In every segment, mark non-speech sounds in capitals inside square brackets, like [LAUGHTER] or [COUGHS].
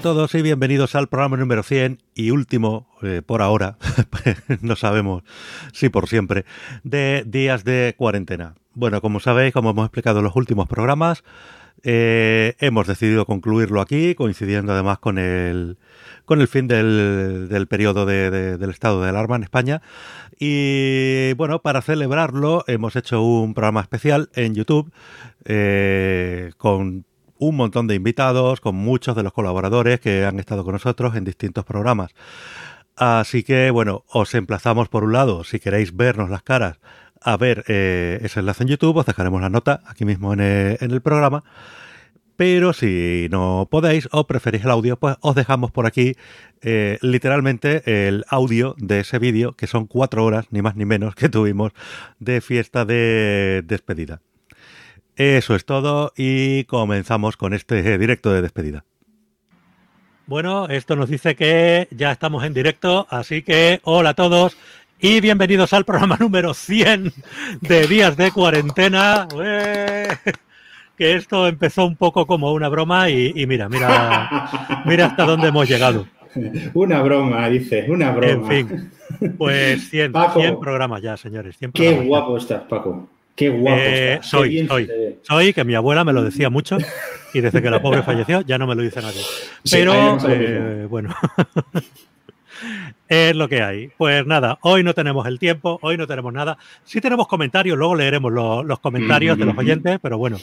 A todos y bienvenidos al programa número 100 y último, eh, por ahora, [LAUGHS] no sabemos si por siempre, de días de cuarentena. Bueno, como sabéis, como hemos explicado en los últimos programas, eh, hemos decidido concluirlo aquí, coincidiendo además con el, con el fin del, del periodo de, de, del estado de alarma en España. Y bueno, para celebrarlo hemos hecho un programa especial en YouTube eh, con un montón de invitados, con muchos de los colaboradores que han estado con nosotros en distintos programas. Así que, bueno, os emplazamos por un lado, si queréis vernos las caras, a ver eh, ese enlace en YouTube, os dejaremos la nota aquí mismo en el, en el, programa. Pero si no podéis o preferís el audio, pues os dejamos por aquí eh, literalmente el audio de ese vídeo, que son cuatro horas, ni más ni menos, que tuvimos de fiesta de despedida. Eso es todo y comenzamos con este directo de despedida. Bueno, esto nos dice que ya estamos en directo, así que hola a todos y bienvenidos al programa [LAUGHS] número 100 de días de cuarentena. ¡Ué! Que esto empezó un poco como una broma y, y mira, mira, mira hasta dónde hemos llegado. Una broma, dice, una broma. En fin, pues 100, 100 programas ya, señores. 100 Qué guapo estás, Paco. Qué guapo. Eh, soy, Qué bien soy, soy, que mi abuela me lo decía mucho y desde que la pobre falleció ya no me lo dice nadie. Pero, eh, bueno, [LAUGHS] es lo que hay. Pues nada, hoy no tenemos el tiempo, hoy no tenemos nada. Sí tenemos comentarios, luego leeremos lo- los comentarios de los oyentes, pero bueno.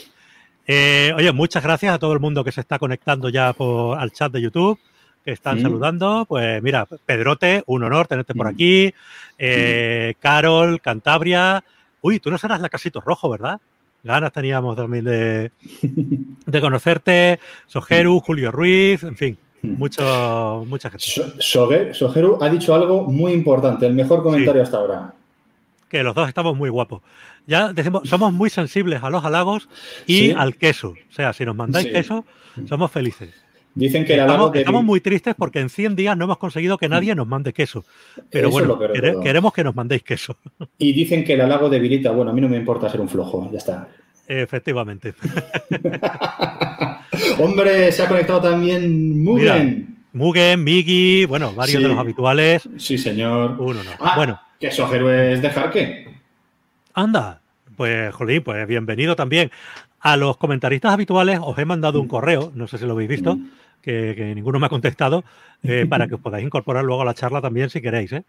Eh, oye, muchas gracias a todo el mundo que se está conectando ya por, al chat de YouTube, que están Mm. saludando. Pues mira, Pedrote, un honor tenerte por aquí. Eh, Carol, Cantabria. Uy, tú no serás la Casito Rojo, ¿verdad? Ganas teníamos también de, de conocerte. Sojeru, Julio Ruiz, en fin, mucho, mucha gente. So- Sogeru ha dicho algo muy importante, el mejor comentario hasta ahora. Que los dos estamos muy guapos. Ya decimos, somos muy sensibles a los halagos y Sí. al queso. O sea, si nos mandáis Sí. queso, somos felices. Dicen que Estamos, de estamos muy tristes porque en 100 días no hemos conseguido que nadie nos mande queso. Pero Eso bueno, quere- queremos que nos mandéis queso. Y dicen que el halago debilita. Bueno, a mí no me importa ser un flojo, ya está. Efectivamente. [LAUGHS] Hombre, se ha conectado también Mugen. Mugen, Migi, bueno, varios Sí. de los habituales. Sí, señor. Uno no. Ah, Bueno, Que Sogeru es de Jarque. anda. Pues, jolín, pues bienvenido también. A los comentaristas habituales os he mandado un correo, no sé si lo habéis visto, Mm. Que, que ninguno me ha contestado, eh, [LAUGHS] para que os podáis incorporar luego a la charla también si queréis. ¿eh?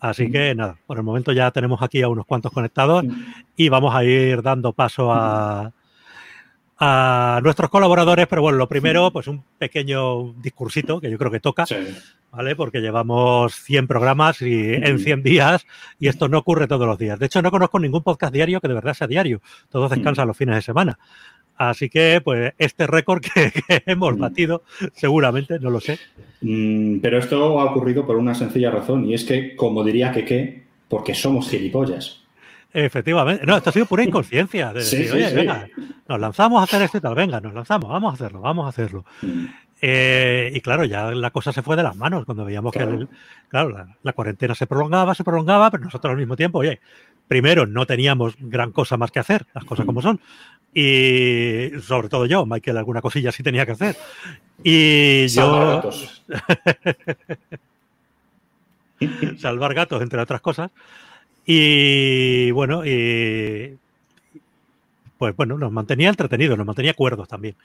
Así que nada, por el momento ya tenemos aquí a unos cuantos conectados y vamos a ir dando paso a, a nuestros colaboradores, pero bueno, lo primero, pues un pequeño discursito que yo creo que toca, Sí. ¿vale? Porque llevamos 100 programas y en 100 días y esto no ocurre todos los días. De hecho, no conozco ningún podcast diario que de verdad sea diario. Todos descansan los fines de semana. Así que, pues, este récord [LAUGHS] que, que hemos Mm. batido, seguramente, no lo sé. Mm, pero esto ha ocurrido por una sencilla razón, y es que, como diría que qué, porque somos gilipollas. Efectivamente. No, esto ha sido pura [LAUGHS] inconsciencia. De Sí, sí, oye, sí. venga, nos lanzamos a hacer esto y tal, venga, nos lanzamos, vamos a hacerlo, vamos a hacerlo. Mm. Eh, y claro, ya la cosa se fue de las manos cuando veíamos Claro. que el- claro, la, la cuarentena se prolongaba, se prolongaba, pero nosotros al mismo tiempo, oye, primero no teníamos gran cosa más que hacer, las cosas como son. Y sobre todo yo, Michael, alguna cosilla sí tenía que hacer. Y Salvar yo gatos. [LAUGHS] salvar gatos, entre otras cosas. Y bueno, y pues bueno, nos mantenía entretenidos, nos mantenía cuerdos también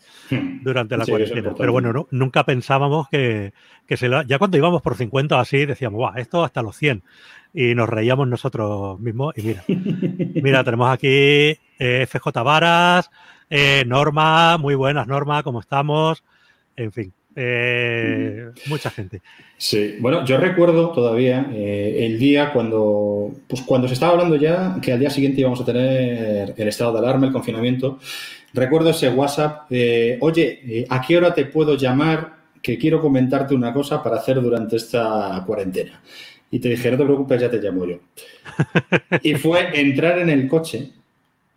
durante la Sí, cuarentena. Pero bueno, no- nunca pensábamos que, que se la- ya cuando íbamos por 50 o así, decíamos, Buah, esto hasta los 100. Y nos reíamos nosotros mismos. Y mira, [LAUGHS] mira, tenemos aquí eh, FJ Varas, eh, Norma, muy buenas, Norma, ¿cómo estamos? En fin, eh, mucha gente. Sí, bueno, yo recuerdo todavía eh, el día cuando, pues cuando se estaba hablando ya que al día siguiente íbamos a tener el estado de alarma, el confinamiento. Recuerdo ese WhatsApp de, oye, eh, ¿a qué hora te puedo llamar? Que quiero comentarte una cosa para hacer durante esta cuarentena. Y te dije, no te preocupes, ya te llamo yo. [LAUGHS] Y fue entrar en el coche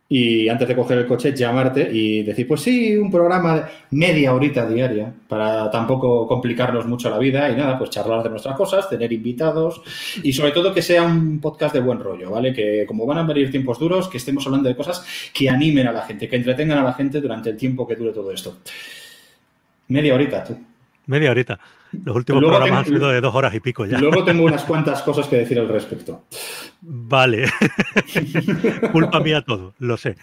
y antes de coger el coche llamarte y decir, pues sí, un programa media horita diaria para tampoco complicarnos mucho la vida y nada, pues charlar de nuestras cosas, tener invitados y sobre todo que sea un podcast de buen rollo, ¿vale? Que como van a venir tiempos duros, que estemos hablando de cosas que animen a la gente, que entretengan a la gente durante el tiempo que dure todo esto. Media horita, tú. media horita. Los últimos programas han sido de dos horas y pico ya. Luego tengo unas cuantas cosas que decir al respecto. Vale. [LAUGHS] Culpa mía todo, lo sé.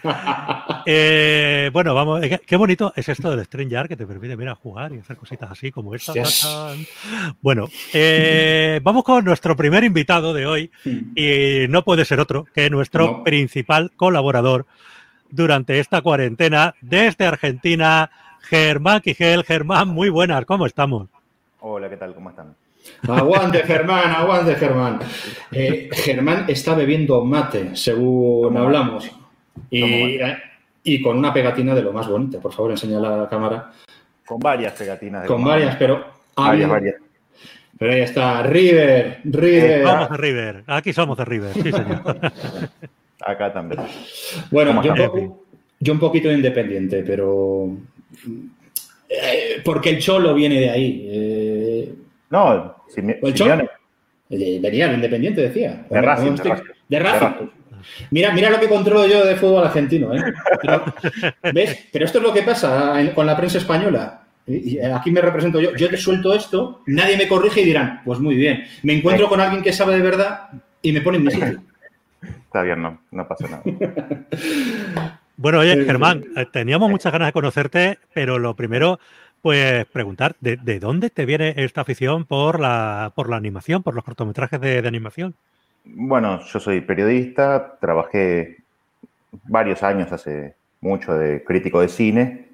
Eh, bueno, vamos. Eh, qué bonito es esto del StreamYard que te permite mira, jugar y hacer cositas así como esta. Bueno, eh, [LAUGHS] vamos con nuestro primer invitado de hoy y no puede ser otro que nuestro principal colaborador durante esta cuarentena desde Argentina, Germán Quigel. Germán, muy buenas, ¿cómo estamos? Hola, ¿qué tal? ¿Cómo están? Aguante, Germán, aguante, Germán. Eh, Germán está bebiendo mate, según hablamos. Eh, y, con una pegatina de lo más bonita. Por favor, enseña la cámara. Con varias pegatinas. con varias, pero... Varias, varias. Pero ahí está, River, River. Vamos de River, aquí somos de River, sí señor. [LAUGHS] Acá también. Bueno, yo un, poquito independiente, pero... Eh, porque el cholo viene de ahí. No, si eh, venía el Independiente, decía. De Racing, de Racing. Mira, mira lo que controlo yo de fútbol argentino. ¿eh? Pero, ¿Ves? Pero esto es lo que pasa con la prensa española. Y aquí me represento yo. Yo te suelto esto, nadie me corrige y dirán, pues muy bien. Me encuentro con alguien que sabe de verdad y me pone en mi sitio. Está bien, no, no pasa nada. Bueno, oye, Germán, eh, teníamos muchas ganas de conocerte, pero lo primero, pues preguntar, ¿de, dónde te viene esta afición por la, por la animación, por los cortometrajes de, animación? Bueno, yo soy periodista, trabajé varios años, hace mucho, de crítico de cine.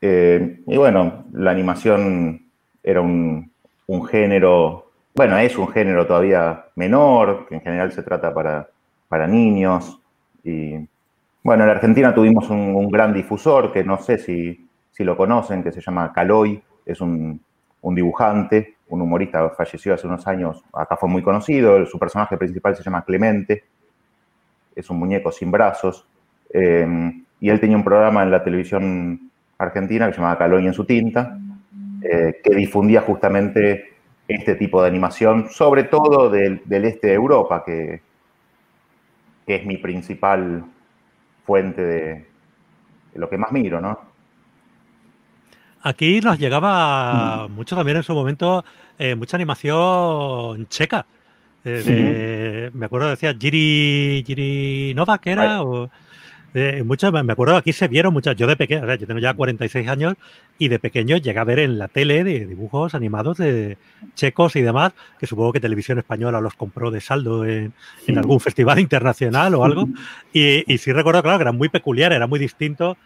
Eh, y bueno, la animación era un, género, bueno, es un género todavía menor, que en general se trata para, para niños. Y bueno, en Argentina tuvimos un gran difusor que no sé si si lo conocen, que se llama Caloy, es un, dibujante, un humorista, falleció hace unos años, acá fue muy conocido, su personaje principal se llama Clemente, es un muñeco sin brazos, eh, y él tenía un programa en la televisión argentina que se llamaba Caloy en su tinta, eh, que difundía justamente este tipo de animación, sobre todo del, este de Europa, que, que, es mi principal fuente de lo que más miro, ¿no? Aquí nos llegaba mm. mucho también en su momento, eh, mucha animación checa. Eh, me acuerdo decía Giri, Giri Nova, que era, o, eh, muchas, me acuerdo aquí se vieron muchas, yo de pequeño, yo tengo ya 46 años y de pequeño llegué a ver en la tele de dibujos animados de checos y demás, que supongo que Televisión Española los compró de saldo en, algún festival internacional o algo. [LAUGHS] Y, y sí recuerdo, claro, que era muy peculiar, era muy distinto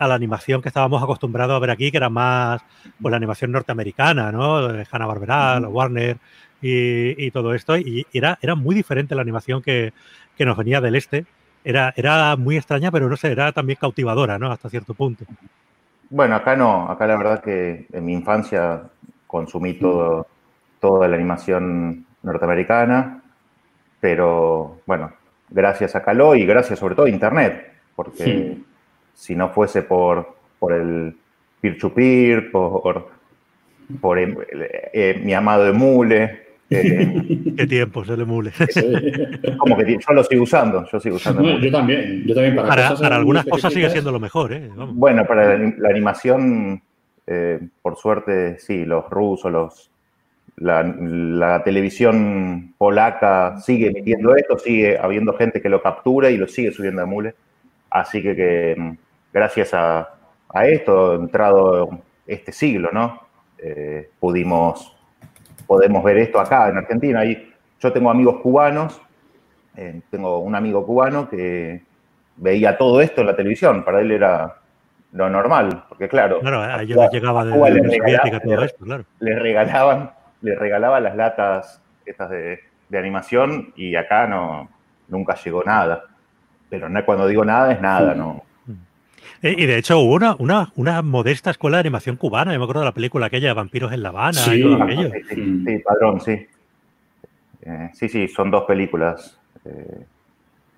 a la animación que estábamos acostumbrados a ver aquí, que era más pues, la animación norteamericana, ¿no? Hanna Barbera, Warner y, todo esto. Y era, era muy diferente la animación que, nos venía del este. Era, era muy extraña, pero no sé, era también cautivadora, ¿no? Hasta cierto punto. Bueno, acá no, acá la verdad que en mi infancia consumí todo, toda la animación norteamericana, pero bueno, gracias a Caló y gracias sobre todo a Internet, porque si no fuese por, por el peer-to-peer, por, por em, eh, mi amado Emule. Eh, [LAUGHS] Qué tiempo el Emule. [LAUGHS] como que yo lo sigo usando, yo sigo usando. yo también, yo también para, para, algunas cosas sigue siendo lo mejor. ¿eh? Bueno, para la, animación, por suerte, sí, los rusos, los, la, la, televisión polaca sigue emitiendo esto, sigue habiendo gente que lo captura y lo sigue subiendo a Emule. Así que, que gracias a, esto, entrado este siglo, ¿no? Eh, pudimos, podemos ver esto acá en Argentina. Y yo tengo amigos cubanos, eh, tengo un amigo cubano que veía todo esto en la televisión, para él era lo normal, porque claro, claro a ellos les llegaba de, la Soviética todo esto, claro. Les regalaban, les regalaban las latas estas de, de animación y acá no, nunca llegó nada. Pero no, cuando digo nada es nada, ¿no? Eh, y de hecho hubo una, una, una, modesta escuela de animación cubana, yo me acuerdo de la película aquella de Vampiros en La Habana sí, y todo aquello. Sí, padrón, sí. Eh, sí, sí, son dos películas eh,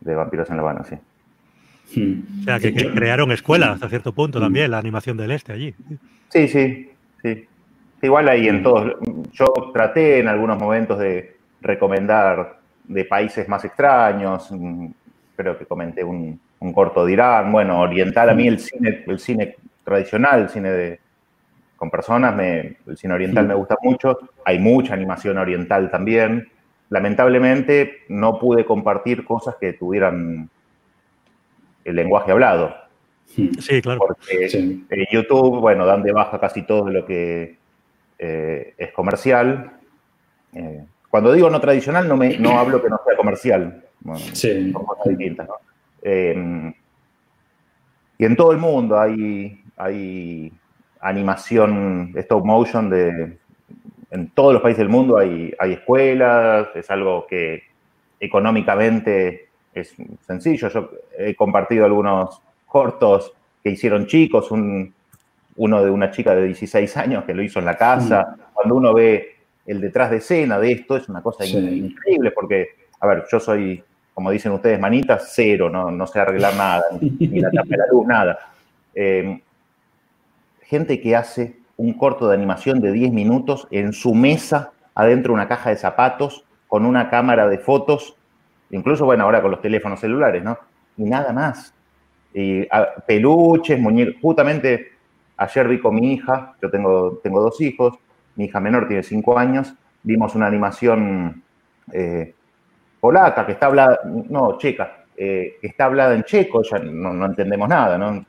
de Vampiros en La Habana, sí. O sea, que, crearon escuelas hasta cierto punto también, la animación del este allí. Sí, sí, sí. Igual ahí en todos. Yo traté en algunos momentos de recomendar de países más extraños. Mm, creo que comenté un, un corto de Irán, bueno, oriental, a mí el cine, el cine tradicional, el cine de con personas. Me, el cine oriental me gusta mucho. Hay mucha animación oriental también. Lamentablemente no pude compartir cosas que tuvieran el lenguaje hablado. Sí, claro. Porque en YouTube, bueno, dan de baja casi todo lo que eh, es comercial. Eh, cuando digo no tradicional, no, me, no hablo que no sea comercial. sí. Son cosas distintas, ¿no? Eh, y en todo el mundo hay, hay animación stop motion de. En todos los países del mundo hay, hay escuelas, es algo que económicamente es sencillo. Yo he compartido algunos cortos que hicieron chicos, un, uno de una chica de 16 años que lo hizo en la casa. Cuando uno ve el detrás de escena de esto, es una cosa increíble porque, a ver, yo soy, como dicen ustedes, manitas, cero, no, no sé arreglar nada, ni, la tapa de la luz, nada. Eh, gente que hace un corto de animación de 10 minutos en su mesa, adentro de una caja de zapatos, con una cámara de fotos, incluso, bueno, ahora con los teléfonos celulares, ¿no? Y nada más. Y peluches, muñecos, justamente ayer vi con mi hija, yo tengo, tengo dos hijos, mi hija menor tiene cinco años, vimos una animación eh, polaca que está hablada, no, checa, eh, que está hablada en checo, ya no, entendemos nada, ¿no?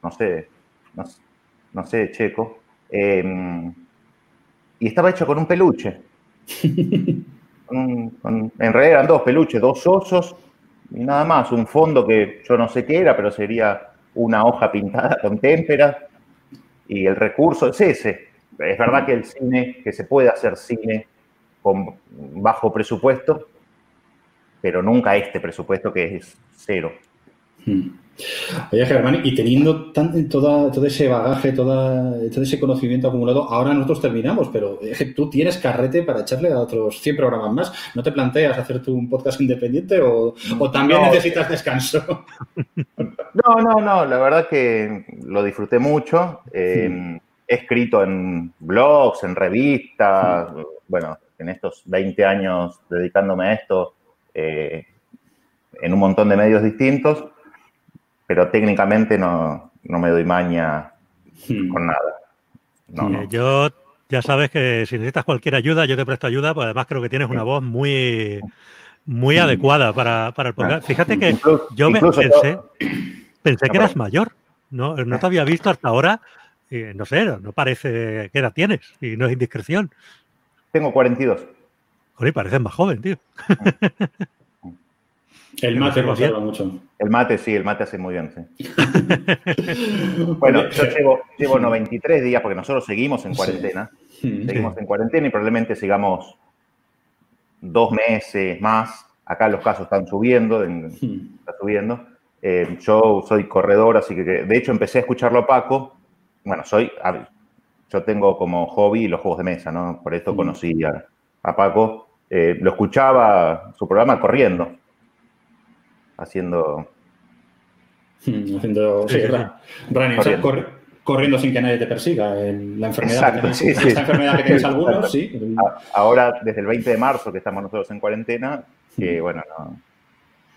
No, sé, no, sé checo. Em, y estaba hecho con un peluche. [LAUGHS] en realidad eran dos peluches, dos osos y nada más, un fondo que yo no sé qué era, pero sería una hoja pintada con témpera y el recurso es ese. Es verdad que el cine, que se puede hacer cine con bajo presupuesto, pero nunca este presupuesto que es cero. Hmm. Oye, Germán, y teniendo todo ese bagaje, todo ese conocimiento acumulado, ahora nosotros terminamos, pero tú tienes carrete para echarle a otros 100 programas más. ¿No te planteas hacer tú un podcast independiente o, también necesitas descanso? [LAUGHS] No, no, no, la verdad que lo disfruté mucho. Eh, he escrito en blogs, en revistas, bueno, en estos 20 años dedicándome a esto, eh, en un montón de medios distintos pero técnicamente no, me doy maña hmm. con nada. Yo ya sabes que si necesitas cualquier ayuda, yo te presto ayuda, pues además creo que tienes una voz muy, muy hmm. adecuada para, el podcast. Fíjate que yo me pensé, pensé que eras mayor, ¿no? No te había visto hasta ahora, y no sé, no parece qué edad tienes y no es indiscreción. Tengo 42. Joder, pareces más joven, tío. [LAUGHS] El mate conserva mucho. El mate, sí, el mate hace muy bien, sí. [LAUGHS] bueno, yo llevo, 93 días porque nosotros seguimos en cuarentena. Seguimos en cuarentena y probablemente sigamos dos meses más. Acá los casos están subiendo, está subiendo. Eh, yo soy corredor, así que de hecho empecé a escucharlo a Paco. Bueno, soy, yo tengo como hobby los juegos de mesa, ¿no? Por esto conocí a, Paco. Eh, lo escuchaba su programa corriendo haciendo. Hmm, [LAUGHS] haciendo. Sí, corriendo sin que nadie te persiga. la enfermedad, que tienes, enfermedad que tienes algunos, sí. Ahora, desde el 20 de marzo que estamos nosotros en cuarentena, que hmm. bueno,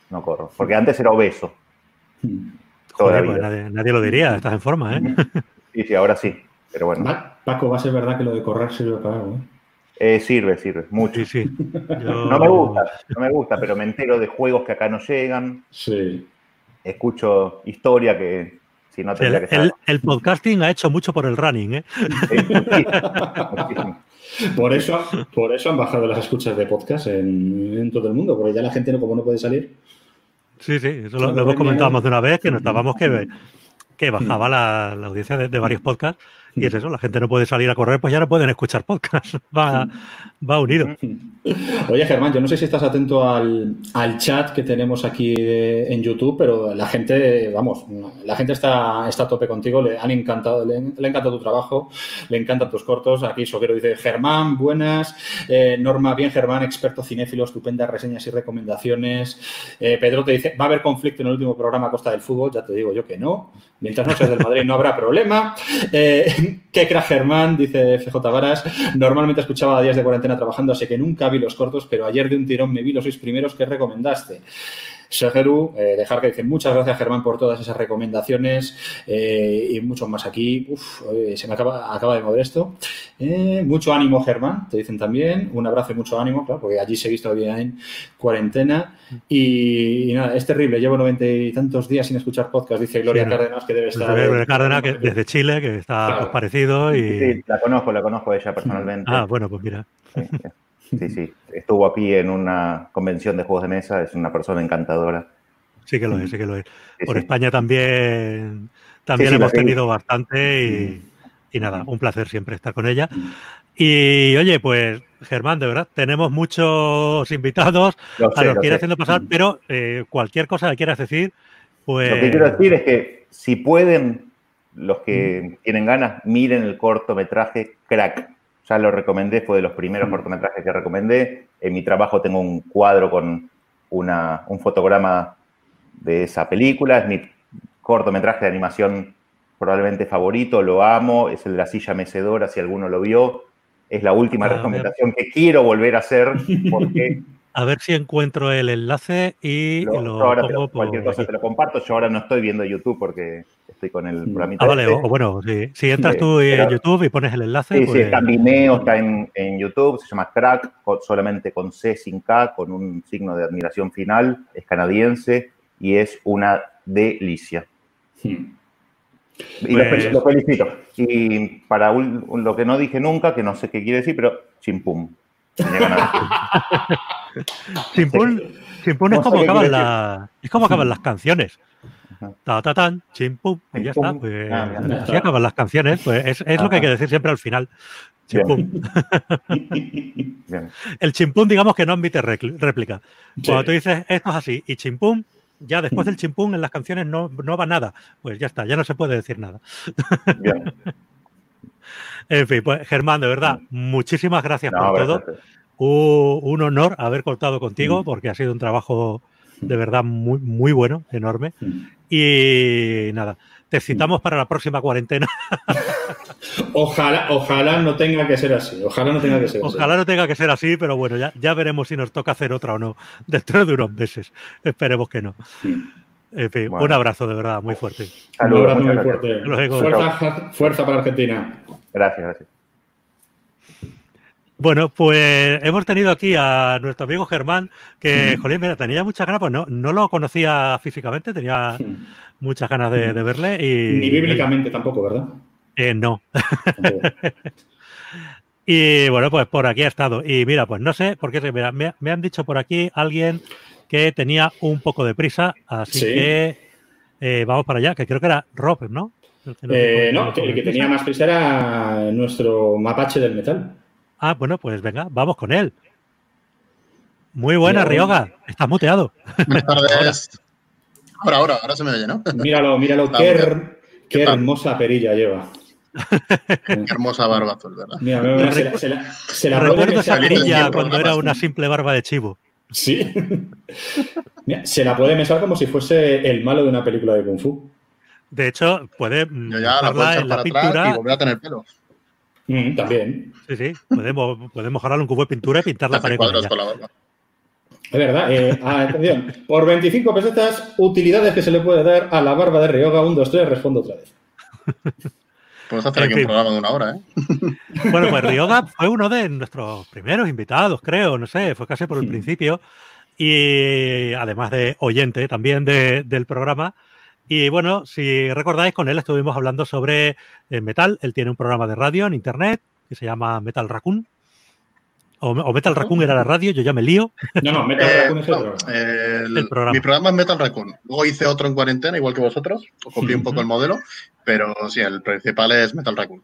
no, corro. Porque antes era obeso. Hmm. Joder, pues nadie, lo diría, estás en forma, ¿eh? Sí, sí, ahora sí. Pero bueno. Paco, va a ser verdad que lo de correr sirve para algo, ¿eh? Eh, sirve, sirve, mucho. Sí, sí. [LAUGHS] No me gusta, no me gusta, pero me entero de juegos que acá no llegan. Sí. Escucho historia que si no tendría el, que saber. El, podcasting ha hecho mucho por el running, ¿eh? por, eso, por eso han bajado las escuchas de podcast en, todo el mundo, porque ya la gente, no, como no puede salir. Sí, sí, eso lo, hemos comentado más de una vez, que notábamos que, que bajaba la, audiencia de varios podcasts y es eso, la gente no puede salir a correr, pues ya no pueden escuchar podcast. [LAUGHS] Va, va unido. [LAUGHS] Oye, Germán, yo no sé si estás atento al, chat que tenemos aquí en YouTube, pero la gente, vamos, la gente está, está a tope contigo, le han encantado, le, le encanta tu trabajo, le encantan tus cortos. Aquí Soquero dice, Germán, buenas. Eh, Norma, bien, Germán, experto cinéfilo, estupendas reseñas y recomendaciones. Eh, Pedro te dice, va a haber conflicto en el último programa a costa del fútbol, ya te digo yo que no. Mientras no seas del Madrid no habrá problema. Eh, ¿Qué crack Germán? Dice FJ Varas. Normalmente escuchaba días de cuarentena trabajando, así que nunca vi los cortos, pero ayer de un tirón me vi los seis primeros que recomendaste. Segeru, eh, dejar que dicen muchas gracias Germán por todas esas recomendaciones eh, y muchos más aquí. Uf, se me acaba, acaba de mover esto. Eh, mucho ánimo Germán, te dicen también. Un abrazo y mucho ánimo, claro, porque allí seguís todavía en cuarentena. Y, nada, es terrible. Llevo noventa y tantos días sin escuchar podcast, dice Gloria Cárdenas, que debe estar... Gloria Cárdenas, que desde Chile, que está parecido. Y... Sí, la conozco, la conozco ella personalmente. Ah, bueno, pues mira. Sí, sí. Estuvo aquí en una convención de juegos de mesa, es una persona encantadora. Sí que lo es, sí. que lo es. Por España también, también hemos tenido bastante y, nada, un placer siempre estar con ella. Y oye, pues Germán, de verdad, tenemos muchos invitados a los que ir haciendo pasar, pero eh, cualquier cosa que quieras decir, pues... Lo que quiero decir es que si pueden, los que tienen ganas, miren el cortometraje Crack ya lo recomendé, fue de los primeros cortometrajes que recomendé. En mi trabajo tengo un cuadro con una, un fotograma de esa película. Es mi cortometraje de animación probablemente favorito, lo amo. Es el de la silla mecedora, si alguno lo vio. Es la última ah, recomendación que quiero volver a hacer porque [LAUGHS] a ver si encuentro el enlace y lo, ahora cualquier cosa te lo comparto. Yo ahora no estoy viendo YouTube porque estoy con el programa. Ah, vale, o, bueno, si entras tú en YouTube y pones el enlace. Sí, sí, pues está en Vimeo, está en, YouTube, se llama Crack, solamente con C sin K, con un signo de admiración final, es canadiense y es una delicia. Hmm. Y pues lo, felicito. Y para lo que no dije nunca, que no sé qué quiere decir, pero chimpum. [LAUGHS] Chimpún, Chimpún es como acaban la, es como acaban las canciones. Ta ta tan, chimpum, y ya está. Pues, ah, así acaban las canciones, pues es, es lo que hay que decir siempre al final. [LAUGHS] El chimpum, digamos que no admite réplica. Cuando tú dices esto es así y chimpum, ya después del chimpum en las canciones no, no va nada. Pues ya está, ya no se puede decir nada. [LAUGHS] En fin, pues Germán, de verdad, muchísimas gracias por todo. Un, honor haber contado contigo mm. porque ha sido un trabajo de verdad muy, muy bueno, enorme. Mm. Y nada, te citamos para la próxima cuarentena. [LAUGHS] Ojalá, ojalá no tenga que ser así. Ojalá no tenga que ser así. Ojalá no tenga que ser así, pero bueno, ya, ya veremos si nos toca hacer otra o no dentro de unos meses. Esperemos que no. En fin, un abrazo de verdad muy fuerte. un abrazo muy fuerte. Fuerza, fuerza para Argentina. Gracias, gracias. Bueno, pues hemos tenido aquí a nuestro amigo Germán, que, jolín, mira, tenía muchas ganas, pues no, no lo conocía físicamente, tenía muchas ganas de, verle. Y, Ni bíblicamente tampoco, ¿verdad? Eh, no. [LAUGHS] y bueno, pues por aquí ha estado. Y mira, pues no sé, porque mira, me, me, han dicho por aquí alguien que tenía un poco de prisa, así que eh, vamos para allá, que creo que era Rob, ¿no? Eh, no, el que tenía más prisa era nuestro mapache del metal. Ah, bueno, pues venga, vamos con él. Muy buena, Ryoga. Estás muteado. Buenas tardes. Ahora, ahora, ahora se me oye, ¿no? Míralo, míralo. Qué, qué hermosa perilla lleva. [LAUGHS] qué hermosa barba azul, ¿verdad? Mira, se la, se la, se la Recuerdo esa perilla cuando era una simple barba de chivo. Sí. [LAUGHS] Mira, se la puede mesar como si fuese el malo de una película de Kung Fu. De hecho, puede Yo ya la puedo en la pintura y volver a tener pelo. Mm, también. Sí, sí. Podemos, podemos un cubo de pintura y pintar la pared. Con, la Es verdad. Eh, ah, atención. Por 25 pesetas, utilidades que se le puede dar a la barba de Ryoga. 1, 2, 3, respondo otra vez. Podemos hacer aquí un programa de una hora, ¿eh? Bueno, pues Ryoga fue uno de nuestros primeros invitados, creo, no sé, fue casi por el principio. Y además de oyente también del programa. Y bueno, si recordáis, con él estuvimos hablando sobre eh, metal. Él tiene un programa de radio en internet que se llama Metal Raccoon. O, Metal Raccoon era la radio, yo ya me lío. No, no, Metal Raccoon es el, programa. Mi programa es Metal Raccoon. Luego hice otro en cuarentena, igual que vosotros. Copié un poco el modelo, pero sí, el principal es Metal Raccoon.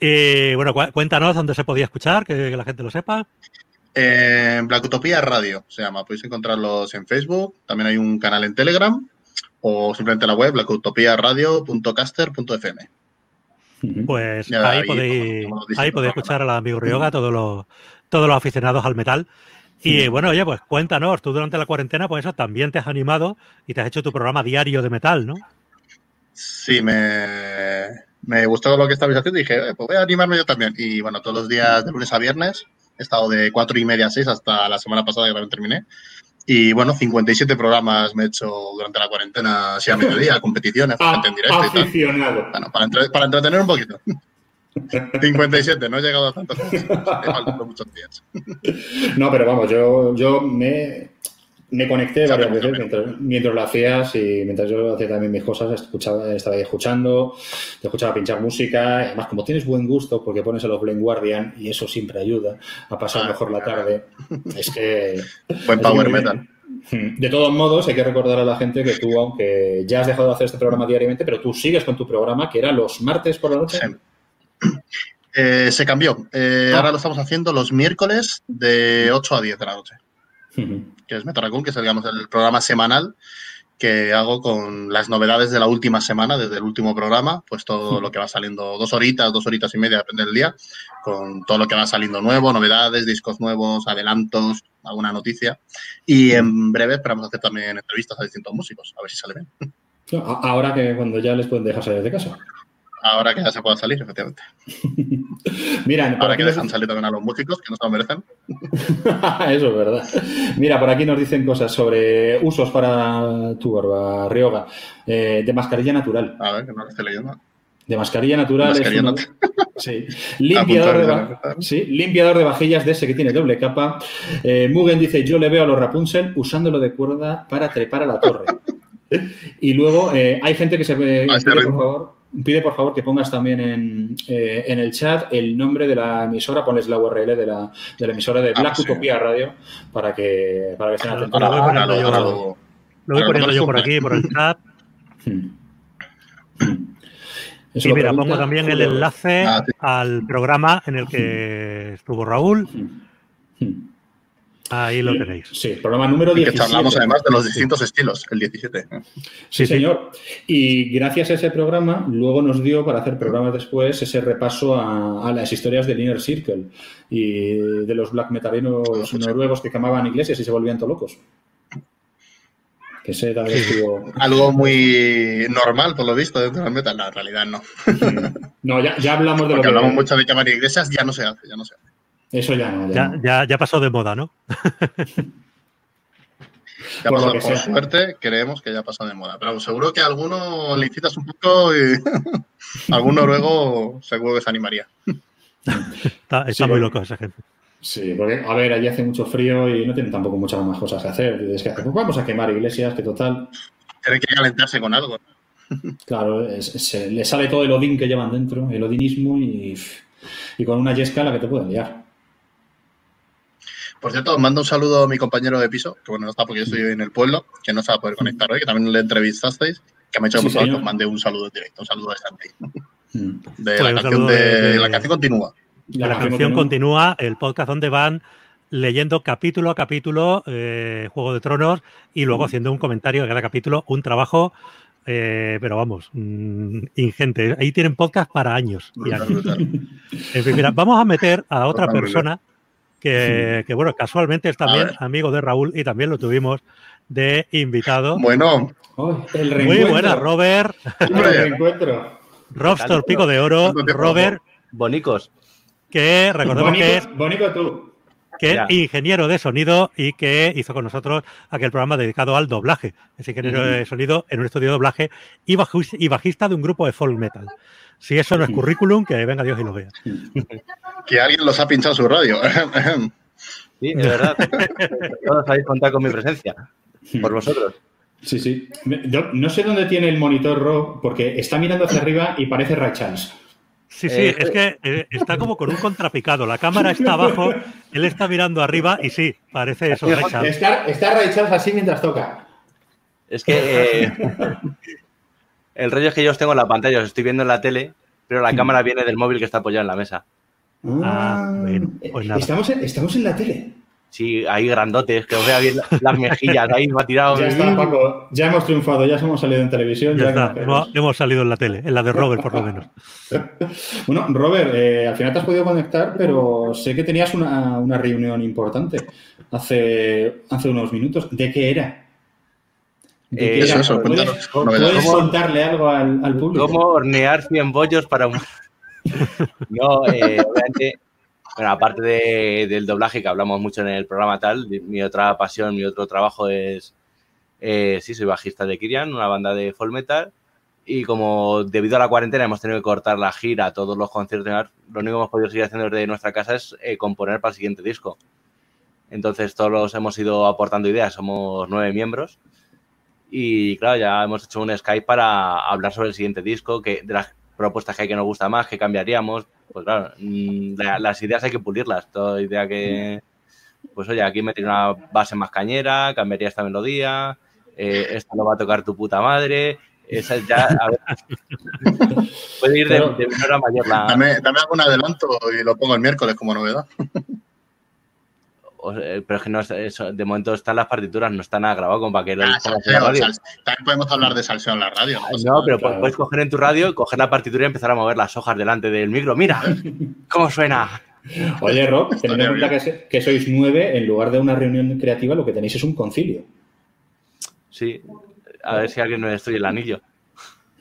Y [LAUGHS] bueno, cuéntanos dónde se podía escuchar, que, la gente lo sepa. En Black Utopia Radio se llama. Podéis encontrarlos en Facebook. También hay un canal en Telegram o simplemente la web, blackutopiaradio.caster.fm. Pues ahí, podéis, ahí podéis escuchar al amigo Ryoga, todos los, todos los aficionados al metal. Y bueno, oye, pues cuéntanos, tú durante la cuarentena, pues eso, también te has animado y te has hecho tu programa diario de metal, ¿no? Sí, me, me gustó lo que estabais haciendo y dije, eh, pues voy a animarme yo también. Y bueno, todos los días de lunes a viernes, he estado de cuatro y media a seis hasta la semana pasada que también terminé. Y bueno, 57 programas me he hecho durante la cuarentena, así a mediodía, competiciones, ah, gente en directo. Aficionado. Y tal. Bueno, para, para entretener un poquito. [LAUGHS] 57, no he llegado a tantos. muchos días. No, pero vamos, yo, yo me, me conecté varias veces mientras, lo hacías y mientras yo hacía también mis cosas, escuchaba, estaba ahí escuchando, te escuchaba pinchar música. Además, como tienes buen gusto porque pones a los Blame Guardian y eso siempre ayuda a pasar ah, mejor la tarde, es que. Buen power metal. Hmm. De todos modos, hay que recordar a la gente que tú, aunque ya has dejado de hacer este programa diariamente, pero tú sigues con tu programa, que era los martes por la noche. Eh, se cambió. Eh, ah. Ahora lo estamos haciendo los miércoles de 8 a 10 de la noche. Que es Metaracun, que es digamos, el programa semanal que hago con las novedades de la última semana, desde el último programa, pues todo lo que va saliendo, dos horitas, dos horitas y media, depende del día, con todo lo que va saliendo nuevo, novedades, discos nuevos, adelantos, alguna noticia. Y en breve esperamos hacer también entrevistas a distintos músicos, a ver si sale bien. [LAUGHS] Ahora que cuando ya les pueden dejar salir de casa. Ahora que ya se pueda salir, efectivamente. [LAUGHS] Mira, Ahora que dejan salir también a los músicos, que no se lo merecen. [LAUGHS] Eso es verdad. Mira, por aquí nos dicen cosas sobre usos para tu barba, Rioga. Eh, de mascarilla natural. A ver, que no lo estoy leyendo. De mascarilla natural. Mascarilla es [LAUGHS] Sí. Limpiador de, sí. Limpiador de vajillas de ese que tiene doble capa. Eh, Mugen dice: Yo le veo a los Rapunzel usándolo de cuerda para trepar a la torre. y luego eh, hay gente que se ve. Ah, por favor pide por favor que pongas también en, eh, en, el chat el nombre de la emisora, pones la URL de la, de la emisora de Black ah, Utopia Radio para que, para que estén atentos. Lo voy poniendo yo, por aquí, por el chat. [CLEARS THROAT] y mira, pongo también el enlace ah, al programa en el que estuvo Raúl. Ahí lo tenéis. Sí, programa número 17. Y que charlamos además de los distintos estilos, el 17. Sí, señor. Y gracias a ese programa, luego nos dio para hacer programas después ese repaso a, las historias del Inner Circle y de los black metalinos noruegos que quemaban iglesias y se volvían todos locos. Que ese también estuvo... Algo muy normal, por lo visto, dentro del metal. No, en realidad no. No, ya, ya hablamos de lo que... hablamos mucho de quemar iglesias, ya no se hace, ya no se hace. Eso ya no. Ya, ya, pasó de moda, ¿no? [LAUGHS] ya pasó, por, suerte, creemos que ya pasó de moda. Pero seguro que a alguno le incitas un poco y [LAUGHS] algún noruego seguro que se animaría. está, muy loco esa gente. Sí, porque, a ver, allí hace mucho frío y no tienen tampoco muchas más cosas que hacer. Es que pues vamos a quemar iglesias, que total. Tiene que calentarse con algo. [LAUGHS] Claro, se, le sale todo el odín que llevan dentro, el odinismo y, y con una yesca la que te pueden liar. Por cierto, mando un saludo a mi compañero de piso, que bueno, no está porque yo estoy en el pueblo, que no se va a poder conectar hoy, que también le entrevistasteis, que me ha hecho sí, mucho mandé un saludo directo, un saludo a Stanley. Mm. De, la, canción de, la canción continúa. La, canción continúa, el podcast donde van leyendo capítulo a capítulo eh, Juego de Tronos y luego mm. haciendo un comentario de cada capítulo, un trabajo, eh, pero vamos, mm, ingente. Ahí tienen podcast para años. En fin, mira, vamos a meter a otra persona que, bueno, casualmente es también amigo de Raúl y también lo tuvimos de invitado. Bueno, muy buena, Robert. Robster Pico de Oro, Robert. Bonicos. Que recordemos que es. Bonico tú. Que es ingeniero de sonido y que hizo con nosotros aquel programa dedicado al doblaje. Es ingeniero de sonido en un estudio de doblaje y, bajista de un grupo de folk metal. Si eso no es [LAUGHS] currículum, que venga Dios y lo vea. [LAUGHS] Que alguien los ha pinchado su radio. [LAUGHS] Sí, de verdad. Todos habéis contado con mi presencia. Por vosotros. Sí, sí. no sé dónde tiene el monitor Rob, porque está mirando hacia arriba y parece Ray Charles. Sí, sí, eh, es que eh, está como con un contrapicado. La cámara está abajo, él está mirando arriba y sí, parece eso. Ray Charles. Está, está Ray Charles así mientras toca. Es que eh, el rollo es que yo os tengo en la pantalla, os estoy viendo en la tele, pero la cámara viene del móvil que está apoyado en la mesa. Ah, bueno, pues nada. ¿Estamos, en, ¿Estamos en la tele? Sí, ahí grandotes, que os vea bien las mejillas, ahí va tirado. Ya está, Paco, ya hemos triunfado, ya hemos salido en televisión. Ya, está, hemos, salido en la tele, en la de Robert por lo menos. [LAUGHS] bueno, Robert, eh, al final te has podido conectar, pero sé que tenías una, una reunión importante hace, hace unos minutos. ¿De qué era? Eh, eso, eso, ¿Puedes, ¿puedes contarle algo al, al, público? ¿Cómo hornear 100 bollos para un.? [LAUGHS] no, eh, obviamente Bueno, aparte del doblaje que hablamos mucho en el programa tal, mi otra pasión, mi otro trabajo es, eh, sí, soy bajista de Kirian, una banda de folk metal. Y como debido a la cuarentena hemos tenido que cortar la gira, todos los conciertos, lo único que hemos podido seguir haciendo desde nuestra casa es eh, componer para el siguiente disco. Entonces todos hemos ido aportando ideas, somos nueve miembros. Y claro, ya hemos hecho un Skype para hablar sobre el siguiente disco, que de las propuestas que hay que nos gusta más, que cambiaríamos. Pues claro, mm, las ideas hay que pulirlas. Toda idea que, pues oye, aquí meter una base más cañera, cambiaría esta melodía, eh, esto lo va a tocar tu puta madre. Esa ya, a ver, puede ir de, menor a mayor. La... Dame, dame algún adelanto y lo pongo el miércoles como novedad. Pero es que no eso, de momento están las partituras, no está nada grabado como para que lo ah, También podemos hablar de salseo en la radio. No, pero puedes coger en tu radio, coger la partitura y empezar a mover las hojas delante del micro. Mira [LAUGHS] cómo suena. Oye, Rob, teniendo en cuenta que, sois nueve, en lugar de una reunión creativa, lo que tenéis es un concilio. Sí, a ver si alguien me destruye el anillo.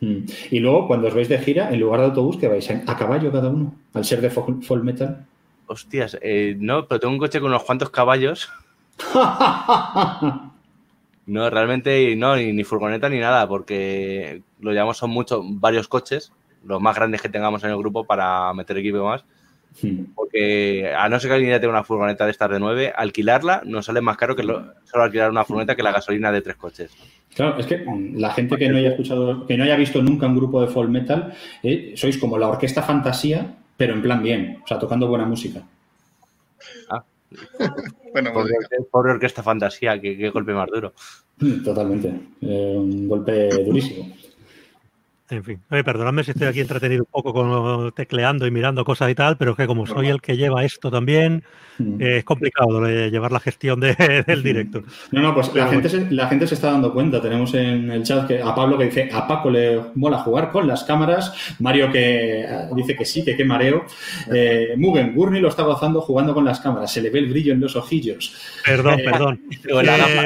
Hmm. Y luego, cuando os vais de gira, en lugar de autobús, que vais a caballo cada uno, al ser de folk metal. Hostias, eh, no, pero tengo un coche con unos cuantos caballos. [LAUGHS] no, realmente no, ni, furgoneta ni nada, porque lo llamamos son muchos, varios coches, los más grandes que tengamos en el grupo para meter equipo más. [LAUGHS] Porque a no ser que alguien ya tenga una furgoneta de estas de 9, alquilarla nos sale más caro que solo alquilar una furgoneta que la gasolina de tres coches. Claro, es que la gente que no haya escuchado, que no haya visto nunca un grupo de folk metal, eh, sois como la orquesta fantasía pero en plan bien, o sea, tocando buena música. Ah. bueno, pues pobre, orquesta fantasía, qué, golpe más duro. [LAUGHS] Totalmente, eh, un golpe durísimo. En fin, perdonadme si estoy aquí entretenido un poco con tecleando y mirando cosas y tal, pero es que como soy el que lleva esto también, mm. eh, es complicado llevar la gestión [LAUGHS] del mm. directo. No, no, pues la gente, se, la gente se está dando cuenta. Tenemos en el chat que a Pablo que dice, a Paco le mola jugar con las cámaras, Mario que eh, dice que sí, que qué mareo, eh, Mugen, Gurney lo está gozando jugando con las cámaras, se le ve el brillo en los ojillos. Perdón, perdón.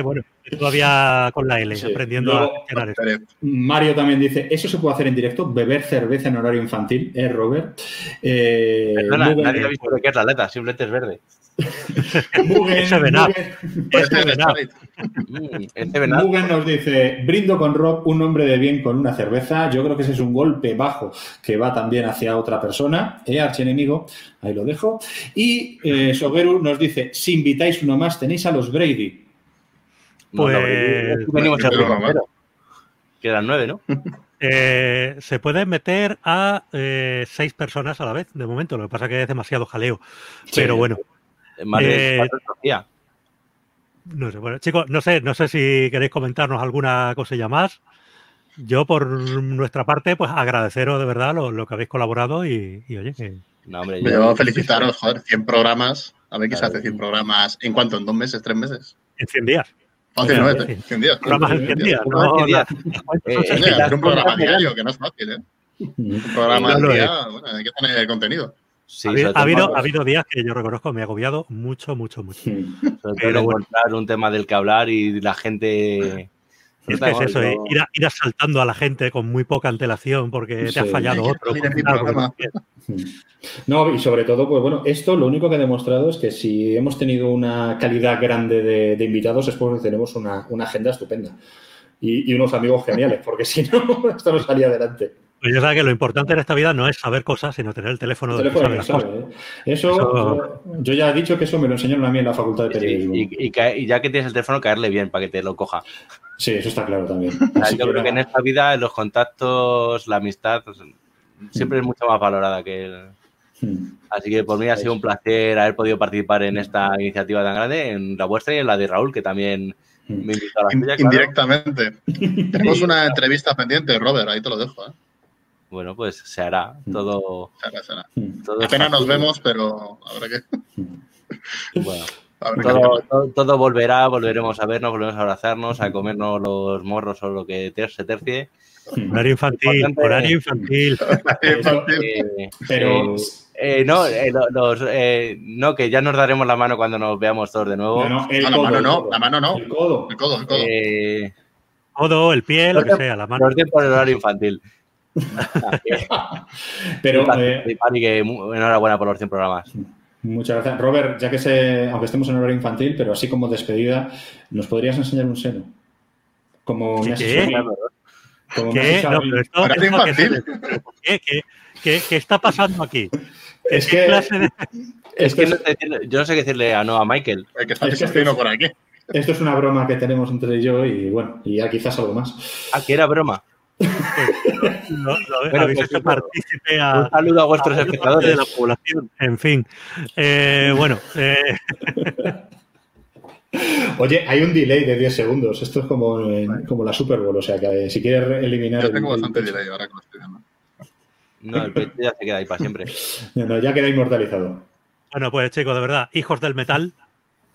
bueno todavía con la L, aprendiendo a gestionar esto. Mario también dice, eso se puede hacer en directo, beber cerveza en horario infantil, ¿eh, Robert? Eh, Perdona, nadie ha visto lo que es la letra, simplemente es verde. [LAUGHS] Mugen, Mugen nos dice, brindo con Rob, un hombre de bien con una cerveza. Yo creo que ese es un golpe bajo que va también hacia otra persona, ¿eh? archienemigo. Ahí lo dejo. Y eh, Sogeru nos dice, si invitáis uno más, tenéis a los Brady. Pues. venimos Quedan nueve, ¿no? [LAUGHS] Eh, se puede meter a eh, seis personas a la vez, de momento. Lo que pasa es que es demasiado jaleo. Pero bueno. Eh, no sé, bueno, chicos, no sé, no sé si queréis comentarnos alguna cosilla más. Yo, por nuestra parte, pues agradeceros de verdad lo, que habéis colaborado y, oye, que. No, hombre, yo... felicitaros, joder, 100 programas. A ver qué se hace 100 programas. ¿En cuánto? ¿En dos meses? ¿Tres meses? En 100 días. Hace nueve, 100 días. Programas en 100 días. Es un programa diario, que no es fácil, ¿eh? [LAUGHS] Un programa al día, bueno, hay que tener contenido. Sí, ha, habido, ha habido días que yo reconozco me ha agobiado mucho, mucho, mucho. [LAUGHS] Pero encontrar un tema del que hablar y la gente es que es eso, eh, ir, ir, asaltando a la gente con muy poca antelación porque te ha fallado otro. No, y sobre todo, pues bueno, esto lo único que ha demostrado es que si hemos tenido una calidad grande de, invitados es porque tenemos una, agenda estupenda y, unos amigos geniales, porque si no, [LAUGHS] esto no salía adelante. Pues ya sabes que lo importante en esta vida no es saber cosas, sino tener el teléfono, de ¿eh? Eso, yo ya he dicho que eso me lo enseñaron a mí en la facultad de periodismo. y, ya que tienes el teléfono, caerle bien para que te lo coja. Sí, eso está claro también. yo creo que en esta vida los contactos, la amistad, pues, siempre es mucho más valorada que el... Hmm. Así que por mí ha sido un placer haber podido participar en esta iniciativa tan grande, en la vuestra y en la de Raúl, que también hmm. me invitó a la suya. Indirectamente. [LAUGHS] Tenemos una entrevista pendiente, Robert, ahí te lo dejo. ¿eh? Bueno, pues se hará todo. Se hará, se hará. Todo Apenas nos vemos, pero habrá que. Bueno. Todo, volverá, volveremos a vernos, volveremos a abrazarnos, a comernos los morros o lo que se tercie. [LAUGHS] Horario infantil, horario infantil. [LAUGHS] Pero. Eh, no, eh, los, eh, no, que ya nos daremos la mano cuando nos veamos todos de nuevo. No, el la mano no, la mano no. El codo. El codo, el codo. Eh, codo, el pie, lo que sea, la mano. Los tiempos del horario infantil. [LAUGHS] Pero. Eh, y que enhorabuena por los 100 programas. Muchas gracias. Robert, ya que se, aunque estemos en horario infantil, pero así como despedida, ¿nos podrías enseñar un seno? Como me has ¿Qué? Como me has ¿Qué? No, pero esto- Horario esto que- infantil. ¿Qué, qué, qué- qué está pasando aquí? Es ¿Qué que, clase de- [LAUGHS] Es que es, yo no sé qué decirle a no a Michael. El que está Es que por aquí. esto es una broma que tenemos entre yo y bueno, y ya quizás algo más. Ah, que era broma. Lo, lo Bueno, habéis pues, hecho partícipe Un a, saludo a a vuestros espectadores. de la población. En fin. Eh, bueno, eh, [LAUGHS] Oye, hay un delay de 10 segundos. Esto es como, en- como la Super Bowl. O sea, que si quieres eliminar. Yo tengo el- bastante delay ahora lo estoy viendo. No, el pecho ya se queda ahí para siempre. [LAUGHS] No, no, ya queda inmortalizado. bueno, pues chicos, de verdad, hijos del metal,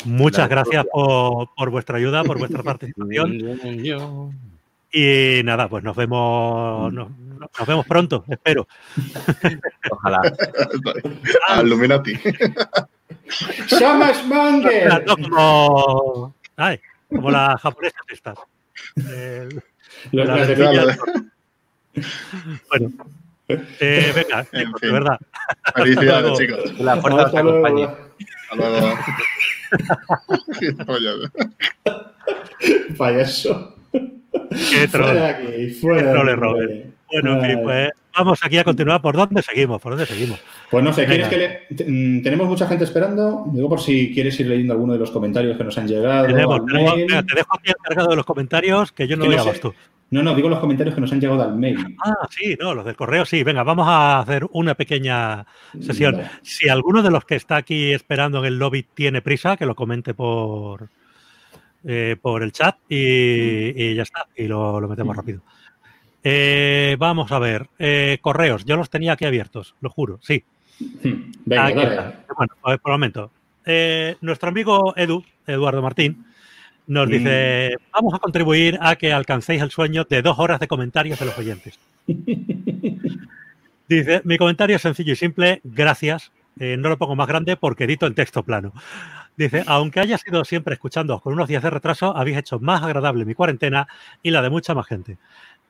muchas La gracias por, por vuestra ayuda, por vuestra [LAUGHS] participación. Y nada, pues nos vemos, nos, nos vemos pronto, espero. Ojalá. [LAUGHS] Al Illuminati. ¡Shamas Monger! No como, ay, como las japonesas estas. El- Los la las de verdilla- Villa. bueno, eh, venga, En chicos, de fin. verdad. Felicidades, chicos. Que la fuerza os Hasta luego. acompañe. Hasta luego. [LAUGHS] [LAUGHS] Payaso. Qué [LAUGHS] troll. Fuera aquí, Qué troll. Bueno, en fin, Ay. pues vamos aquí a continuar. ¿Por dónde seguimos? ¿Por dónde seguimos? Pues no sé, ¿quieres Venga. que le... mm, Tenemos mucha gente esperando. Digo por si quieres ir leyendo alguno de los comentarios que nos han llegado. Tenemos, tenemos- venga, te dejo aquí encargado de los comentarios que yo no doy no sé. abasto. No, no, digo los comentarios que nos han llegado al mail. Ah, sí, no, los del correo sí. Venga, vamos a hacer una pequeña sesión. Si alguno de los que está aquí esperando en el lobby tiene prisa, que lo comente por, eh, por el chat y, y ya está. Y lo, lo metemos rápido. Eh, vamos a ver. eh, correos, yo los tenía aquí abiertos, lo juro, sí. Venga, Aquí está. Bueno, pues por el momento. Nuestro amigo Edu, Eduardo Martín, nos Mm. dice, vamos a contribuir a que alcancéis el sueño de dos horas de comentarios de los oyentes. [LAUGHS] Dice, mi comentario es sencillo y simple, gracias. Eh, no lo pongo más grande porque edito en texto plano. Dice, aunque haya sido siempre escuchándoos con unos días de retraso, habéis hecho más agradable mi cuarentena y la de mucha más gente.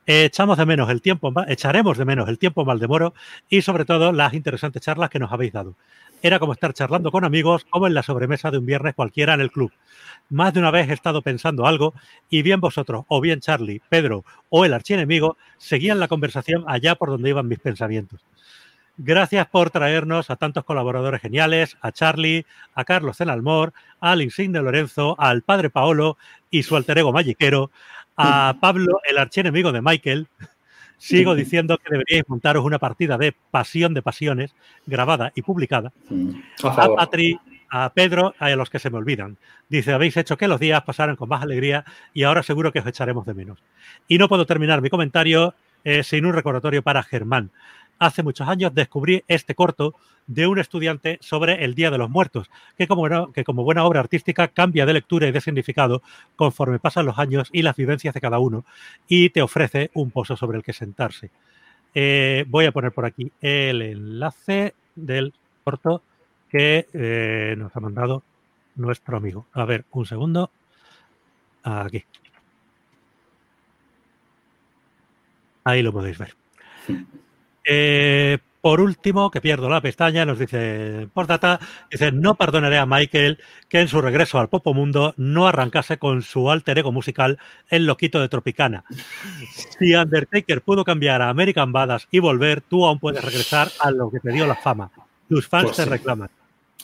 Echamos de menos el tiempo, echaremos de menos el tiempo mal de moro y sobre todo las interesantes charlas que nos habéis dado. Era como estar charlando con amigos, como en la sobremesa de un viernes cualquiera en el club. Más de una vez he estado pensando algo y bien vosotros, o bien Charlie, Pedro o el archienemigo, seguían la conversación allá por donde iban mis pensamientos. Gracias por traernos a tantos colaboradores geniales, a Charlie, a Carlos Zenalmor, al insigne Lorenzo, al padre Paolo y su alter ego magiquero, a [LAUGHS] Pablo, el archienemigo de Michael. Sigo diciendo que deberíais montaros una partida de Pasión de Pasiones, grabada y publicada, A. Patri, a Pedro, a los que se me olvidan. Dice, habéis hecho que los días pasaran con más alegría y ahora seguro que os echaremos de menos. Y no puedo terminar mi comentario eh, sin un recordatorio para Germán. Hace muchos años descubrí este corto de un estudiante sobre el Día de los Muertos, que como, buena- obra artística cambia de lectura y de significado conforme pasan los años y las vivencias de cada uno y te ofrece un pozo sobre el que sentarse. Eh, voy a poner por aquí el enlace del corto que eh, nos ha mandado nuestro amigo. A ver, un segundo. Aquí. Ahí lo podéis ver. Eh, por último, que pierdo la pestaña, nos dice Postdata, dice, no perdonaré a Michael que en su regreso al Popo Mundo no arrancase con su alter ego musical El Loquito de Tropicana. Si Undertaker pudo cambiar a American Badass y volver, tú aún puedes regresar a lo que te dio la fama. Tus fans Pues te sí. reclaman.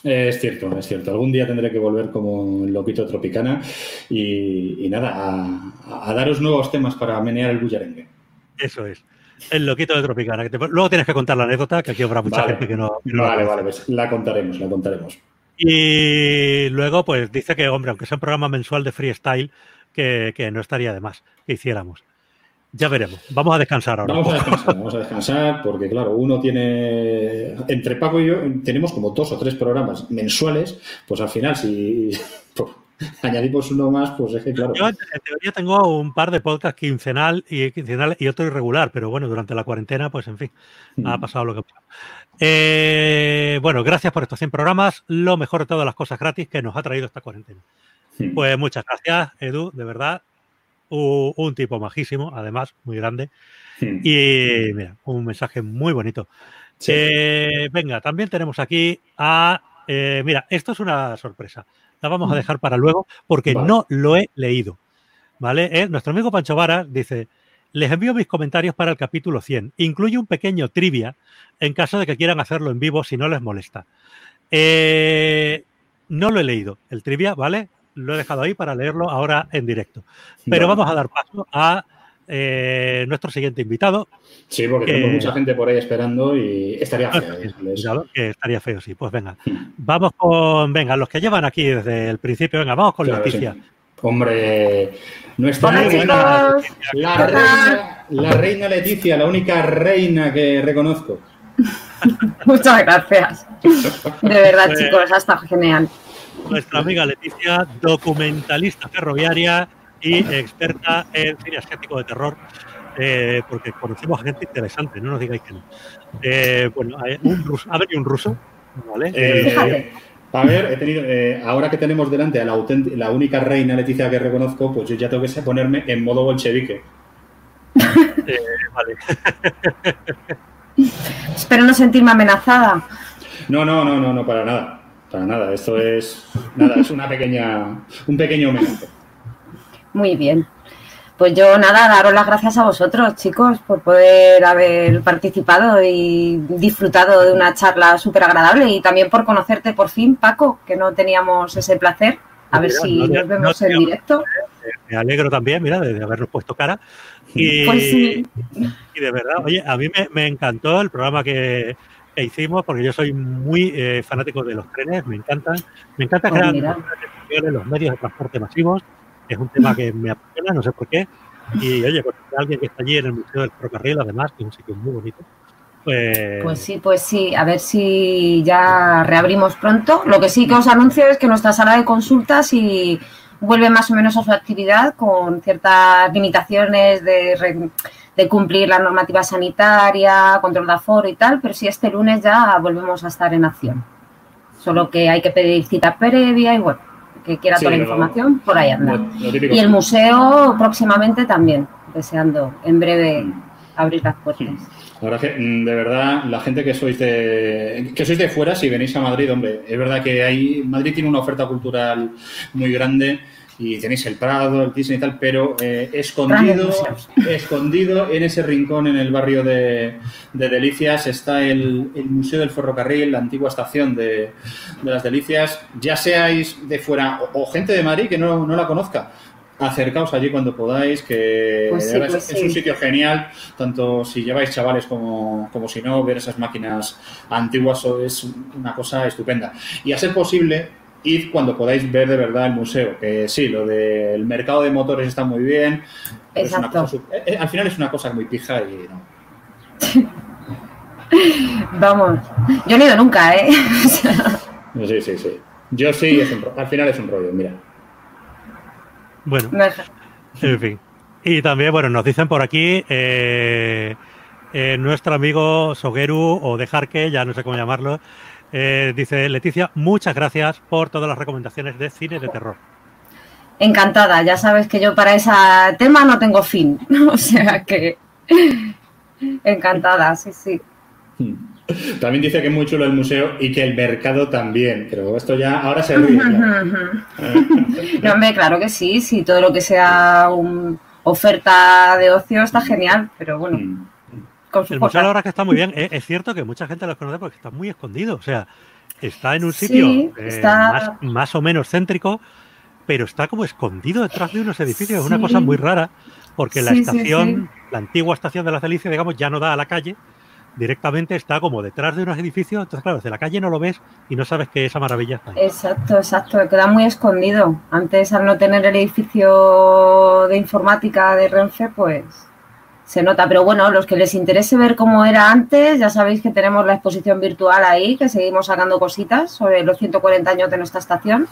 Es cierto, es cierto. Algún día tendré que volver como el loquito tropicana y, y nada, a, a daros nuevos temas para menear el bullarengue. Eso es. El loquito de Tropicana. que te- Luego tienes que contar la anécdota, que aquí habrá mucha Vale. gente que no. que Vale, vale, pues la contaremos, la contaremos. Y luego, pues dice que, hombre, aunque sea un programa mensual de freestyle, que, que no estaría de más que hiciéramos. Ya veremos. Vamos a descansar ahora. Vamos a descansar, vamos a descansar, porque claro, uno tiene, entre Paco y yo, tenemos como dos o tres programas mensuales, pues al final si [LAUGHS] añadimos uno más, pues es que claro. Yo en teoría tengo un par de podcasts quincenal y, quincenal y otro irregular, pero bueno, durante la cuarentena, pues en fin, ha Mm. pasado lo que ha pasado. Eh, bueno, gracias por estos 100 programas. Lo mejor de todas las cosas gratis que nos ha traído esta cuarentena. Pues muchas gracias, Edu, de verdad. Un tipo majísimo, además, muy grande. Y mira, un mensaje muy bonito. Sí. Eh, venga, también tenemos aquí a eh, mira, esto es una sorpresa. La vamos a dejar para luego porque no lo he leído. ¿Vale? Eh, nuestro amigo Pancho Varas dice, les envío mis comentarios para el capítulo 100. Incluye un pequeño trivia en caso de que quieran hacerlo en vivo si no les molesta. Eh, no lo he leído, el trivia, ¿vale? Lo he dejado ahí para leerlo ahora en directo. Pero vamos a dar paso a eh, nuestro siguiente invitado. Sí, porque tengo mucha gente por ahí esperando y estaría feo. que estaría feo, sí. Pues venga, vamos con, venga, los que llevan aquí desde el principio, venga, vamos con Leticia. Hombre, nuestra reina, la reina, la reina Leticia, la única reina que reconozco. [LAUGHS] Muchas gracias. De verdad, pues, chicos, ha estado genial. Nuestra amiga Leticia, documentalista ferroviaria y experta en cine asiático de terror, eh, porque conocemos a gente interesante, no nos digáis que no. Eh, bueno, un ruso, ha venido un ruso, ¿vale? Eh, a ver, he tenido, ahora que tenemos delante a la, la única reina Leticia que reconozco, pues yo ya tengo que ponerme en modo bolchevique. vale. [LAUGHS] Espero no sentirme amenazada. No, no, no, no, no, para nada. Para nada. Esto es nada, es una pequeña, un pequeño homenaje. Muy bien. Pues yo nada, daros las gracias a vosotros, chicos, por poder haber participado y disfrutado de una charla súper agradable y también por conocerte por fin, Paco, que no teníamos ese placer. A ver si nos vemos en directo. Me alegro también, mira, de habernos puesto cara. Y, pues y de verdad, oye, a mí me, encantó el programa que, hicimos porque yo soy muy eh, fanático de los trenes, me encantan. Me encanta crear los medios de transporte masivos. Es un tema que me [LAUGHS] apasiona, no sé por qué. Y oye, pues alguien que está allí en el Museo del Ferrocarril, además, que es un sitio muy bonito. Pues... pues... sí, pues sí, a ver si ya reabrimos pronto. Lo que sí que os anuncio es que nuestra sala de consultas y vuelve más o menos a su actividad con ciertas limitaciones de, cumplir la normativa sanitaria, control de aforo y tal, pero sí este lunes ya volvemos a estar en acción. Solo que hay que pedir cita previa y bueno, que quiera toda la información, por ahí anda. y el museo próximamente también, deseando en breve abrir las puertas. Que, mm, de verdad, la gente que sois de que sois de fuera, si venís a Madrid, hombre, es verdad que hay Madrid tiene una oferta cultural muy grande y tenéis el Prado, el Thyssen y tal, pero eh, escondido, escondido en ese rincón en el barrio de, Delicias está el, Museo del Ferrocarril, la antigua estación de, las Delicias. Ya seáis de fuera o, gente de Madrid que no, la conozca, acercaos allí cuando podáis, que pues pues es, un sitio genial, tanto si lleváis chavales como, como si no, ver esas máquinas antiguas es una cosa estupenda. Y a ser posible, id cuando podáis ver de verdad el museo. Que sí, lo del mercado de motores está muy bien. Eh, eh, al final es una cosa muy pija y no. [LAUGHS] Vamos, yo no he ido nunca, ¿eh? [LAUGHS] sí, sí, sí. Yo sí, al final es un rollo, mira. Bueno, en fin. Y también, bueno, nos dicen por aquí eh, nuestro amigo Sogeru o Dejarque, ya no sé cómo llamarlo, eh, dice Leticia, muchas gracias por todas las recomendaciones de cine de terror. Encantada, ya sabes que yo para ese tema no tengo fin, [LAUGHS] o sea que [LAUGHS] encantada, sí, sí. También dice que es muy chulo el museo y que el mercado también, pero esto ya ahora se ríe. no, [LAUGHS] hombre, claro que sí, sí, todo lo que sea un oferta de ocio está genial, pero bueno. El museo la verdad que está muy bien. Es, cierto que mucha gente lo conoce porque está muy escondido. O sea, está en un sitio eh, más, o menos céntrico, pero está como escondido detrás de unos edificios. Es una cosa muy rara porque la estación, la antigua estación de la Celicia, digamos, ya no da a la calle. Directamente está como detrás de unos edificios. Entonces, claro, desde la calle no lo ves y no sabes que esa maravilla está ahí. Exacto, exacto. Queda muy escondido. Antes, al no tener el edificio de informática de Renfe, pues se nota. Pero bueno, los que les interese ver cómo era antes, ya sabéis que tenemos la exposición virtual ahí, que seguimos sacando cositas sobre los 140 años de nuestra estación.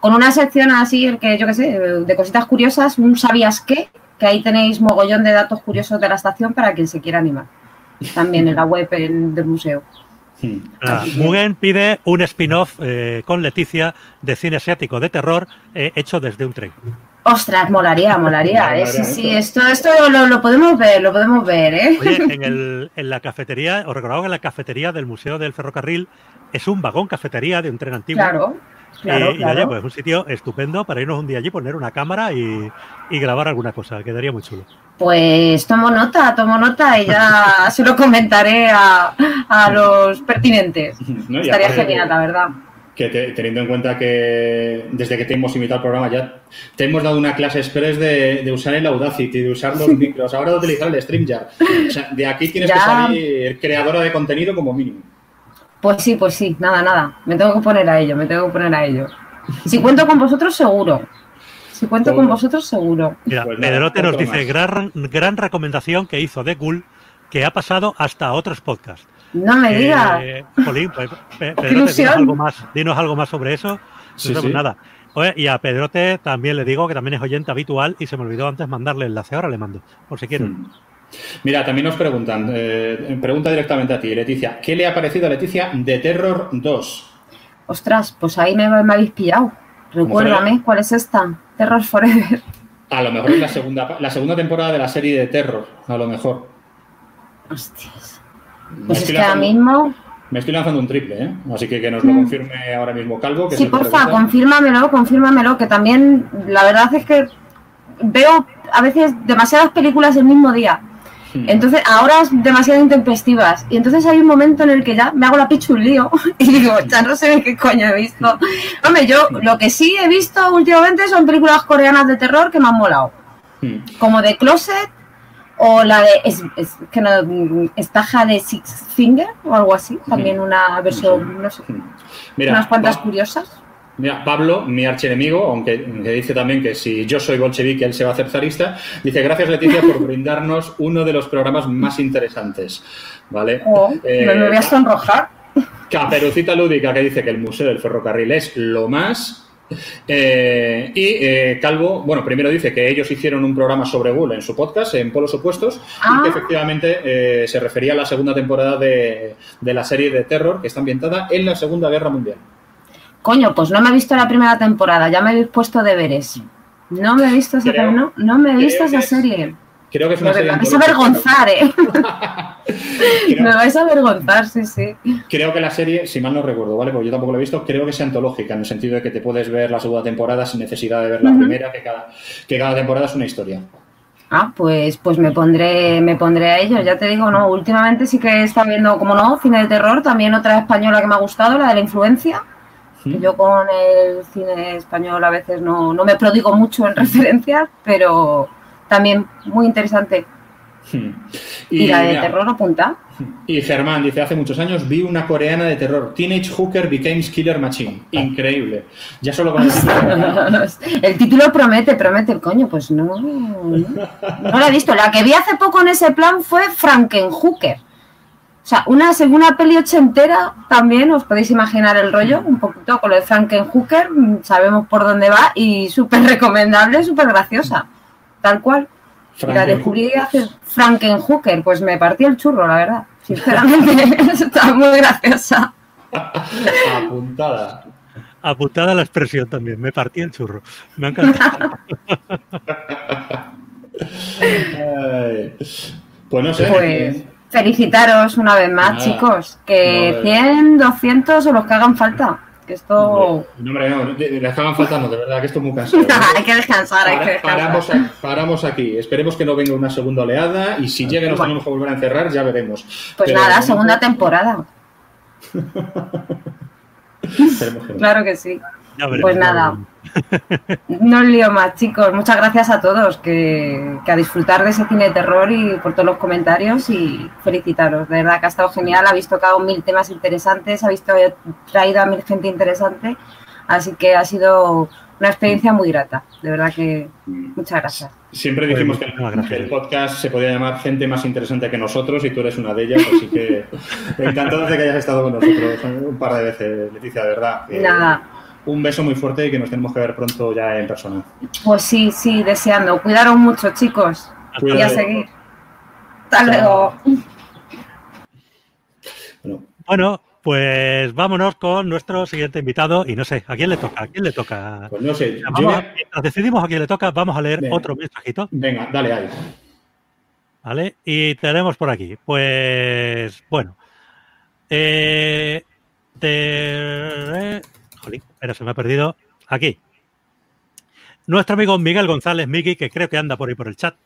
Con una sección así, el que yo qué sé, de cositas curiosas, un sabías qué, que ahí tenéis mogollón de datos curiosos de la estación para quien se quiera animar. También en la web del museo. Ah, Mugen pide un spin-off eh, con Leticia de cine asiático de terror eh, hecho desde un tren. Ostras, molaría, molaría. ¿eh? Sí, sí, esto, esto lo, podemos ver, lo podemos ver, ¿eh? Oye, [LAUGHS] en, el, en la cafetería, os recordaba que la cafetería del Museo del Ferrocarril es un vagón cafetería de un tren antiguo. Claro. Claro, y, oye, pues es un sitio estupendo para irnos un día allí, poner una cámara y, y, grabar alguna cosa, quedaría muy chulo. Pues tomo nota, tomo nota y ya [LAUGHS] se lo comentaré a, a los pertinentes. Estaría genial, la verdad que teniendo en cuenta que desde que te hemos invitado al programa ya te hemos dado una clase express de, usar el Audacity, de usar los [LAUGHS] micros, ahora de utilizar el StreamYard. O sea, de aquí tienes que salir creadora de contenido como mínimo. Pues sí, pues sí, nada, nada. Me tengo que poner a ello, me tengo que poner a ello. Si cuento con vosotros, seguro. Si cuento con vosotros, seguro. Mira, pues Pedrote nos dice, gran, gran recomendación que hizo de Cool, que ha pasado hasta otros podcasts. No me eh, digas. Jolín, pues, [LAUGHS] dinos algo, más, dinos algo más sobre eso. no nada. y a Pedrote también le digo que también es oyente habitual y se me olvidó antes mandarle el enlace. Ahora le mando, por si quieren. Hmm. Mira, también nos preguntan, eh, pregunta directamente a ti, Leticia. ¿Qué le ha parecido a Leticia de Terror 2? Ostras, pues ahí me, habéis pillado. Recuérdame, ¿cuál es esta? Terror Forever. A lo mejor es la segunda, la segunda temporada de la serie de Terror, a lo mejor. Hostias. Pues es que ahora mismo. Me estoy lanzando un triple, ¿eh? Así que que nos lo mm. confirme ahora mismo Calvo. Que sí, porfa, confírmamelo, confírmamelo, que también la verdad es que veo a veces demasiadas películas el mismo día. Entonces, ahora es demasiado intempestivas. Y entonces hay un momento en el que ya me hago la pichu lío [LAUGHS] y digo, ya no sé qué coño he visto. Hombre, yo lo que sí he visto últimamente son películas coreanas de terror que me han molado. Como The Closet o la de es, que no, estaja de Six Finger o algo así, también una versión, no sé, unas cuantas curiosas. Mira, Pablo, mi archienemigo, aunque dice también que si yo soy bolchevique, él se va a hacer zarista, dice gracias Leticia por [LAUGHS] brindarnos uno de los programas más interesantes. ¿Vale? Oh, me voy a eh, sonrojar. Caperucita Lúdica que dice que el Museo del Ferrocarril es lo más eh, y eh, Calvo, bueno, primero dice que ellos hicieron un programa sobre Google en su podcast, en Polos Opuestos, y que ah. efectivamente eh, se refería a la segunda temporada de, la serie de terror que está ambientada en la Segunda Guerra Mundial. Coño, pues no me he visto la primera temporada, ya me habéis puesto deberes. No me he visto esa, no, no me he visto esa serie. Creo que es una serie. Me vais a avergonzar, ¿eh? [LAUGHS] me vais a avergonzar, sí, sí. Creo que la serie, si mal no recuerdo, ¿vale? Porque yo tampoco la he visto, creo que es antológica, en el sentido de que te puedes ver la segunda temporada sin necesidad de ver la primera, que cada, que cada temporada es una historia. Ah, pues, pues me pondré, me pondré a ello. Ya te digo, no, últimamente sí que estado viendo, como no, cine de terror, también otra española que me ha gustado, la de la influencia. Yo con el cine español a veces no, no me prodigo mucho en [LAUGHS] referencias, pero también muy interesante. Hmm. Y, la de terror apunta. Y Germán dice, hace muchos años vi una coreana de terror, Teenage Hooker Became Killer Machine. Increíble. Ya solo con [LAUGHS] el título. el título promete, promete, coño, pues no, no, la he visto. La que vi hace poco en ese plan fue Frankenhooker. O sea, una segunda peli ochentera también, os podéis imaginar el rollo, un poquito con lo de Frankenhooker, sabemos por dónde va y súper recomendable, súper graciosa tal cual. La descubrí hace Frankenhooker, pues me partí el churro, la verdad. [LAUGHS] Sinceramente, [LAUGHS] está muy graciosa. Apuntada. Apuntada la expresión también, me partí el churro. Me ha encantado. pues no sé. Pues felicitaros una vez más, chicos. Que 100, 200 o los que hagan falta esto. No, hombre, no, le estaban faltando, de verdad, que esto es muy cansado. [LAUGHS] hay que descansar, hay que descansar. Paramos, aquí, esperemos que no venga una segunda oleada y si llega y nos tenemos que volver a encerrar, ya veremos. Pues nada, segunda temporada. [LAUGHS] claro que sí. Pues nada, no lío más, chicos. Muchas gracias a todos, que, a disfrutar de ese cine de terror y por todos los comentarios y felicitaros. De verdad que ha estado genial, habéis tocado mil temas interesantes, habéis traído a mil gente interesante, así que ha sido una experiencia muy grata. De verdad que muchas gracias. Siempre dijimos que, el podcast se podía llamar gente más interesante que nosotros y tú eres una de ellas, así que [LAUGHS] encantado de que hayas estado con nosotros un par de veces, Leticia, de verdad. Nada un beso muy fuerte y que nos tenemos que ver pronto ya en persona. Pues sí, sí, deseando. Cuidaros mucho, chicos. Y a seguir. Hasta luego. Bueno. Pues vámonos con nuestro siguiente invitado y no sé, ¿a quién le toca? ¿A quién le toca? Pues no sé. Mientras decidimos a quién le toca, vamos a leer otro mensajito. Venga, dale ahí. ¿Vale? Y tenemos por aquí, pues, bueno. Eh, Jolín, pero se me ha perdido. Aquí. Nuestro amigo Miguel González Miki, que creo que anda por ahí por el chat.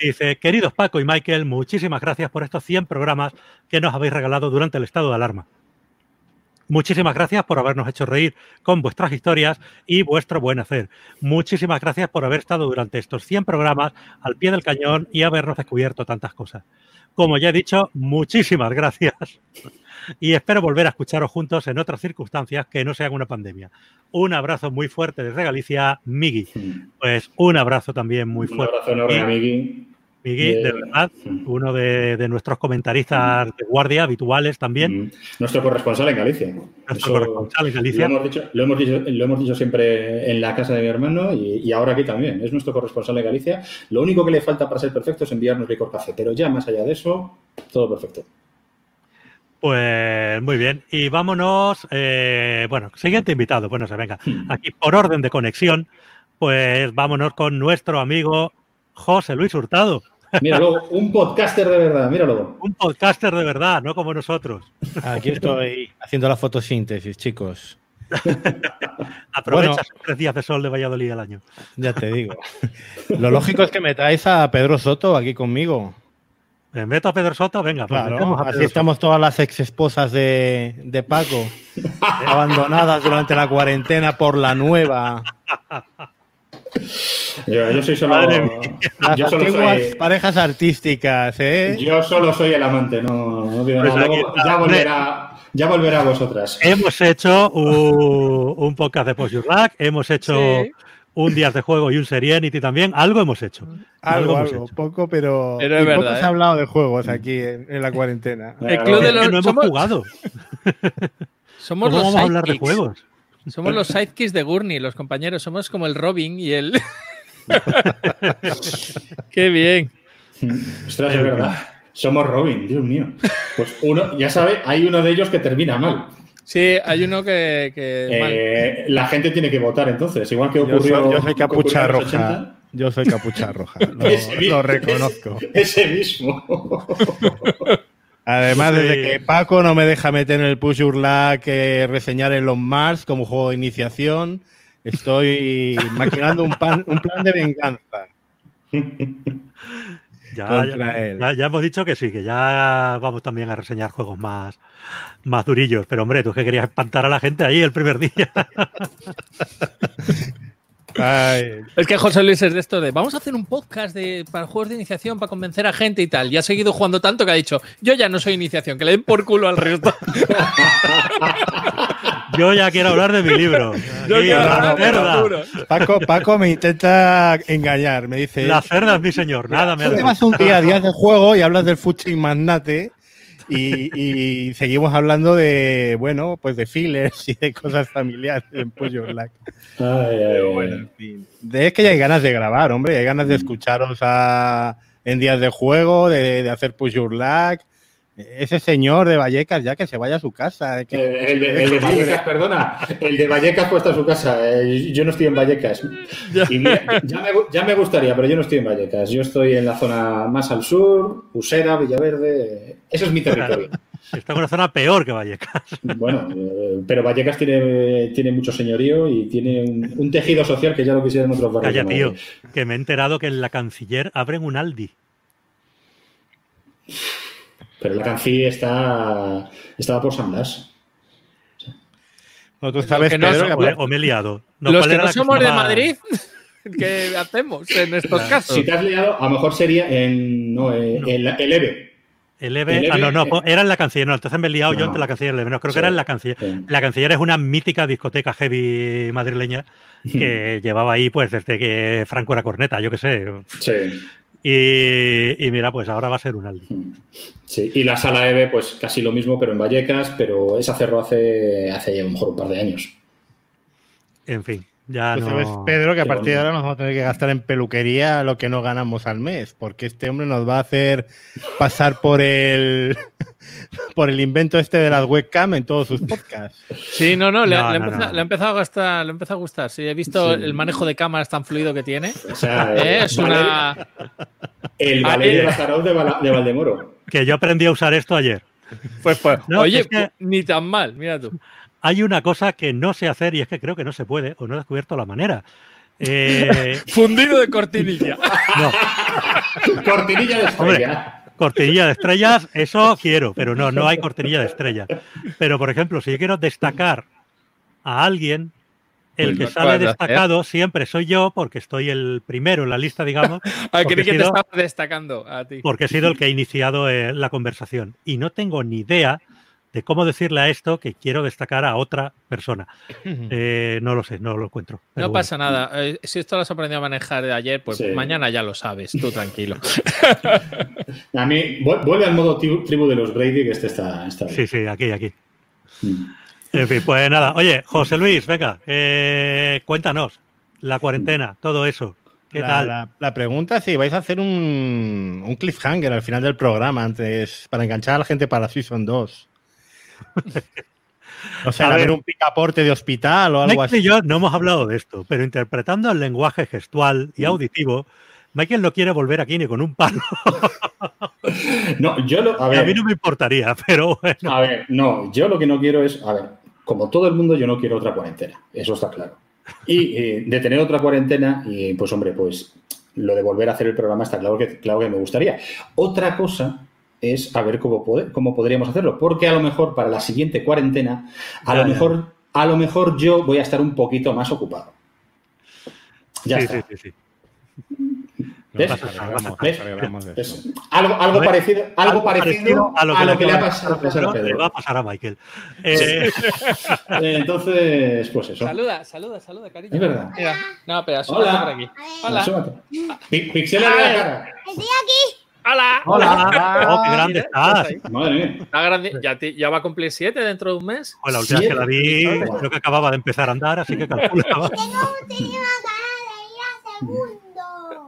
Dice, queridos Paco y Michael, muchísimas gracias por estos 100 programas que nos habéis regalado durante el estado de alarma. Muchísimas gracias por habernos hecho reír con vuestras historias y vuestro buen hacer. Muchísimas gracias por haber estado durante estos 100 programas al pie del cañón y habernos descubierto tantas cosas. Como ya he dicho, muchísimas gracias. Y espero volver a escucharos juntos en otras circunstancias que no sean una pandemia. Un abrazo muy fuerte desde Galicia, Migi. Pues un abrazo también muy fuerte. Un abrazo enorme a Migi. Miguel, de verdad, uno de, nuestros comentaristas de guardia habituales también. Nuestro corresponsal en Galicia. Nuestro corresponsal en Galicia. Lo hemos, dicho, siempre en la casa de mi hermano y, ahora aquí también. Es nuestro corresponsal en Galicia. Lo único que le falta para ser perfecto es enviarnos licor café, pero ya más allá de eso, todo perfecto. Pues muy bien. Y vámonos, eh, bueno, siguiente invitado. Bueno, se venga. Aquí por orden de conexión, pues vámonos con nuestro amigo José Luis Hurtado. Míralo, un podcaster de verdad, míralo. Un podcaster de verdad, no como nosotros. Aquí estoy haciendo la fotosíntesis, chicos. [LAUGHS] Aprovecha tres días de sol de Valladolid al año. Ya te digo. Lo lógico es que me traes a Pedro Soto aquí conmigo. Me meto a Pedro Soto, venga. Pues así estamos todas las ex esposas de, de Paco, [LAUGHS] abandonadas durante la cuarentena por la nueva. Yo, soy solo. Las soy, parejas artísticas, ¿eh? Yo solo soy el amante, no, no digo pues ya, volverá, ya volverá a vosotras. Hemos hecho un, podcast de Post Your Luck, hemos hecho un Días de Juego y un Serenity también. Algo hemos hecho. Algo, algo, poco, pero, pero es verdad, poco se ha ¿eh? hablado de juegos aquí en, la cuarentena. [LAUGHS] El club de los... no hemos jugado. [LAUGHS] Somos ¿Cómo los vamos a hablar de juegos? Somos los sidekicks de Gurney, los compañeros. Somos como el Robin y el. [LAUGHS] Qué bien. Ostras, es verdad. Somos Robin, Dios mío. Pues uno, ya sabe, hay uno de ellos que termina mal. Sí, hay uno que. Eh, la gente tiene que votar entonces, igual que ocurrió. Yo soy, capucha roja. Yo soy capucha roja. [LAUGHS] lo reconozco. Ese mismo. Además, desde que Paco no me deja meter en el Push Your Luck eh, reseñar en los Mars como juego de iniciación, estoy maquinando un, plan de venganza. [LAUGHS] Ya, ya, hemos dicho que sí, que ya vamos también a reseñar juegos más, más durillos. Pero hombre, tú que querías espantar a la gente ahí el primer día. [LAUGHS] Es que José Luis es de esto de vamos a hacer un podcast de, para juegos de iniciación para convencer a gente y tal. Y ha seguido jugando tanto que ha dicho, yo ya no soy iniciación, que le den por culo al resto. [LAUGHS] yo ya quiero hablar de mi libro. [LAUGHS] Paco, Paco me intenta engañar, me dice. La cerda es mi señor, nada me hace. un día a día de juego y hablas del fuching magnate y, seguimos hablando de, bueno, pues de fillers y de cosas familiares en Pollo Black. bueno, Es que ya hay ganas de grabar, hombre, hay ganas de escucharos en días de juego, de, hacer Push Your Luck, ese señor de Vallecas ya que se vaya a su casa. Eh, el, de, [LAUGHS] Vallecas, perdona, el de Vallecas puesto a su casa. Eh, yo no estoy en Vallecas. ya, me, gustaría, pero yo no estoy en Vallecas. Yo estoy en la zona más al sur, Usera, Villaverde. Eso es mi territorio. [LAUGHS] Está en una zona peor que Vallecas. Bueno, eh, pero Vallecas tiene, tiene mucho señorío y tiene un, tejido social que ya lo quisieran otros barrios. Calla, tío, que me he enterado que en la canciller abren un Aldi. Pero la Canfi está, estaba por San Blas. No, tú sabes que no o me he liado. los que no somos de Madrid, [LAUGHS] ¿qué hacemos en estos casos? Si te has liado, a lo mejor sería en no, eh, El, el, EVE. El EVE, ah, no, no, eh, era en la canciller, no, entonces me he liado yo entre la canciller y el EVE, no, creo que era en la canciller. La canciller es una mítica discoteca heavy madrileña que [LAUGHS] llevaba ahí pues desde que Franco era corneta, yo qué sé. Sí. Y, mira, pues ahora va a ser un Aldi. Sí, y la sala EVE, pues casi lo mismo, pero en Vallecas, pero esa cerró hace, hace a lo mejor un par de años. En fin, Ya Pues no... sabes, Pedro, que a partir de ahora nos vamos a tener que gastar en peluquería lo que no ganamos al mes, porque este hombre nos va a hacer pasar por el [LAUGHS] por el invento este de las webcam en todos sus podcasts. Sí, no, no, le, No, le ha no, empezado, no. le ha empezado a gastar, le ha empezado a gustar. Sí, he visto Sí. el manejo de cámaras tan fluido que tiene. O sea, Eh, es Valerio- una. El eh. Lazarov de, de Valdemoro. Que yo aprendí a usar esto ayer. Pues, pues, No, oye, es que- ni tan mal, mira tú. Hay una cosa que no sé hacer y es que creo que no se puede o no he descubierto la manera. [LAUGHS] Eh, Fundido de cortinilla. no, Cortinilla de estrella. cortinilla de estrellas, eso quiero, pero no, no hay cortinilla de estrellas. Pero, por ejemplo, si yo quiero destacar a alguien, el Pues que sale de destacado siempre soy yo, porque estoy el primero en la lista, digamos, [LAUGHS] Ah, creí que te estaba destacando a ti. porque he sido el que ha iniciado eh, la conversación. Y no tengo ni idea de cómo decirle a esto que quiero destacar a otra persona. [LAUGHS] Eh, no lo sé, no lo encuentro. No bueno. pasa nada. Eh, Si esto lo has aprendido a manejar de ayer, pues Sí. mañana ya lo sabes. Tú tranquilo. [LAUGHS] A mí, vu- vuelve al modo tri- tribu de los Brady, que este está, está bien. Sí, sí, aquí, aquí. Mm. En fin, pues nada. Oye, José Luis, venga, eh, cuéntanos la cuarentena, todo eso. ¿Qué la, tal? La, la pregunta es si vais a hacer un, un cliffhanger al final del programa antes para enganchar a la gente para la Season 2. [LAUGHS] O sea, A un picaporte de hospital o algo Michael y así. yo no hemos hablado de esto, pero interpretando el lenguaje gestual y auditivo, Michael no quiere volver aquí ni con un palo. [LAUGHS] No, yo lo. A mí no me importaría, [LAUGHS] pero bueno. a ver, no, yo lo que no quiero es. A ver, como todo el mundo, yo no quiero otra cuarentena. Eso está claro. Y eh, de tener otra cuarentena, y pues hombre, pues lo de volver a hacer el programa está claro que, claro que me gustaría. Otra cosa es a ver cómo, pode- cómo podríamos hacerlo, porque a lo mejor para la siguiente cuarentena, a Ya, lo ya. mejor, a lo mejor yo voy a estar un poquito más ocupado. Ya sí, está. sí, sí, sí. ¿Ves? Arreglamos- ¿Ves? arreglamos eso. Es algo algo ver, parecido, algo parecido a lo que, le, ha pasado a Pedro, Pedro. le va a pasar a Michael. Eh, [LAUGHS] Eh, Entonces, pues eso. Saluda, saluda, saluda, cariño. Es verdad. Mira, no, pero por aquí. Hola. Pixela de la cara. Hola. Hola. [LAUGHS] Oh, qué grande estás. ahí. Madre mía. Está grande. Ya, te- ya va a cumplir siete dentro de un mes. Pues la última vez que la vi, creo que acababa de empezar a andar, así que calculaba. [LAUGHS]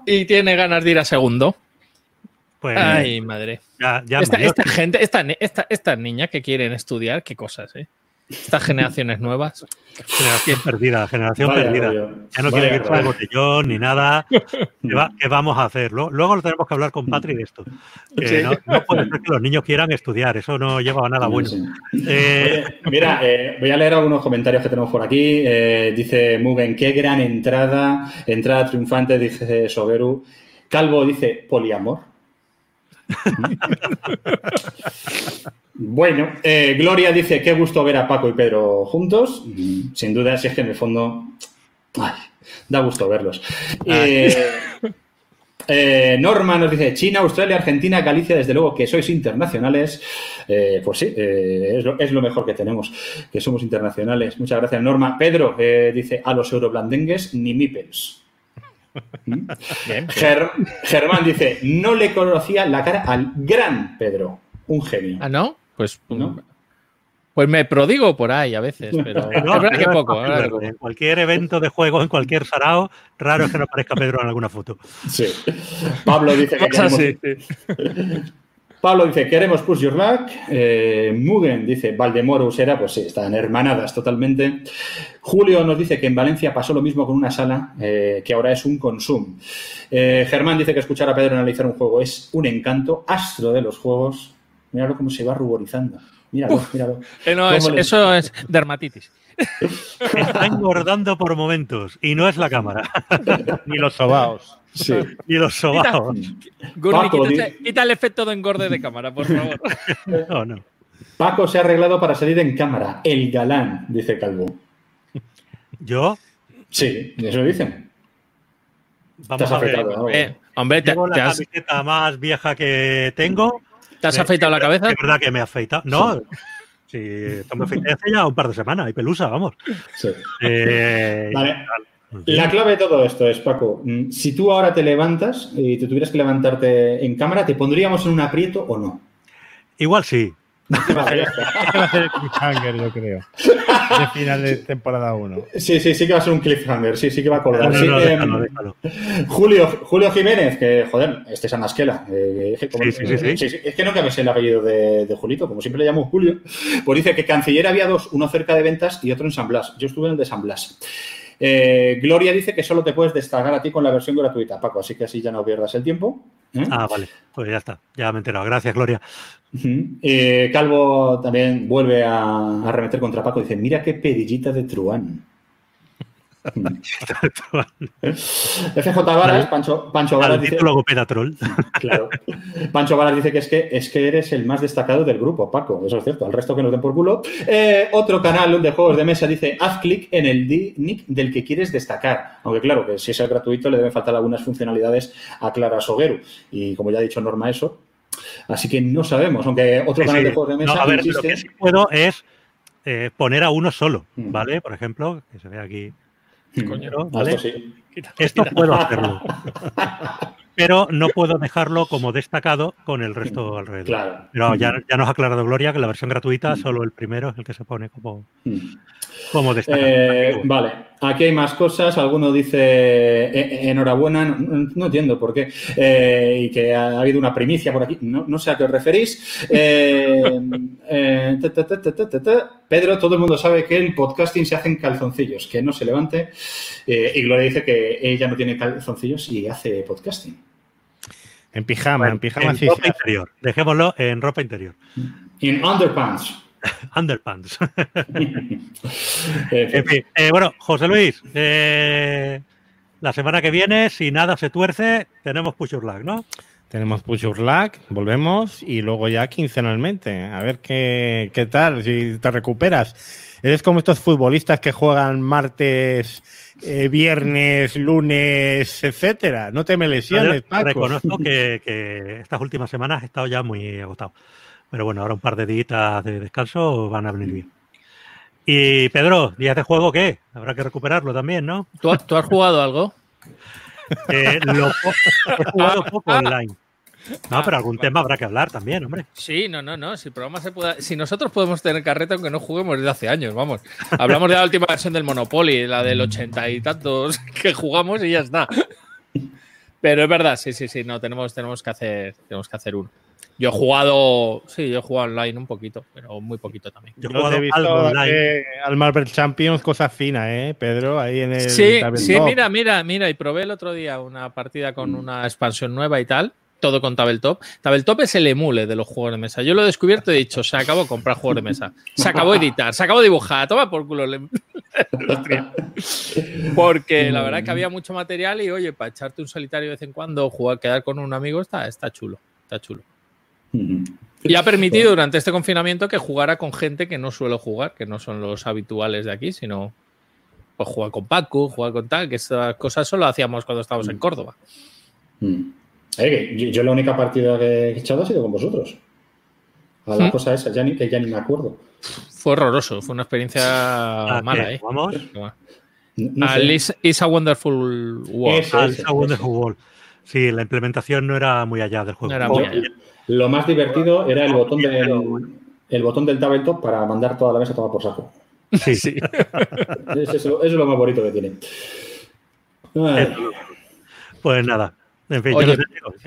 Y tiene ganas de ir a segundo. Pues Ay, madre. ya, ya Esta, esta gente, esta, esta, estas niñas que quieren estudiar, qué cosas, ¿eh? Estas generaciones nuevas. generación perdida, generación Vaya perdida. rollo. Ya no Vaya quiere al rollo. botellón ni nada. ¿Qué, va- qué vamos a hacer? Luego, luego lo tenemos que hablar con Patri de esto. Que Sí. no, no puede ser que los niños quieran estudiar, eso no lleva a nada bueno. Sí. Eh, Oye, mira, eh, voy a leer algunos comentarios que tenemos por aquí. Eh, dice Mugen, qué gran entrada. Entrada triunfante, dice Soberu. Calvo dice poliamor. [LAUGHS] bueno, eh, Gloria dice, qué gusto ver a Paco y Pedro juntos. Mm, Sin duda, si es que en el fondo ay, da gusto verlos. Eh, eh, Norma nos dice China, Australia, Argentina, Galicia, desde luego que sois internacionales. Eh, pues sí, eh, es, lo, es lo mejor que tenemos, que somos internacionales. Muchas gracias, Norma. Pedro eh, dice a los euroblandengues ni mipels. ¿Mm? Ger- Germán dice no le conocía la cara al gran Pedro, un genio. Ah, ¿no? Pues, ¿No? pues me prodigo por ahí a veces, [LAUGHS] pero no, es verdad que poco. es verdad. En cualquier evento de juego, en cualquier sarao, raro es que no aparezca Pedro en alguna foto. Sí. Pablo dice que [LAUGHS] queremos- sí. Pablo dice, queremos push your luck. Eh, Mugen dice, Valdemoro Usera, pues sí, están hermanadas totalmente. Julio nos dice que en Valencia pasó lo mismo con una sala, eh, que ahora es un consum. Eh, Germán dice que escuchar a Pedro analizar un juego es un encanto. Astro de los juegos. Míralo cómo se va ruborizando. Míralo, míralo. Eh, no, ¿Cómo es- le- eso es dermatitis. [LAUGHS] Está engordando por momentos y no es la cámara, [LAUGHS] Ni los sobaos. Sí. ni los sobaos. Gurri, quita, di- quita el efecto de engorde de cámara, por favor. [LAUGHS] No, no. Paco se ha arreglado para salir en cámara. El galán, dice Calvo. Yo, Sí, eso dicen. Te vamos has a ver. afeitado, ¿no? Eh, hombre, te, Llevo te la has, camiseta más vieja que tengo. Te has afeitado la cabeza. Es verdad que me he afeitado. No, sí, esto me afeité hace ya un par de semanas. Hay pelusa, vamos. Sí. Eh, Vale. La clave de todo esto es, Paco, mm, si tú ahora te levantas y tú tuvieras que levantarte en cámara, ¿te pondríamos en un aprieto o no? Igual sí. [LAUGHS] Este va a ser el cliffhanger, yo creo. De final de temporada 1. Sí, sí, sí que va a ser un cliffhanger. Sí, sí que va a colgar. sí, Julio, Julio Jiménez, que, joder, este es Anasquela. Eh, sí, sí, sí, Es que no cabes el apellido de, de, Julito, como siempre le llamo Julio. Pues dice que Canciller había dos, uno cerca de ventas y otro en San Blas. Yo estuve en el de San Blas. Eh, Gloria dice que solo te puedes descargar a ti con la versión gratuita, Paco, así que así ya no pierdas el tiempo. ¿eh? Ah, vale, pues ya está, ya me he enterado. Gracias, Gloria. Eh, Calvo también vuelve a, a, remeter contra Paco. Dice, mira qué pedillita de Truán. FJ Varas, Pancho, Pancho Varas dice. claro. Pancho Varas dice que es, que es que eres el más destacado del grupo, Paco. Eso es cierto. Al resto que nos den por culo. Eh, otro canal de juegos de mesa dice: haz clic en el nick del que quieres destacar. Aunque claro, que si es el gratuito le deben faltar algunas funcionalidades a Clara Soguero. Y como ya ha dicho Norma, eso. Así que no sabemos. Aunque otro canal de juegos de mesa. a ver, lo que sí puedo es eh, poner a uno solo, mm. ¿vale? Por ejemplo, que se ve aquí Coño, ¿vale? Esto puedo hacerlo. [LAUGHS] Pero no puedo dejarlo como destacado con el resto alrededor. Claro. Pero ya, ya, nos ha aclarado Gloria que la versión gratuita, solo el primero es el que se pone como, como destacado. Eh, vale, aquí hay más cosas. Alguno dice eh, eh, enhorabuena, no, entiendo por qué, y que ha habido una primicia por aquí. No, no sé a qué os referís. Pedro, todo el mundo sabe que el podcasting se hace en calzoncillos, que no se levante. y Gloria dice que ella no tiene calzoncillos y hace podcasting. En pijama, en pijama en ropa interior. Dejémoslo en ropa interior. En underpants. [LAUGHS] underpants. [LAUGHS] en fin, eh, bueno, José Luis, eh, la semana que viene, si nada se tuerce, tenemos Push Your Lag, ¿no? Tenemos Push Your Lag, volvemos y luego ya quincenalmente. A ver qué, qué tal, si te recuperas. Eres como estos futbolistas que juegan martes eh, viernes, lunes, etcétera. No te me lesiones, Paco. Reconozco [LAUGHS] que, estas últimas semanas he estado ya muy agotado. Pero bueno, ahora un par de días de descanso van a venir bien. Y Pedro, ¿días de juego qué? Habrá que recuperarlo también, ¿no? ¿Tú, has jugado algo? Eh, he jugado poco online. No, pero algún tema habrá que hablar también, hombre. Sí, no, no, no. Si el programa se puede. Si nosotros podemos tener carreta aunque no juguemos desde hace años, vamos. [LAUGHS] Hablamos de la última versión del Monopoly, la del ochenta y tantos [LAUGHS] que jugamos y ya está. Pero es verdad, sí, sí, sí. No, tenemos, tenemos que hacer, tenemos que hacer uno. Yo he jugado, sí, yo he jugado online un poquito, pero muy poquito también. Yo, he jugado visto online. al Marvel Champions, cosa fina, ¿eh, Pedro? Ahí en el. Sí, sí, mira, mira, mira. Y probé el otro día una partida con una expansión nueva y tal todo con Tabletop. Tabletop es el emule de los juegos de mesa. Yo lo he descubierto y he dicho, se acabó comprar juegos de mesa. Se acabó editar, se acabó dibujar, toma por culo. [LAUGHS] Porque la verdad es que había mucho material y oye, para echarte un solitario de vez en cuando, jugar, quedar con un amigo, está, está chulo, está chulo. Y ha permitido durante este confinamiento que jugara con gente que no suelo jugar, que no son los habituales de aquí, sino pues jugar con Paco, jugar con tal, que esas cosas solo hacíamos cuando estábamos en Córdoba. Eh, yo, la única partida que he echado ha sido con vosotros. A la ¿Mm? cosa esa, ya ni, que ya ni me acuerdo. Fue horroroso, fue una experiencia ah, mala, ¿eh? Vamos. a Wonderful World. a Wonderful World. Sí, la implementación no era muy allá del juego. Lo más divertido era el botón del, el botón del tabletop para mandar toda la mesa a tomar por saco. Sí, sí. [LAUGHS] eso, es lo más bonito que tiene. Pues nada, en fin,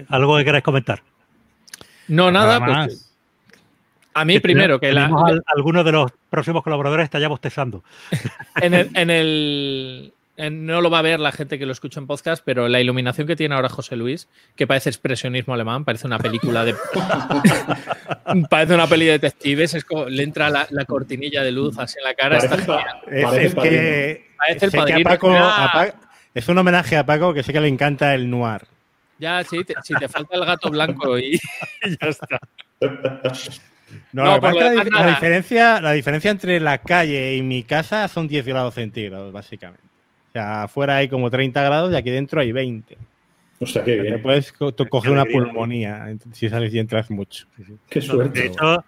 ¿algo que queráis comentar? No, nada, pues. A mí primero, que la, algunos de los próximos colaboradores está ya bostezando. [LAUGHS] En el, en el no lo va a ver la gente que lo escucha en podcast, pero la iluminación que tiene ahora José Luis, que parece expresionismo alemán, parece una película de. [LAUGHS] parece una peli de detectives, es como, le entra la, cortinilla de luz así en la cara. es, que, parece el es un homenaje a Paco que sé que le encanta el noir. Ya, sí, si te falta el gato blanco y, [LAUGHS] ya está. No, la, diferencia, la diferencia entre la calle y mi casa son 10 grados centígrados, básicamente. O sea, afuera hay como 30 grados y aquí dentro hay 20. O sea, qué bien. Te puedes coger una pulmonía si sales y entras mucho. Qué suerte. De hecho,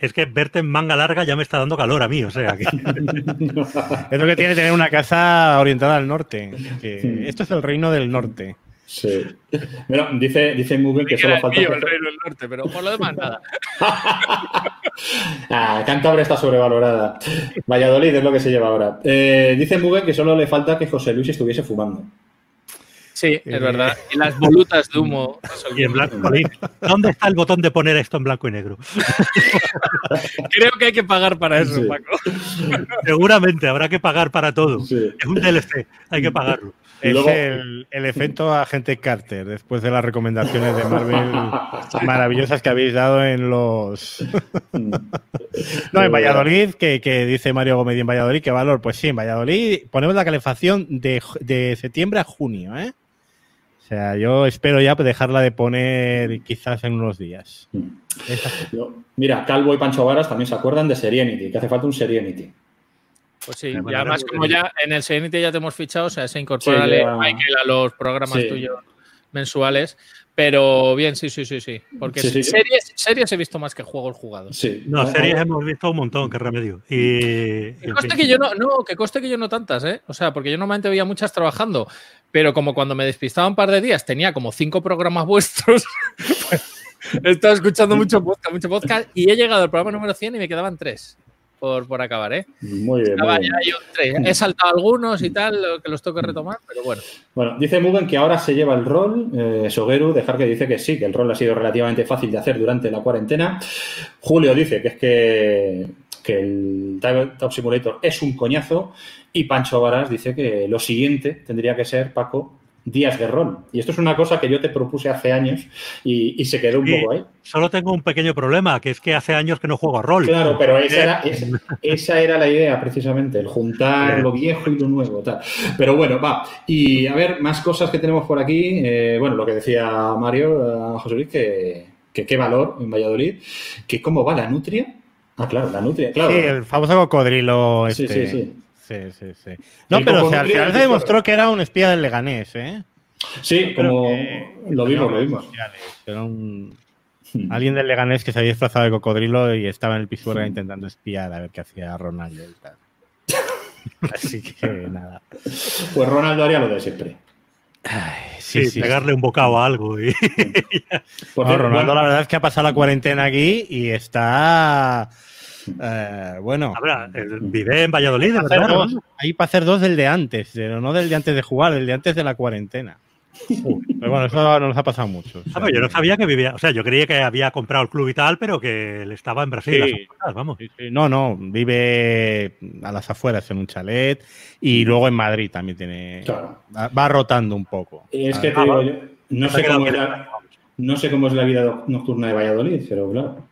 es que verte en manga larga ya me está dando calor a mí, o sea. Que... [LAUGHS] es lo que tiene tener una casa orientada al norte. esto es el reino del norte. Sí. Bueno, dice, dice Google que solo falta. el Reino del Norte, pero por lo demás nada. [LAUGHS] ah, Cantabria está sobrevalorada. Valladolid es lo que se lleva ahora. Eh, dice Google que solo le falta que José Luis estuviese fumando. Sí, es eh, verdad. [LAUGHS] Y las volutas de humo. Y en blanco. ¿Dónde está el botón de poner esto en blanco y negro? [LAUGHS] Creo que hay que pagar para eso, Paco. Seguramente habrá que pagar para todo. Es un DLC, hay que pagarlo. Es el, el, efecto agente Carter, después de las recomendaciones de Marvel [LAUGHS] maravillosas que habéis dado en los. [LAUGHS] no, en Valladolid, que, que, dice Mario Gómez en Valladolid, ¿qué valor? Pues sí, en Valladolid ponemos la calefacción de, de septiembre a junio, ¿eh? O sea, yo espero ya dejarla de poner quizás en unos días. Mira, Calvo y Pancho Varas también se acuerdan de Serenity, que hace falta un Serenity. Pues sí, y además como ya en el Serenity ya te hemos fichado, o sea, se incorpora a los programas tuyos mensuales. Pero bien, sí, sí, sí, sí. Porque series, series he visto más que juegos jugados. Sí. No, series hemos visto un montón, qué remedio. Y, que coste que yo no, no, que coste que yo no tantas, ¿eh? O sea, porque yo normalmente veía muchas trabajando, pero como cuando me despistaba un par de días tenía como cinco programas vuestros, [LAUGHS] pues he estado escuchando mucho podcast, mucho podcast y he llegado al programa número 100 y me quedaban tres por, por acabar, ¿eh? Muy bien. He saltado algunos y tal, que los tengo que retomar, pero bueno. Bueno, dice Mugen que ahora se lleva el rol. Eh, Sogeru, dejar que dice que sí, que el rol ha sido relativamente fácil de hacer durante la cuarentena. Julio dice que es que, que el Top Simulator es un coñazo. Y Pancho Varas dice que lo siguiente tendría que ser, Paco, días de rol. Y esto es una cosa que yo te propuse hace años y, se quedó un poco ahí. Solo tengo un pequeño problema, que es que hace años que no juego a rol. Claro, pero esa era, [LAUGHS] esa, era la idea precisamente, el juntar lo viejo y lo nuevo. Tal. Pero bueno, va. Y a ver, más cosas que tenemos por aquí. Eh, bueno, lo que decía Mario, a José Luis, que, qué valor en Valladolid, que cómo va la nutria. Ah, claro, la nutria, claro. Sí, el famoso cocodrilo. Este. Sí, sí, sí. Sí, sí, sí. No, pero o sea, al final se demostró que era un espía del Leganés, ¿eh? Sí, como lo vimos, lo vimos. Era un, hmm. alguien del Leganés que se había disfrazado de cocodrilo y estaba en el Pisuerga hmm. intentando espiar a ver qué hacía Ronaldo y tal. [LAUGHS] Así que nada. Pues Ronaldo haría lo de siempre. sí, sí, pegarle un bocado a algo. Y... [LAUGHS] Ronaldo, la verdad es que ha pasado la cuarentena aquí y está eh, bueno. vive en Valladolid, Ahí para hacer dos del de antes, pero no del de antes de jugar, del de antes de la cuarentena. pero bueno, eso nos ha pasado mucho. Ah, yo no sabía que vivía, o sea, yo creía que había comprado el club y tal, pero que él estaba en Brasil. vamos. no, no, vive a las afueras en un chalet y luego en Madrid también tiene. Va, rotando un poco. es que ah, no, sé cómo no sé cómo es la vida nocturna de Valladolid, pero claro.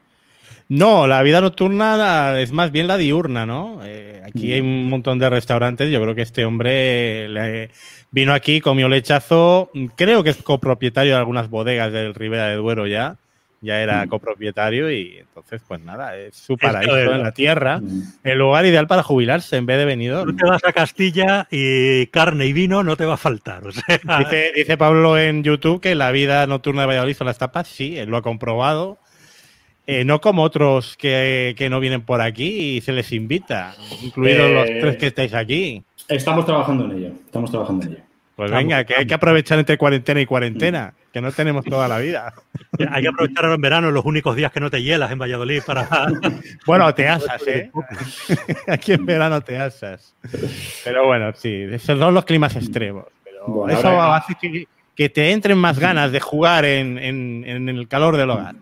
No, la vida nocturna es más bien la diurna, ¿no? Eh, aquí hay un montón de restaurantes. Yo creo que este hombre vino aquí, comió lechazo. Creo que es copropietario de algunas bodegas del Ribera de Duero ya. Ya era mm. copropietario y entonces, pues nada, es su paraíso en la tierra. El lugar ideal para jubilarse en vez de venidor. No te vas a Castilla y carne y vino no te va a faltar. dice, dice Pablo en YouTube que la vida nocturna de Valladolid son las tapas. Sí, él lo ha comprobado eh, no como otros que, no vienen por aquí y se les invita, incluidos los eh, tres que estáis aquí. Estamos trabajando en ello, estamos trabajando en ello. Pues venga, que hay que aprovechar entre cuarentena y cuarentena, que no tenemos toda la vida. [LAUGHS] Hay que aprovechar en verano los únicos días que no te hielas en Valladolid para... [LAUGHS] Bueno, te asas, ¿eh? [LAUGHS] Aquí en verano te asas. Pero bueno, sí, esos son los climas extremos. Pero eso hace que, te entren más ganas de jugar en el calor del hogar.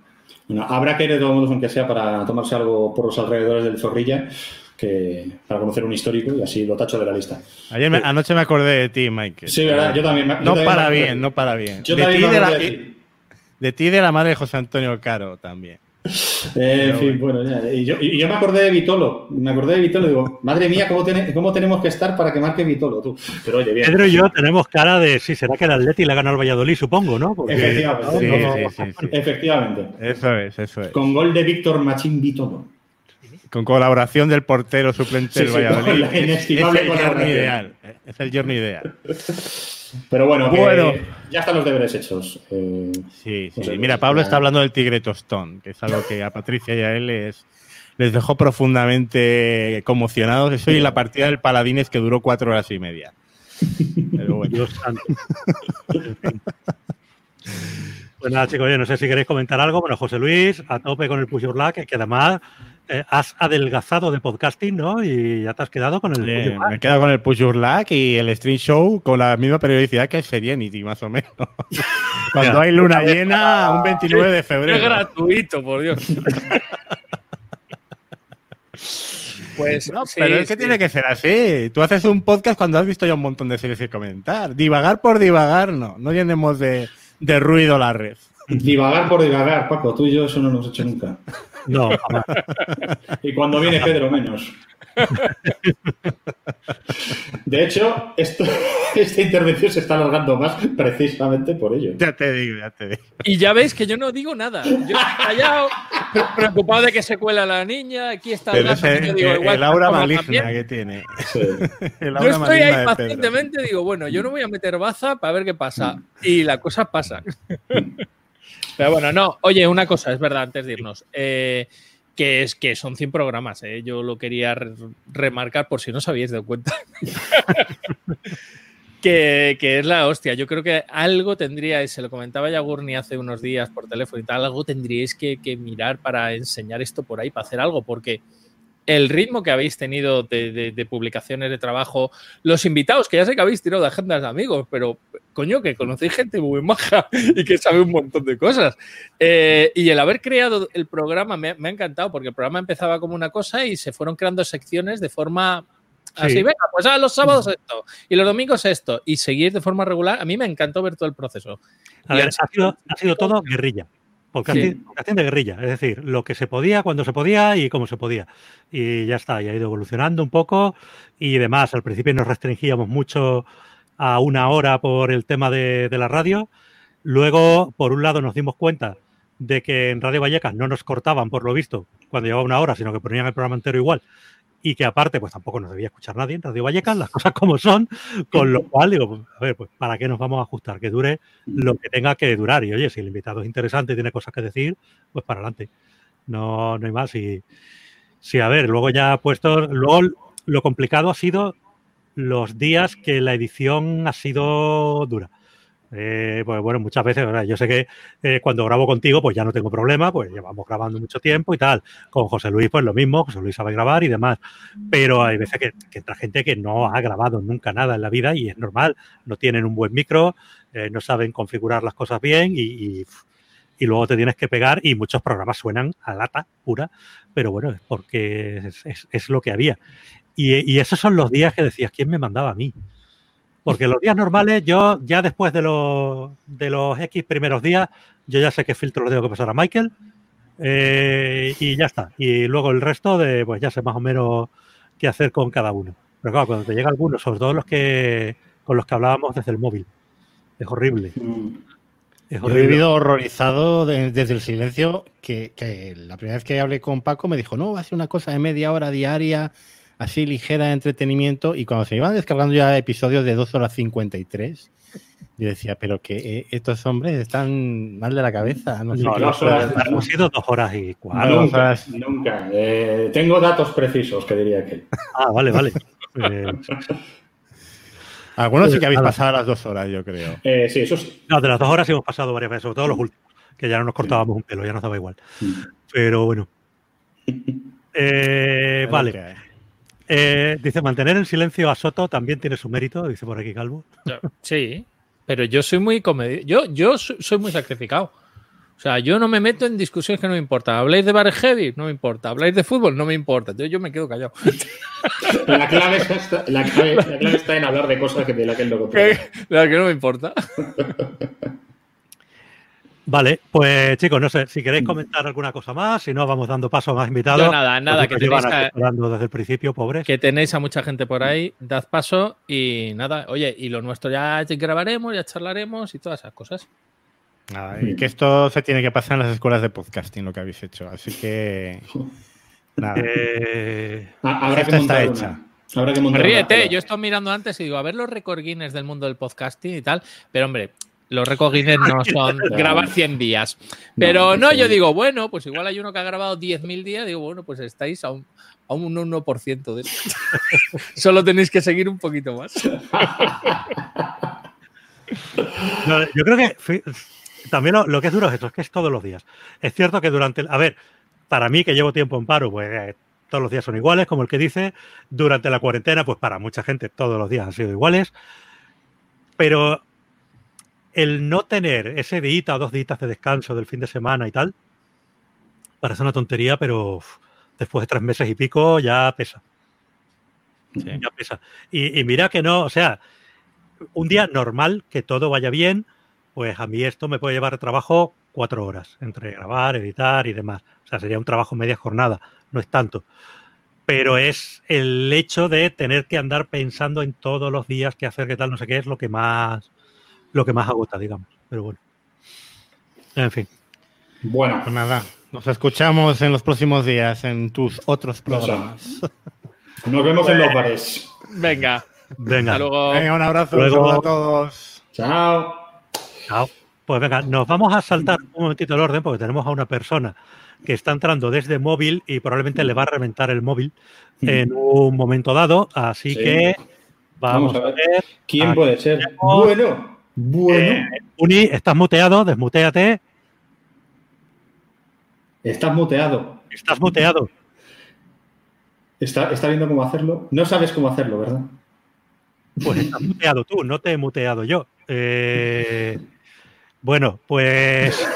Bueno, habrá que ir de todos modos, aunque sea para tomarse algo por los alrededores del Zorrilla, que para conocer un histórico y así lo tacho de la lista. Ayer anoche me acordé de ti, Michael. Sí, ¿verdad? Yo también. no para bien, no para bien. de, ti de, de la madre de José Antonio Caro también. Eh, [LAUGHS] en fin, bueno, ya. Y yo, y yo, me acordé de Vitolo. Me acordé de Vitolo y digo, madre mía, ¿cómo, ¿cómo, tenemos que estar para que marque Vitolo tú? Pero oye, bien. Pedro y yo tenemos cara de, sí, será que el Atleti le ha ganado al Valladolid, supongo, ¿no? Efectivamente. sí, sí, Efectivamente. Eso es, eso es. Con gol de Víctor Machín Vitolo. Con colaboración del portero suplente del Valladolid. es, el journey ideal. Es el journey ideal. [LAUGHS] Pero bueno, bueno. ya están los deberes hechos. Eh, sí, sí. Mira, Pablo está hablando del tigre tostón, que es algo que a Patricia y a él les, les dejó profundamente conmocionados. Eso y la partida del Paladines que duró cuatro horas y media. Pero bueno. Dios santo. Pues nada, chicos, yo no sé si queréis comentar algo. Bueno, José Luis, a tope con el Push Your Luck, que además eh, has adelgazado de podcasting, ¿no? Y ya te has quedado con el. me he quedado con el Push Your Luck y el Stream Show con la misma periodicidad que Serenity, más o menos. [LAUGHS] Cuando hay luna llena, un 29 de febrero. Es gratuito, por Dios. [LAUGHS] Pues no, pero es que tiene que ser así. Tú haces un podcast cuando has visto ya un montón de series y comentar. Divagar por divagar, no. No llenemos de, de ruido la red. Divagar por divagar, Paco. Tú y yo eso no lo hemos hecho nunca. No, [LAUGHS] y cuando viene Pedro, menos. De hecho, esto, [LAUGHS] esta intervención se está alargando más precisamente por ello. Ya te digo, ya te digo. Y ya veis que yo no digo nada. Yo callado, preocupado de que se cuela la niña. Aquí está el, el, aura maligna que tiene. yo estoy ahí pacientemente, digo, bueno, yo no voy a meter baza para ver qué pasa. Y la cosa pasa. Pero bueno, no. Oye, una cosa, es verdad, antes de irnos. Eh, que es que son 100 programas, ¿eh? yo lo quería remarcar por si no os habíais dado cuenta. [LAUGHS] que, es la hostia. Yo creo que algo tendríais, se lo comentaba ya Gurney hace unos días por teléfono y tal, algo tendríais que, que mirar para enseñar esto por ahí, para hacer algo, porque el ritmo que habéis tenido de, publicaciones de trabajo, los invitados, que ya sé que habéis tirado de agendas de amigos, pero coño, que conocéis gente muy maja y que sabe un montón de cosas. Eh, y el haber creado el programa me, ha encantado, porque el programa empezaba como una cosa y se fueron creando secciones de forma así, venga, pues a los sábados esto y los domingos esto, y seguir de forma regular. A mí me encantó ver todo el proceso. A ver, ha sido todo [LAUGHS] guerrilla. Podcasting, de guerrilla, es decir, lo que se podía, cuando se podía y cómo se podía. Y ya está, y ha ido evolucionando un poco y demás. Al principio nos restringíamos mucho a una hora por el tema de, la radio. Luego, por un lado, nos dimos cuenta de que en Radio Vallecas no nos cortaban, por lo visto, cuando llevaba una hora, sino que ponían el programa entero igual y que aparte, pues tampoco nos debía escuchar nadie en Radio Vallecas, las [LAUGHS] cosas como son, con lo cual digo, pues, a ver, pues ¿para qué nos vamos a ajustar? Que dure lo que tenga que durar. Y oye, si el invitado es interesante y tiene cosas que decir, pues para adelante. No, no hay más. Y sí, a ver, luego ya puesto, luego lo complicado ha sido los días que la edición ha sido dura. Eh, pues bueno, muchas veces, yo sé que eh, cuando grabo contigo, pues ya no tengo problema, pues llevamos grabando mucho tiempo y tal. Con José Luis, pues lo mismo, José Luis sabe grabar y demás. Pero hay veces que, entra gente que no ha grabado nunca nada en la vida y es normal, no tienen un buen micro, eh, no saben configurar las cosas bien y, luego te tienes que pegar y muchos programas suenan a lata pura, pero bueno, es porque es, lo que había. Y, y esos son los días que decías, ¿quién me mandaba a mí? Porque los días normales, yo ya después de los, de los X primeros días, yo ya sé qué filtro lo tengo que pasar a Michael eh, y ya está. Y luego el resto, de, pues ya sé más o menos qué hacer con cada uno. Pero claro, cuando te llega alguno, sobre todo los que con los que hablábamos desde el móvil, es horrible. Es horrible. he vivido horrorizado desde el silencio que, que, la primera vez que hablé con Paco me dijo, no, va a ser una cosa de media hora diaria así ligera de entretenimiento y cuando se iban descargando ya episodios de 2 horas 53, yo decía, pero que eh, estos hombres están mal de la cabeza. No, sé no, hemos sido dos horas y cuatro. Nunca, nunca. Eh, tengo datos precisos, que diría que. Ah, vale, vale. [LAUGHS] Eh, Algunos sí que habéis pasado las dos horas, yo creo. sí, eso sí. No, de las dos horas hemos pasado varias veces, sobre todo los últimos, que ya no nos cortábamos un pelo, ya nos daba igual. Pero bueno. [LAUGHS] vale. Eh, dice, mantener en silencio a Soto también tiene su mérito, dice por aquí Calvo. Sí, pero yo soy muy comedido. Yo, yo soy muy sacrificado. O sea, yo no me meto en discusiones que no me importan. ¿Habláis de bar heavy? No me importa. ¿Habláis de fútbol? No me importa. Entonces yo me quedo callado. [LAUGHS] La clave está, la clave, está en hablar de cosas que de la que no La [LAUGHS] que no me importa. [LAUGHS] Vale, pues chicos, no sé si queréis mm. comentar alguna cosa más, si no, vamos dando paso a más invitados. nada, nada, que tenéis desde el principio, pobres. Que tenéis a mucha gente por ahí, dad paso y nada, oye, y lo nuestro ya grabaremos, ya charlaremos y todas esas cosas. Nada, y que esto se tiene que pasar en las escuelas de podcasting, lo que habéis hecho. Así que. [LAUGHS] Nada. Eh, habrá que está hecha. Habrá que Ríete, yo estoy mirando antes y digo, a ver los record del mundo del podcasting y tal, pero hombre, Los recogines no son [LAUGHS] grabar 100 días. Pero no, yo digo, bueno, pues igual hay uno que ha grabado 10.000 días. Digo, bueno, pues estáis a un, a un 1% de eso. [LAUGHS] Solo tenéis que seguir un poquito más. [LAUGHS] yo creo que también lo, que es duro es esto, es que es todos los días. Es cierto que durante el, A ver, para mí que llevo tiempo en paro, pues eh, todos los días son iguales, como el que dice. Durante la cuarentena, pues para mucha gente todos los días han sido iguales. Pero el no tener ese día o dos días de descanso del fin de semana y tal, parece una tontería, pero después de tres meses y pico ya pesa. Ya pesa. Y, y, mira que no, o sea, un día normal, que todo vaya bien, pues a mí esto me puede llevar trabajo cuatro horas, entre grabar, editar y demás. O sea, sería un trabajo media jornada, no es tanto. Pero es el hecho de tener que andar pensando en todos los días qué hacer, qué tal, no sé qué, es lo que más, lo que más agota, digamos. Pero bueno. En fin. Bueno. Pues nada, nos escuchamos en los próximos días en tus otros programas. [LAUGHS] Nos vemos en los bares. Venga. Venga. Hasta luego. Venga, un abrazo. Luego. a todos. Chao. Chao. Pues venga, nos vamos a saltar un momentito el orden porque tenemos a una persona que está entrando desde móvil y probablemente le va a reventar el móvil en un momento dado. Así que vamos, a, ver. ¿Quién puede ser? Bueno, bueno. Eh, Uni, estás muteado, desmuteate. Estás muteado. Estás muteado. Está, está viendo cómo hacerlo. No sabes cómo hacerlo, ¿verdad? Pues estás muteado tú, no te he muteado yo. Eh, bueno, pues.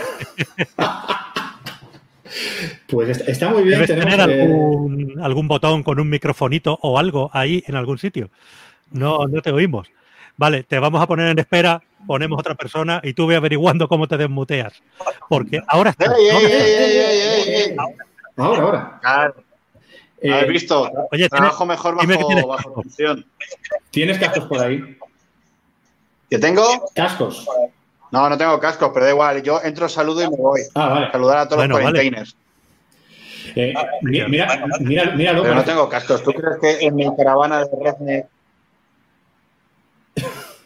[LAUGHS] pues está muy bien. Debes tener algún, algún, botón con un microfonito o algo ahí en algún sitio. No, no te oímos. Vale, te vamos a poner en espera, ponemos otra persona y tú ve averiguando cómo te desmuteas. Porque ahora está. ahora, ahora. Claro. Eh, visto? Oye, trabajo mejor bajo, bajo tensión. ¿Tienes cascos por ahí? ¿Qué tengo? Cascos. No, no tengo cascos, pero da igual. Yo entro, saludo y me voy. Ah, vale. Saludar a todos los containers. Eh, mira, mira, mira, Pero no tengo cascos. ¿Tú crees que en mi caravana de Redneck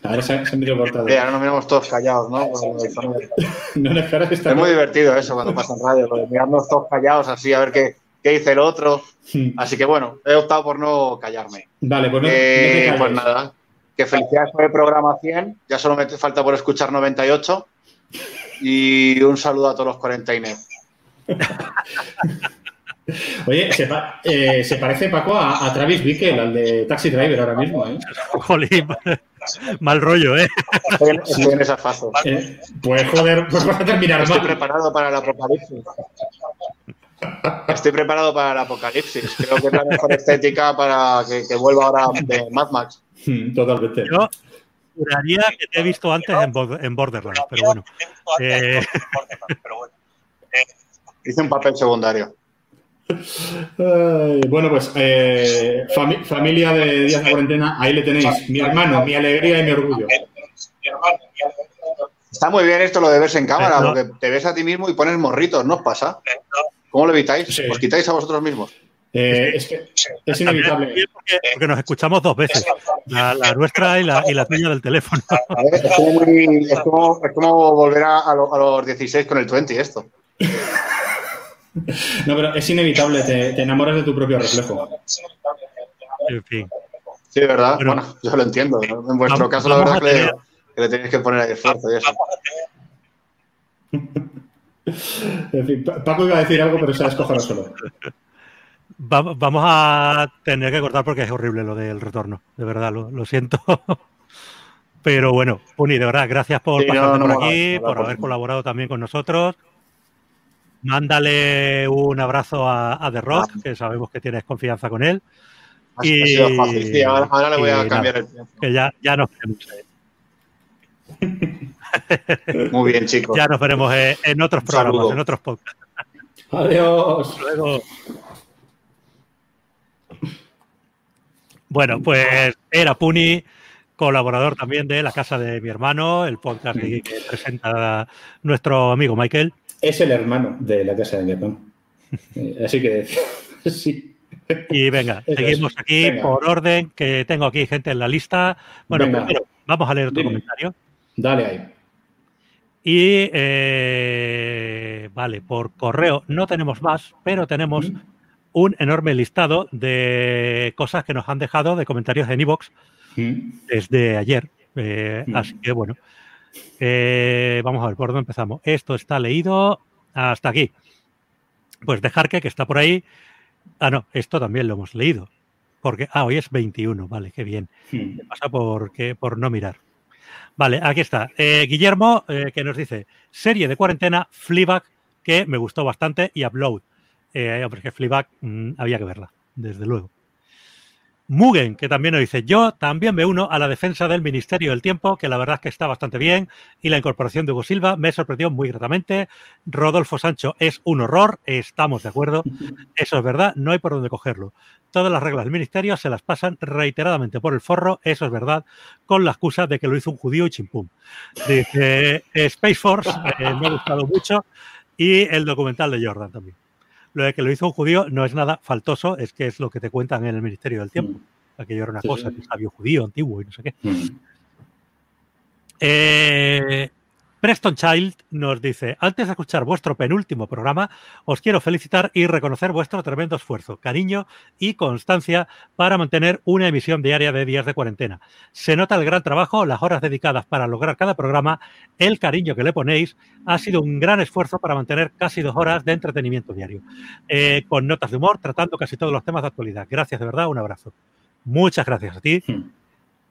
Ahora se, se han medio cortado. ahora nos miramos todos callados, ¿no? [LAUGHS] no, no que está es muy divertido eso cuando pasa en radio, mirarnos todos callados así a ver qué, qué dice el otro. Hmm. Así que bueno, he optado por no callarme. Vale, pues no, eh, Pues nada, que felicidades por el programa 100. Ya solo me falta por escuchar 98. Y un saludo a todos los cuarentainers. [LAUGHS] Oye, eh, se, parece Paco a, Travis Bickle, al de Taxi Driver ahora mismo, ¿eh? [LAUGHS] Jolín, [LAUGHS] mal rollo, ¿eh? Estoy, en esa fase. Eh, pues joder, [LAUGHS] pues vas a terminar Estoy preparado para el apocalipsis. Estoy preparado para el apocalipsis. Creo que es la mejor estética para que, vuelva ahora de Mad Max. Hmm, totalmente. Yo juraría que te he visto antes en, Borderlands, pero bueno. Eh... Hice un papel secundario. Bueno, pues eh, familia de días de cuarentena, ahí le tenéis. Mi hermano, mi alegría y mi orgullo. Está muy bien esto lo de verse en cámara, porque te ves a ti mismo y pones morritos, ¿no os pasa? ¿Cómo lo evitáis? ¿Os quitáis a vosotros mismos? Eh, es que es inevitable. Porque, nos escuchamos dos veces, la, nuestra y la, y la tuya del teléfono. es, como, es, como, volver a, a, los 16 con el 20 esto. [LAUGHS] No, pero es inevitable, te, enamoras de tu propio reflejo. En fin. Sí, ¿verdad? Bueno, yo lo entiendo. En vuestro caso, la verdad es que, le, tenéis que poner ahí esfuerzo y eso. [LAUGHS] En fin, Paco iba a decir algo, pero se ha escogido solo. vamos a tener que cortar porque es horrible lo del retorno. De verdad, lo, siento. [LAUGHS] Pero bueno, Puni, de verdad, gracias por pasarte por aquí, por haber colaborado también con nosotros. Mándale un abrazo a, The Rock, ah. que sabemos que tienes confianza con él. y, ahora, le voy a cambiar el tiempo. Que ya, ya nos [LAUGHS] Muy bien, chicos. Ya nos veremos en otros programas, en otros podcasts. Adiós. Luego. Bueno, pues era Puni, colaborador también de La Casa de mi hermano, el podcast que presenta nuestro amigo Michael. Es el hermano de la casa de mi hermano. Eh, así que [LAUGHS] sí. Y venga, seguimos aquí por orden, que tengo aquí gente en la lista. Bueno, vamos a leer tu comentario. Dale ahí. Y eh, vale, por correo no tenemos más, pero tenemos un enorme listado de cosas que nos han dejado de comentarios en iVoox desde ayer. Eh, así que bueno, eh, vamos a ver por dónde empezamos. Esto está leído hasta aquí. Pues dejar que, que está por ahí. Ah, no, esto también lo hemos leído. Porque, ah, hoy es 21, vale, qué bien. ¿Qué pasa por, por no mirar? Vale, aquí está. Eh, Guillermo, que nos dice, serie de cuarentena, Fleabag, que me gustó bastante, y Upload. Eh, hombre, que Fleabag mm, había que verla, desde luego. Mugen, que también nos dice, yo también me uno a la defensa del Ministerio del Tiempo, que la verdad es que está bastante bien, y la incorporación de Hugo Silva me sorprendió muy gratamente. Rodolfo Sancho es un horror, estamos de acuerdo, eso es verdad, no hay por dónde cogerlo. Todas las reglas del Ministerio se las pasan reiteradamente por el forro, eso es verdad, con la excusa de que lo hizo un judío y chimpum. Dice, Space Force, eh, me ha gustado mucho, y el documental de Jordan también. Lo de que lo hizo un judío no es nada faltoso, es que es lo que te cuentan en el Ministerio del Tiempo. Mm. Aquello era una cosa, que sabio judío antiguo y no sé qué. Mm. Eh, Preston Child nos dice, antes de escuchar vuestro penúltimo programa, os quiero felicitar y reconocer vuestro tremendo esfuerzo, cariño y constancia para mantener una emisión diaria de días de cuarentena. Se nota el gran trabajo, las horas dedicadas para lograr cada programa, el cariño que le ponéis. Ha sido un gran esfuerzo para mantener casi dos horas de entretenimiento diario, eh, con notas de humor, tratando casi todos los temas de actualidad. Gracias de verdad, un abrazo. Muchas gracias a ti. Hmm.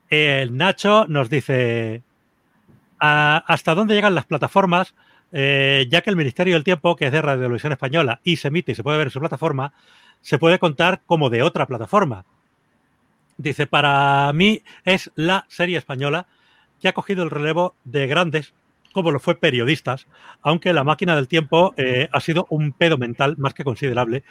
El Nacho nos dice, hasta dónde llegan las plataformas, eh, ya que el Ministerio del Tiempo, que es de Radio Televisión Española y se emite y se puede ver en su plataforma, se puede contar como de otra plataforma. Dice, para mí es la serie española que ha cogido el relevo de grandes como lo fue periodistas, aunque la máquina del tiempo eh, ha sido un pedo mental más que considerable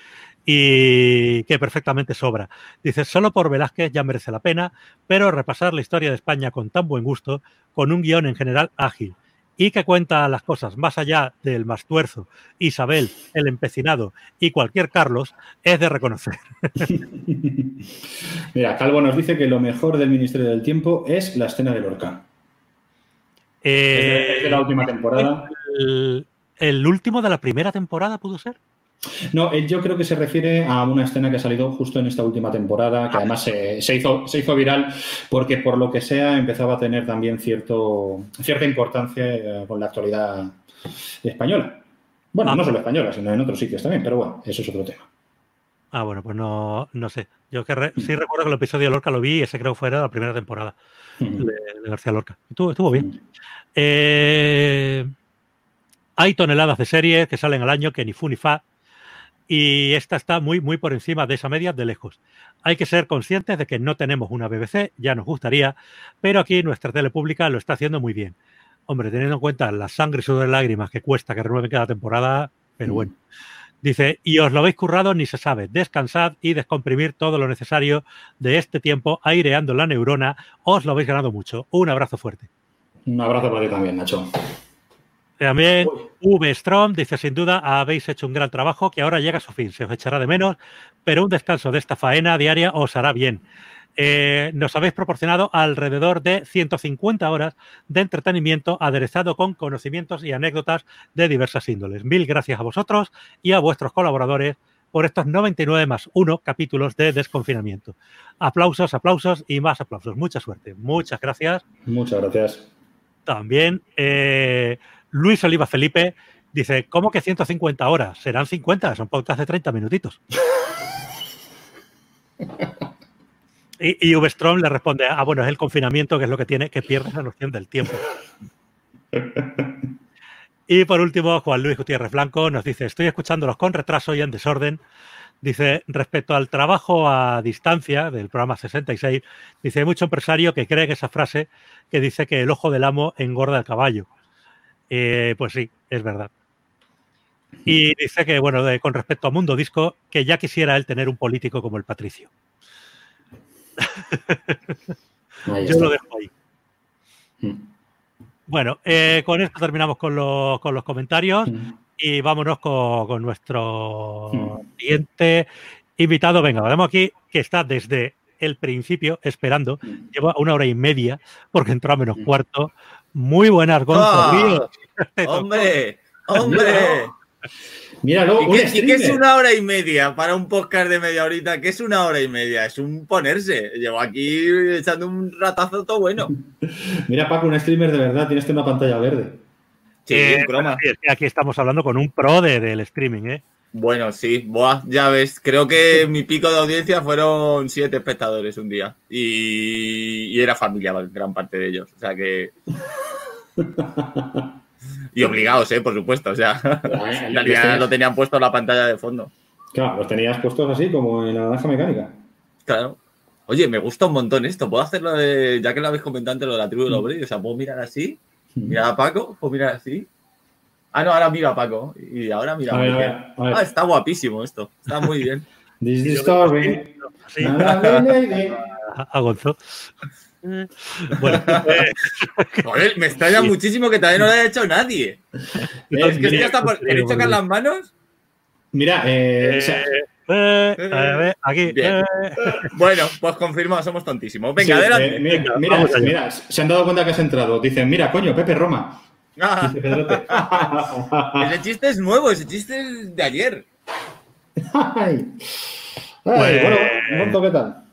y que perfectamente sobra. Dice, solo por Velázquez ya merece la pena, pero repasar la historia de España con tan buen gusto, con un guion en general ágil y que cuenta las cosas más allá del Mastuerzo, Isabel, el empecinado y cualquier Carlos, es de reconocer. [LAUGHS] Mira, Calvo nos dice que lo mejor del Ministerio del Tiempo es la escena de Lorca. Eh, es, de, la última temporada. El, último de la primera temporada pudo ser? No, yo creo que se refiere a una escena que ha salido justo en esta última temporada, que ah. además se, hizo, se hizo viral porque por lo que sea empezaba a tener también cierto, cierta importancia eh, con la actualidad española. Bueno, ah. no solo española, sino en otros sitios también, pero bueno, eso es otro tema. Ah, bueno, pues no, no sé. Yo que sí recuerdo que el episodio de Lorca lo vi y ese creo que fue la primera temporada de, García Lorca. Estuvo, estuvo bien. Eh, hay toneladas de series que salen al año que ni fu ni fa y esta está muy, muy por encima de esa media de lejos. Hay que ser conscientes de que no tenemos una BBC, ya nos gustaría, pero aquí nuestra tele pública lo está haciendo muy bien. Hombre, teniendo en cuenta la sangre y sudor de lágrimas que cuesta que renueven cada temporada, pero bueno. Dice, y os lo habéis currado ni se sabe. Descansad y descomprimir todo lo necesario de este tiempo, aireando la neurona. Os lo habéis ganado mucho. Un abrazo fuerte. Un abrazo para ti también, Nacho. También V. Strom dice, sin duda habéis hecho un gran trabajo que ahora llega a su fin. Se os echará de menos, pero un descanso de esta faena diaria os hará bien. Eh, nos habéis proporcionado alrededor de 150 horas de entretenimiento aderezado con conocimientos y anécdotas de diversas índoles. Mil gracias a vosotros y a vuestros colaboradores por estos 99 más 1 capítulos de desconfinamiento. Aplausos, aplausos y más aplausos. Mucha suerte. Muchas gracias. Muchas gracias. También eh, Luis Oliva Felipe dice, ¿cómo que 150 horas? Serán 50, son podcast de 30 minutitos. [LAUGHS] Y, y le responde, ah, bueno, es el confinamiento que es lo que tiene, que pierde la noción del tiempo. y por último, Juan Luis Gutiérrez Blanco nos dice, estoy escuchándolos con retraso y en desorden. Dice, respecto al trabajo a distancia del programa 66, dice, hay mucho empresario que cree que esa frase que dice que el ojo del amo engorda el caballo. Eh, pues sí, es verdad. Y dice que, bueno, con respecto a Mundo Disco, que ya quisiera él tener un político como el Patricio. Yo lo dejo ahí. Mm. Bueno, eh, con esto terminamos con los, comentarios mm. y vámonos con, nuestro mm. siguiente invitado. Venga, vemos aquí que está desde el principio esperando. Lleva una hora y media porque entró a menos cuarto. Muy buenas, Gonzo. ¡Ah! ¡Hombre! [LAUGHS] ¡Hombre! Mira, luego, ¿Y qué, es una hora y media para un podcast de media horita? ¿Qué es una hora y media? Es un ponerse. Llevo aquí echando un ratazo todo bueno. [LAUGHS] Mira, Paco, un streamer de verdad, tienes una pantalla verde. Sí, eh, croma. Aquí estamos hablando con un pro de, del streaming, ¿eh? Bueno, sí, Buah, ya ves, creo que mi pico de audiencia fueron siete espectadores un día y, y era familia gran parte de ellos, o sea que... [LAUGHS] Y obligados, ¿eh? Por supuesto. O sea, [LAUGHS] [LAUGHS] en realidad lo tenían puesto en la pantalla de fondo. Claro, los tenías puestos así, como en la naranja mecánica. Claro. Oye, me gusta un montón esto. Puedo hacerlo de, ya que lo habéis comentado antes, lo de la tribu de los mm. O sea, puedo mirar así, mm. mirar a Paco, puedo mirar así. Ah, no, ahora mira a Paco. Y ahora mira a, Ah, está guapísimo esto. Está muy bien. [LAUGHS] This is story. A. Bueno, [LAUGHS] Joder, me extraña muchísimo que todavía no lo haya hecho nadie. es que estoy hasta por. ¿Queréis tocar las manos? Mira, eh, eh, eh aquí. Eh. Bueno, pues confirmado, somos tontísimos. Venga, adelante. mira, mira, se han dado cuenta que has entrado. Dicen, mira, coño, Pepe Roma. Ah. [LAUGHS] ese chiste es nuevo, ese chiste es de ayer. [LAUGHS] Ay. Ay, bueno, pues, ¿qué tal?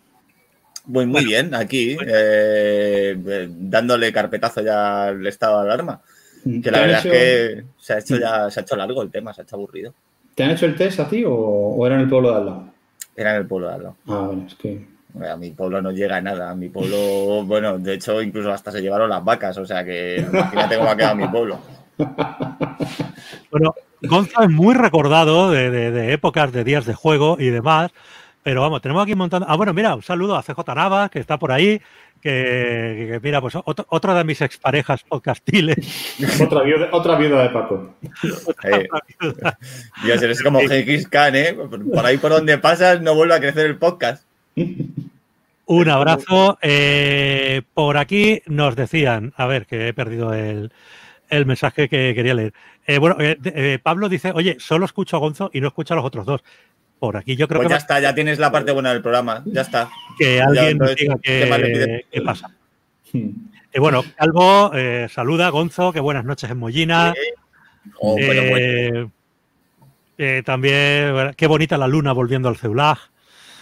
Muy, muy bien, aquí, eh, eh, dándole carpetazo ya al estado de alarma. Mm. Que la verdad es que se ha hecho mm. ya, se ha hecho largo el tema, se ha hecho aburrido. ¿Te han hecho el test a ti o, era en el pueblo de al lado? Era en el pueblo de al lado. Ah, bueno, es que. A mi pueblo no llega a nada. A mi pueblo, [LAUGHS] bueno, de hecho, incluso hasta se llevaron las vacas. O sea que imagínate cómo ha quedado mi pueblo. [LAUGHS] Bueno, Gonza es muy recordado de, de, épocas de días de juego y demás. Pero vamos, tenemos aquí montando. Ah, bueno, mira, un saludo a CJ Navas, que está por ahí. Que, mira, pues otro, otro, de mis exparejas podcastiles. [LAUGHS] otra, viuda, otra viuda de Paco. Eh, [LAUGHS] Dios, eres como X Khan, ¿eh? Por ahí por donde pasas no vuelve a crecer el podcast. [LAUGHS] Un abrazo. Eh, por aquí nos decían, a ver, que he perdido el, mensaje que quería leer. Eh, bueno, Pablo dice, oye, solo escucho a Gonzo y no escucho a los otros dos. Por aquí yo creo pues que. ya está, ya tienes la parte buena del programa. Ya está. Que alguien diga qué, pasa. Hmm. Y bueno, Calvo, eh, saluda, Gonzo, que buenas noches en Mollina. Oh, eh, eh, también, qué bonita la luna volviendo al Ceulag.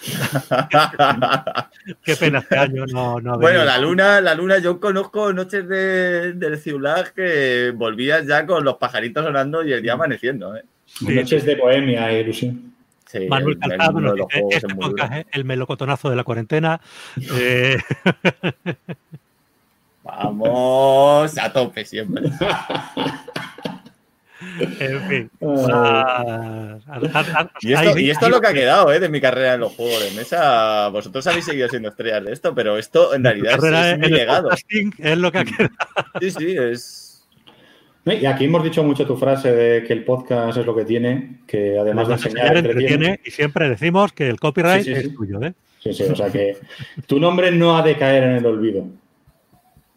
[LAUGHS] qué pena este año no, no Bueno, la luna, la luna, yo conozco noches de, del Ceulag que volvías ya con los pajaritos sonando y el día amaneciendo. noches de bohemia e ilusión. Manuel Calzado este ¿eh? el melocotonazo de la cuarentena. [LAUGHS] Eh, Vamos a tope siempre. en fin. y, esto, y, esto, es lo que ha quedado ¿eh? de mi carrera en los juegos de mesa. Vosotros habéis seguido siendo estrellas de esto, pero esto en realidad es, es mi legado. Es lo que ha quedado. Sí, sí, es y aquí hemos dicho mucho tu frase de que el podcast es lo que tiene, que además de enseñar, entretiene. Y siempre decimos que el copyright es tuyo, ¿eh? Sí, sí, o sea que tu nombre no ha de caer en el olvido,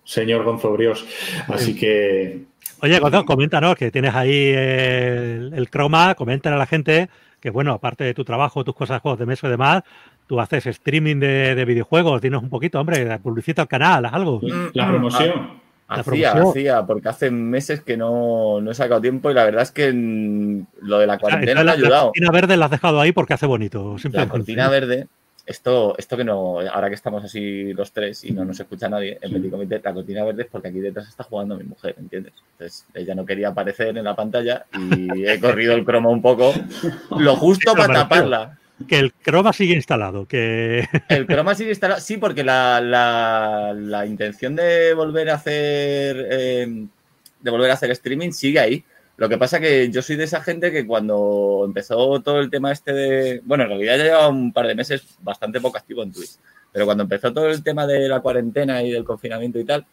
señor Gonzo Brios. Así que... Oye, Gonzo, coméntanos que tienes ahí el, el croma, comenten a la gente que, bueno, aparte de tu trabajo, tus cosas, juegos de mesa y demás, tú haces streaming de, de videojuegos, dinos un poquito, hombre, publicita el canal, haz algo. La promoción. Hacía, hacía, porque hace meses que no, he sacado tiempo y la verdad es que lo de la cuarentena me ha ayudado. La cortina verde la has dejado ahí porque hace bonito. La cortina verde, esto, esto que no, ahora que estamos así los tres y no nos escucha nadie, en Petit Comité, la cortina verde es porque aquí detrás está jugando mi mujer, ¿entiendes? Entonces ella no quería aparecer en la pantalla y he corrido el cromo un poco, [LAUGHS] lo justo para taparla que el croma sigue instalado. Que... [LAUGHS] El croma sigue instalado, sí, porque la, la, intención de volver a hacer eh, de volver a hacer streaming sigue ahí. Lo que pasa que yo soy de esa gente que cuando empezó todo el tema este de. Bueno, en realidad ya lleva un par de meses bastante poco activo en Twitch. Pero cuando empezó todo el tema de la cuarentena y del confinamiento y tal,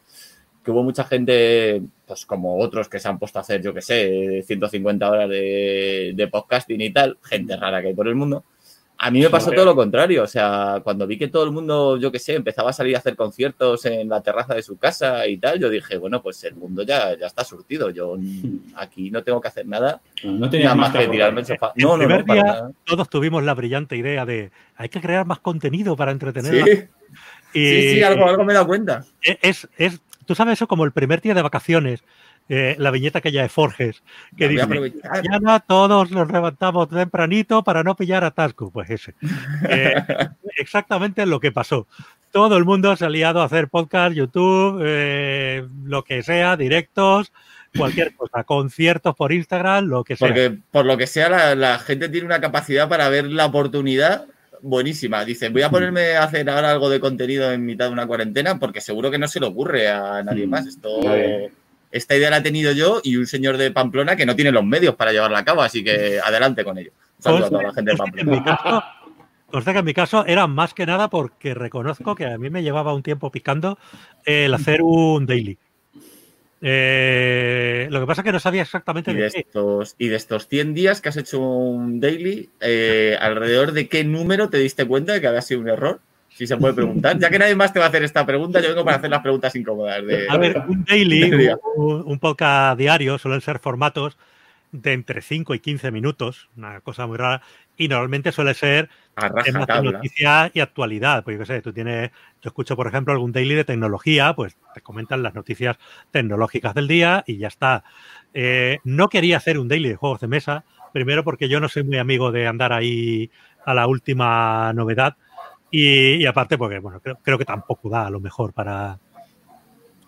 que hubo mucha gente, pues como otros que se han puesto a hacer, yo qué sé, 150 horas de, de podcasting y tal, gente rara que hay por el mundo a mí me pasó todo lo contrario, o sea, cuando vi que todo el mundo, yo qué sé, empezaba a salir a hacer conciertos en la terraza de su casa y tal, yo dije, bueno, pues el mundo ya, ya está surtido, yo [LAUGHS] aquí no tengo que hacer nada, no tenía más que tirarme el sofá. No, no, no, todos tuvimos la brillante idea de, hay que crear más contenido para entretener. Sí, sí, sí, algo, algo me da cuenta. Es, es, tú sabes eso como el primer día de vacaciones, eh, la viñeta que ya de Forges, que dice, mañana todos nos levantamos tempranito para no pillar atasco. Pues ese. Eh, [LAUGHS] exactamente lo que pasó. Todo el mundo se ha liado a hacer podcast, YouTube, eh, lo que sea, directos, cualquier [LAUGHS] cosa, conciertos por Instagram, lo que sea. Porque por lo que sea, la, la gente tiene una capacidad para ver la oportunidad buenísima. Dice, voy a ponerme a hacer ahora algo de contenido en mitad de una cuarentena porque seguro que no se le ocurre a nadie más. Esto, esta idea la he tenido yo y un señor de Pamplona que no tiene los medios para llevarla a cabo, así que adelante con ello. saludo a toda la gente de Pamplona. Consta que en mi caso era más que nada porque reconozco que a mí me llevaba un tiempo picando el hacer un daily. Eh, lo que pasa es que no sabía exactamente y de, estos Y de estos 100 días que has hecho un daily, eh, ¿alrededor de qué número te diste cuenta de que había sido un error? Si se puede preguntar. Ya que nadie más te va a hacer esta pregunta, yo vengo para hacer las preguntas incómodas. a ver, un daily, un, un, podcast diario, suelen ser formatos de entre 5 y 15 minutos, una cosa muy rara, y normalmente suele ser temas de noticia y actualidad. Pues yo qué sé, tú tienes, yo escucho, por ejemplo, algún daily de tecnología, pues te comentan las noticias tecnológicas del día y ya está. Eh, no quería hacer un daily de juegos de mesa, primero porque yo no soy muy amigo de andar ahí a la última novedad y, aparte porque, bueno, creo, creo, que tampoco da a lo mejor para,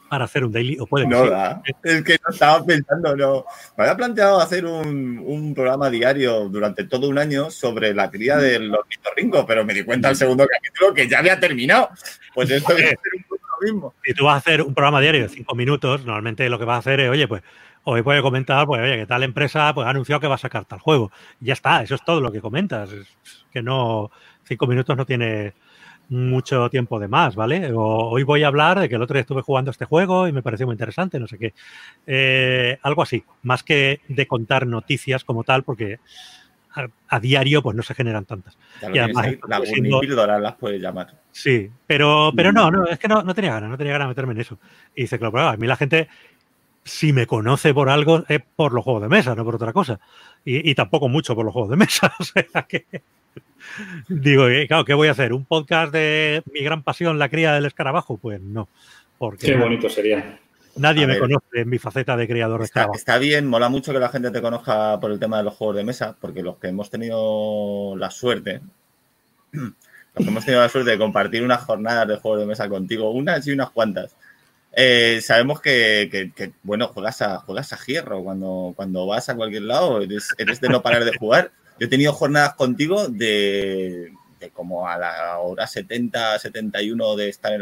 para hacer un daily, o puede No es que no estaba pensando, no. Me había planteado hacer un, un, programa diario durante todo un año sobre la cría del ornitorrinco, pero me di cuenta al segundo capítulo que ya había terminado. Pues esto es lo mismo. Si tú vas a hacer un programa diario de cinco minutos, normalmente lo que vas a hacer es, oye, pues hoy puede comentar, pues, oye, que tal empresa pues, ha anunciado que va a sacar tal juego. Ya está, eso es todo lo que comentas. Es que no, cinco minutos no tiene mucho tiempo de más, ¿vale? hoy voy a hablar de que el otro día estuve jugando este juego y me pareció muy interesante, no sé qué. Eh, algo así, más que de contar noticias como tal, porque a, diario pues no se generan tantas. y además, la píldoras las puedes llamar. Sí, pero, pero no, no, es que no, no tenía ganas, no tenía ganas de meterme en eso. Y dice, claro, a mí la gente, si me conoce por algo, es por los juegos de mesa, no por otra cosa. Y, y tampoco mucho por los juegos de mesa, [LAUGHS] o sea que... [LAUGHS] Digo, eh, claro, ¿qué voy a hacer? ¿Un podcast de mi gran pasión, la cría del escarabajo? Pues no. Porque Qué bonito sería. Nadie me conoce en mi faceta de criador de está, Está bien, mola mucho que la gente te conozca por el tema de los juegos de mesa, porque los que hemos tenido la suerte, [CLEARS THROAT] los que hemos tenido la suerte de compartir unas jornadas de juegos de mesa contigo, unas y unas cuantas, eh, sabemos que, bueno, juegas a, juegas a hierro cuando, cuando vas a cualquier lado, eres, eres de no parar de jugar. Yo he tenido jornadas contigo de, como a la hora 70, 71 de estar en,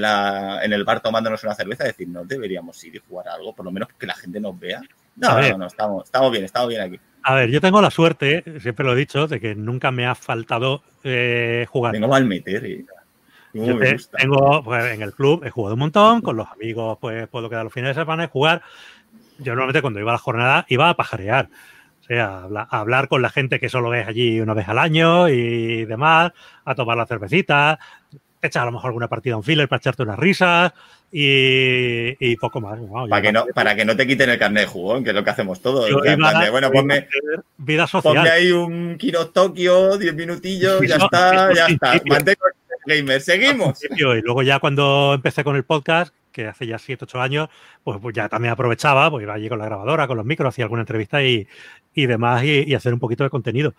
la, en, el bar tomándonos una cerveza, decir, no deberíamos ir y jugar algo, por lo menos que la gente nos vea. No, no, no, estamos, estamos bien, estamos bien aquí. A ver, yo tengo la suerte, siempre lo he dicho, de que nunca me ha faltado eh, jugar. Tengo mal meter, eh. tengo, pues, en el club he jugado un montón, con los amigos pues puedo quedar los fines de semana y jugar. Yo normalmente cuando iba a la jornada iba a pajarear sea, a hablar con la gente que solo ves allí una vez al año y demás, a tomar la cervecita, echar a lo mejor alguna partida a un filler para echarte unas risas y, poco más. para, que no, para que no te quiten el carnet de jugón, que es lo que hacemos todos. bueno, ponme, vida social. ponme ahí un Kino Tokio, 10 minutillos, ya está, ya está. Mantengo el gamer, seguimos. Y luego ya cuando empecé con el podcast, que hace ya 7, 8 años, pues, pues, ya también aprovechaba, pues iba allí con la grabadora, con los micros, hacía alguna entrevista y, y demás y, hacer un poquito de contenido.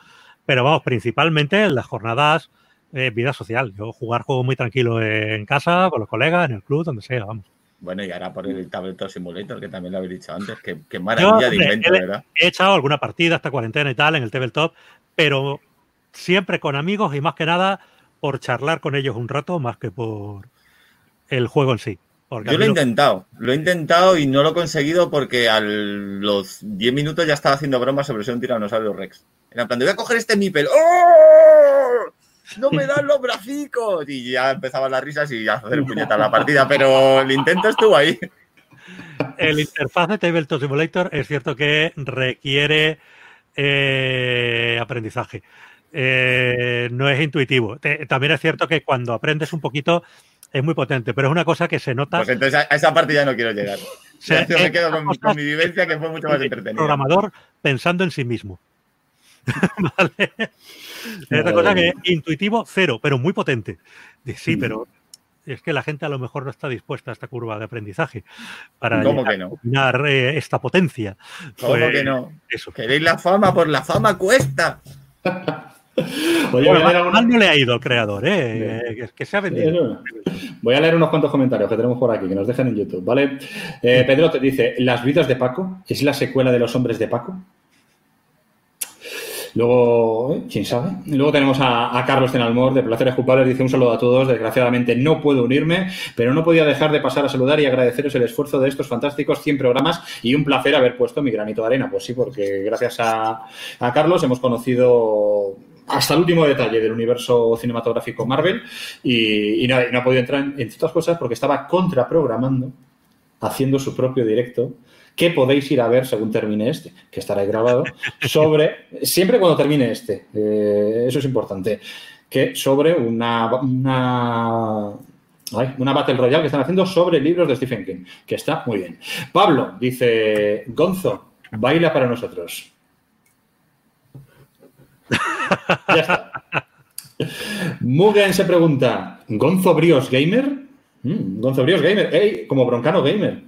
Pero vamos, principalmente en las jornadas eh, vida social. Yo jugar juego muy tranquilo en casa, con los colegas, en el club, donde sea, vamos. Bueno, y ahora por el Tabletop Simulator, que también lo habéis dicho antes, que, maravilla de invento, ¿verdad? He echado alguna partida, esta cuarentena y tal, en el Tabletop, pero siempre con amigos y más que nada por charlar con ellos un rato, más que por el juego en sí. Yo lo he intentado, lo he intentado y no lo he conseguido porque a los 10 minutos ya estaba haciendo bromas sobre ser un tiranosaurio Rex. En plan, voy a coger este Mipel. ¡Oh! ¡No me dan los bracicos! Y ya empezaban las risas y ya hacer puñeta la partida, pero el intento estuvo ahí. El interfaz de Tabletop Simulator es cierto que requiere eh, aprendizaje. Eh, no es intuitivo. también es cierto que cuando aprendes un poquito es muy potente, pero es una cosa que se nota. Pues entonces a esa parte ya no quiero llegar. [LAUGHS] yo me quedo con, mi vivencia que fue mucho más entretenida. Programador pensando en sí mismo. [LAUGHS] Es una cosa que intuitivo, cero, pero muy potente. Sí, pero es que la gente a lo mejor no está dispuesta a esta curva de aprendizaje para ¿Cómo que no? eh, esta potencia. ¿Cómo pues, que no? ¿Queréis la fama? Por la fama cuesta. [LAUGHS] Oye, mal no le ha ido al creador, ¿eh? que se ha vendido. Voy a leer unos cuantos comentarios que tenemos por aquí, que nos dejan en YouTube, ¿vale? Eh, Pedro te dice, ¿Las vidas de Paco es la secuela de los hombres de Paco? Luego, ¿eh? ¿quién sabe? Luego tenemos a, Carlos Tenalmor de Placeres Culpables. Dice un saludo a todos. Desgraciadamente no puedo unirme, pero no podía dejar de pasar a saludar y agradeceros el esfuerzo de estos fantásticos 100 programas y un placer haber puesto mi granito de arena. Pues sí, porque gracias a, Carlos hemos conocido hasta el último detalle del universo cinematográfico Marvel y, no, ha podido entrar en, en otras cosas porque estaba contraprogramando, haciendo su propio directo que podéis ir a ver según termine este, que estará grabado, [LAUGHS] sobre, siempre cuando termine este, eh, eso es importante, que sobre una, una, una Battle Royale que están haciendo sobre libros de Stephen King, que está muy bien. Pablo dice, Gonzo, baila para nosotros. Ya está. Mugen se pregunta, ¿Gonzo Brios Gamer? Mm, Gonzo Brios Gamer, hey, como broncano gamer.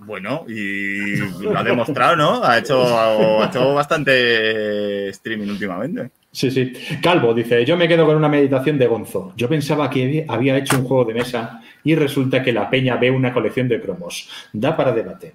Bueno, y lo ha demostrado, ¿no? Ha hecho, bastante streaming últimamente. Sí, sí. Calvo dice, yo me quedo con una meditación de Gonzo. Yo pensaba que había hecho un juego de mesa y resulta que la peña ve una colección de cromos. Da para debate.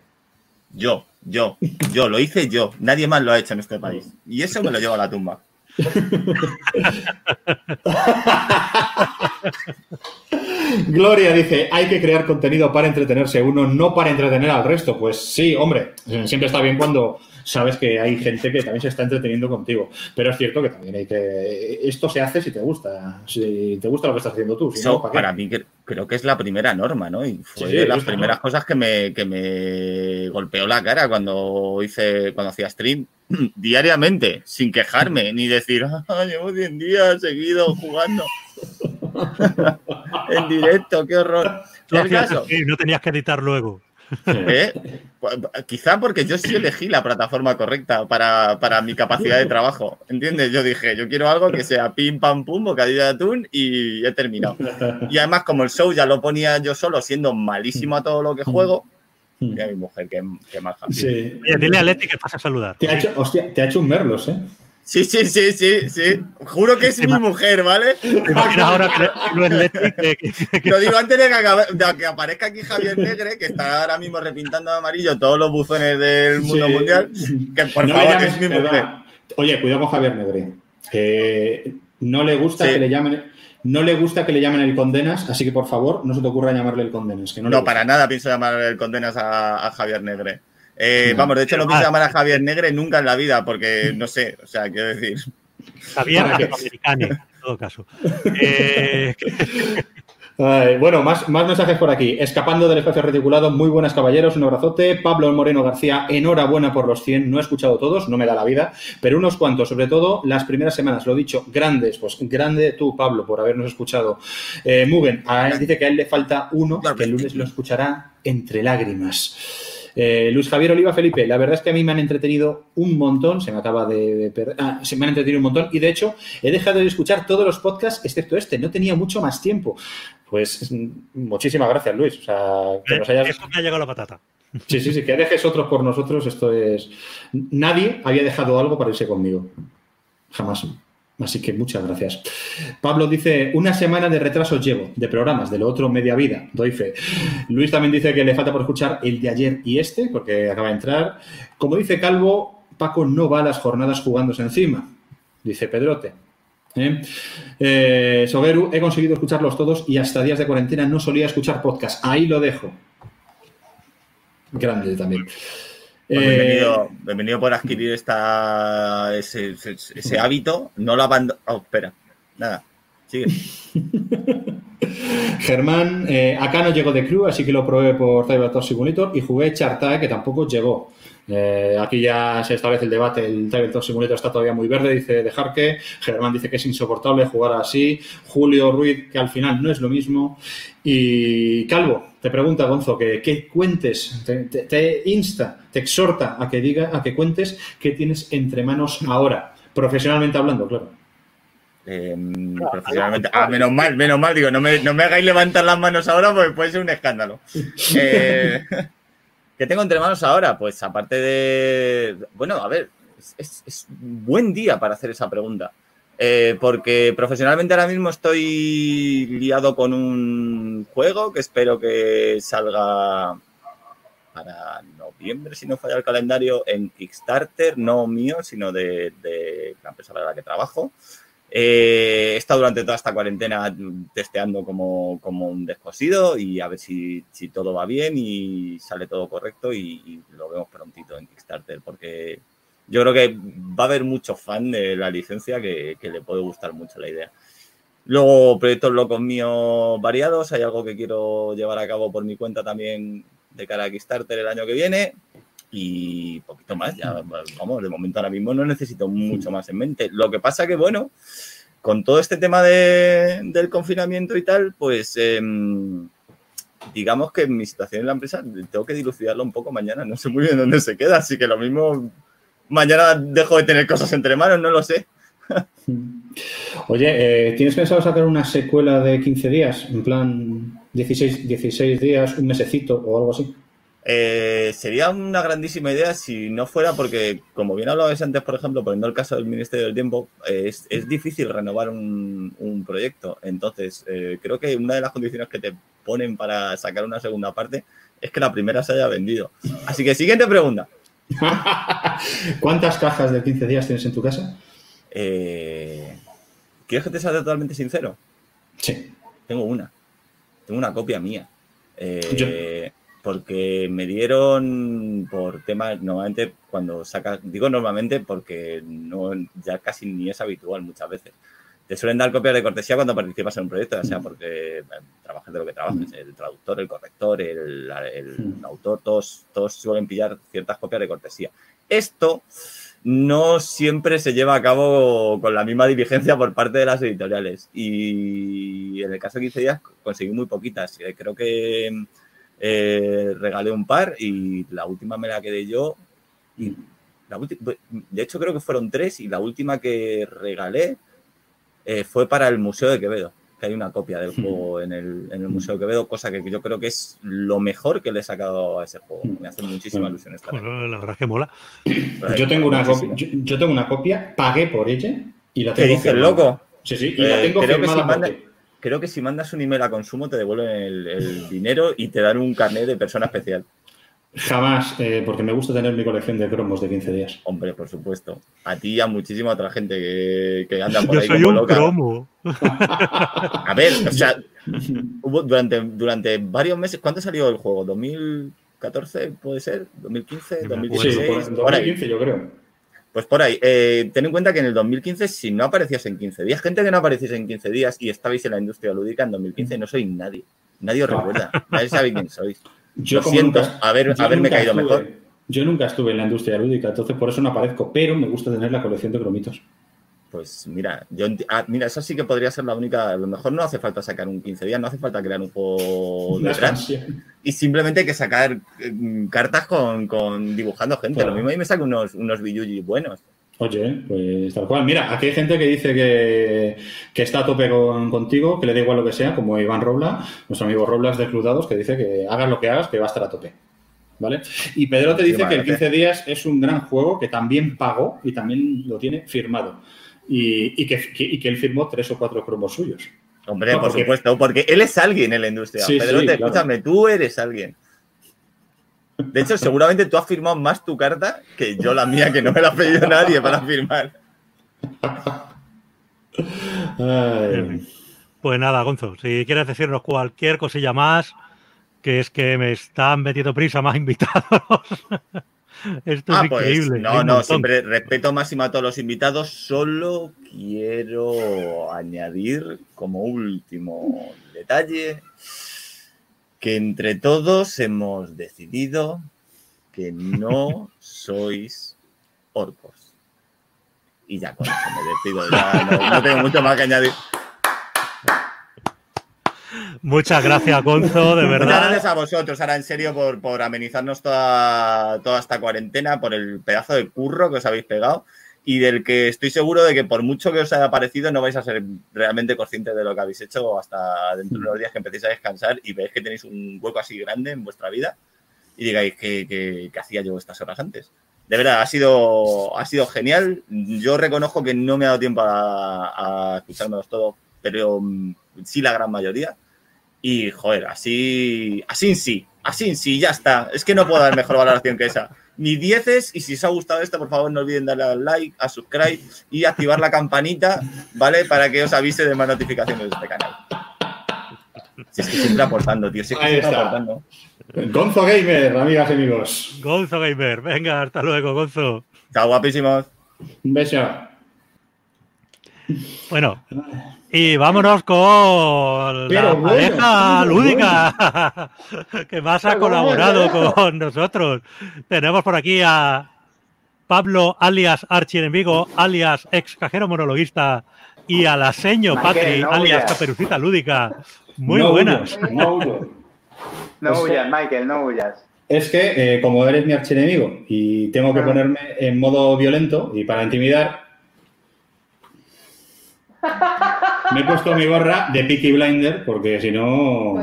Yo, yo, yo, lo hice yo. Nadie más lo ha hecho en este país. Y eso me lo llevo a la tumba. [LAUGHS] Gloria dice, hay que crear contenido para entretenerse uno, no para entretener al resto. Pues sí, hombre, siempre está bien cuando sabes que hay gente que también se está entreteniendo contigo. Pero es cierto que también hay que... Esto se hace si te gusta, si te gusta lo que estás haciendo tú. ¿para, mí creo que es la primera norma, ¿no? Y fue de las primeras cosas que me, que me golpeó la cara cuando hice, cuando hacía stream [CLEARS THROAT] diariamente, sin quejarme, [LAUGHS] ni decir, ah, llevo 10 días seguido jugando. [LAUGHS] [LAUGHS] en directo, qué horror. no tenías que editar luego. ¿Eh? Pues, quizá porque yo sí elegí la plataforma correcta para, mi capacidad de trabajo. ¿Entiendes? Yo dije, yo quiero algo que sea pim pam pum, bocadillo de atún y he terminado. Y además, como el show ya lo ponía yo solo, siendo malísimo a todo lo que juego, mira mi mujer, qué, qué maja. dile a Leti que pasa a saludar. Te ha hecho, hostia, te ha hecho un merlos, ¿eh? Sí, sí, sí, sí, sí. Juro que es mi mujer, ¿vale? ahora que no es Lo digo antes de que, aparezca aquí Javier Negre, que está ahora mismo repintando de amarillo todos los buzones del mundo mundial. Que por favor, es mi mujer. Oye, cuidado con Javier Negre. Que no le gusta que le llamen. No le gusta que le llamen el Condenas, así que por favor, no se te ocurra llamarle el Condenas. Que no, para nada pienso llamar el Condenas a Javier Negre. Eh, vamos, de hecho no quise llamar a Javier Negre nunca en la vida, porque no sé, o sea, quiero decir. Javier [LAUGHS] americano, en todo caso. Eh, [LAUGHS] bueno, más, más mensajes por aquí. Escapando del espacio reticulado, muy buenas caballeros, un abrazote. Pablo Moreno García, enhorabuena por los 100. No he escuchado todos, no me da la vida, pero unos cuantos, sobre todo las primeras semanas, lo he dicho, grandes. Pues grande tú, Pablo, por habernos escuchado. Eh, Mugen, dice que a él le falta uno, que el lunes lo escuchará entre lágrimas. Eh, Luis Javier Oliva Felipe, la verdad es que a mí me han entretenido un montón, se me acaba de, perder, ah, se me han entretenido un montón y de hecho he dejado de escuchar todos los podcasts excepto este, no tenía mucho más tiempo. Pues muchísimas gracias Luis, o sea, que nos hayas... Eso me ha llegado la patata. Sí, sí, sí, que dejes otros por nosotros, esto es... Nadie había dejado algo para irse conmigo, jamás. Así que muchas gracias. Pablo dice, una semana de retraso llevo, de programas, de lo otro media vida, doy fe. Luis también dice que le falta por escuchar el de ayer y este, porque acaba de entrar. Como dice Calvo, Paco no va a las jornadas jugándose encima, dice Pedrote. ¿Eh? Eh, Sogeru, he conseguido escucharlos todos y hasta días de cuarentena no solía escuchar podcast. Ahí lo dejo. Grande también. Pues bienvenido, por adquirir esta, ese, hábito. No lo abandono. Oh, espera. Nada. Sigue. [LAUGHS] Germán, eh, acá no llegó de crew, así que lo probé por Tabletop Simulator y jugué Chartae, que tampoco llegó. Eh, aquí ya se establece el debate, el Tabletop Simulator está todavía muy verde, dice dejar que. Germán dice que es insoportable jugar así. Julio Ruiz, que al final no es lo mismo. Y Calvo, te pregunta Gonzo que, cuentes, te, insta, te exhorta a que diga, a que cuentes qué tienes entre manos ahora, profesionalmente hablando, claro. Em, profesionalmente. Ah, menos mal, menos mal, digo, no me, no me, hagáis levantar las manos ahora porque puede ser un escándalo. [LAUGHS] Eh, ¿Qué tengo entre manos ahora? Pues aparte de. Bueno, a ver, es, es buen día para hacer esa pregunta. Eh, porque profesionalmente ahora mismo estoy liado con un juego que espero que salga para noviembre, si no falla el calendario, en Kickstarter, no mío, sino de, la empresa para la que trabajo. Eh, he estado durante toda esta cuarentena testeando como, un descosido y a ver si, todo va bien y sale todo correcto y, lo vemos prontito en Kickstarter porque yo creo que va a haber muchos fan de la licencia que, que le puede gustar mucho la idea. Luego, proyectos locos míos variados. Hay algo que quiero llevar a cabo por mi cuenta también de cara a Kickstarter el año que viene y poquito más. Ya, vamos, de momento ahora mismo no necesito mucho más en mente. Lo que pasa que, bueno, con todo este tema de, del confinamiento y tal, pues em, digamos que mi situación en la empresa tengo que dilucidarlo un poco mañana. No sé muy bien dónde se queda, así que lo mismo mañana dejo de tener cosas entre manos, no lo sé. [LAUGHS] Oye, eh, ¿tienes pensado sacar una secuela de 15 días? En plan, 16, 16 días, un mesecito o algo así. Eh, sería una grandísima idea si no fuera porque, como bien hablabais antes, por ejemplo, poniendo el caso del Ministerio del Tiempo, es, difícil renovar un, proyecto. Entonces, eh, creo que una de las condiciones que te ponen para sacar una segunda parte es que la primera se haya vendido. Así que, siguiente pregunta. [LAUGHS] ¿Cuántas cajas de 15 días tienes en tu casa? Eh, ¿Quieres que te sea totalmente sincero? Sí. Tengo una. Tengo una copia mía. Porque me dieron por temas, normalmente cuando sacas, digo normalmente porque no, ya casi ni es habitual muchas veces. Te suelen dar copias de cortesía cuando participas en un proyecto, ya sea porque trabajas de lo que trabajas, el traductor, el corrector, el, autor, todos, todos suelen pillar ciertas copias de cortesía. Esto no siempre se lleva a cabo con la misma diligencia por parte de las editoriales. Y en el caso de 15 días conseguí muy poquitas. Eh, creo que eh, regalé un par y la última me la quedé yo. Y la de hecho, creo que fueron tres y la última que regalé eh, fue para el Museo de Quevedo, que hay una copia del juego en el, en el, Museo de Quevedo, cosa que yo creo que es lo mejor que le he sacado a ese juego. Me hace muchísima ilusión estar. Bueno, la verdad es que mola. Yo tengo, una copia, yo, tengo una copia, pagué por ella y la tengo. ¿Qué dices, loco? Sí, sí, y la eh, tengo firmada creo que si mandas un email a consumo te devuelven el, dinero y te dan un carnet de persona especial. Jamás, eh, porque me gusta tener mi colección de cromos de 15 días. Hombre, por supuesto. A ti y a muchísima otra gente que, anda por Yo ahí soy un cromo. A ver, o sea, [LAUGHS] hubo durante, durante varios meses, ¿cuánto salió el juego? ¿2014 puede ser? ¿2015? ¿2016? Sí, 2015 yo creo. Pues por ahí, eh, ten en cuenta que en el 2015, si no aparecías en 15 días, gente que no aparecías en 15 días y estabais en la industria lúdica en 2015, no soy nadie. Nadie os recuerda. Nadie sabe quién sois. [LAUGHS] Yo Lo siento, haber, haberme caído mejor. Yo nunca estuve en la industria lúdica, entonces por eso no aparezco, pero me gusta tener la colección de cromitos. Pues mira, yo ah, mira, eso sí que podría ser la única. A lo mejor no hace falta sacar un 15 días, no hace falta crear un juego [LAUGHS] detrás. Y simplemente hay que sacar mm, cartas con, dibujando gente. Lo mismo ahí me saca unos, unos buenos. Oye, pues tal cual. Mira, aquí hay gente que dice que, está a tope contigo, que le da igual lo que sea, como Iván Robla, nuestro amigo Roblas de Crudados, que dice que hagas lo que hagas, que va a estar a tope. ¿Vale? Y Pedro te dice que el 15 días es un gran juego que también pagó y también lo tiene firmado y, que, él firmó tres o cuatro cromos suyos. Hombre, por supuesto, porque él es alguien en la industria. Pedro, escúchame, tú eres alguien. De hecho, seguramente tú has firmado más tu carta que yo la mía, que no me la ha pedido nadie para firmar. Pues nada, Gonzo, si quieres decirnos cualquier cosilla más, que es que me están metiendo prisa más invitados. [LAUGHS] [LAUGHS] Esto es ah, pues, increíble. no, no, siempre respeto máximo a todos los invitados. Solo quiero añadir como último detalle que entre todos hemos decidido que no [LAUGHS] sois orcos. Y ya con eso me despido. Ya no tengo mucho más que añadir. Muchas gracias, Gonzo, de verdad. Muchas gracias a vosotros, ahora en serio, por, amenizarnos toda, toda esta cuarentena, por el pedazo de curro que os habéis pegado. y del que estoy seguro de que por mucho que os haya parecido no vais a ser realmente conscientes de lo que habéis hecho hasta dentro de los días que empecéis a descansar y veis que tenéis un hueco así grande en vuestra vida y digáis que, hacía yo estas horas antes. De verdad, ha sido, ha sido genial. Yo reconozco que no me ha dado tiempo a, a escuchármelos todos, pero mm, sí la gran mayoría. Y, joder, así, así sí, así sí, ya está. Es que no puedo dar mejor valoración que esa ni dieces. Y si os ha gustado esto, por favor, no olviden darle al like, a subscribe y activar la campanita, ¿vale? Para que os avise de más notificaciones de este canal. Si es que siempre aportando, tío. Si es que Ahí está. aportando. Gonzo Gamer, amigas y amigos. Gonzo Gamer, venga, hasta luego, Gonzo. Chao, guapísimos. Un beso. Bueno, y vámonos con la pareja lúdica [LAUGHS] que más ha colaborado con nosotros. Tenemos por aquí a Pablo, alias archienemigo, alias ex cajero monologuista, y a la seño Patri, alias caperucita lúdica. Muy buenas. no huyas, Michael, no huyas. Es que, eh, como eres mi archienemigo y tengo que ponerme en modo violento y para intimidar, [LAUGHS] me he puesto mi gorra de Peaky Blinder porque si no...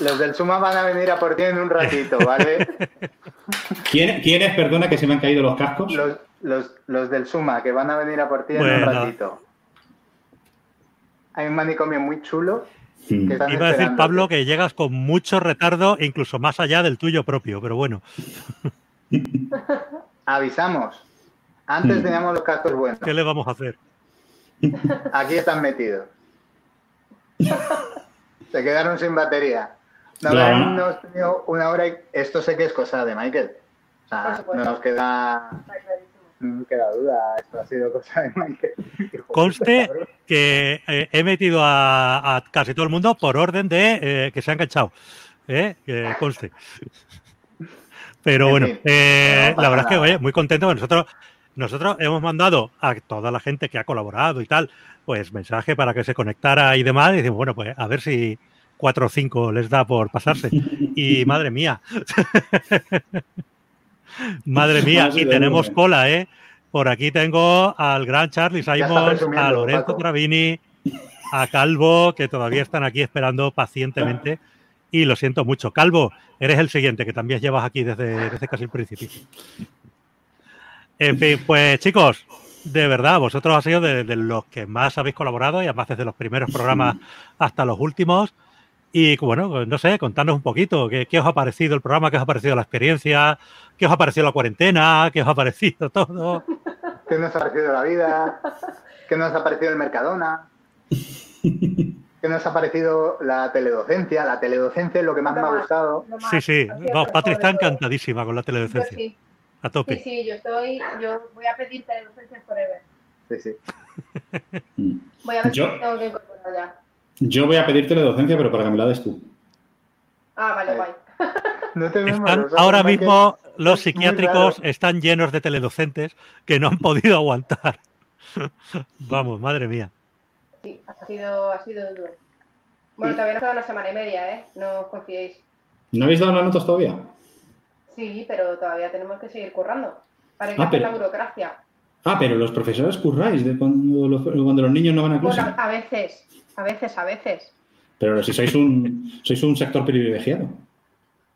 Los del Suma van a venir a por ti en un ratito, ¿vale? [LAUGHS] ¿Quién, es, perdona, que se me han caído los cascos? Los, del Suma, que van a venir a por ti en un ratito. Hay un manicomio muy chulo. Hmm. Iba a decir, Pablo, que llegas con mucho retardo, incluso más allá del tuyo propio, pero bueno. [LAUGHS] Avisamos. Antes hmm. teníamos los cascos buenos. ¿Qué le vamos a hacer? Aquí están metidos. Se quedaron sin batería. No, hemos tenido una hora y esto sé que es cosa de Michael. O sea, no nos queda, no queda duda, esto ha sido cosa de Michael. [LAUGHS] Conste que eh, he metido a, casi todo el mundo por orden de eh, que se han enganchado. ¿eh? Conste. Pero bueno, la verdad es que, oye, muy contento. Nosotros nosotros hemos mandado a toda la gente que ha colaborado y tal, pues mensaje para que se conectara y demás. Y decimos, bueno, pues a ver si cuatro o cinco les da por pasarse. [LAUGHS] Y madre mía. [LAUGHS] madre mía, y tenemos cola, ¿eh? Por aquí tengo al gran Charlie Simons, a Lorenzo Travini, a Calvo, que todavía están aquí esperando pacientemente. Y lo siento mucho. Calvo, eres el siguiente, que también llevas aquí desde, desde casi el principio. En fin, pues chicos, de verdad, vosotros habéis sido de, los que más habéis colaborado y además desde los primeros programas [LAUGHS] hasta los últimos. Y bueno, no sé, contadnos un poquito, ¿qué, os ha parecido el programa? ¿Qué os ha parecido la experiencia? ¿Qué os ha parecido la cuarentena? ¿Qué os ha parecido [LAUGHS] todo? ¿Qué nos ha parecido la vida? ¿Qué nos ha parecido el Mercadona? ¿Qué nos ha parecido la teledocencia? La teledocencia es lo que más me ha gustado. Sí, sí, no, Patri está encantadísima con la teledocencia. A tope. Sí, sí, yo estoy, yo voy a pedir teledocencia forever. Sí, sí. [LAUGHS] voy a ver yo, si tengo que incorporar ya. Yo voy a pedir teledocencia, pero para que me la des tú. Ah, vale, guay. No están, ahora mismo los psiquiátricos están llenos de teledocentes que no han podido aguantar. [LAUGHS] Vamos, madre mía. Sí, ha sido, ha sido duro. Bueno, todavía nos queda una semana y media, ¿eh? No os confiéis. ¿No habéis dado las notas todavía? Sí, pero todavía tenemos que seguir currando. Para que ah, la burocracia. Ah, pero los profesores curráis de cuando, los, cuando los niños no van a clase. a veces, a veces, a veces. Pero si sois un, sois un sector privilegiado.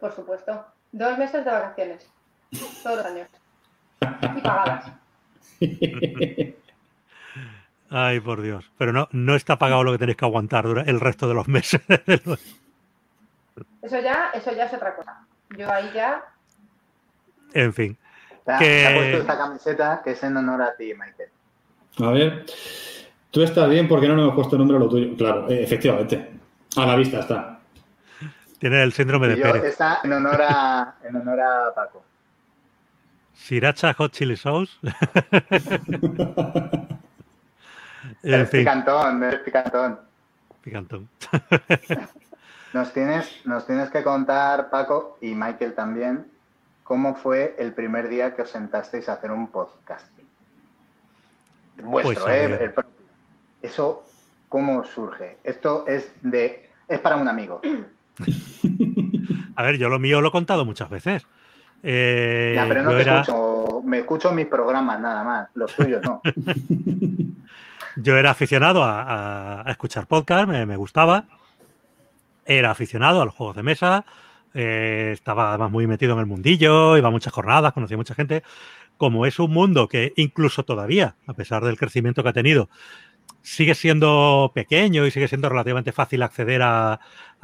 Por supuesto. Dos meses de vacaciones. Todos los años. Y pagadas. [LAUGHS] Ay, por Dios. Pero no, no está pagado lo que tenéis que aguantar el resto de los meses. [LAUGHS] Eso ya, eso ya es otra cosa. Yo ahí ya en fin. que... ha puesto esta camiseta que es en honor a ti, Michael. A ver. Tú estás bien porque no nos hemos puesto nombre a lo tuyo. Claro, eh, efectivamente. A la vista está. Tiene el síndrome de Pérez. Está en honor a, [LAUGHS] en honor a Paco. Siracha Hot Chili Sauce. [LAUGHS] en fin. Picantón, eres picantón. Picantón. [LAUGHS] nos, tienes, nos tienes que contar, Paco, y Michael también, ¿cómo fue el primer día que os sentasteis a hacer un podcast? Vuestro, pues, ¿eh? Eso, ¿cómo surge? Esto es de es para un amigo. a ver, yo lo mío lo he contado muchas veces. Eh, ya, pero no te escucho me escucho mis programas nada más, los tuyos no. [LAUGHS] Yo era aficionado a, escuchar podcast, me, gustaba. Era aficionado a los juegos de mesa. Eh, estaba además muy metido en el mundillo, iba a muchas jornadas, conocía mucha gente. Como es un mundo que incluso todavía, a pesar del crecimiento que ha tenido, sigue siendo pequeño y sigue siendo relativamente fácil acceder a,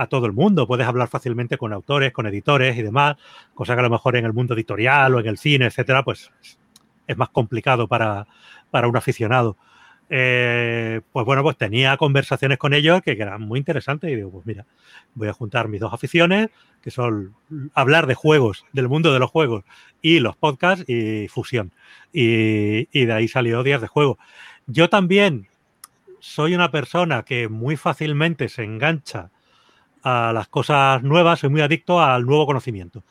todo el mundo. Puedes hablar fácilmente con autores, con editores y demás, cosa que a lo mejor en el mundo editorial o en el cine, etcétera, pues es más complicado para, para un aficionado. Eh, pues bueno, pues tenía conversaciones con ellos que, eran muy interesantes y digo, pues mira, voy a juntar mis dos aficiones, que son hablar de juegos, del mundo de los juegos y los podcasts y fusión. Y, y de ahí salió Días de Juego. Yo también soy una persona que muy fácilmente se engancha a las cosas nuevas, soy muy adicto al nuevo conocimiento.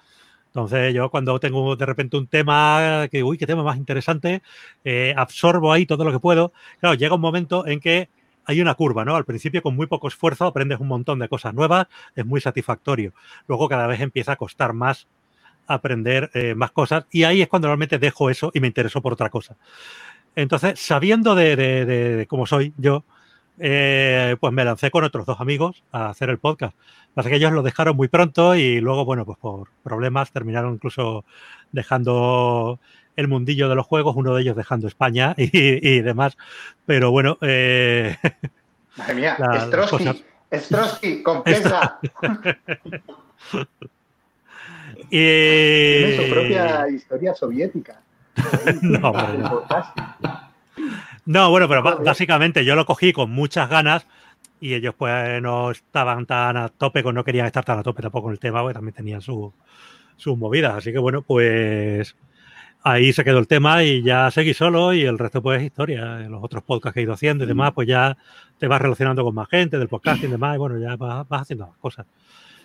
Entonces yo cuando tengo de repente un tema que, uy, qué tema más interesante, eh, absorbo ahí todo lo que puedo. Claro, llega un momento en que hay una curva, ¿no? Al principio con muy poco esfuerzo aprendes un montón de cosas nuevas, es muy satisfactorio. Luego cada vez empieza a costar más aprender eh, más cosas y ahí es cuando realmente dejo eso y me intereso por otra cosa. Entonces, sabiendo de, cómo soy yo, eh, pues me lancé con otros dos amigos a hacer el podcast. Pasa que ellos lo dejaron muy pronto y luego, bueno, pues por problemas terminaron incluso dejando el mundillo de los juegos, uno de ellos dejando España [LAUGHS] y, demás. Pero bueno. Eh, [LAUGHS] Madre mía, Strosky, Strosky, con pesa. Tiene su propia historia soviética. [LAUGHS] no, bueno, pero básicamente yo lo cogí con muchas ganas y ellos pues no estaban tan a tope, no querían estar tan a tope tampoco con el tema, porque también tenían sus movidas. Así que bueno, pues ahí se quedó el tema y ya seguí solo y el resto pues es historia. Los otros podcasts que he ido haciendo y demás, pues ya te vas relacionando con más gente del podcast y [CLEARS THROAT] demás, y bueno, ya vas, haciendo más cosas.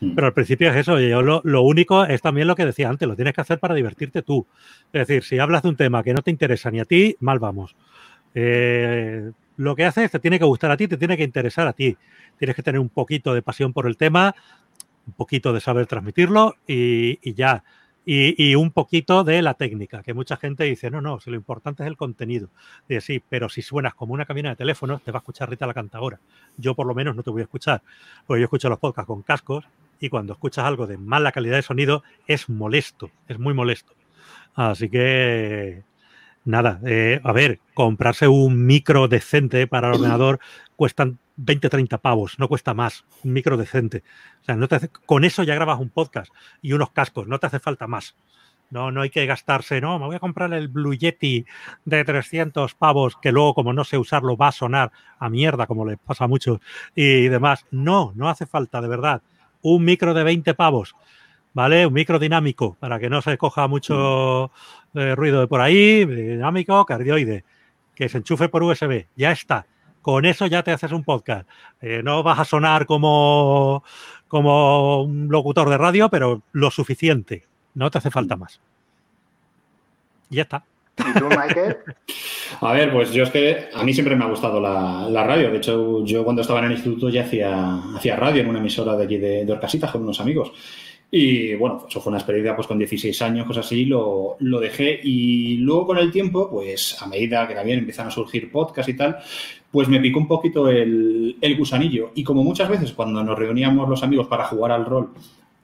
Mm. Pero al principio es eso, yo lo, lo, único es también lo que decía antes, lo tienes que hacer para divertirte tú. Es decir, si hablas de un tema que no te interesa ni a ti, mal vamos. Eh, lo que haces te tiene que gustar a ti, te tiene que interesar a ti. Tienes que tener un poquito de pasión por el tema, un poquito de saber transmitirlo y, ya. Y, un poquito de la técnica, que mucha gente dice, no, no, si lo importante es el contenido. Dice, sí, pero si suenas como una cabina de teléfono, te va a escuchar Rita la cantadora. Yo por lo menos no te voy a escuchar, porque yo escucho los podcasts con cascos y cuando escuchas algo de mala calidad de sonido es molesto, es muy molesto. Así que nada, eh, a ver, comprarse un micro decente para el [CLEARS THROAT] ordenador cuestan 20, 30 pavos, no cuesta más, un micro decente. O sea, no te con eso ya grabas un podcast y unos cascos, no te hace falta más. No, no hay que gastarse, no, me voy a comprar el Blue Yeti de 300 pavos que luego como no sé usarlo va a sonar a mierda como le pasa a muchos y demás. No, no hace falta, de verdad. Un micro de 20 pavos ¿vale? Un micro dinámico para que no se coja mucho eh, ruido de por ahí, dinámico, cardioide, que se enchufe por USB, ya está. Con eso ya te haces un podcast. Eh, no vas a sonar como, como un locutor de radio, pero lo suficiente. No te hace falta más. Y ya está. ¿Y tú, Michael? [LAUGHS] A ver, pues yo es que a mí siempre me ha gustado la, radio. De hecho, yo cuando estaba en el instituto ya hacía, hacía radio en una emisora de aquí de, de Orcasitas con unos amigos. Y bueno, eso fue una experiencia pues con 16 años, cosas así, lo, lo, dejé. Y luego con el tiempo, pues a medida que también empiezan a surgir podcasts y tal, pues me picó un poquito el, el gusanillo. Y como muchas veces cuando nos reuníamos los amigos para jugar al rol,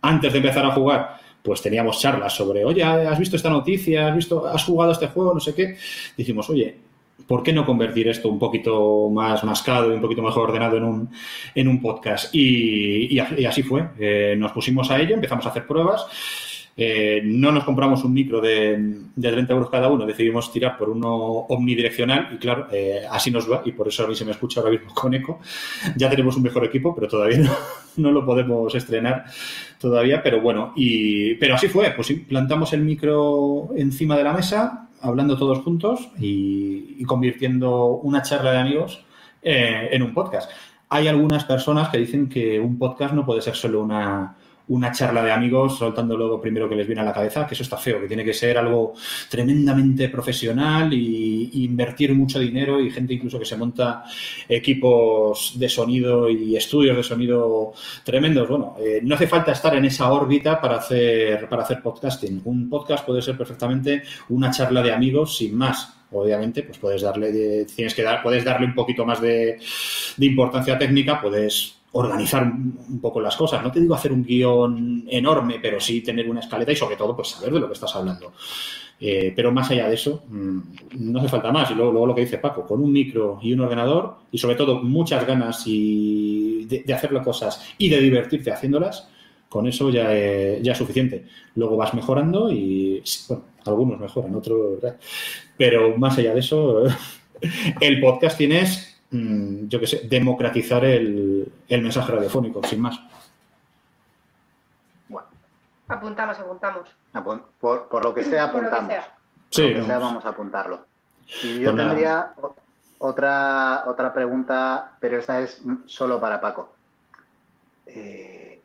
antes de empezar a jugar, pues teníamos charlas sobre, oye, ¿has visto esta noticia? ¿Has visto, has jugado este juego? No sé qué. Dijimos, oye, ¿por qué no convertir esto un poquito más mascado y un poquito mejor ordenado en un, en un podcast? Y, así fue. Eh, nos pusimos a ello, empezamos a hacer pruebas. Eh, no nos compramos un micro de, de, 30 euros cada uno, decidimos tirar por uno omnidireccional y claro, eh, así nos va y por eso a mí se me escucha ahora mismo con eco. Ya tenemos un mejor equipo, pero todavía [LAUGHS] no, no lo podemos estrenar todavía, pero bueno, y, pero así fue, pues plantamos el micro encima de la mesa, hablando todos juntos y, convirtiendo una charla de amigos eh, en un podcast. Hay algunas personas que dicen que un podcast no puede ser solo una, una charla de amigos soltando lo primero que les viene a la cabeza, que eso está feo, que tiene que ser algo tremendamente profesional y, invertir mucho dinero y gente incluso que se monta equipos de sonido y estudios de sonido tremendos. Bueno, eh, no hace falta estar en esa órbita para hacer, para hacer podcasting. Un podcast puede ser perfectamente una charla de amigos sin más obviamente, pues puedes darle, tienes que dar, puedes darle un poquito más de, importancia técnica, puedes organizar un poco las cosas. No te digo hacer un guion enorme, pero sí tener una escaleta y sobre todo, pues saber de lo que estás hablando. Eh, pero más allá de eso, mm, no hace falta más. Y luego, lo que dice Paco, con un micro y un ordenador, y sobre todo muchas ganas y de, hacer las cosas y de divertirte haciéndolas, con eso ya, ya es suficiente. Luego vas mejorando y, bueno, algunos mejoran, otros... Pero más allá de eso, [LAUGHS] el podcast tienes, mm, yo qué sé, democratizar el, mensaje radiofónico, sin más. Bueno, apuntamos, apuntamos. Por, lo que sea, apuntamos. Sí, por lo que sea, vamos a apuntarlo. Y yo pues tendría otra, otra pregunta, pero esta es solo para Paco. Eh,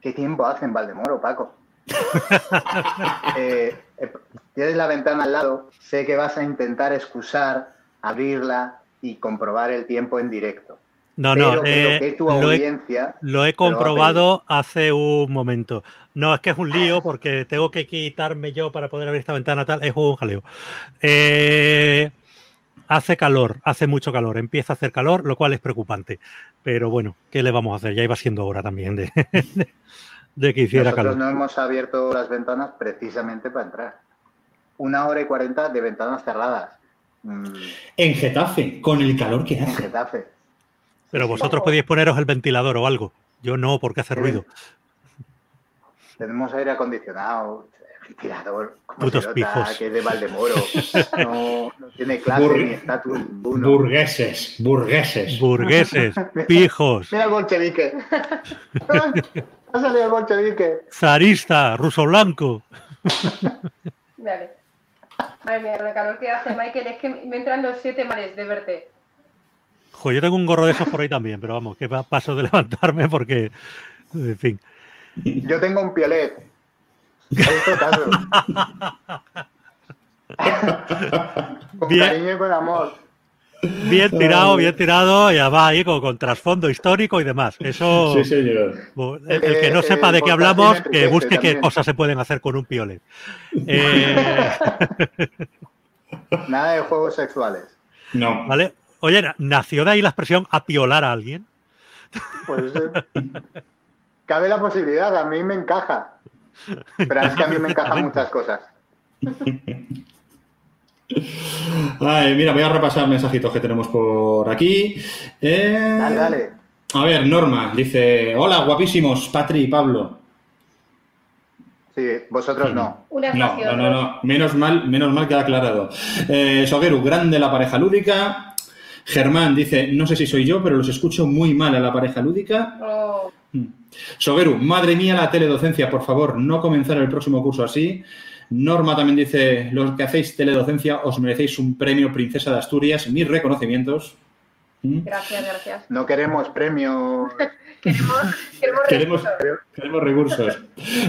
¿Qué tiempo hace en Valdemoro, Paco? [LAUGHS] Eh, eh, tienes la ventana al lado, sé que vas a intentar excusar, abrirla y comprobar el tiempo en directo. No, no, eh, lo, he, comprobado hace un momento. No, es que es un lío porque tengo que quitarme yo para poder abrir esta ventana tal, es un jaleo. hace calor, hace mucho calor, empieza a hacer calor, lo cual es preocupante. Pero bueno, ¿qué le vamos a hacer? Ya iba siendo hora también de, [LAUGHS] de que hiciera Nosotros no hemos abierto las ventanas precisamente para entrar. Una hora y cuarenta de ventanas cerradas. Mm. En Getafe, con el calor que hace. En Getafe. Pero vosotros podéis poneros el ventilador o algo. Yo no, porque hace ruido. Tenemos aire acondicionado, ventilador, Putos pijos. que es de Valdemoro. [LAUGHS] No, tiene clase ni estatus Burgueses, burgueses. Burgueses, [LAUGHS] pijos. Mira el bolchevique. [LAUGHS] Ha salido el bolchevique. Zarista, ruso blanco. Vale. Madre mía, el calor que hace, Michael, es que me entran los siete males de verte. Jo, yo tengo un gorro de esos por ahí también, pero vamos, que paso de levantarme porque, en fin. Yo tengo un piolet. [LAUGHS] con Bien. cariño y con amor. Bien tirado, bien tirado, y va ahí con, trasfondo histórico y demás. Eso. Sí, señor. El, que no sepa de qué hablamos, que busque qué cosas se pueden hacer con un piolet. [LAUGHS] Eh, Nada de juegos sexuales. No. ¿Vale? Oye, ¿nació de ahí la expresión apiolar a alguien? Pues eh, [LAUGHS] cabe la posibilidad, a mí me encaja. Pero es que a mí me encajan muchas cosas. [LAUGHS] mira, voy a repasar mensajitos que tenemos por aquí. Eh, dale, dale. A ver, Norma dice: Hola, guapísimos, Patri y Pablo. Sí, vosotros no. no, no, no, no, Menos mal, menos mal que ha aclarado. Eh, Sogueru, grande la pareja lúdica. Germán dice: No sé si soy yo, pero los escucho muy mal a la pareja lúdica. Oh. Mm. Sogueru, madre mía la teledocencia, por favor, no comenzar el próximo curso así. Norma también dice, los que hacéis teledocencia os merecéis un premio Princesa de Asturias, mis reconocimientos. ¿Mm? Gracias, gracias. No queremos premio. [LAUGHS] queremos, queremos, recursos.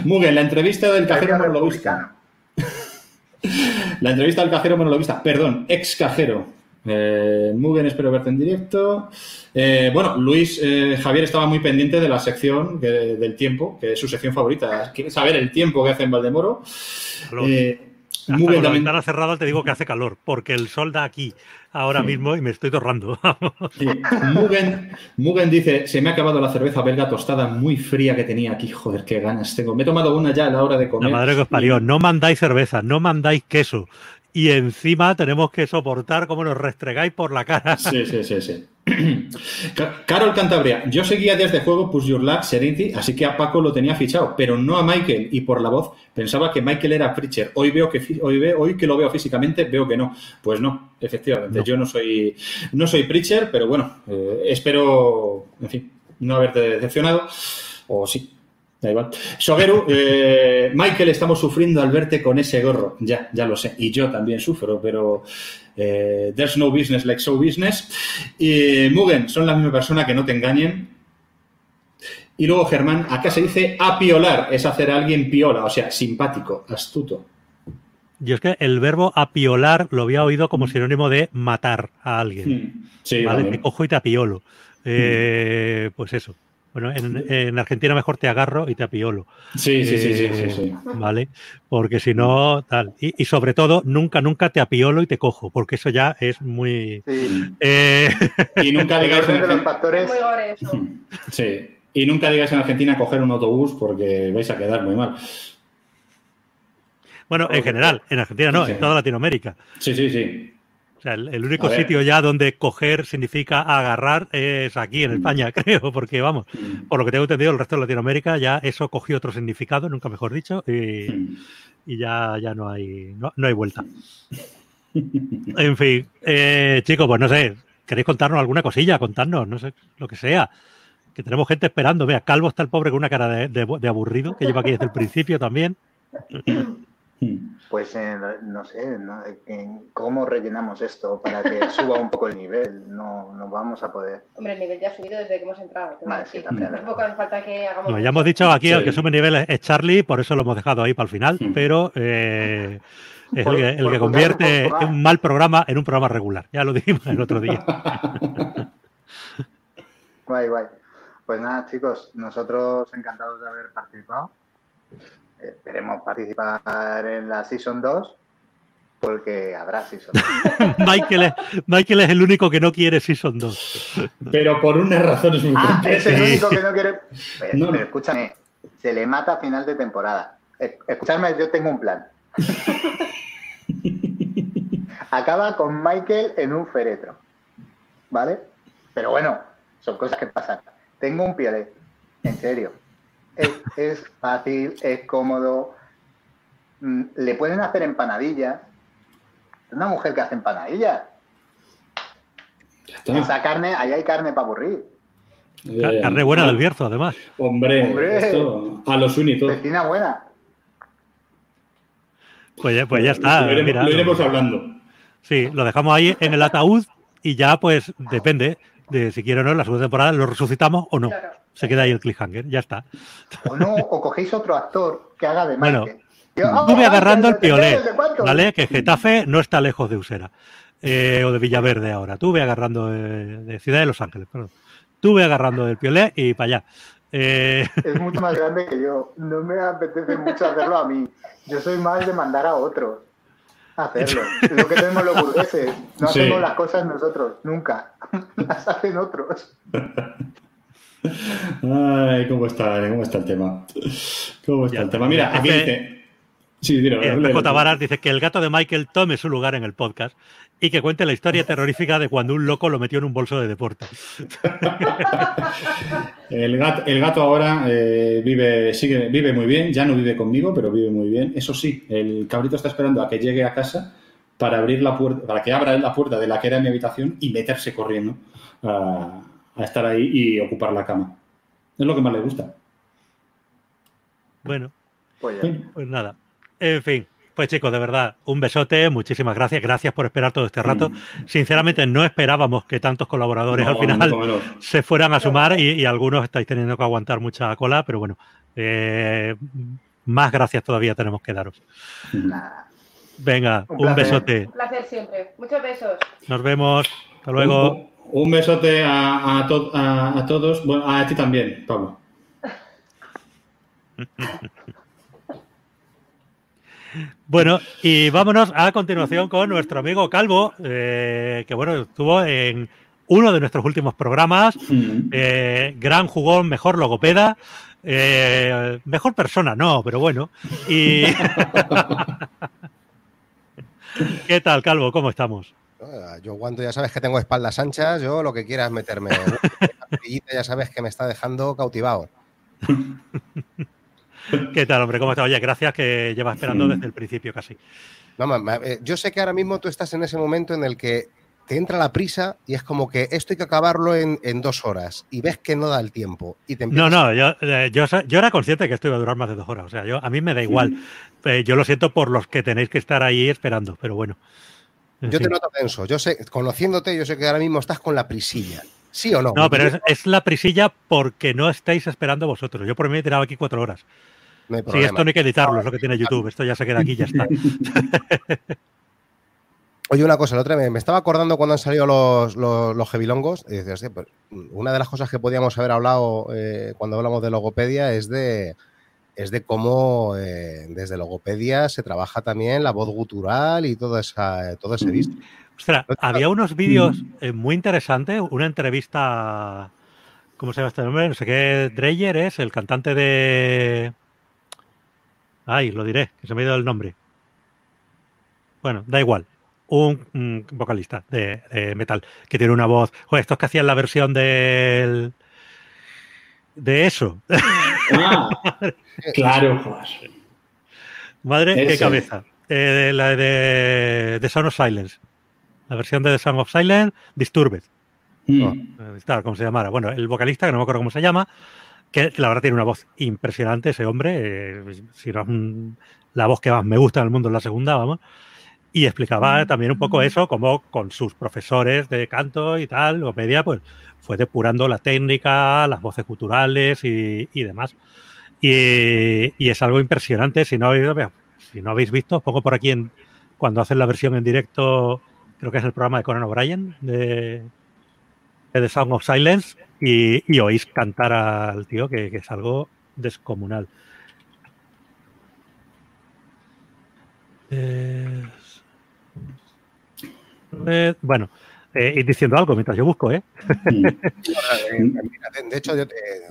Mugen, la entrevista del cajero monologuista. [LAUGHS] la entrevista del cajero monologuista, perdón, ex cajero. Eh, Mugen, espero verte en directo. Eh, bueno, Luis eh, Javier estaba muy pendiente de la sección del tiempo, que es su sección favorita. Quiere saber el tiempo que hace en Valdemoro. Eh, Mugen la ventana cerrada te digo que hace calor, porque el sol da aquí ahora mismo y me estoy torrando. [LAUGHS] Mugen, dice, se me ha acabado la cerveza belga tostada muy fría que tenía aquí. Joder, qué ganas tengo. Me he tomado una ya a la hora de comer. La madre que os parió. No mandáis cerveza, no mandáis queso y encima tenemos que soportar cómo nos restregáis por la cara. Sí, sí, sí, sí. Carol Cantabria, yo seguía desde juego Push Your Luck Serenity, así que a Paco lo tenía fichado, pero no a Michael, y por la voz pensaba que Michael era Preacher. Hoy veo que hoy, veo, hoy que lo veo físicamente, veo que no. Pues no, efectivamente, yo no soy no soy Preacher, pero bueno, eh, espero, en fin, no haberte decepcionado, o sí, Da igual. Sogeru, [LAUGHS] eh, Michael, estamos sufriendo al verte con ese gorro. Ya, ya lo sé. Y yo también sufro, pero eh, there's no business like show business. Y Mugen, son la misma persona que no te engañen. Y luego, Germán, acá se dice apiolar, es hacer a alguien piola, o sea, simpático, astuto. Yo es que el verbo apiolar lo había oído como sinónimo de matar a alguien. Hmm. Sí, ¿vale? Te cojo y te apiolo. Eh, pues eso. Bueno, en, Argentina mejor te agarro y te apiolo. Sí, sí, sí, sí, sí, eh, ¿Vale? Porque si no, tal. Y, sobre todo, nunca, nunca te apiolo y te cojo, porque eso ya es muy. Sí. Eh, y nunca digáis en los factores. Sí. Y nunca digáis en Argentina coger un autobús porque vais a quedar muy mal. Bueno, en general, en Argentina no, en toda Latinoamérica. Sí, sí, sí. O sea, el, único sitio ya donde coger significa agarrar es aquí en España, [LAUGHS] creo, porque vamos, mm. por lo que tengo entendido, el resto de Latinoamérica ya eso cogió otro significado, nunca mejor dicho, y, mm. ya, ya no hay, no, hay vuelta. [LAUGHS] En fin, eh, chicos, pues no sé, ¿queréis contarnos alguna cosilla? Contarnos, no sé, lo que sea. Que tenemos gente esperando. Vea, Calvo está el pobre con una cara de, de aburrido, que lleva aquí desde el principio también. [COUGHS] Pues no sé, en cómo rellenamos esto para que [LAUGHS] suba un poco el nivel. No, no vamos a poder. Hombre, el nivel ya ha subido desde que hemos entrado. Vale, sí, también. falta que hagamos. ya hemos dicho aquí el que sube nivel es Charlie, por eso lo hemos dejado ahí para el final, pero eh, es el que, convierte un mal programa en un programa regular. Ya lo dijimos el otro día. [LAUGHS] guay, guay. Pues nada, chicos, nosotros encantados de haber participado esperemos participar en la Season 2 porque habrá Season 2. Michael, es, Michael es el único que no quiere Season 2. Pero por unas razones muy ah, Es el único que no quiere. Pero, escúchame, se le mata a final de temporada. Escúchame, yo tengo un plan. [LAUGHS] Acaba con Michael en un féretro. ¿Vale? Pero bueno, son cosas que pasan. Tengo un pie, en serio es, fácil, es cómodo. Mm, le pueden hacer empanadillas. Una mujer que hace empanadillas. Esa carne, ahí hay carne para aburrir. Carne buena del Bierzo, además. Hombre, Esto, a los únicos. Vecina buena. Pues ya, pues ya está. Lo iremos, hablando. Sí, lo dejamos ahí en el ataúd y ya, pues, depende de si quiere o no, la segunda temporada lo resucitamos o no. Se queda ahí el cliffhanger, ya está. O no, o cogéis otro actor que haga de Michael. Bueno, estuve ah, agarrando el piolet, ¿vale? Que Getafe no está lejos de Usera. Eh, o de Villaverde ahora. Tuve agarrando de, Ciudad de Los Ángeles, perdón. Tuve agarrando el piolet y para allá. Eh, es mucho más grande que yo. No me apetece mucho hacerlo a mí. Yo soy más de mandar a otros hacerlo. Lo que tenemos los burgueses. No hacemos las cosas nosotros, nunca. [LAUGHS] Las hacen otros. Ay, ¿cómo está, cómo está el tema? ¿Cómo está el tema? Mira, aquí dice. Sí, dilo, J. dice que el gato de Michael tome su lugar en el podcast y que cuente la historia [LAUGHS] terrorífica de cuando un loco lo metió en un bolso de deporte. [LAUGHS] el, gato, el gato ahora eh, vive, sigue, vive muy bien, ya no vive conmigo, pero vive muy bien. Eso sí, el cabrito está esperando a que llegue a casa para abrir la puerta, para que abra la puerta de la que era mi habitación y meterse corriendo a estar ahí y ocupar la cama. Es lo que más le gusta. Bueno, pues, pues, nada. En fin, pues chicos, de verdad, un besote, muchísimas gracias, gracias por esperar todo este rato. Mm. Sinceramente, no esperábamos que tantos colaboradores al final se fueran a sumar y, algunos estáis teniendo que aguantar mucha cola, pero bueno, eh, más gracias todavía tenemos que daros. Venga, un, besote. Un placer siempre. Muchos besos. Nos vemos. Hasta luego. Un besote a, a, todos. Bueno, a ti también, Pablo. [LAUGHS] Bueno, y vámonos a continuación con nuestro amigo Calvo, eh, que bueno, estuvo en uno de nuestros últimos programas. Eh, gran jugón, mejor logopeda. Eh, mejor persona, no, pero bueno. Y... [LAUGHS] ¿Qué tal, Calvo? ¿Cómo estamos? Yo aguanto, ya sabes que tengo espaldas anchas, yo lo que quiera es meterme. [LAUGHS] ya sabes que me está dejando cautivado. [LAUGHS] [LAUGHS] ¿Qué tal, hombre? ¿Cómo estás? Oye, gracias que llevas esperando desde el principio casi. Eh, yo sé que ahora mismo tú estás en ese momento en el que te entra la prisa y es como que esto hay que acabarlo en, dos horas y ves que no da el tiempo. Y no, no, eh, yo, yo, era consciente que esto iba a durar más de dos horas. O sea, yo, a mí me da igual. Eh, yo lo siento por los que tenéis que estar ahí esperando, pero bueno. Yo te noto tenso. Yo sé, conociéndote, yo sé que ahora mismo estás con la prisilla. ¿Sí o no? No, pero es, la prisilla porque no estáis esperando vosotros. Yo por mí he tirado aquí cuatro horas. No sí, esto no hay que editarlo, es lo que tiene YouTube. Esto ya se queda aquí y ya está. [LAUGHS] Oye, una cosa, la otra me, me estaba acordando cuando han salido los, los, los hevilongos. Y dices, pues, una de las cosas que podíamos haber hablado eh, cuando hablamos de logopedia es de, es de cómo eh, desde logopedia se trabaja también la voz gutural y todo, esa, todo ese visto. Ostras, había unos vídeos eh, muy interesantes, una entrevista, ¿cómo se llama este nombre? No sé qué, Dreyer es el cantante de... Ay, lo diré, que se me ha ido el nombre. Bueno, da igual un, vocalista de, metal que tiene una voz. Joder, estos que hacían la versión del. de eso. Ah, [LAUGHS] claro, joder. Madre, qué cabeza. Eh, la de The Sound of Silence. La versión de The Sound of Silence, Disturbed. Mm. Oh, como se llamara. Bueno, el vocalista, que no me acuerdo cómo se llama, que la verdad tiene una voz impresionante ese hombre. Eh, si no es la voz que más me gusta en el mundo es la segunda, vamos. Y explicaba mm. también un poco eso, como con sus profesores de canto y tal, o media, pues fue depurando la técnica, las voces culturales y, demás. Y, es algo impresionante. Si no, si no habéis visto, pongo por aquí en, cuando hacen la versión en directo, creo que es el programa de Conan O'Brien, de, The Sound of Silence, y, oís cantar al tío, que, que es algo descomunal. Eh, eh, bueno, eh, ir diciendo algo mientras yo busco, ¿eh? de hecho,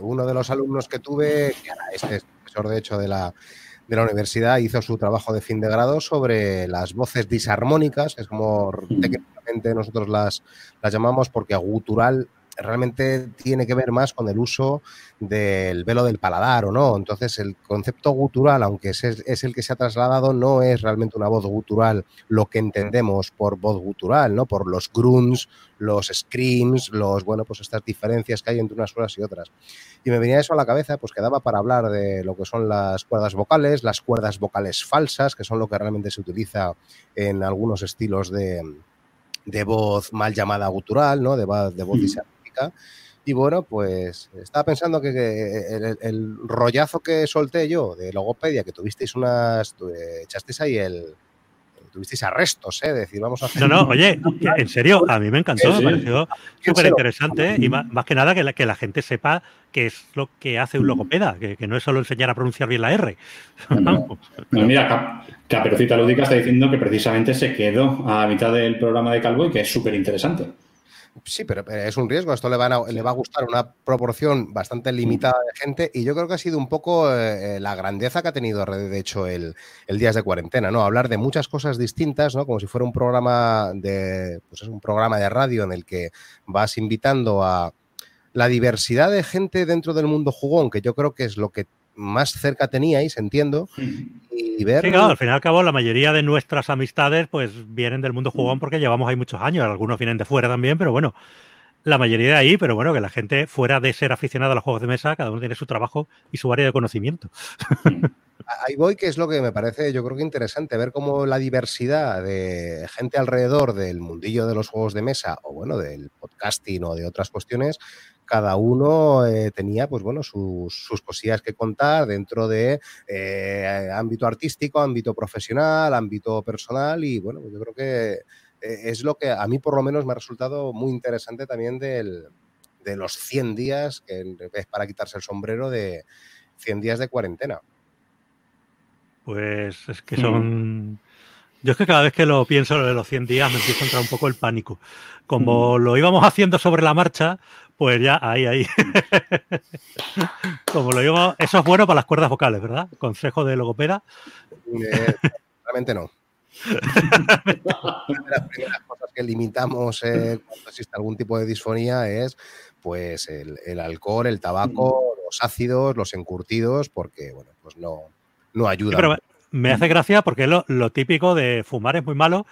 uno de los alumnos que tuve, que es profesor de hecho de la, de la universidad, hizo su trabajo de fin de grado sobre las voces disarmónicas, es como técnicamente nosotros las, las llamamos porque gutural realmente tiene que ver más con el uso del velo del paladar o no. Entonces, el concepto gutural, aunque es, es, el que se ha trasladado, no es realmente una voz gutural lo que entendemos por voz gutural, ¿no? Por los grunts, los screams, los, bueno, pues estas diferencias que hay entre unas cosas y otras. Y me venía eso a la cabeza, pues quedaba para hablar de lo que son las cuerdas vocales, las cuerdas vocales falsas, que son lo que realmente se utiliza en algunos estilos de, de voz mal llamada gutural, ¿no? De, de voz y bueno, pues estaba pensando que, el, rollazo que solté yo de logopedia, que tuvisteis unas, echasteis ahí el, tuvisteis arrestos, ¿eh? Decir, vamos a No, no, oye, en serio, a mí me encantó, me pareció súper interesante y más, que nada que la, que la gente sepa qué es lo que hace un logopeda, que, no es solo enseñar a pronunciar bien la R. No, [LAUGHS] mira, Caperucita Lúdica está diciendo que precisamente se quedó a mitad del programa de Calvo y que es súper interesante. Sí, pero es un riesgo. Esto le, va a gustar una proporción bastante limitada de gente y yo creo que ha sido un poco eh, la grandeza que ha tenido, de hecho, el, el Días de Cuarentena, ¿no? Hablar de muchas cosas distintas, ¿no? Como si fuera un programa de, pues es un programa de radio en el que vas invitando a la diversidad de gente dentro del mundo jugón, que yo creo que es lo que más cerca teníais, entiendo, y ver... Sí, claro, al fin y al cabo la mayoría de nuestras amistades pues vienen del mundo jugón porque llevamos ahí muchos años, algunos vienen de fuera también, pero bueno, la mayoría de ahí, pero bueno, que la gente fuera de ser aficionada a los juegos de mesa, cada uno tiene su trabajo y su área de conocimiento. [LAUGHS] Ahí voy, que es lo que me parece, yo creo que interesante, ver cómo la diversidad de gente alrededor del mundillo de los juegos de mesa, o bueno, del podcasting o de otras cuestiones, cada uno eh, tenía, pues bueno, sus, cosillas que contar dentro de eh, ámbito artístico, ámbito profesional, ámbito personal y bueno, yo creo que eh, es lo que a mí por lo menos me ha resultado muy interesante también del, de los 100 días, que es para quitarse el sombrero de 100 días de cuarentena. Pues es que son... Yo es que cada vez que lo pienso de los 100 días me empieza a entrar un poco el pánico. Como lo íbamos haciendo sobre la marcha, pues ya, ahí, ahí. [LAUGHS] Como lo digo, eso es bueno para las cuerdas vocales, ¿verdad? Consejo de logopeda. Eh, realmente no. [LAUGHS] Una de las primeras cosas que limitamos eh, cuando existe algún tipo de disfonía es pues el, alcohol, el tabaco, los ácidos, los encurtidos, porque bueno, pues no, no ayuda. pero me hace gracia porque lo, lo típico de fumar es muy malo,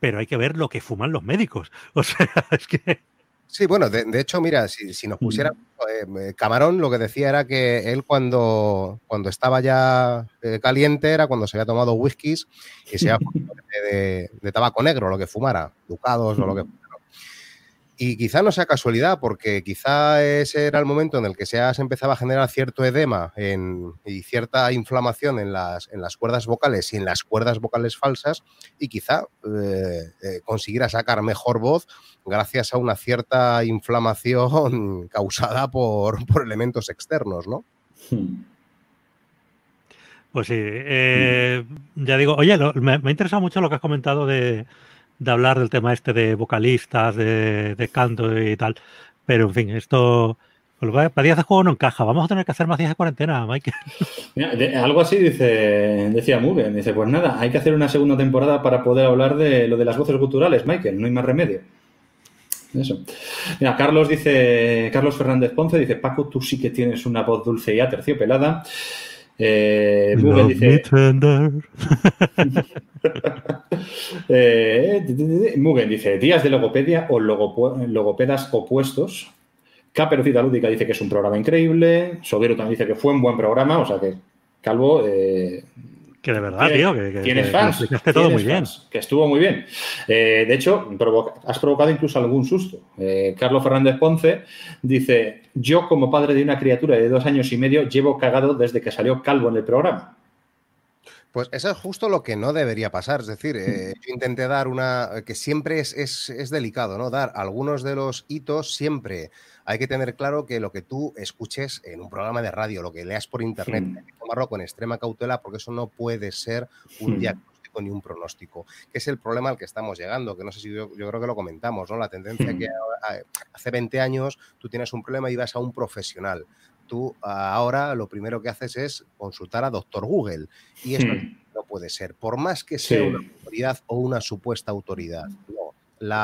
pero hay que ver lo que fuman los médicos. [LAUGHS] O sea, es que Sí, bueno, de, hecho, mira, si, nos pusiera eh, Camarón, lo que decía era que él cuando, cuando estaba ya eh, caliente era cuando se había tomado whiskies y se había [LAUGHS] de, de, tabaco negro, lo que fumara, ducados o lo que [LAUGHS] Y quizá no sea casualidad, porque quizá ese era el momento en el que se, empezaba a generar cierto edema y cierta inflamación en las, en las cuerdas vocales y en las cuerdas vocales falsas, y quizá eh, eh, consiguiera sacar mejor voz gracias a una cierta inflamación [LAUGHS] causada por, elementos externos, ¿no? Pues sí, eh, ya digo, oye, me ha interesado mucho lo que has comentado de, de hablar del tema este de vocalistas, de, canto y tal. Pero en fin, esto para días de juego no encaja. Vamos a tener que hacer más días de cuarentena, Michael. [LAUGHS] algo así dice, decía Mugen. Dice, pues nada, hay que hacer una segunda temporada para poder hablar de lo de las voces culturales, Michael. No hay más remedio. Eso. Mira, Carlos dice, Carlos Fernández Ponce dice, Paco, tú sí que tienes una voz dulce y aterciopelada. Eh, Mugen dice. [LAUGHS] eh, Mugen dice: días de logopedia o logopedas opuestos. Caperucita Lúdica dice que es un programa increíble. Soguero también dice que fue un buen programa. O sea que Calvo eh, que de verdad, tío, que, tienes fans. Que, todo muy bien. que estuvo muy bien. Eh, de hecho, has provocado incluso algún susto. Eh, Carlos Fernández Ponce dice: Yo, como padre de una criatura de dos años y medio, llevo cagado desde que salió calvo en el programa. Pues eso es justo lo que no debería pasar. Es decir, eh, yo intenté dar una. que siempre es, es, delicado, ¿no? Dar algunos de los hitos siempre hay que tener claro que lo que tú escuches en un programa de radio, lo que leas por internet, hay que tomarlo con extrema cautela porque eso no puede ser un diagnóstico ni un pronóstico, que es el problema al que estamos llegando, que no sé si yo, creo que lo comentamos, ¿no? La tendencia que hace 20 años tú tienes un problema y vas a un profesional. Tú ahora lo primero que haces es consultar a doctor Google y eso no puede ser, por más que sea una autoridad o una supuesta autoridad. No,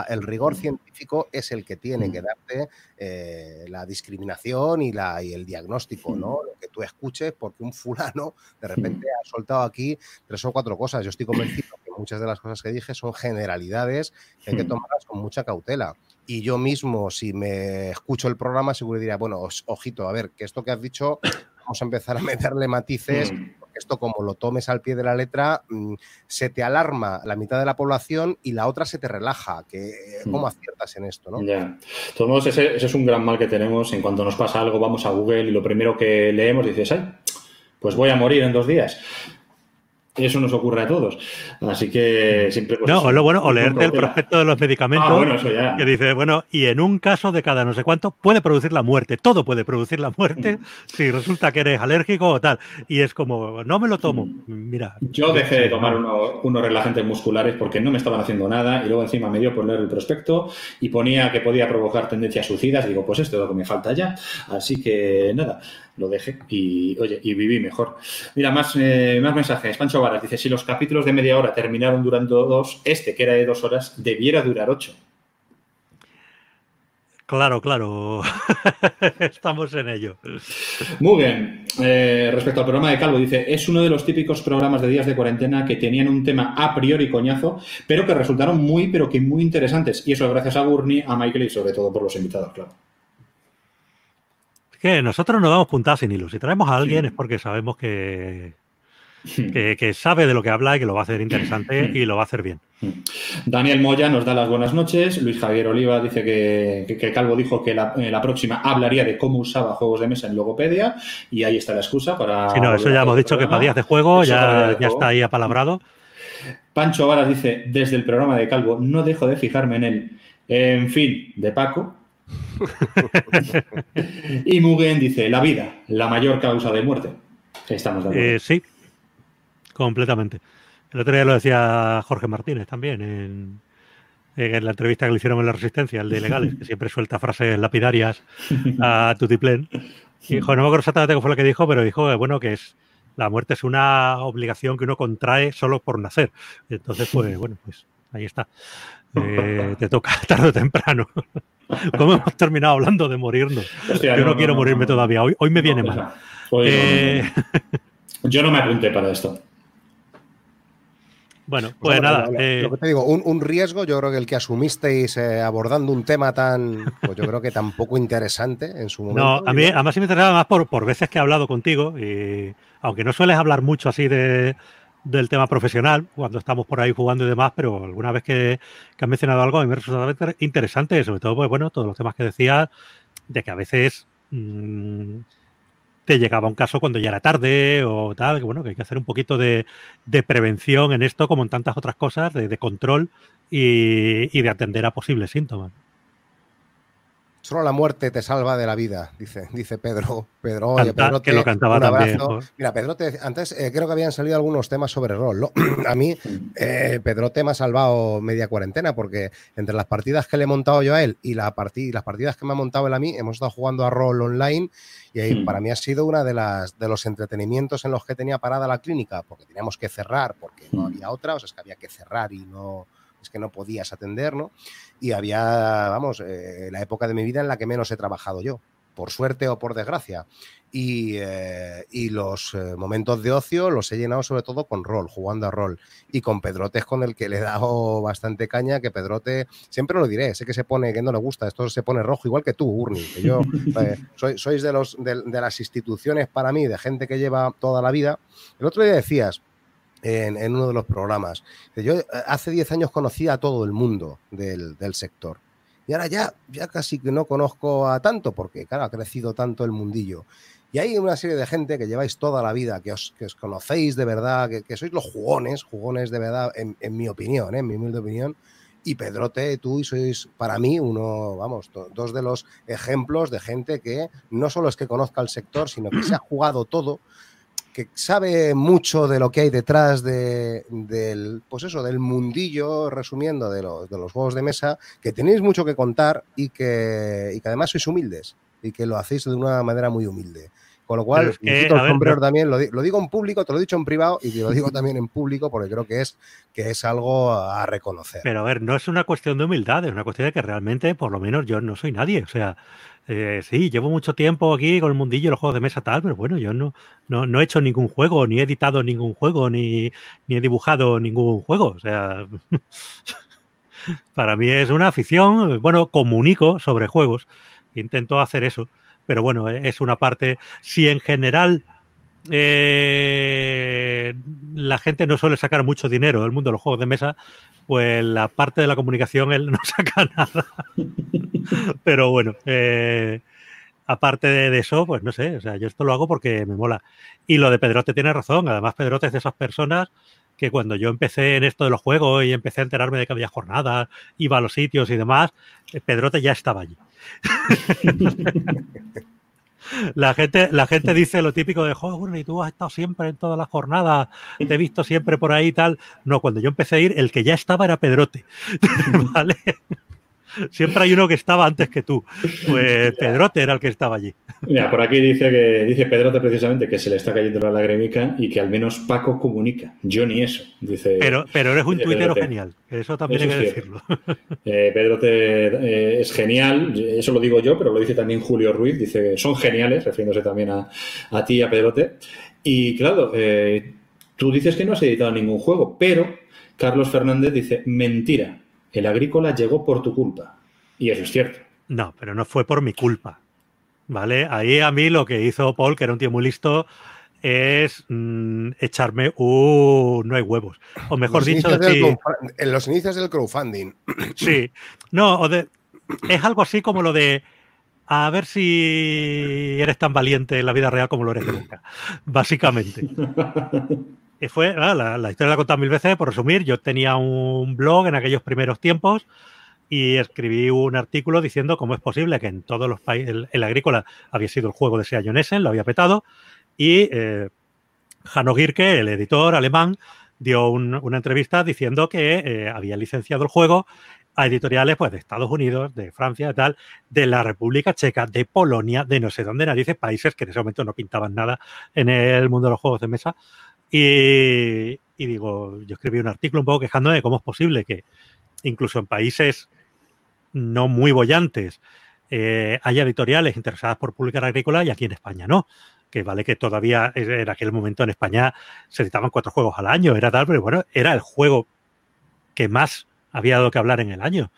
el rigor científico es el que tiene que darte eh, la discriminación y, la, y el diagnóstico, ¿no? Lo que tú escuches, porque un fulano de repente ha soltado aquí tres o cuatro cosas. Yo estoy convencido que muchas de las cosas que dije son generalidades que hay que tomarlas con mucha cautela. Y yo mismo, si me escucho el programa, seguro diría, bueno, ojito, a ver, que esto que has dicho, vamos a empezar a meterle matices esto como lo tomes al pie de la letra, mm, se te alarma la mitad de la población y la otra se te relaja. Que, hmm. ¿Cómo aciertas en esto? ¿no? Ya. De todos modos, ese, es un gran mal que tenemos. En cuanto nos pasa algo, vamos a Google y lo primero que leemos dices, ay, pues voy a morir en dos días eso nos ocurre a todos. Así que siempre. Pues, no, o lo bueno, o leerte el prospecto de los medicamentos ah, que dice, bueno, y en un caso de cada no sé cuánto puede producir la muerte. Todo puede producir la muerte mm. si resulta que eres alérgico o tal. Y es como, no me lo tomo. Mm. Mira. Yo dejé de tomar unos relajantes musculares porque no me estaban haciendo nada y luego encima me dio por leer el prospecto y ponía que podía provocar tendencias suicidas. Digo, pues esto es lo que me falta ya. Así que nada lo dejé y, oye, y viví mejor. Mira, más, eh, más mensajes. Pancho Varas dice, si los capítulos de media hora terminaron durando dos, este, que era de dos horas, debiera durar ocho. Claro, claro. [LAUGHS] Estamos en ello. Mugen, eh, respecto al programa de Calvo, dice, es uno de los típicos programas de días de cuarentena que tenían un tema a priori coñazo, pero que resultaron muy, pero que muy interesantes. Y eso gracias a Gurney, a Michael y sobre todo por los invitados, claro que nosotros no damos puntadas sin hilo. Si traemos a alguien es porque sabemos que, que, sabe de lo que habla y que lo va a hacer interesante y lo va a hacer bien. Daniel Moya nos da las buenas noches. Luis Javier Oliva dice que, Calvo dijo que la, la, próxima hablaría de cómo usaba juegos de mesa en Logopedia y ahí está la excusa para. Sí, no, eso ya hemos dicho que para días de juego ya, ya está ahí apalabrado. Pancho Varas dice: Desde el programa de Calvo no dejo de fijarme en él. En fin, de Paco, y Mugen dice, la vida, la mayor causa de muerte. Estamos de acuerdo. Eh, sí, completamente. El otro día lo decía Jorge Martínez también en, la entrevista que le hicieron en La Resistencia, el de Ilegales, que siempre suelta frases lapidarias a [LAUGHS] Tutiplén. Dijo, no me acuerdo exactamente qué fue lo que dijo, pero dijo, bueno, que es la muerte es una obligación que uno contrae solo por nacer. Entonces, pues bueno, pues ahí está. Eh, te toca [LAUGHS] tarde o temprano. [LAUGHS] ¿Cómo hemos terminado hablando de morirnos? Yo no, quiero morirme todavía. Hoy, hoy me viene mal. Eh, [LAUGHS] yo no me apunté para esto. Bueno, pues nada. Lo, eh, que te digo, un, riesgo, yo creo que el que asumisteis abordando un tema tan, pues yo creo que tan poco interesante en su momento. No, a mí además sí me interesaba más por, por veces que he hablado contigo y aunque no sueles hablar mucho así de, del tema profesional, cuando estamos por ahí jugando y demás, pero alguna vez que, que han mencionado algo a mí me resulta interesante, sobre todo, pues bueno, todos los temas que decía, de que a veces mmm, te llegaba un caso cuando ya era tarde o tal, que bueno, que hay que hacer un poquito de, de prevención en esto, como en tantas otras cosas, de, control y de atender a posibles síntomas. Solo la muerte te salva de la vida, dice, dice Pedro. Pedro, oye, Pedro que lo cantaba también. Mira, Pedro, antes eh, creo que habían salido algunos temas sobre rol. ¿no? [CLEARS THROAT] A mí, eh, Pedro te me ha salvado media cuarentena, porque entre las partidas que le he montado yo a él y la partid las partidas que me ha montado él a mí, hemos estado jugando a rol online y ahí para mí ha sido una de las de los entretenimientos en los que tenía parada la clínica, porque teníamos que cerrar, porque no había otra, o sea, es que había que cerrar y no es que no podías atender, ¿no? Y había, vamos, eh, la época de mi vida en la que menos he trabajado yo, por suerte o por desgracia. Y, eh, y los eh, momentos de ocio los he llenado sobre todo con rol, jugando a rol. Y con Pedrote es con el que le he dado bastante caña, que Pedrote, siempre lo diré, sé que se pone, que no le gusta, esto se pone rojo, igual que tú, Urni, que yo, [LAUGHS] soy, sois de, los, de, de las instituciones para mí, de gente que lleva toda la vida. El otro día decías, en, en, uno de los programas. Yo eh, hace 10 años conocía a todo el mundo del, del, sector. Y ahora ya, ya casi que no conozco a tanto, porque claro, ha crecido tanto el mundillo. Y hay una serie de gente que lleváis toda la vida, que os, que os conocéis de verdad, que, que, sois los jugones, jugones de verdad, en, en mi opinión, ¿eh? en mi humilde opinión. Y Pedrote, tú sois para mí uno, vamos, dos de los ejemplos de gente que no solo es que conozca el sector, sino que se ha jugado todo, que sabe mucho de lo que hay detrás de, del, pues eso, del mundillo, resumiendo, de los, de los juegos de mesa, que tenéis mucho que contar y que, y que además sois humildes y que lo hacéis de una manera muy humilde. Con lo cual, que, el sombrero también, lo, lo, digo en público, te lo he dicho en privado y te lo digo también en público porque creo que es, que es algo a reconocer. Pero a ver, no es una cuestión de humildad, es una cuestión de que realmente, por lo menos, yo no soy nadie. O sea, eh, sí, llevo mucho tiempo aquí con el mundillo los juegos de mesa tal, pero bueno, yo no, no, no, he hecho ningún juego, ni he editado ningún juego, ni, ni he dibujado ningún juego. O sea, [LAUGHS] para mí es una afición, bueno, comunico sobre juegos, intento hacer eso pero bueno, es una parte, si en general eh, la gente no suele sacar mucho dinero del mundo de los juegos de mesa, pues la parte de la comunicación él no [LAUGHS] saca nada. pero bueno, eh, aparte de eso, pues no sé, o sea, yo esto lo hago porque me mola. Y lo de Pedrote tiene razón, además Pedrote es de esas personas que cuando yo empecé en esto de los juegos y empecé a enterarme de que había jornadas, iba a los sitios y demás, eh, Pedrote ya estaba allí. La gente, la gente dice lo típico de, joder, y tú has estado siempre en todas las jornadas, te he visto siempre por ahí y tal. No, cuando yo empecé a ir, el que ya estaba era Pedrote. [LAUGHS] [LAUGHS] ¿Vale? Siempre hay uno que estaba antes que tú. Pues Pedrote era el que estaba allí. Mira, por aquí dice que dice Pedrote precisamente que se le está cayendo la lagrimica y que al menos Paco comunica. Yo ni eso, dice. Pero, pero eres un tuitero genial. Eso también eso hay que decirlo. [LAUGHS] Eh, Pedrote eh, es genial, eso lo digo yo, pero lo dice también Julio Ruiz. Dice son geniales, refiriéndose también a, a ti y a Pedrote. Y claro, eh, tú dices que no has editado ningún juego, pero Carlos Fernández dice mentira el agrícola llegó por tu culpa. Y eso es cierto. No, pero no fue por mi culpa. ¿Vale? Ahí a mí lo que hizo Paul, que era un tío muy listo, es mmm, echarme un no hay huevos. O mejor los dicho, decir, en los inicios del crowdfunding. [CLEARS THROAT] Sí. No, de, es algo así como lo de a ver si eres tan valiente en la vida real como lo eres nunca. Básicamente. [LAUGHS] Y fue, ah, la, la, historia la he contado mil veces, por resumir, yo tenía un blog en aquellos primeros tiempos y escribí un artículo diciendo cómo es posible que en todos los países, el, el, agrícola había sido el juego de Sea Jonesen, lo había petado, y eh, Hanno Girke, el editor alemán, dio un, una entrevista diciendo que eh, había licenciado el juego a editoriales pues, de Estados Unidos, de Francia, de tal, de la República Checa, de Polonia, de no sé dónde narices, países que en ese momento no pintaban nada en el mundo de los juegos de mesa, y, y, digo, yo escribí un artículo un poco quejándome de cómo es posible que incluso en países no muy bollantes eh, haya editoriales interesadas por publicar agrícola y aquí en España no. Que vale que todavía en aquel momento en España se editaban cuatro juegos al año, era tal, pero bueno, era el juego que más había dado que hablar en el año.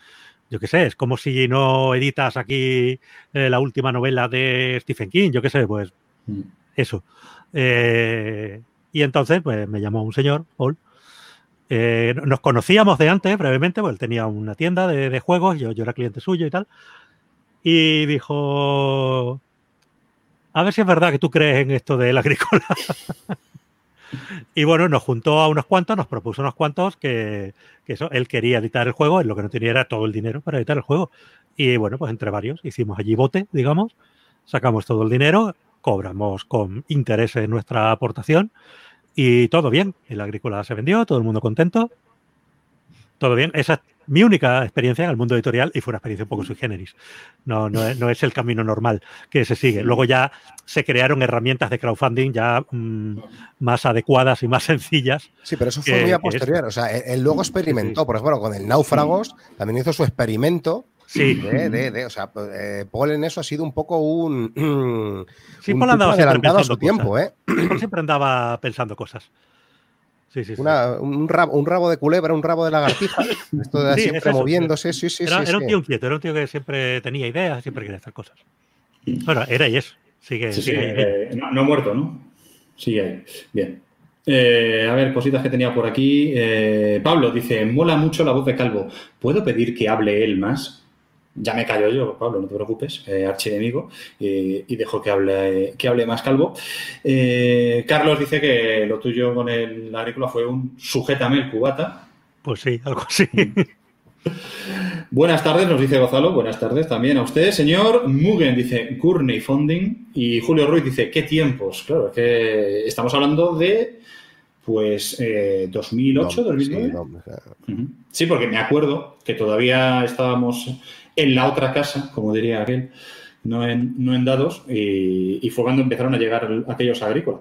Yo qué sé, es como si no editas aquí eh, la última novela de Stephen King, yo qué sé, pues mm. eso. Eh, Y entonces, pues me llamó un señor, Paul. Eh, nos conocíamos de antes, brevemente, porque él tenía una tienda de, juegos, yo, yo era cliente suyo y tal. Y dijo, a ver si es verdad que tú crees en esto de la agrícola. [LAUGHS] y bueno, nos juntó a unos cuantos, nos propuso unos cuantos que, que, eso, él quería editar el juego, él lo que no tenía era todo el dinero para editar el juego. Y bueno, pues entre varios hicimos allí bote, digamos, sacamos todo el dinero, cobramos con intereses nuestra aportación y todo bien. El agrícola se vendió, todo el mundo contento. Todo bien. Esa es mi única experiencia en el mundo editorial y fue una experiencia un poco sui generis. No, no, es, no es el camino normal que se sigue. Luego ya se crearon herramientas de crowdfunding ya mmm, más adecuadas y más sencillas. Sí, pero eso fue muy a posterior. O sea, él luego experimentó, por ejemplo, con el Náufragos, también hizo su experimento Sí. De, de, de, o sea, eh, Paul en eso ha sido un poco un. [CLEARS THROAT] sí, un Paul andaba siempre pensando a su tiempo, ¿eh? Paul siempre andaba pensando cosas. Sí, sí, sí. Una, un, rabo, un, rabo, de culebra, un rabo de lagartija. [LAUGHS] Esto de sí, siempre eso, moviéndose, sí, sí, era, sí. Era un tío inquieto, era un tío que siempre tenía ideas, siempre quería hacer cosas. Bueno, era y es. Sigue, sí, sigue eh, no, no, ha muerto, ¿no? Sigue ahí. Bien. Eh, a ver, cositas que tenía por aquí. Eh, Pablo dice: Mola mucho la voz de Calvo. ¿Puedo pedir que hable él más? Ya me callo yo, Pablo, no te preocupes, eh, archienemigo, eh, y dejo que hable, que hable más calvo. Eh, Carlos dice que lo tuyo con el agrícola fue un sujétame el cubata. Pues sí, algo así. [LAUGHS] Buenas tardes, nos dice Gonzalo. Buenas tardes también a usted, señor. Mugen dice Gurney Funding. Y Julio Ruiz dice, ¿qué tiempos? Claro, es que estamos hablando de, pues, eh, 2008, No, 2009. sí, no, Ujú. Sí, porque me acuerdo que todavía estábamos en la otra casa, como diría aquel, no en, no en dados, y, y fue cuando empezaron a llegar aquellos agrícolas.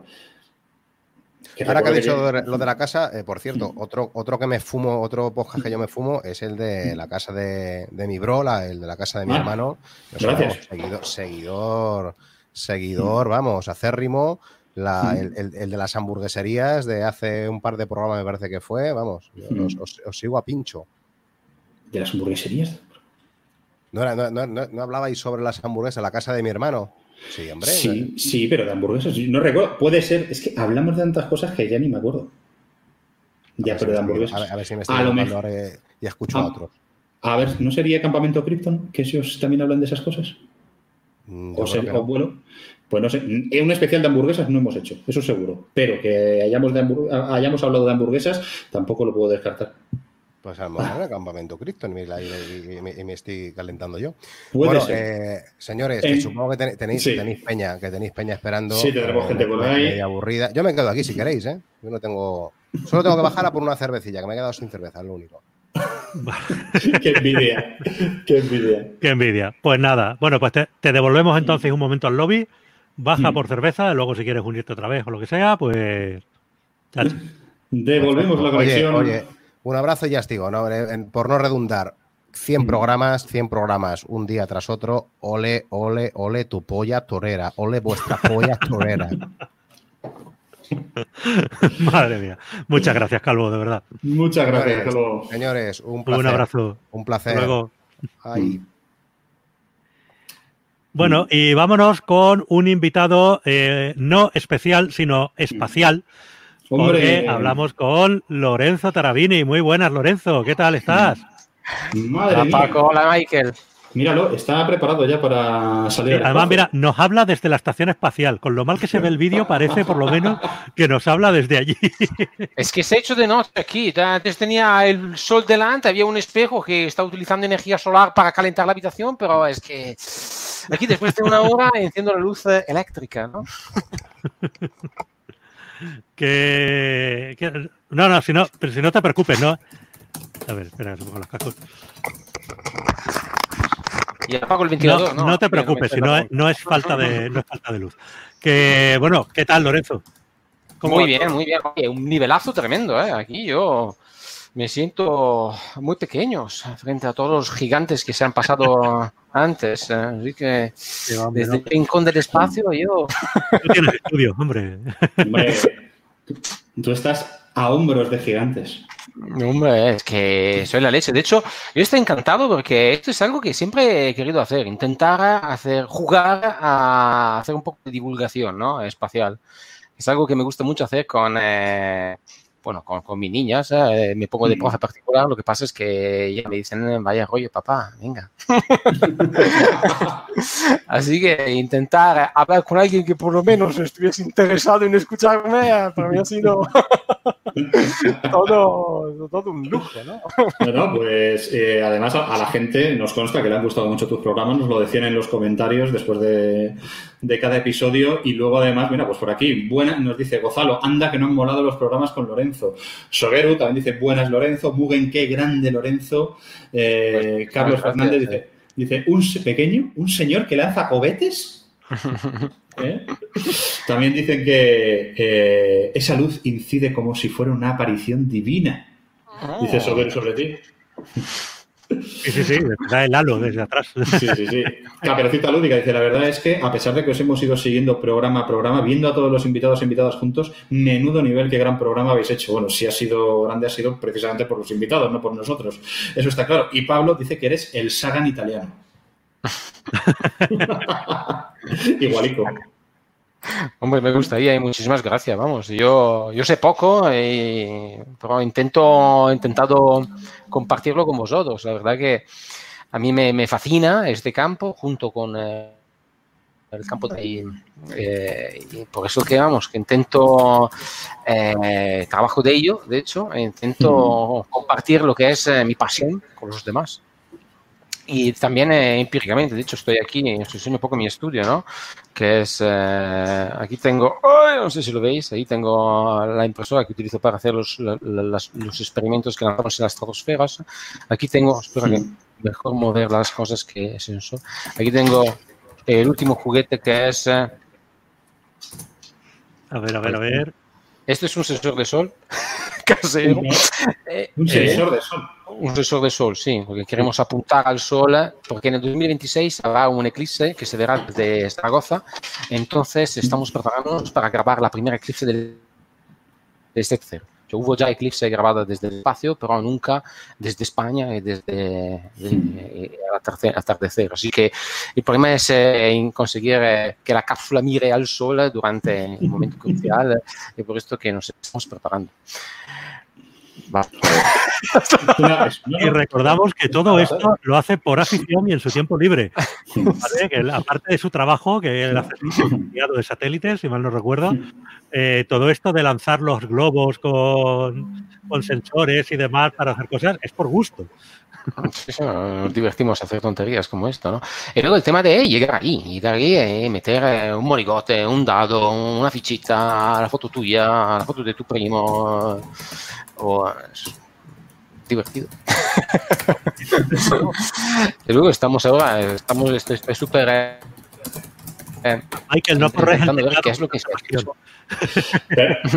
Que Ahora que ha recuerdo dicho lo de la casa, eh, por cierto, otro, otro que me fumo, otro podcast que yo me fumo es el de la casa de, de mi bro, la- el de la casa de mi Ah, hermano. Gracias. seguidor, seguidor, seguidor, vamos, acérrimo. La, el, el- el de las hamburgueserías de hace un par de programas me parece que fue, vamos, yo Mm. os, os- os sigo a pincho. ¿De las hamburgueserías? ¿No, era- no, no, no- no hablabais sobre las hamburguesas, la casa de mi hermano? Sí, hombre. Sí, sí, pero de hamburguesas. No recuerdo. Puede ser. Es que hablamos de tantas cosas que ya ni me acuerdo. Ya, pero de hamburguesas. A ver, a ver si me estoy A lo mejor. y escucho a Ah. otros. A ver, ¿no sería Campamento Krypton? Que ellos también hablan de esas cosas. Mm, O, ser- o no. bueno, pues no sé. Un especial de hamburguesas no hemos hecho, eso seguro. Pero que hayamos, de hayamos hablado de hamburguesas, tampoco lo puedo descartar. Pues a lo mejor era campamento Krypton y, me- y- y me- y me estoy calentando yo. Puede bueno, ser. eh, señores, que supongo que ten- tenéis, sí. tenéis peña, que tenéis peña esperando. Sí, tendremos eh, gente por ahí. aburrida. Yo me quedo aquí si queréis, ¿eh? Yo no tengo. Solo tengo que bajar a por una cervecilla, que me he quedado sin cerveza, es lo único. [LAUGHS] Qué envidia. Qué envidia. Qué envidia. Pues nada, bueno, pues te, te devolvemos entonces un momento al lobby, baja Mm. por cerveza, luego si quieres unirte otra vez o lo que sea, pues... chacho. Devolvemos la Oye, conexión. oye, un abrazo y ya os digo, ¿no? Eh, en- por no redundar. Mm. 100 programas, 100 programas, un día tras otro. Ole, ole, ole, tu polla torera. Ole, vuestra polla torera. [LAUGHS] Madre mía. Muchas gracias, Calvo, de verdad. Muchas gracias. Señores, luego. señores, un placer. Un abrazo. Un placer. Luego. Ay, Bueno, y vámonos con un invitado eh, no especial, sino espacial. Hombre. Porque hablamos con Lorenzo Tarabini. Muy buenas, Lorenzo. ¿Qué tal estás? Madre Hola mía. Paco, hola Michael. Míralo, está preparado ya para salir. al Además, espacio. mira, nos habla desde la estación espacial. Con lo mal que se ve el vídeo, parece por lo menos que nos habla desde allí. [LAUGHS] Es que se ha hecho de noche aquí. Antes tenía el sol delante, había un espejo que está utilizando energía solar para calentar la habitación, pero es que aquí después de una hora enciendo la luz eh, eléctrica, ¿no? [LAUGHS] que, que- no, no, si no, pero si no te preocupes, ¿no? A ver, espera, que se pongo los cascos. Y apago el ventilador, ¿no? no te preocupes, si no es, no es falta de, no es falta de luz. Que bueno, ¿qué tal, Lorenzo? ¿Cómo Muy bien, muy bien. Oye, un nivelazo tremendo, ¿eh? Aquí yo me siento muy pequeños frente a todos los gigantes que se han pasado [LAUGHS] antes. ¿eh? Así que hombre, desde no. el rincón del espacio yo... [LAUGHS] Tú tienes estudio, hombre. Hombre, [LAUGHS] tú estás a hombros de gigantes. Hombre, es que soy la leche. De hecho, yo estoy encantado porque esto es algo que siempre he querido hacer, intentar hacer, jugar a hacer un poco de divulgación, ¿no? Espacial. es algo que me gusta mucho hacer con, eh, bueno, con, con, mis niñas, eh, me pongo de profe particular, lo que pasa es que ya me dicen, vaya rollo, papá, venga. [LAUGHS] Así que intentar hablar con alguien que por lo menos estuviese interesado en escucharme, para mí ha sido [LAUGHS] todo, todo, un lujo, ¿no? Bueno, pues eh, además a, a, la gente nos consta que le han gustado mucho tus programas, nos lo decían en los comentarios después de, de cada episodio y luego además, mira, pues por aquí, buena, nos dice Gozalo, anda que no han molado los programas con Lorenzo. Sogueru también dice, buenas Lorenzo, Mugen, qué grande Lorenzo. Eh, pues, Carlos Fernández dice, dice, un pequeño, un señor que lanza cohetes. [LAUGHS] ¿Eh? También dicen que eh, esa luz incide como si fuera una aparición divina. Dice Sogueru sobre ti. Sí, sí, sí, da el halo desde atrás. Sí, sí, sí. Caperucita Lúdica dice, la verdad es que a pesar de que os hemos ido siguiendo programa a programa, viendo a todos los invitados e invitadas juntos, menudo nivel, qué gran programa habéis hecho. Bueno, si ha sido grande ha sido precisamente por los invitados, no por nosotros. Eso está claro. Y Pablo dice que eres el Sagan italiano. [LAUGHS] Igualico. Hombre, me gustaría y muchísimas gracias. Vamos, yo, yo sé poco, pero intento, he intentado compartirlo con vosotros. La verdad que a mí me, me fascina este campo junto con eh, el campo de ahí. Eh, y por eso que vamos, que intento, eh, trabajo de ello, de hecho, e intento compartir lo que es mi pasión con los demás y también eh, empíricamente, de hecho estoy aquí, os enseño un poco mi estudio, ¿no? Que es, eh, aquí tengo, no sé si lo veis, ahí tengo la impresora que utilizo para hacer los, los, los experimentos que lanzamos en las estratosferas. Aquí tengo, espero que mejor mover las cosas que es eso. Aquí tengo el último juguete que es... a ver, a ver, a ver. Este es un sensor de sol casero. Un sensor de sol. un sensor de sol, sí, porque queremos apuntar al sol, porque en el 2026 habrá un eclipse que se verá desde Zaragoza, entonces estamos preparándonos para grabar la primera eclipse del, de este tercero. Hubo ya eclipse grabada desde el espacio, pero nunca desde España y desde el atardecer. Así que el problema es eh, conseguir eh, que la cápsula mire al sol durante el momento crucial y por esto que nos estamos preparando. [LAUGHS] y recordamos que todo esto lo hace por afición y en su tiempo libre. [LAUGHS] aparte de su trabajo, que él hace enviado de satélites, si mal no recuerdo, eh, todo esto de lanzar los globos con, con sensores y demás para hacer cosas es por gusto. nos divertimos a hacer tonterías como esto, ¿no? Y luego el tema de llegar ahí, llegar ahí y meter eh, un monigote, un dado, una fichita, la foto tuya, la foto de tu primo, o divertido. [LAUGHS] luego estamos ahora, estamos, estoy súper... Eh, Michael, no corres qué es lo que es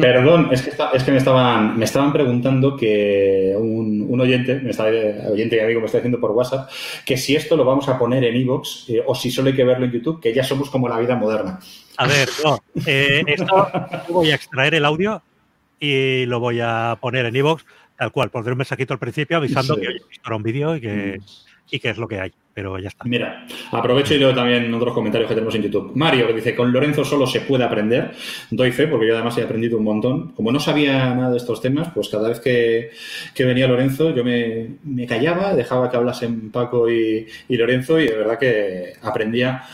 Perdón, es que, es que me, estaban, me estaban preguntando que un, un oyente, me está, oyente y amigo me está diciendo por WhatsApp, que si esto lo vamos a poner en Evox eh, o si solo hay que verlo en YouTube, que ya somos como la vida moderna. A ver, no, eh, esto voy a extraer el audio y lo voy a poner en Evox tal cual, pondré un mensajito al principio avisando que hoy he un vídeo y que, mm. y que es lo que hay pero ya está. Mira, aprovecho y leo también otros comentarios que tenemos en YouTube. Mario, que dice, con Lorenzo solo se puede aprender. Doy fe, porque yo además he aprendido un montón. Como no sabía nada de estos temas, pues cada vez que, venía Lorenzo yo me, callaba, dejaba que hablasen Paco y, y Lorenzo y de verdad que aprendía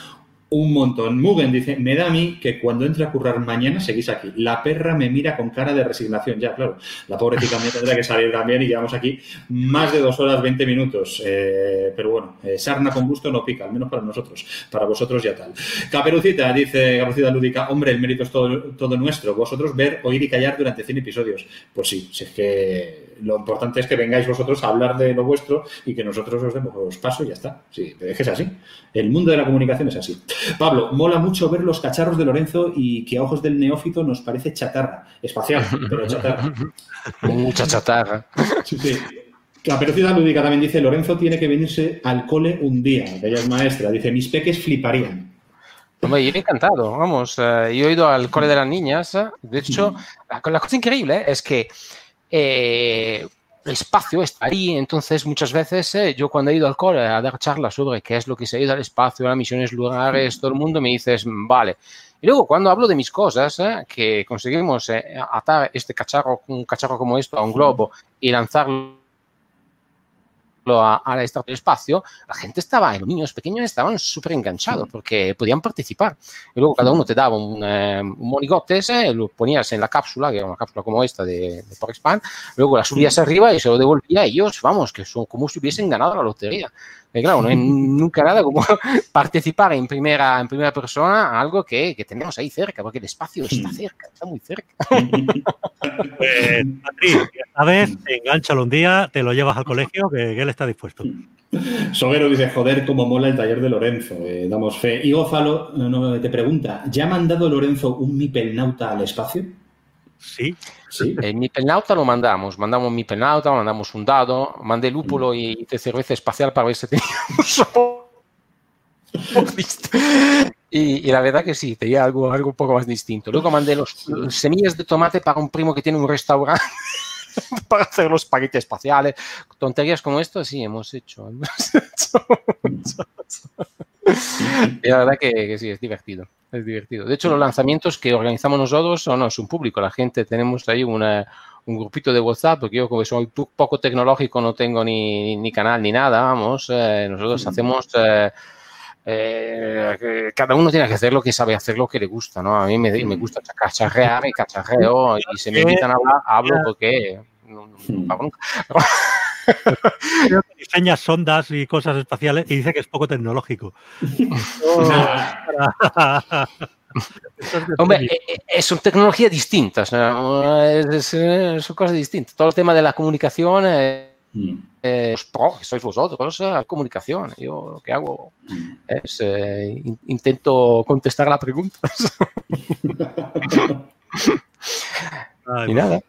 un montón. Mugen dice, me da a mí que cuando entre a currar mañana seguís aquí. La perra me mira con cara de resignación. Ya, claro, la pobrecita mía tendrá que salir también y llevamos aquí más de dos horas, 20 minutos. Eh, pero bueno, eh, sarna con gusto no pica, al menos para nosotros. Para vosotros ya tal. Caperucita, dice Caperucita Lúdica, hombre, el mérito es todo, todo nuestro. Vosotros ver, oír y callar durante 100 episodios. Pues sí, si es que lo importante es que vengáis vosotros a hablar de lo vuestro y que nosotros os demos paso y ya está. Sí, es que es así. El mundo de la comunicación es así. Pablo, mola mucho ver los cacharros de Lorenzo y que a ojos del neófito nos parece chatarra. Espacial, pero chatarra. [LAUGHS] Mucha chatarra. Sí, sí. La Lúdica también dice, Lorenzo tiene que venirse al cole un día, que ella es maestra. Dice, mis peques fliparían. Hombre, yo he encantado, vamos, eh, yo he ido al cole de las niñas, de hecho, la, la cosa increíble es que eh, espacio está ahí, entonces muchas veces eh, yo cuando he ido al cole a dar charlas sobre qué es lo que se ha ido al espacio, las misiones lunares, todo el mundo me dices, vale. Y luego cuando hablo de mis cosas, eh, que conseguimos eh, atar este cacharro, un cacharro como esto a un globo y lanzarlo a, la estación del espacio, la gente estaba, los niños pequeños estaban súper enganchados porque podían participar. Y luego cada uno te daba un, eh, monigote, lo ponías en la cápsula, que era una cápsula como esta de, de Pan, luego la subías arriba y se lo devolvía a ellos, vamos, que son como si hubiesen ganado la lotería. Y claro, no hay [LAUGHS] nunca nada como [LAUGHS] participar en primera, en primera persona a algo que, que, tenemos ahí cerca, porque el espacio está cerca, está muy cerca. Pues, esta vez enganchalo un día, te lo llevas al colegio, que, él está dispuesto. Soguero dice, joder, cómo mola el taller de Lorenzo. Eh, damos fe. Y Gófalo no, te pregunta, ¿ya ha mandado Lorenzo un Mipelnauta al espacio? Sí. Sí. El Mipelnauta lo mandamos, mandamos un Mipelnauta, mandamos un dado, mandé lúpulo y de cerveza espacial para ver si teníamos [LAUGHS] y, y, la verdad que sí, tenía algo, algo un poco más distinto. Luego mandé los, semillas de tomate para un primo que tiene un restaurante [LAUGHS] para hacer los paquetes espaciales. Tonterías como esto, sí, hemos hecho. [LAUGHS] Hemos hecho y la verdad que, sí, es divertido. Es divertido. De hecho, los lanzamientos que organizamos nosotros no es un público. La gente, tenemos ahí una, un grupito de WhatsApp, porque yo como soy poco tecnológico, no tengo ni, ni canal ni nada, vamos, eh, nosotros hacemos... Eh, eh, cada uno tiene que hacer lo que sabe hacer, lo que le gusta, ¿no? A mí me, me gusta cacharrear y cacharreo y se me invitan a hablar, hablo porque... No, no, nunca. Creo que diseña sondas y cosas espaciales y dice que es poco tecnológico. [LAUGHS] Hombre, eh, eh, son tecnologías distintas, son cosas distintas. Todo el tema de la comunicación, mm. eh, sois vosotros, la comunicación. Yo lo que hago mm. es intento contestar la pregunta. [LAUGHS] [LAUGHS] y nada.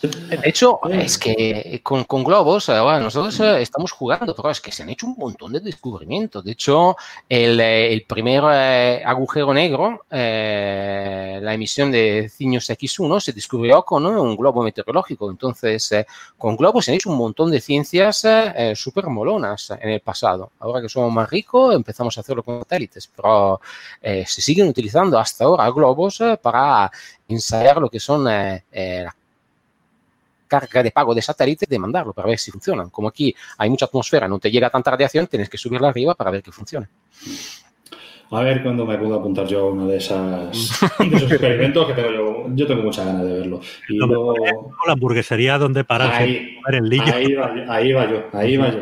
De hecho, es que con, globos, eh, nosotros eh, estamos jugando, pero es que se han hecho un montón de descubrimientos. De hecho, el, eh, primer agujero negro, la emisión de Cinios X1, se descubrió con un globo meteorológico. Entonces, con globos se han hecho un montón de ciencias súper molonas en el pasado. Ahora que somos más ricos, empezamos a hacerlo con satélites, pero se siguen utilizando hasta ahora globos para ensayar lo que son las carga de pago de satélite de mandarlo para ver si funcionan. Como aquí hay mucha atmósfera, no te llega tanta radiación, tienes que subirla arriba para ver que funcione. A ver cuándo me puedo apuntar yo a uno de, esas, [LAUGHS] esos experimentos que tengo yo. Yo tengo muchas ganas de verlo. Y luego... La hamburguesería donde parar ahí, ahí, va, ahí va yo, ahí va yo.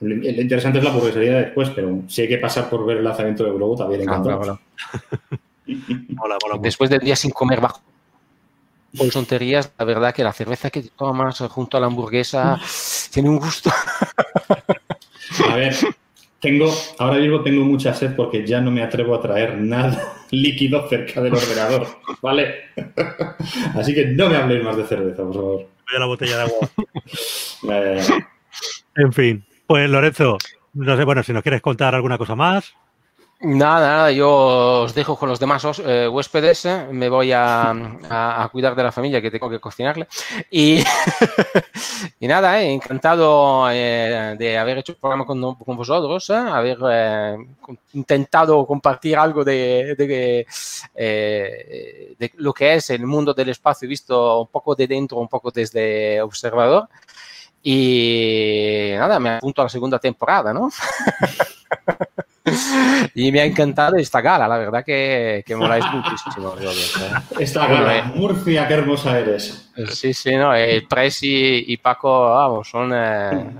lo interesante es la hamburguesería después, pero si hay que pasar por ver el lanzamiento de globo, también encantado. [LAUGHS] Después del día sin comer bajo con tonterías, la verdad que la cerveza que tomas junto a la hamburguesa tiene un gusto. A ver, tengo, ahora mismo tengo mucha sed porque ya no me atrevo a traer nada [LAUGHS] líquido cerca del ordenador, ¿vale? Así que no me habléis más de cerveza, por favor. Voy a la botella de agua. Eh. En fin, pues Lorenzo, no sé, bueno, si nos quieres contar alguna cosa más. Nada, nada, yo os dejo con los demás eh, huéspedes, eh, me voy a, cuidar de la familia que tengo que cocinarle. Y, [LAUGHS] nada, eh, encantado de haber hecho el programa con, vosotros, haber intentado compartir algo de, de, lo que es el mundo del espacio visto un poco de dentro, un poco desde observador. Y nada, me apunto a la segunda temporada, ¿no? [LAUGHS] [LAUGHS] y me ha encantado esta gala, la verdad que, que moláis muchísimo. Esta gala, Murcia, qué hermosa eres. Sí, sí, no, el Presi y Paco, vamos, son... Eh,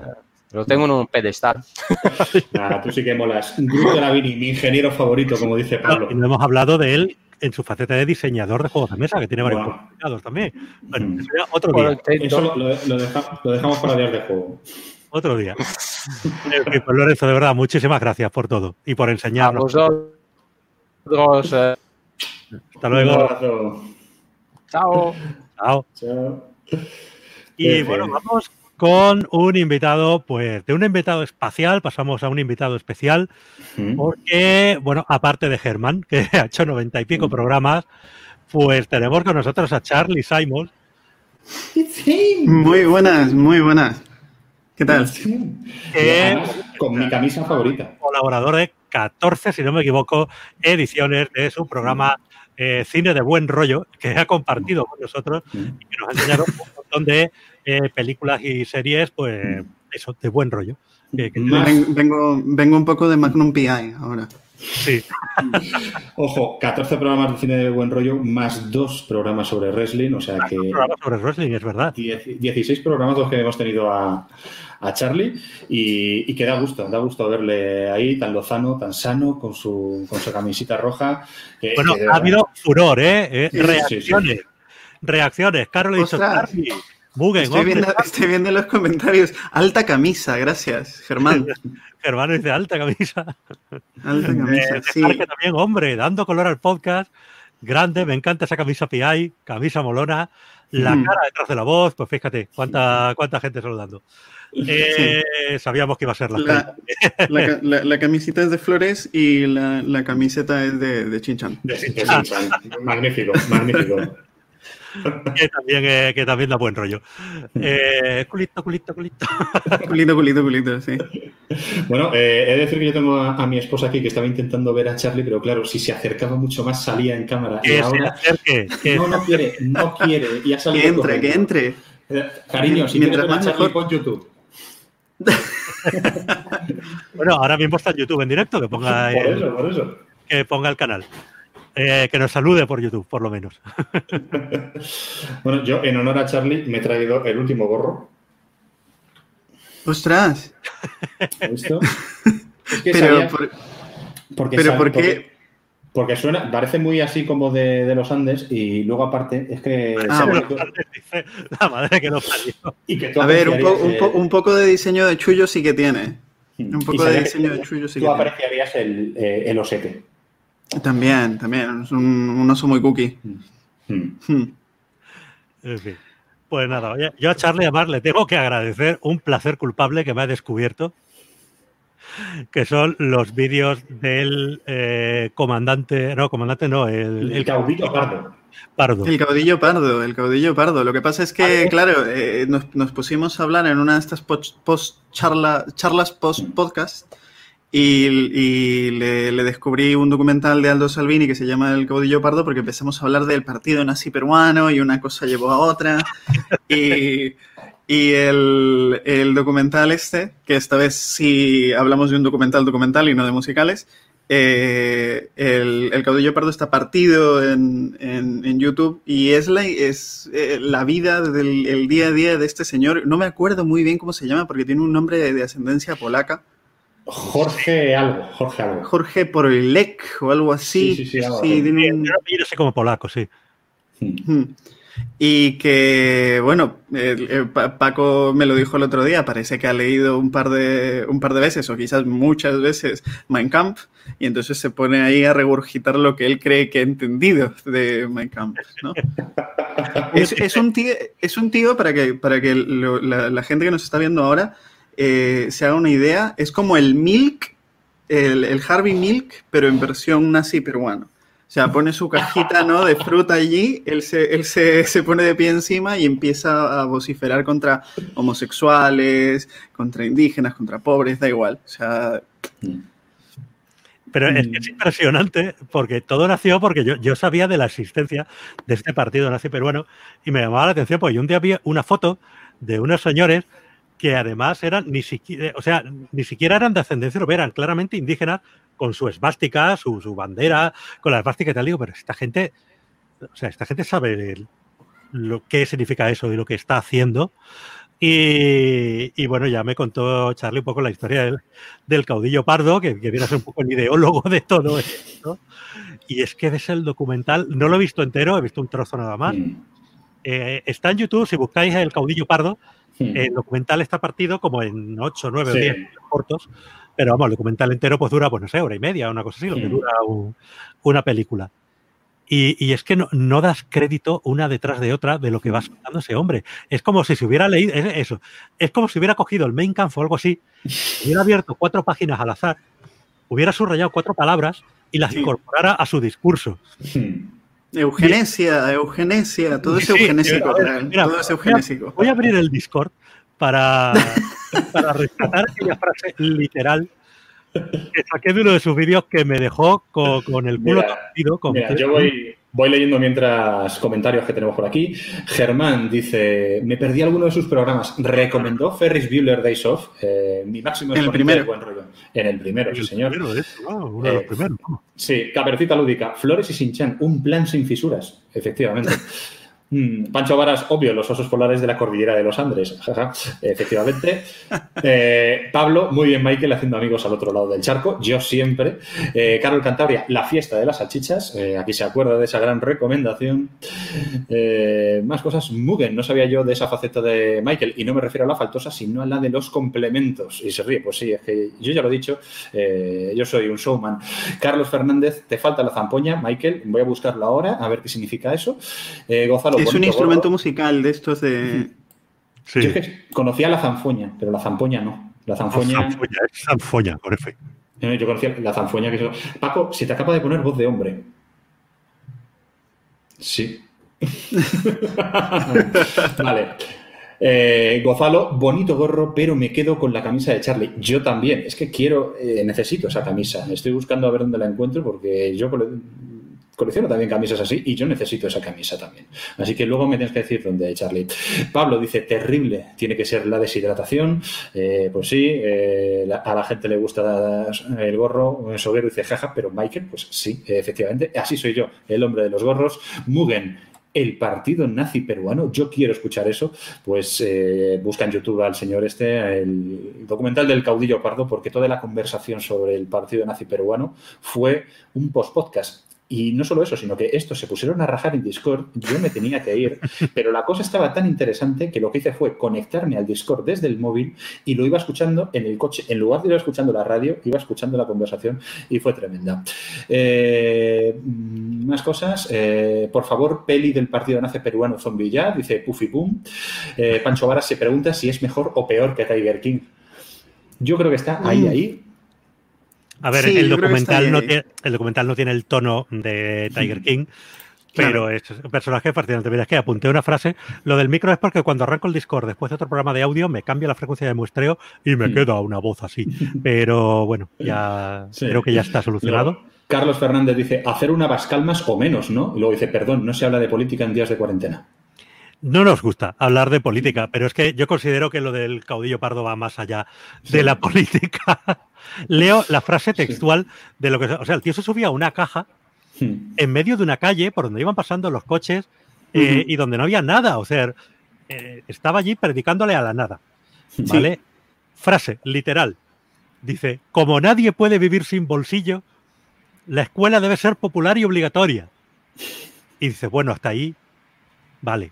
lo tengo en un pedestal. [LAUGHS] Nada, tú sí que molas. Grupo Lavini, mi ingeniero favorito, como dice Pablo. Y no hemos hablado de él en su faceta de diseñador de juegos de mesa, que tiene varios bueno. también. Bueno, mm. eso otro día. Eso lo, lo, dejamos para días de juego. Otro día. [LAUGHS] pues Lorenzo, de verdad, muchísimas gracias por todo y por enseñarnos. Eh. Hasta luego. Chao. Chao. Y bueno, vamos con un invitado, pues de un invitado espacial pasamos a un invitado especial, porque, bueno, aparte de Germán, que [LAUGHS] ha hecho noventa y pico programas, pues tenemos con nosotros a Charlie Simon, Muy buenas, muy buenas. ¿Qué tal? con mi camisa favorita. Colaborador de 14, si no me equivoco, ediciones de su programa eh, Cine de Buen Rollo, que ha compartido con nosotros y que nos ha enseñado un montón de eh, películas y series, pues eso, de buen rollo. vengo, vengo un poco de Magnum PI ahora. Sí. Ojo, 14 programas de cine de buen rollo más dos programas sobre wrestling, o sea que... programas sobre wrestling, es verdad. 16 programas los que hemos tenido a, a Charlie y, que da gusto, da gusto verle ahí tan lozano, tan sano, con su, con su camisita roja. bueno, ha habido furor, ¿eh? eh reacciones. Reacciones. Carlos estoy, viendo, estoy viendo los comentarios. Alta camisa, gracias, Germán. [LAUGHS] Germán dice alta camisa. Alta camisa, sí. también, hombre, dando color al podcast. Grande, me encanta esa camisa PI, camisa molona. La cara detrás de la voz, pues fíjate, cuánta, cuánta gente saludando. Eh, sabíamos que iba a ser la la, [LAUGHS] la, la, camiseta es de flores y la, camiseta es de, de Chinchan. De [LAUGHS] Chinchan. magnífico, magnífico. [LAUGHS] que, también, eh, que también da buen rollo. Eh, culito, culito, culito. [LAUGHS] culito, culito, culito, sí. Bueno, he de decir que yo tengo a, mi esposa aquí que estaba intentando ver a Charlie, pero claro, si se acercaba mucho más salía en cámara. Que y ahora, acerque, no, no quiere, no quiere. Y ha salido que entre, que entre. Cariño, si Mientras quieres ver a Charlie, pon YouTube. [LAUGHS] bueno, ahora mismo está en YouTube en directo, que ponga, el, Que ponga el canal. Eh, que nos salude por YouTube, por lo menos. [LAUGHS] bueno, yo en honor a Charlie me he traído el último gorro. ¡Ostras! [LAUGHS] Que pero, porque pero ¿por qué? Porque suena, parece muy así como de, los Andes y luego aparte es que... Ah, [LAUGHS] la madre que no salió. A ver, un, poco de diseño de chullo sí que tiene. Hmm. Un poco de diseño de chullo sí que tiene. Tú apreciarías el, eh, el osete. También, también. Es un, oso muy cookie. Hmm. Hmm. [LAUGHS] En fin. Pues nada, yo a Charlie además le tengo que agradecer un placer culpable que me ha descubierto que son los vídeos del eh, comandante, no, comandante no, el, el caudillo pardo. pardo. El caudillo pardo, el caudillo pardo. Lo que pasa es que, claro, eh, nos, pusimos a hablar en una de estas post, charla, charlas post podcast y, le, le, descubrí un documental de Aldo Salvini que se llama El caudillo pardo porque empezamos a hablar del partido nazi peruano y una cosa llevó a otra. [LAUGHS] y y el, documental este, que esta vez sí hablamos de un documental documental y no de musicales, eh, el, caudillo pardo está partido en, en, YouTube y es la, es, eh, la vida del día a día de este señor. No me acuerdo muy bien cómo se llama porque tiene un nombre de, ascendencia polaca. Jorge algo, Jorge algo. Jorge Porolek o algo así. Sí, sí, sí. Algo sí tiene un... Yo no sé como polaco, sí. Hmm. Y que, bueno, Paco me lo dijo el otro día, parece que ha leído un par, de, un par de veces, o quizás muchas veces, Mein Kampf, y entonces se pone ahí a regurgitar lo que él cree que ha entendido de Mein Kampf. ¿no? [LAUGHS] es, un tío, es un tío, para que, para que la, gente que nos está viendo ahora eh, se haga una idea, es como el Milk, el, el Harvey Milk, pero en versión nazi peruano. O sea, pone su cajita ¿no? de fruta allí, él, se, él se, se, pone de pie encima y empieza a vociferar contra homosexuales, contra indígenas, contra pobres, da igual. O sea... Pero es, es impresionante porque todo nació porque yo, yo, sabía de la existencia de este partido nazi peruano y me llamaba la atención porque yo un día vi una foto de unos señores que además eran ni siquiera, o sea, ni siquiera eran de ascendencia europea, eran claramente indígenas con su esvástica, su, su, bandera, con la esvástica y tal. Digo, pero esta gente, o sea, esta gente sabe lo que significa eso y lo que está haciendo. Y, y, bueno, ya me contó Charlie un poco la historia del, del caudillo pardo, que, que, viene a ser un poco el ideólogo de todo esto. Y es que ves el documental, no lo he visto entero, he visto un trozo nada más. Mm. Eh, está en YouTube, si buscáis el caudillo pardo, Hmm. El documental está partido como en 8, 9 o 10 cortos, pero vamos, el documental entero pues dura, pues no sé, hora y media, una cosa así, lo que hmm. dura una película. Y, y, es que no, no, das crédito una detrás de otra de lo que va contando ese hombre. Es como si se hubiera leído, eso, es como si hubiera cogido el main camp o algo así, [LAUGHS] hubiera abierto cuatro páginas al azar, hubiera subrayado cuatro palabras y las incorporara a su discurso. Hmm. Eugenesia, eugenesia, todo es eugenésico. todo es eugenésico. Voy a abrir el Discord para, [LAUGHS] para rescatar aquella frase literal que saqué de uno de sus vídeos que me dejó con, el culo torcido. yo voy, voy leyendo mientras comentarios que tenemos por aquí. Germán dice, me perdí alguno de sus programas. Recomendó Ferris Bueller Days Off, eh, mi máximo en el primero. buen rollo. En el primero, sí, señor. uno de los eh, primeros. Sí, Capercita Lúdica, Flores y Sinchan, un plan sin fisuras, efectivamente. [LAUGHS] Mm, Pancho Varas, obvio, los osos polares de la cordillera de los Andes. Efectivamente. Eh, Pablo, muy bien, Michael, haciendo amigos al otro lado del charco. Yo siempre. Eh, Carol Cantabria, la fiesta de las salchichas. Eh, aquí se acuerda de esa gran recomendación. más cosas. Mugen, no sabía yo de esa faceta de Michael. Y no me refiero a la faltosa, sino a la de los complementos. Y se ríe, pues sí, es que yo ya lo he dicho. yo soy un showman. Carlos Fernández, te falta la zampoña, Michael. Voy a buscarlo ahora, a ver qué significa eso. Gonzalo es un instrumento musical de estos de. Yo es que conocía la zanfoña, pero la zampoña no. La zanfoña. La zanfoña, es zanfoña, por efecto. Yo conocía la zanfoña que Paco, se te acaba de poner voz de hombre. Sí. [LAUGHS] vale. Eh, Gozalo, bonito gorro, pero me quedo con la camisa de Charlie. Yo también. Es que quiero, eh, necesito esa camisa. Estoy buscando a ver dónde la encuentro porque yo colecciono también camisas así y yo necesito esa camisa también. Así que luego me tienes que decir dónde hay, Charlie. Pablo dice, terrible, tiene que ser la deshidratación. Eh, pues sí, eh, a la gente le gusta el gorro. Soguero dice, jaja, pero Michael, pues sí, efectivamente, así soy yo, el hombre de los gorros. Mugen, el partido nazi peruano. Yo quiero escuchar eso. Pues eh, busca en YouTube al señor este, el documental del caudillo pardo, porque toda la conversación sobre el partido nazi peruano fue un post-podcast. Y no solo eso, sino que estos se pusieron a rajar en Discord, yo me tenía que ir, [LAUGHS] pero la cosa estaba tan interesante que lo que hice fue conectarme al Discord desde el móvil y lo iba escuchando en el coche. En lugar de ir escuchando la radio, iba escuchando la conversación y fue tremenda. Eh, más cosas. Eh, por favor, peli del partido nace peruano zombie ya, dice Puffy Pum. Eh, Pancho Varas se pregunta si es mejor o peor que Tiger King. Yo creo que está ahí, mm. ahí, a ver, el, documental no tiene, el documental no tiene el tono de Tiger King, pero es un personaje fascinante. Mira, es que apunté una frase. Lo del micro es porque cuando arranco el Discord después de otro programa de audio, me cambia la frecuencia de muestreo y me queda una voz así. [LAUGHS] Pero bueno, ya creo que ya está solucionado. Carlos Fernández dice, hacer una calmas o menos, ¿no? Y luego dice, perdón, no se habla de política en días de cuarentena. No nos gusta hablar de política, pero es que yo considero que lo del caudillo pardo va más allá de la [LAUGHS] política. Leo la frase textual de lo que. O sea, el tío se subía a una caja en medio de una calle por donde iban pasando los coches eh, y donde no había nada. O sea, eh, estaba allí predicándole a la nada. ¿Vale? Frase literal. Dice: Como nadie puede vivir sin bolsillo, la escuela debe ser popular y obligatoria. Y dice: Bueno, hasta ahí. Vale.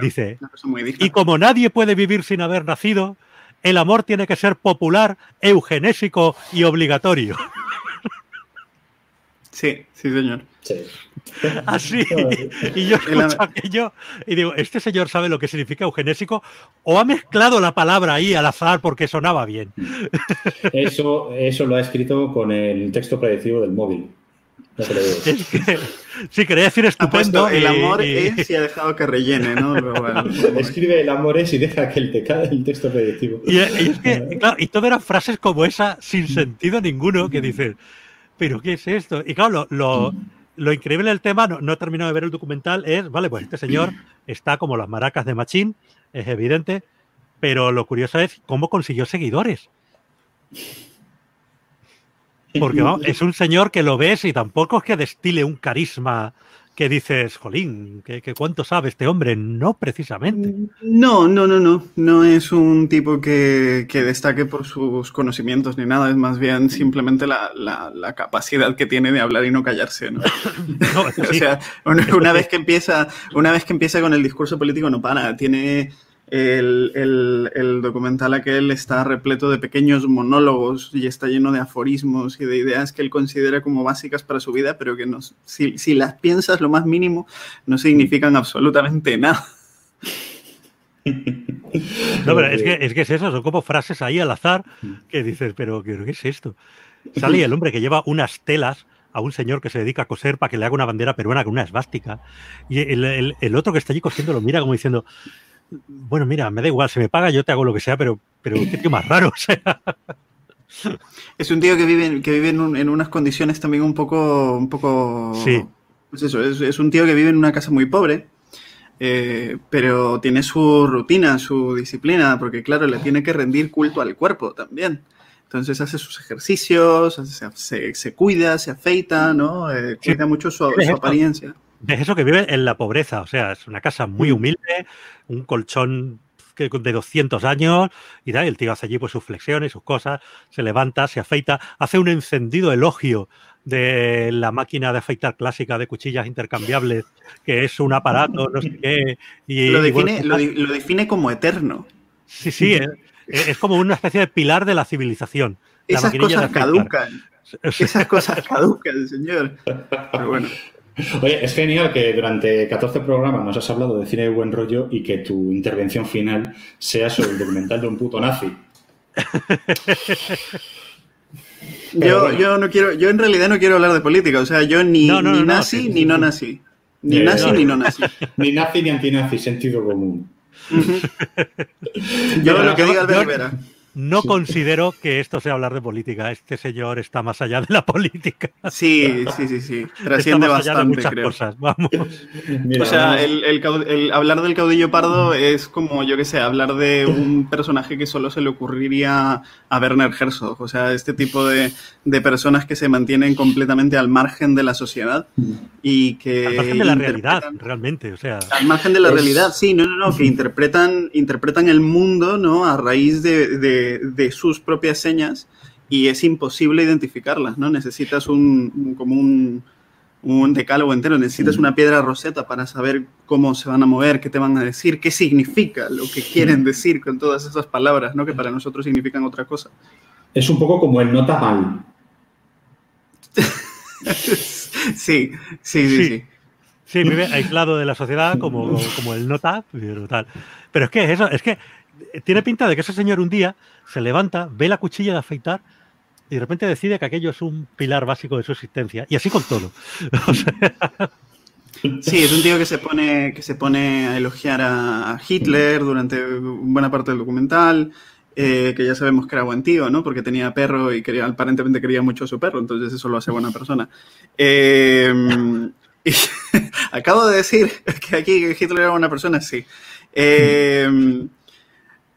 dice: Y como nadie puede vivir sin haber nacido, el amor tiene que ser popular, eugenésico y obligatorio. [LAUGHS] Sí, sí, señor. [LAUGHS] Así. Y yo escucho aquello y digo, ¿este señor sabe lo que significa eugenésico? ¿O ha mezclado la palabra ahí al azar porque sonaba bien? Eso, eso lo ha escrito con el texto predictivo del móvil. [LAUGHS] sí, quería decir estupendo. el amor es y ha dejado que rellene, ¿no? [LAUGHS] Escribe el amor es y deja que el, te el texto predictivo. Y, es que, claro, y todo eran frases como esa, sin sentido ninguno, que dices, ¿pero qué es esto? Y claro, lo, lo, increíble del tema, no, no, he terminado de ver el documental, es, vale, pues este señor está como las maracas de Machín, es evidente, pero lo curioso es cómo consiguió seguidores. Porque es un señor que lo ves y tampoco es que destile un carisma que dices, jolín, que, cuánto sabe este hombre. No, precisamente. No, no, no, no. No es un tipo que, destaque por sus conocimientos ni nada. Es más bien simplemente la, capacidad que tiene de hablar y no callarse, ¿no? [LAUGHS] [LAUGHS] o sea, una, vez que empieza, una vez que empieza con el discurso político no para. Tiene el, el, documental aquel está repleto de pequeños monólogos y está lleno de aforismos y de ideas que él considera como básicas para su vida, pero que no, si, si las piensas lo más mínimo no significan absolutamente nada. No, pero es que, es que es eso, son como frases ahí al azar que dices, pero ¿qué, es esto? Sale el hombre que lleva unas telas a un señor que se dedica a coser para que le haga una bandera peruana con una esvástica. Y el, otro que está allí cosiendo lo mira como diciendo, bueno, mira, me da igual, si me paga yo te hago lo que sea, pero, pero qué tío más raro. [LAUGHS] Es un tío que vive, que vive en, unas condiciones también un poco... Un poco sí. Pues eso, es, un tío que vive en una casa muy pobre. Eh, pero tiene su rutina, su disciplina, porque claro, le tiene que rendir culto al cuerpo también. Entonces hace sus ejercicios, se, cuida, se afeita, ¿no? Eh, cuida mucho su, apariencia. Es eso que vive en la pobreza, o sea, es una casa muy mm. humilde, un colchón de 200 años y tal, el tío hace allí pues sus flexiones, sus cosas, se levanta, se afeita, hace un encendido elogio de la máquina de afeitar clásica de cuchillas intercambiables, que es un aparato, no sé qué. Y, lo, define, lo, define como eterno. Sí, sí, es, es, como una especie de pilar de la civilización. Esas cosas caducan. Esas cosas caducan, señor. Pero bueno. Oye, es genial que durante 14 programas nos has hablado de cine de buen rollo y que tu intervención final sea sobre el documental de un puto nazi. [LAUGHS] yo, yo no quiero, yo en realidad no quiero hablar de política, o sea, yo ni, ni nazi ni no nazi. Ni nazi ni no nazi. [LAUGHS] Ni nazi ni antinazi, sentido común. [LAUGHS] yo lo que diga Albert Vera. No considero que esto sea hablar de política. Este señor está más allá de la política. Sí, sí, sí, sí. Trasciende bastante, creo. Cosas. Vamos. o sea, el, hablar del caudillo pardo es como, yo qué sé, hablar de un personaje que solo se le ocurriría a Werner Herzog. O sea, este tipo de, personas que se mantienen completamente al margen de la sociedad y que... Al margen de la realidad, realmente. O sea, al margen de la realidad, sí, no, no, no, que interpretan, interpretan el mundo, ¿no? A raíz de de, sus propias señas y es imposible identificarlas, ¿no? Necesitas un, como un, un decálogo entero, necesitas una piedra roseta para saber cómo se van a mover, qué te van a decir, qué significa lo que quieren decir con todas esas palabras, ¿no? Que para nosotros significan otra cosa. Es un poco como el nota mal. [LAUGHS] sí, sí, sí, sí. sí. vive aislado de la sociedad como, como el nota, pero tal. Pero es que eso, es que tiene pinta de que ese señor un día se levanta, ve la cuchilla de afeitar y de repente decide que aquello es un pilar básico de su existencia. Y así con todo. [LAUGHS] Sí, es un tío que se pone, que se pone a elogiar a Hitler durante buena parte del documental. Eh, que ya sabemos que era buen tío, ¿no? Porque tenía perro y aparentemente quería mucho a su perro, entonces eso lo hace buena persona. Eh, [LAUGHS] acabo de decir que aquí Hitler era buena persona, sí. Eh,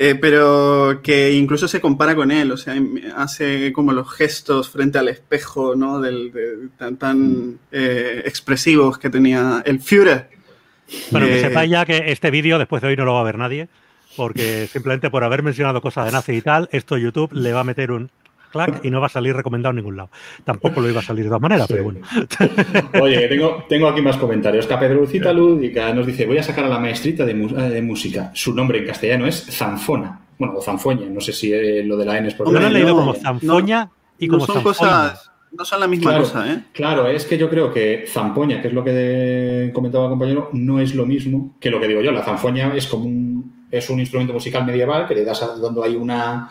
eh, pero que incluso se compara con él, o sea, hace como los gestos frente al espejo, ¿no? Del, tan, tan eh, expresivos que tenía el Führer. Bueno, que eh, sepa ya que este vídeo después de hoy no lo va a ver nadie, porque simplemente por haber mencionado cosas de nazi y tal, esto YouTube le va a meter un y no va a salir recomendado en ningún lado. Tampoco lo iba a salir de todas maneras, pero bueno. [LAUGHS] Oye, tengo, tengo aquí más comentarios. Capedrucita Lúdica nos dice, voy a sacar a la maestrita de, de, música. Su nombre en castellano es Zanfona. Bueno, o Zanfoña, no sé si eh, lo de la N es por Yo lo he leído como Zanfoña y como son cosas no son la misma cosa, ¿eh? Claro, es que yo creo que zampoña, que es lo que comentaba el compañero, no es lo mismo que lo que digo yo. La zanfoña es como un, es un instrumento musical medieval que le das dando ahí una,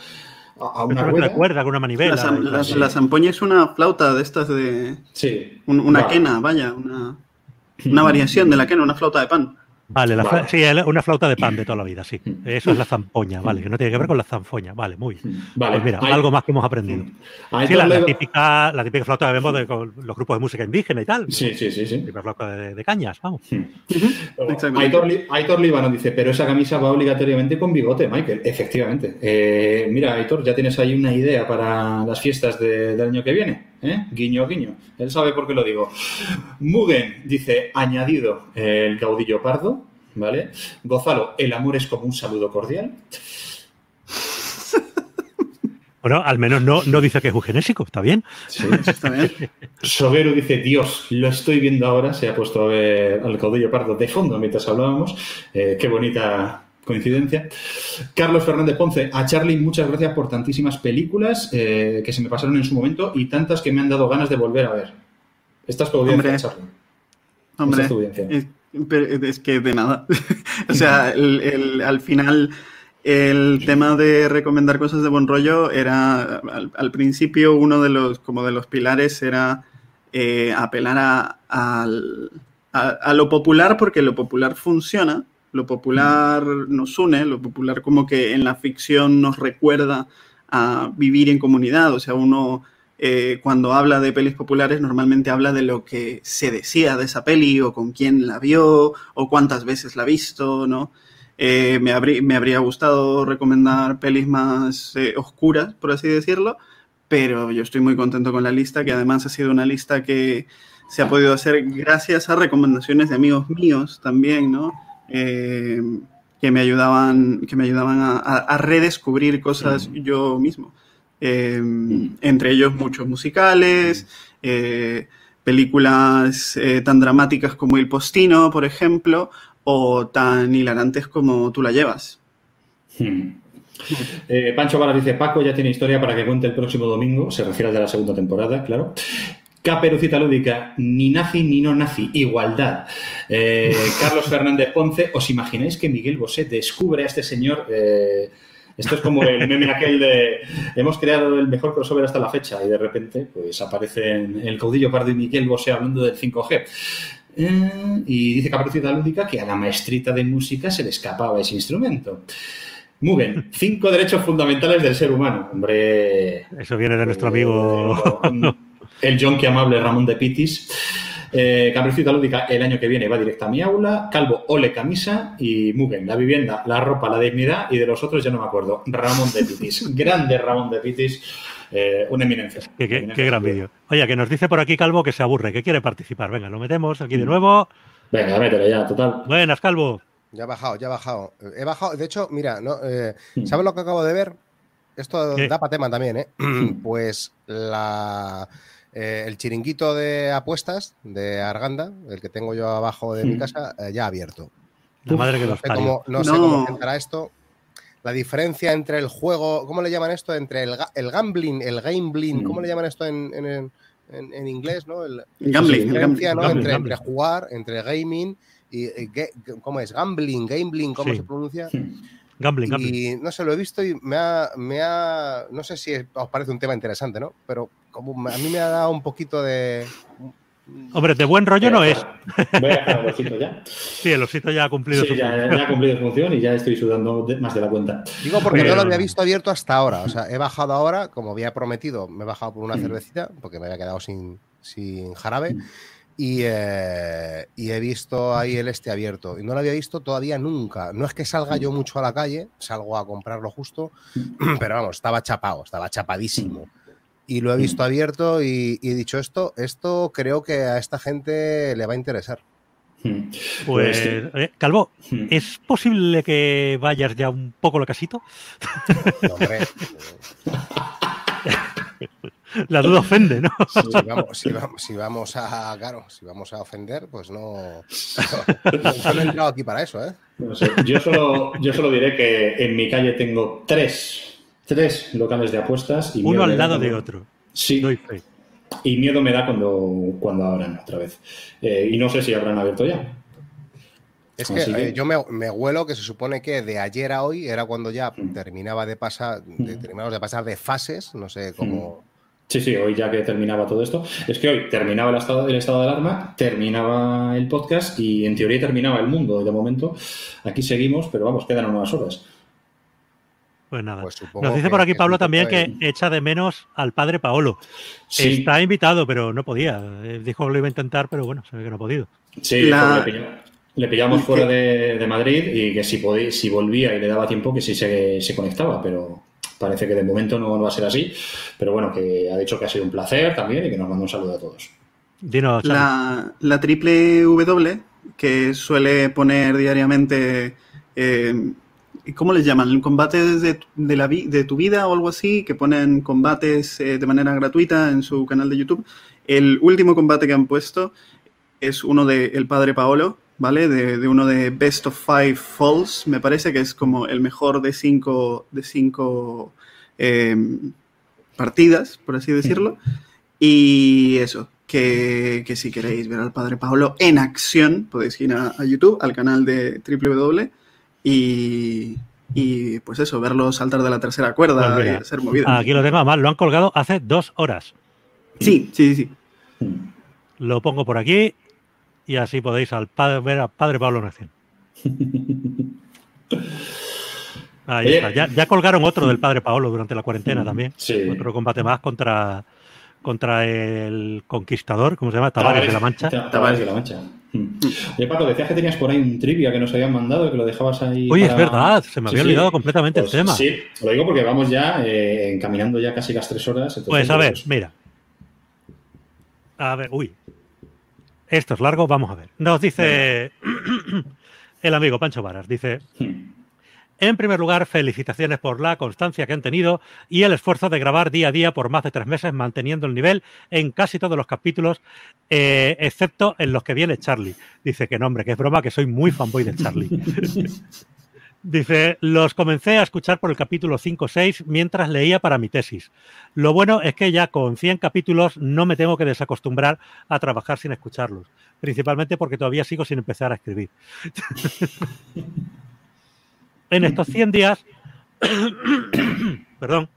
a una rueda. cuerda, con una manivela. La, zampoña es una flauta de estas de... Sí. una quena, vaya, una, una variación de la quena, una flauta de pan. Vale, sí, una flauta de pan de toda la vida, sí. Mm. Eso es la zampoña, vale, que no tiene que ver con la zanfoña, vale, muy bien. Mm. Vale, pues mira, algo más que hemos aprendido. Mm. Sí, la, típica, la típica flauta que vemos de los grupos de música indígena y tal. Sí, sí, sí. sí. La típica flauta de, cañas, vamos. Aitor, Líbano dice, pero esa camisa va obligatoriamente con bigote, Michael. Efectivamente. Eh, mira, Aitor, ya tienes ahí una idea para las fiestas del año que viene. ¿Eh? Guiño, guiño. Él sabe por qué lo digo. Mugen dice, añadido el caudillo pardo, ¿vale? Gozalo, el amor es como un saludo cordial. [LAUGHS] Bueno, al menos no, no dice que es eugenésico, está bien. Sí, está bien. [LAUGHS] Soguero dice, Dios, lo estoy viendo ahora, se ha puesto a ver al caudillo pardo de fondo mientras hablábamos. Eh, qué bonita coincidencia. Carlos Fernández Ponce, a Charlie, muchas gracias por tantísimas películas eh, que se me pasaron en su momento y tantas que me han dado ganas de volver a ver. Esta es tu audiencia, Charlie. Hombre, es, que de nada. [LAUGHS] o sea, al final el tema de recomendar cosas de buen rollo era al, principio uno de los como de los pilares era eh, apelar a, lo popular porque lo popular funciona, lo popular nos une, lo popular como que en la ficción nos recuerda a vivir en comunidad, o sea, uno eh, cuando habla de pelis populares normalmente habla de lo que se decía de esa peli o con quién la vio o cuántas veces la ha visto, ¿no? Eh, me, me, habría gustado recomendar pelis más eh, oscuras, por así decirlo, pero yo estoy muy contento con la lista, que además ha sido una lista que se ha podido hacer gracias a recomendaciones de amigos míos también, ¿no? Que me ayudaban, que me ayudaban a redescubrir cosas yo mismo. Em, entre ellos muchos musicales, eh, películas eh, tan dramáticas como El Postino, por ejemplo, o tan hilarantes como Tú la llevas. Eh, Pancho Varas dice, Paco ya tiene historia para que cuente el próximo domingo, se refiere de la segunda temporada, claro. Caperucita Lúdica, ni nazi ni no nazi, igualdad. Carlos Fernández Ponce, ¿os imagináis que Miguel Bosé descubre a este señor esto es como el meme aquel de hemos creado el mejor crossover hasta la fecha y de repente pues aparecen el caudillo Pardo y Miguel Bosé hablando del 5G. Eh, y dice Caperucita Lúdica que a la maestrita de música se le escapaba ese instrumento. Muy bien, cinco derechos fundamentales del ser humano. Hombre. Eso viene de nuestro amigo. [LAUGHS] el jonqui amable Ramón de Pitis. Eh, Lúdica el año que viene va directa a mi aula. Calvo, ole camisa. Y Mugen, la vivienda, la ropa, la dignidad. Y de los otros ya no me acuerdo. Ramón de Pitis. [LAUGHS] Grande Ramón de Pitis. Eh, una eminencia. Qué, gran vídeo. Oye, que nos dice por aquí Calvo que se aburre, que quiere participar. Venga, lo metemos aquí de mm. nuevo. Venga, mételo ya, total. Buenas, Calvo. Ya ha bajado, ya ha bajado. He bajado, de hecho, mira, no, eh, mm. ¿sabes lo que acabo de ver? Esto da para tema también, ¿eh? [CLEARS THROAT] pues la eh, el chiringuito de apuestas de Arganda, el que tengo yo abajo de mi casa, eh, ya abierto. La madre que no sé cómo, no, sé cómo entrará esto. La diferencia entre el juego, ¿cómo le llaman esto? Entre el, el gambling, el gambling, ¿cómo le llaman esto en, inglés? ¿no? El, gambling. entre, jugar, entre gaming y, ¿cómo es? Gambling, gambling, ¿cómo se pronuncia? Gambling, Y no sé, lo he visto y me ha, me ha. No sé si os parece un tema interesante, ¿no? Pero como a mí me ha dado un poquito de. Hombre, de buen rollo no es. Voy a dejar el osito ya. Sí, el osito ya ha cumplido su ya, función. Ya ha cumplido su función y ya estoy sudando más de la cuenta. Digo porque no lo había visto abierto hasta ahora. O sea, he bajado ahora, como había prometido, me he bajado por una mm. cervecita porque me había quedado sin, sin jarabe. Mm. Eh, y, he visto ahí el este abierto. Y no lo había visto todavía nunca. No es que salga yo mucho a la calle, salgo a comprarlo justo, [CLEARS THROAT] pero vamos, estaba chapado, estaba chapadísimo. Y lo he visto abierto y, he dicho esto, esto creo que a esta gente le va a interesar. Hmm. Pues, eh, Calvo, hmm. ¿es posible que vayas ya un poco lo casito? hombre. [LAUGHS] [LAUGHS] La duda ofende, ¿no? Si vamos, a, claro, si vamos a ofender, pues no. No, he entrado aquí para eso, ¿eh? yo, solo, yo solo diré que en mi calle tengo tres, tres locales de apuestas. Y Uno al lado de otro. Sí. Y miedo me da cuando, cuando abran otra vez. Eh, y no sé si habrán abierto ya. Es que, eh, yo me, me, huelo que se supone que de ayer a hoy era cuando ya mm. terminaba de pasar, de, terminamos de pasar de fases, no sé cómo, mm. Sí, sí, hoy ya que terminaba todo esto. Es que hoy terminaba el estado, el estado de alarma, terminaba el podcast y en teoría terminaba el mundo. De momento, aquí seguimos, pero vamos, quedan unas horas. Pues nada. Pues Nos dice por aquí Pablo también que echa de menos al padre Paolo. Está invitado, pero no podía. Eh, dijo que lo iba a intentar, pero bueno, se ve que no ha podido. Sí, le, pillamos, fuera de, Madrid y que si, podía, si volvía y le daba tiempo, que sí se, se conectaba, pero Parece que de momento no va a ser así, pero bueno, que ha dicho que ha sido un placer también y que nos manda un saludo a todos. la, la, triple W, que suele poner diariamente, eh, ¿cómo les llaman? El combate de, de, la, de tu vida o algo así, que ponen combates eh, de manera gratuita en su canal de YouTube. El último combate que han puesto es uno de El Padre Paolo, ¿vale? De, uno de Best of Five Falls, me parece que es como el mejor de cinco, de cinco em, partidas, por así decirlo. Y eso, que, si queréis ver al padre Paolo en acción, podéis ir a, YouTube, al canal de www y, y pues eso, verlo saltar de la tercera cuerda pues y hacer movidas. Aquí lo tengo, además lo han colgado hace dos horas. Sí, sí, sí. Lo pongo por aquí y así podéis al padre, ver al padre Pablo Nación. [LAUGHS] Ahí está. Ya, colgaron otro del padre Paolo durante la cuarentena también. Otro combate más contra, contra el conquistador, ¿cómo se llama? Tavares de la Mancha. Tavares de la Mancha. Oye, Paco, decías que tenías por ahí un trivia que nos habían mandado, que lo dejabas ahí. Oye, es verdad, se me había olvidado completamente el pues tema. Sí, lo digo porque vamos ya eh, encaminando ya casi las tres horas. pues a ver, mira. A ver, uy. Esto es largo, vamos a ver. Nos dice el amigo Pancho Varas, dice. En primer lugar, felicitaciones por la constancia que han tenido y el esfuerzo de grabar día a día por más de tres meses, manteniendo el nivel en casi todos los capítulos, eh, excepto en los que viene Charlie. Dice que no, hombre, que es broma, que soy muy fanboy de Charlie. [LAUGHS] Dice, los comencé a escuchar por el capítulo 5 o 6 mientras leía para mi tesis. Lo bueno es que ya con 100 capítulos no me tengo que desacostumbrar a trabajar sin escucharlos, principalmente porque todavía sigo sin empezar a escribir. [LAUGHS] en estos 100 días, [COUGHS] perdón,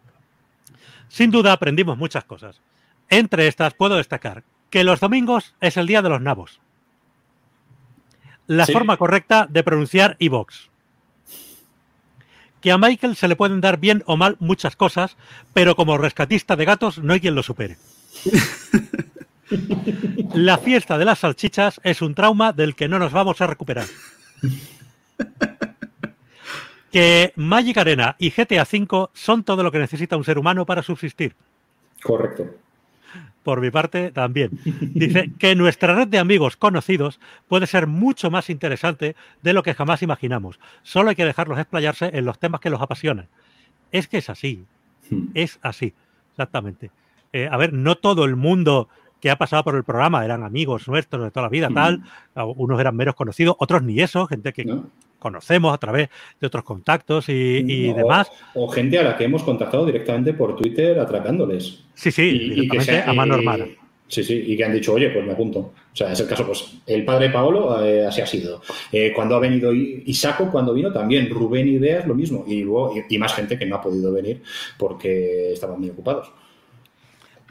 sin duda aprendimos muchas cosas. Entre estas puedo destacar que los domingos es el día de los nabos. La forma correcta de pronunciar iVox. Que a Michael se le pueden dar bien o mal muchas cosas, pero como rescatista de gatos no hay quien lo supere. [LAUGHS] La fiesta de las salchichas es un trauma del que no nos vamos a recuperar que Magic Arena y GTA V son todo lo que necesita un ser humano para subsistir. Correcto. Por mi parte, también. Dice que nuestra red de amigos conocidos puede ser mucho más interesante de lo que jamás imaginamos. Solo hay que dejarlos explayarse en los temas que los apasionan. Es que es así. Hmm. Es así. Exactamente. Eh, a ver, no todo el mundo que ha pasado por el programa eran amigos nuestros de toda la vida, hmm. tal. Unos eran meros conocidos, otros ni eso, gente que conocemos a través de otros contactos y, demás. O, gente a la que hemos contactado directamente por Twitter atracándoles. Sí, sí, y, que a mano armada. Sí, sí, y que han dicho, oye, pues me apunto. O sea, es el caso, pues el padre Paolo eh, así ha sido. Eh, cuando ha venido Isaco, cuando vino también, Rubén Ideas, lo mismo. Y luego, y, más gente que no ha podido venir porque estaban muy ocupados.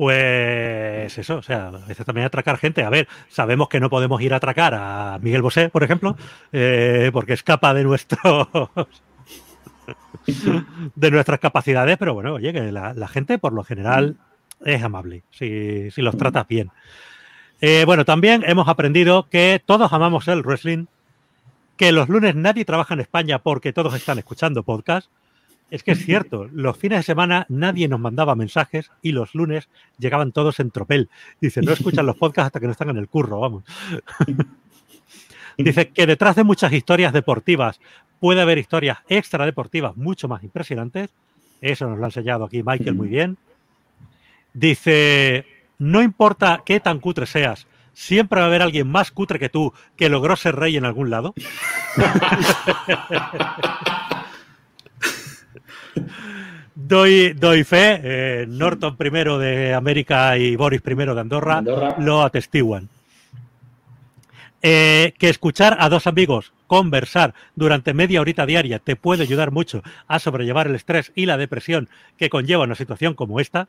Pues eso, o sea, a veces también atracar gente. A ver, sabemos que no podemos ir a atracar a Miguel Bosé, por ejemplo, eh, porque escapa de nuestros de nuestras capacidades, pero bueno, oye, que la, gente por lo general es amable, si, los tratas bien. Eh, bueno, también hemos aprendido que todos amamos el wrestling, que los lunes nadie trabaja en España porque todos están escuchando podcast es que es cierto, los fines de semana nadie nos mandaba mensajes y los lunes llegaban todos en tropel. Dice, no escuchan los podcasts hasta que no están en el curro, vamos. Dice que detrás de muchas historias deportivas puede haber historias extra deportivas mucho más impresionantes. Eso nos lo ha enseñado aquí Michael muy bien. Dice, no importa qué tan cutre seas, siempre va a haber alguien más cutre que tú que logró ser rey en algún lado. [LAUGHS] Doy, doy fe, eh, Norton primero de América y Boris primero de Andorra, lo atestiguan. Eh, que escuchar a dos amigos conversar durante media horita diaria te puede ayudar mucho a sobrellevar el estrés y la depresión que conlleva una situación como esta,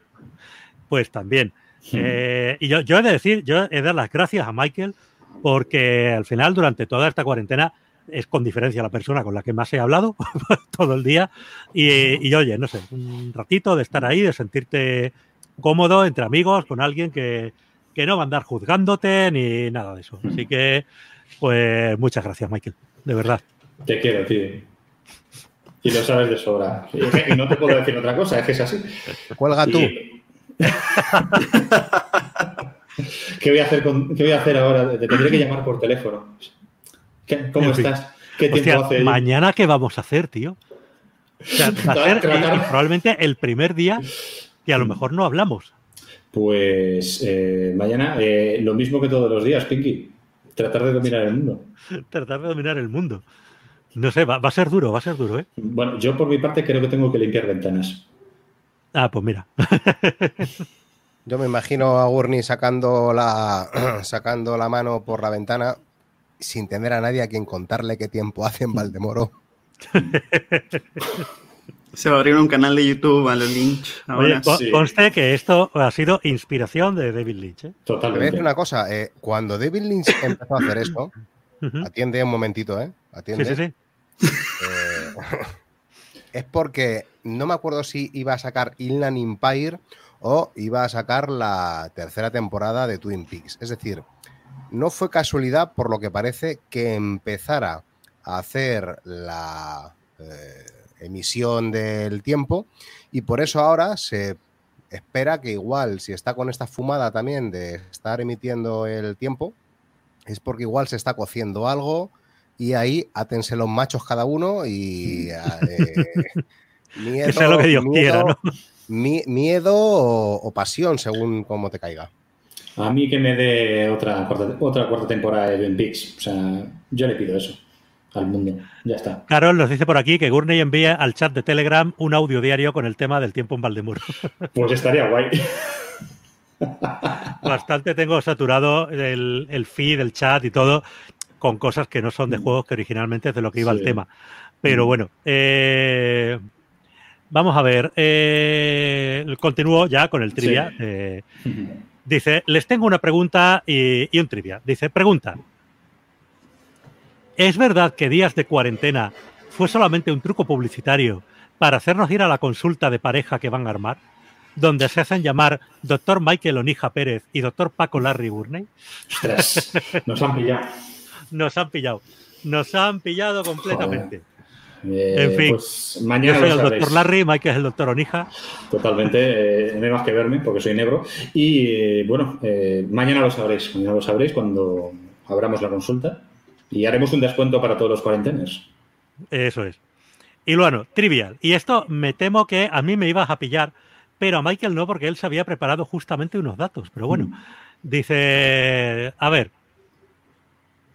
pues también. Eh, y yo, yo, he de decir, yo he de dar las gracias a Michael porque al final, durante toda esta cuarentena, es con diferencia la persona con la que más he hablado [LAUGHS] todo el día. Y, oye, no sé, un ratito de estar ahí, de sentirte cómodo entre amigos, con alguien que, no va a andar juzgándote ni nada de eso. Así que, pues muchas gracias, Michael, de verdad. Te quiero, tío. Y lo sabes de sobra. Y no te puedo decir otra cosa, es que es así. Cuelga tú. [LAUGHS] ¿Qué voy a hacer ¿Qué voy a hacer ahora? Te tendré que llamar por teléfono. ¿Cómo estás? ¿Qué tiempo hace? Mañana, ¿qué vamos a hacer, tío? O sea, [LAUGHS] probablemente el primer día que a lo mejor no hablamos. Pues eh, mañana, eh, lo mismo que todos los días, Pinky. Tratar de dominar el mundo. [LAUGHS] Tratar de dominar el mundo. No sé, va, a ser duro, va a ser duro, ¿eh? Bueno, yo por mi parte creo que tengo que limpiar ventanas. Ah, pues mira. [LAUGHS] yo me imagino a Gurney sacando la, [CLEARS THROAT] sacando la mano por la ventana sin tener a nadie a quien contarle qué tiempo [LAUGHS] hace en Valdemoro. Se va a abrir un canal de YouTube a los Lynch. Oye, conste que esto ha sido inspiración de David Lynch. ¿eh? Totalmente. Te voy a decir una cosa. Eh, cuando David Lynch [COUGHS] empezó a hacer esto, atiende un momentito, ¿eh? Atiende. Sí, sí, sí. Eh, [LAUGHS] es porque no me acuerdo si iba a sacar Inland Empire o iba a sacar la tercera temporada de Twin Peaks. Es decir, no fue casualidad, por lo que parece, que empezara a hacer la eh, emisión del tiempo y por eso ahora se espera que igual, si está con esta fumada también de estar emitiendo el tiempo, es porque igual se está cociendo algo y ahí átense los machos cada uno y... [LAUGHS] Eh, que sea lo que Dios quiera, ¿no? miedo o, pasión, según cómo te caiga. A mí que me dé otra cuarta, otra cuarta temporada de Ben Pix. O sea, yo le pido eso al mundo. Ya está. Carol nos dice por aquí que Gurney envía al chat de Telegram un audio diario con el tema del tiempo en Valdemuro. [LAUGHS] Pues estaría guay. [LAUGHS] Bastante tengo saturado el, el feed, el chat y todo con cosas que no son de juegos que originalmente es de lo que iba el tema. Pero bueno, eh, Vamos a ver, eh, continúo ya con el trivia. Eh, [LAUGHS] dice, les tengo una pregunta y, un trivia. Dice, pregunta, ¿es verdad que días de cuarentena fue solamente un truco publicitario para hacernos ir a la consulta de pareja que van a armar? Donde se hacen llamar doctor Michael Onija Pérez y doctor Paco Larry Burney. nos han pillado. [LAUGHS] Nos han pillado. Nos han pillado completamente. Eh, en fin, pues mañana yo soy el doctor Larry, Mike es el doctor Onija. Totalmente, eh, no hay más que verme porque soy negro. Y eh, bueno, mañana lo sabréis, mañana lo sabréis cuando abramos la consulta y haremos un descuento para todos los cuarentenes. Eso es. Y Luano, trivial. Y esto me temo que a mí me ibas a pillar, pero a Michael no, porque él se había preparado justamente unos datos. Pero bueno, mm. dice, a ver.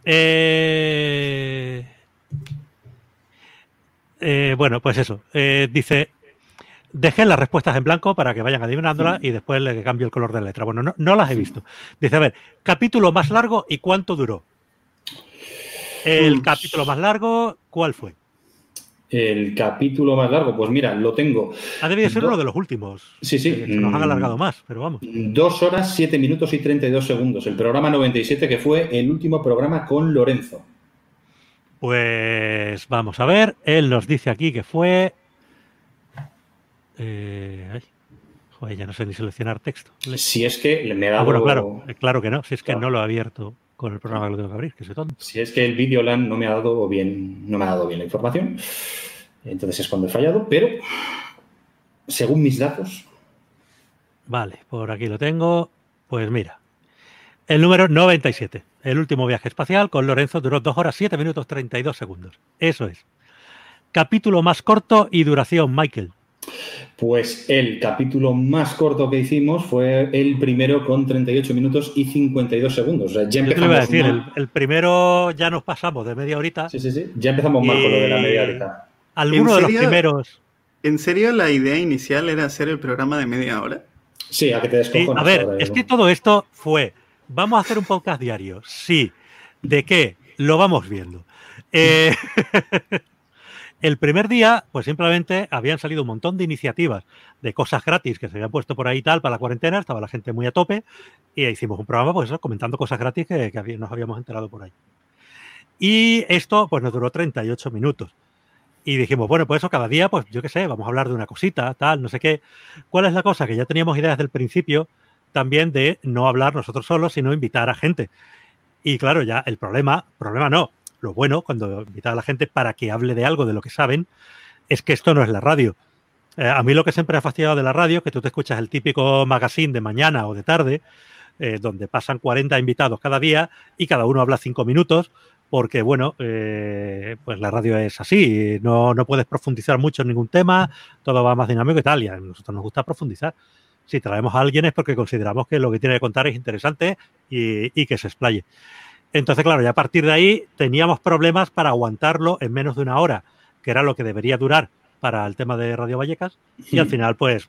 Eh eh, bueno, pues eso. Eh, dice, dejé las respuestas en blanco para que vayan adivinándolas y después le cambio el color de la letra. Bueno, no, las he visto. Dice, a ver, capítulo más largo y cuánto duró. El capítulo más largo, ¿cuál fue? El capítulo más largo, pues mira, lo tengo. Ha debido ser uno de los últimos. Sí, sí. nos han alargado más, pero vamos. Dos horas, siete minutos y 32 segundos. El programa 97, que fue el último programa con Lorenzo. Pues vamos a ver, él nos dice aquí que fue... Eh, joder, ya no sé ni seleccionar texto. Si es que me da ah, bueno, claro, eh, claro que no, si es que no lo he abierto con el programa que lo tengo que abrir, que se tonto. Si es que el Videoland no me ha dado bien, no me ha dado bien la información, entonces es cuando he fallado, pero según mis datos. Vale, por aquí lo tengo. Pues mira, el número 97. El último viaje espacial con Lorenzo duró 2 horas 7 minutos 32 segundos. Eso es. Capítulo más corto y duración, Michael. Pues el capítulo más corto que hicimos fue el primero con 38 minutos y 52 segundos. ya empezamos a decir, el, primero ya nos pasamos de media horita. Sí, sí, sí. Ya empezamos mal con lo de la media horita. Alguno de los primeros. ¿En serio la idea inicial era hacer el programa de media hora? Sí, a que te descojones. a ver, es que todo esto fue ¿Vamos a hacer un podcast diario? Sí. ¿De qué? Lo vamos viendo. Eh, [LAUGHS] el primer día, pues simplemente habían salido un montón de iniciativas de cosas gratis que se habían puesto por ahí tal para la cuarentena, estaba la gente muy a tope y hicimos un programa, pues eso, comentando cosas gratis que, que nos habíamos enterado por ahí. Y esto, pues nos duró 38 minutos. Y dijimos, bueno, pues eso cada día, pues yo qué sé, vamos a hablar de una cosita, tal, no sé qué. ¿Cuál es la cosa? Que ya teníamos ideas del principio, también de no hablar nosotros solos, sino invitar a gente. Y claro, ya el problema, problema no, lo bueno cuando invitar a la gente para que hable de algo de lo que saben, es que esto no es la radio. Eh, a mí lo que siempre ha fastidiado de la radio, que tú te escuchas el típico magazine de mañana o de tarde, eh, donde pasan 40 invitados cada día y cada uno habla 5 minutos, porque bueno, eh, pues la radio es así, no, no puedes profundizar mucho en ningún tema, todo va más dinámico y tal, y a nosotros nos gusta profundizar si traemos a alguien es porque consideramos que lo que tiene que contar es interesante y, que se explaye. Entonces, claro, ya a partir de ahí teníamos problemas para aguantarlo en menos de una hora, que era lo que debería durar para el tema de Radio Vallecas, y al final, pues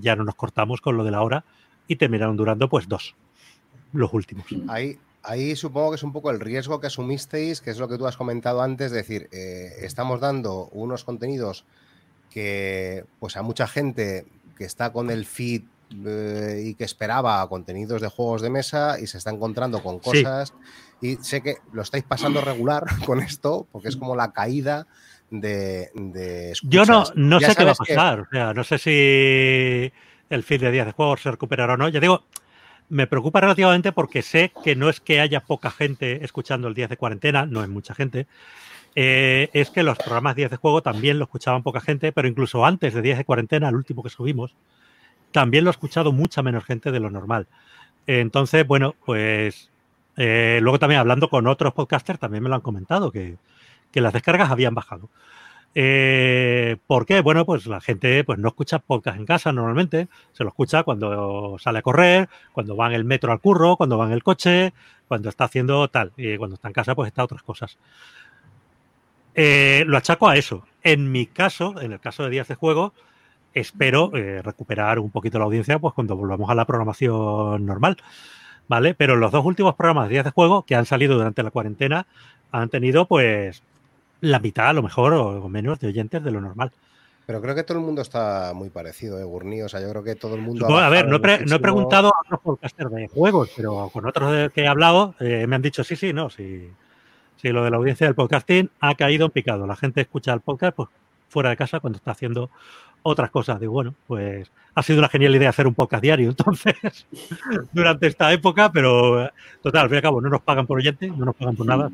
ya no nos cortamos con lo de la hora y terminaron durando, pues, dos, los últimos. Ahí, ahí supongo que es un poco el riesgo que asumisteis, que es lo que tú has comentado antes, es decir, eh, estamos dando unos contenidos que pues a mucha gente que está con el feed eh, y que esperaba contenidos de juegos de mesa y se está encontrando con cosas. Y sé que lo estáis pasando regular [LAUGHS] con esto, porque es como la caída de. Yo no, no sé qué va a pasar. O sea, no sé si el feed de días de juegos se recuperará o no. Ya digo, me preocupa relativamente porque sé que no es que haya poca gente escuchando el día de cuarentena, no es mucha gente. Eh, es que los programas días de juego también lo escuchaban poca gente, pero incluso antes de días de cuarentena, el último que subimos, también lo ha escuchado mucha menos gente de lo normal. Entonces, bueno, pues eh, luego también hablando con otros podcasters también me lo han comentado, que, las descargas habían bajado. Eh, ¿Por qué? Bueno, pues la gente pues, no escucha podcast en casa normalmente, se lo escucha cuando sale a correr, cuando va en el metro al curro, cuando va en el coche, cuando está haciendo tal, y cuando está en casa pues está otras cosas. Eh, lo achaco a eso. En mi caso, en el caso de días de juego, espero eh, recuperar un poquito la audiencia pues cuando volvamos a la programación normal. ¿Vale? Pero los dos últimos programas de días de juego que han salido durante la cuarentena han tenido pues la mitad a lo mejor o menos de oyentes de lo normal. Pero creo que todo el mundo está muy parecido, ¿eh, Gurni? O sea, yo creo que todo el mundo. a ver, no he, preguntado a otros podcasters de juegos, pero con otros que he hablado eh, me han dicho sí, sí, no, sí. Sí, lo de la audiencia del podcasting ha caído en picado. La gente escucha el podcast pues, fuera de casa cuando está haciendo otras cosas. Digo, bueno, pues ha sido una genial idea hacer un podcast diario [LAUGHS] entonces durante esta época, pero total, al fin y al cabo no nos pagan por oyente, no nos pagan por nada.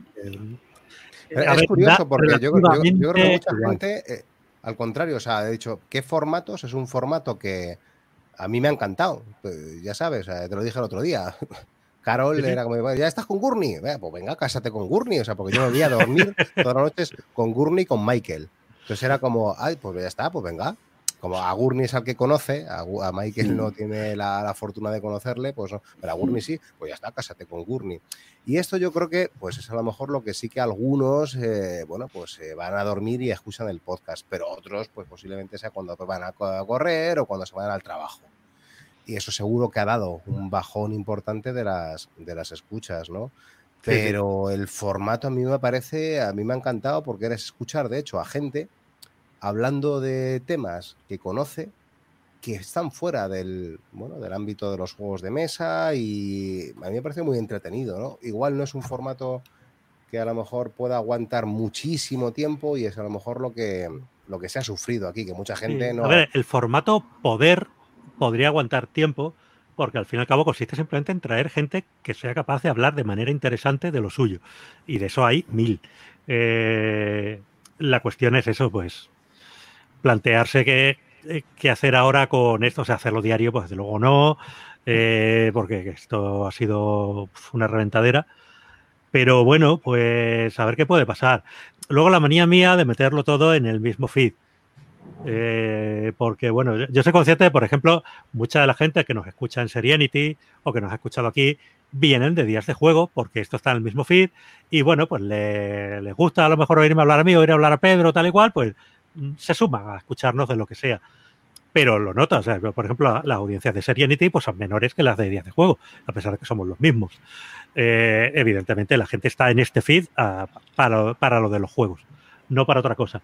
es curioso porque yo, creo que mucha gente, eh, al contrario, o sea, ha dicho, ¿qué formatos? Es un formato que a mí me ha encantado. Pues, ya sabes, te lo dije el otro día. [LAUGHS] Carol era como, ya estás con Gurney. pues venga, cásate con Gurney. O sea, porque yo me voy a dormir [LAUGHS] todas las noches con Gurney y con Michael. Entonces era como, ay, pues ya está, pues venga como a Gurney es al que conoce, a, Michael no tiene la, fortuna de conocerle, pues no, pero a Gurney sí, pues ya está, cásate con Gurney. Y esto yo creo que pues es a lo mejor lo que sí que algunos, eh, bueno, pues se van a dormir y escuchan el podcast, pero otros pues posiblemente sea cuando van a correr o cuando se van al trabajo. Y eso seguro que ha dado un bajón importante de las, de las escuchas, ¿no? Pero el formato a mí me parece, a mí me ha encantado porque eres escuchar, de hecho, a gente hablando de temas que conoce que están fuera del, bueno, del ámbito de los juegos de mesa y a mí me parece muy entretenido, ¿no? Igual no es un formato que a lo mejor pueda aguantar muchísimo tiempo y es a lo mejor lo que, lo que se ha sufrido aquí, que mucha gente no... A ver, el formato poder podría aguantar tiempo porque al fin y al cabo consiste simplemente en traer gente que sea capaz de hablar de manera interesante de lo suyo. Y de eso hay mil. Eh, la cuestión es eso, pues plantearse qué, qué, hacer ahora con esto, o sea, hacerlo diario, pues desde luego no, eh, porque esto ha sido una reventadera. Pero bueno, pues a ver qué puede pasar. Luego la manía mía de meterlo todo en el mismo feed. Eh, porque, bueno, yo soy consciente de, por ejemplo, mucha de la gente que nos escucha en Serenity o que nos ha escuchado aquí vienen de días de juego porque esto está en el mismo feed y, bueno, pues les gusta a lo mejor oírme hablar a mí, oír hablar a Pedro, tal y cual, pues se suman a escucharnos de lo que sea. Pero lo notas, por ejemplo, las audiencias de Serenity pues, son menores que las de días de juego, a pesar de que somos los mismos. Eh, evidentemente, la gente está en este feed ah, para, para lo de los juegos, no para otra cosa.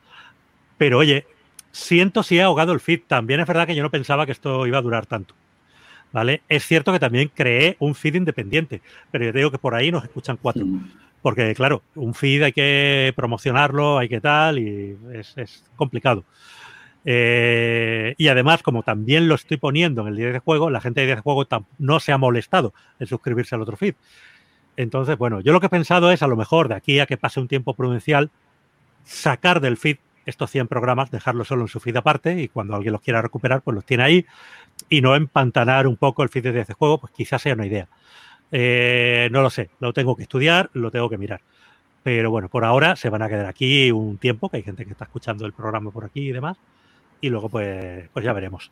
Pero oye, siento si he ahogado el feed. También es verdad que yo no pensaba que esto iba a durar tanto. ¿Vale? Es cierto que también creé un feed independiente, pero yo digo que por ahí nos escuchan cuatro. Porque, claro, un feed hay que promocionarlo, hay que tal, y es, complicado. Eh, y además, como también lo estoy poniendo en el día de juego, la gente de día de juego no se ha molestado en suscribirse al otro feed. Entonces, bueno, yo lo que he pensado es a lo mejor de aquí a que pase un tiempo prudencial, sacar del feed estos 100 programas, dejarlos solo en su feed aparte y cuando alguien los quiera recuperar, pues los tiene ahí y no empantanar un poco el feed de de juego, pues quizás sea una idea. Eh, no lo sé, lo tengo que estudiar, lo tengo que mirar. Pero bueno, por ahora se van a quedar aquí un tiempo, que hay gente que está escuchando el programa por aquí y demás. Y luego pues, pues ya veremos.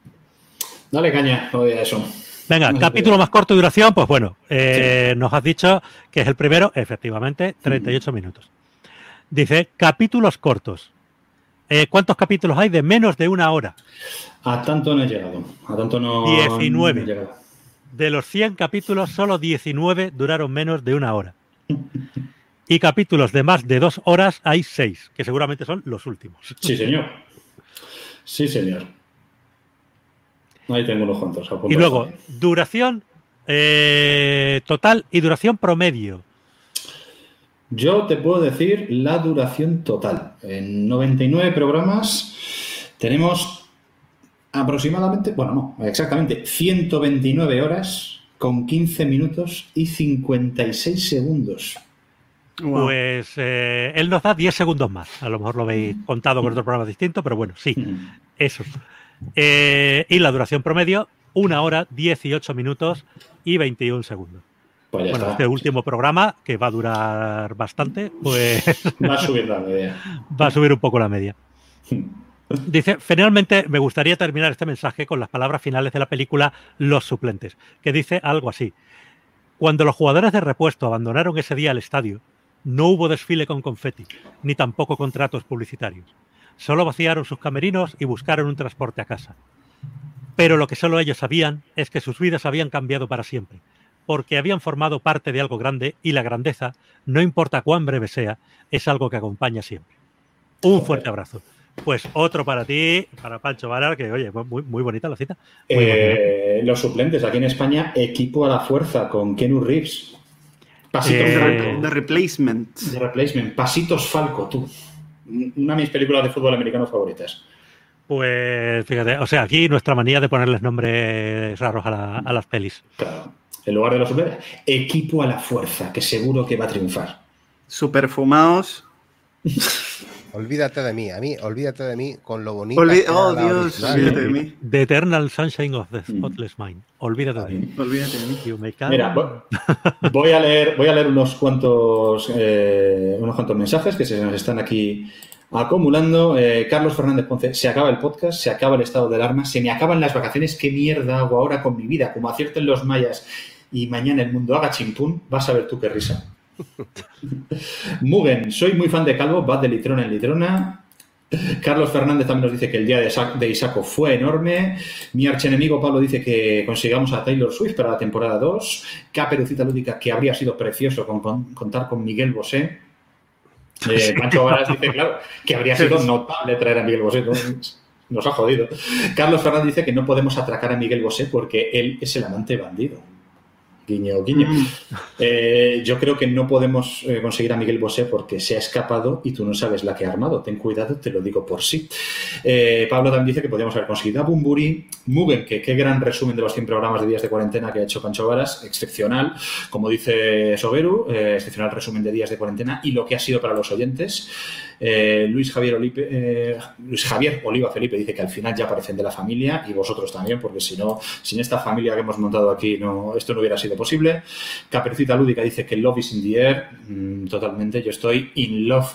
Dale caña, a eso. Venga, capítulo más corto de duración, pues bueno, eh, nos has dicho que es el primero, efectivamente, 38 minutos. Dice, capítulos cortos. Eh, ¿Cuántos capítulos hay de menos de una hora? A tanto no he llegado. A tanto no. 19. he llegado. De los 100 capítulos, solo 19 duraron menos de una hora. Y capítulos de más de dos horas hay seis, que seguramente son los últimos. Sí, señor. Sí, señor. Ahí tengo unos cuantos. Y luego, duración eh, total y duración promedio. Yo te puedo decir la duración total. En 99 programas tenemos aproximadamente, bueno, no, exactamente 129 horas con 15 minutos y 56 segundos. Pues eh, él nos da 10 segundos más. A lo mejor lo habéis mm. contado con otro programa distinto, pero bueno, sí, mm. eso. Eh, y la duración promedio, una hora, 18 minutos y 21 segundos. Pues bueno, este último programa, que va a durar bastante, pues. Va a subir la media. [LAUGHS] Va a subir un poco la media. [LAUGHS] Dice, finalmente me gustaría terminar este mensaje con las palabras finales de la película Los suplentes, que dice algo así. Cuando los jugadores de repuesto abandonaron ese día el estadio, no hubo desfile con confeti, ni tampoco contratos publicitarios. Solo vaciaron sus camerinos y buscaron un transporte a casa. Pero lo que solo ellos sabían es que sus vidas habían cambiado para siempre, porque habían formado parte de algo grande y la grandeza, no importa cuán breve sea, es algo que acompaña siempre. Un fuerte abrazo. Pues otro para ti, para Pancho Varar, que oye, muy, muy bonita la cita. Eh, los suplentes, aquí en España, equipo a la fuerza con Kenu Reeves. Pasitos eh, de, replacement. De replacement. Pasitos Falco, tú. Una de mis películas de fútbol americano favoritas. Pues fíjate, o sea, aquí nuestra manía de ponerles nombres raros a, las pelis. Claro. En lugar de los suplentes, equipo a la fuerza, que seguro que va a triunfar. Superfumados. [LAUGHS] Olvídate de mí, a mí, olvídate de mí con lo bonito. oh, Dios, olvídate de mí. The Eternal Sunshine of the Spotless Mind. Olvídate de mí. Olvídate de mí. Mira, voy a leer, voy a leer unos cuantos, eh, unos cuantos mensajes que se nos están aquí acumulando. Eh, Carlos Fernández Ponce, se acaba el podcast, se acaba el estado de alarma, se me acaban las vacaciones, ¿qué mierda hago ahora con mi vida? Como acierten los mayas y mañana el mundo haga chimpún, vas a ver tú qué risa. Mugen, soy muy fan de Calvo, va de litrona en litrona. Carlos Fernández también nos dice que el día de, Isaco fue enorme. Mi archenemigo Pablo dice que consigamos a Taylor Swift para la temporada 2. Caperucita Lúdica, que habría sido precioso contar con Miguel Bosé. Eh, Pancho Varas dice, claro, que habría sido notable traer a Miguel Bosé. Nos ha jodido. Carlos Fernández dice que no podemos atracar a Miguel Bosé porque él es el amante bandido. Guiño, guiño. Mm. Eh, yo creo que no podemos eh, conseguir a Miguel Bosé porque se ha escapado y tú no sabes la que ha armado. Ten cuidado, te lo digo por sí. Eh, Pablo también dice que podríamos haber conseguido a Bumburi. Mugen, que qué gran resumen de los 100 programas de días de cuarentena que ha hecho Pancho Varas. Excepcional, como dice Soberu, excepcional resumen de días de cuarentena y lo que ha sido para los oyentes. Luis, Javier Luis Javier Oliva Felipe dice que al final ya parecen de la familia y vosotros también, porque si no, sin esta familia que hemos montado aquí, no, esto no hubiera sido posible. Caperucita Lúdica dice que Love is in the air. Mm, totalmente, yo estoy in love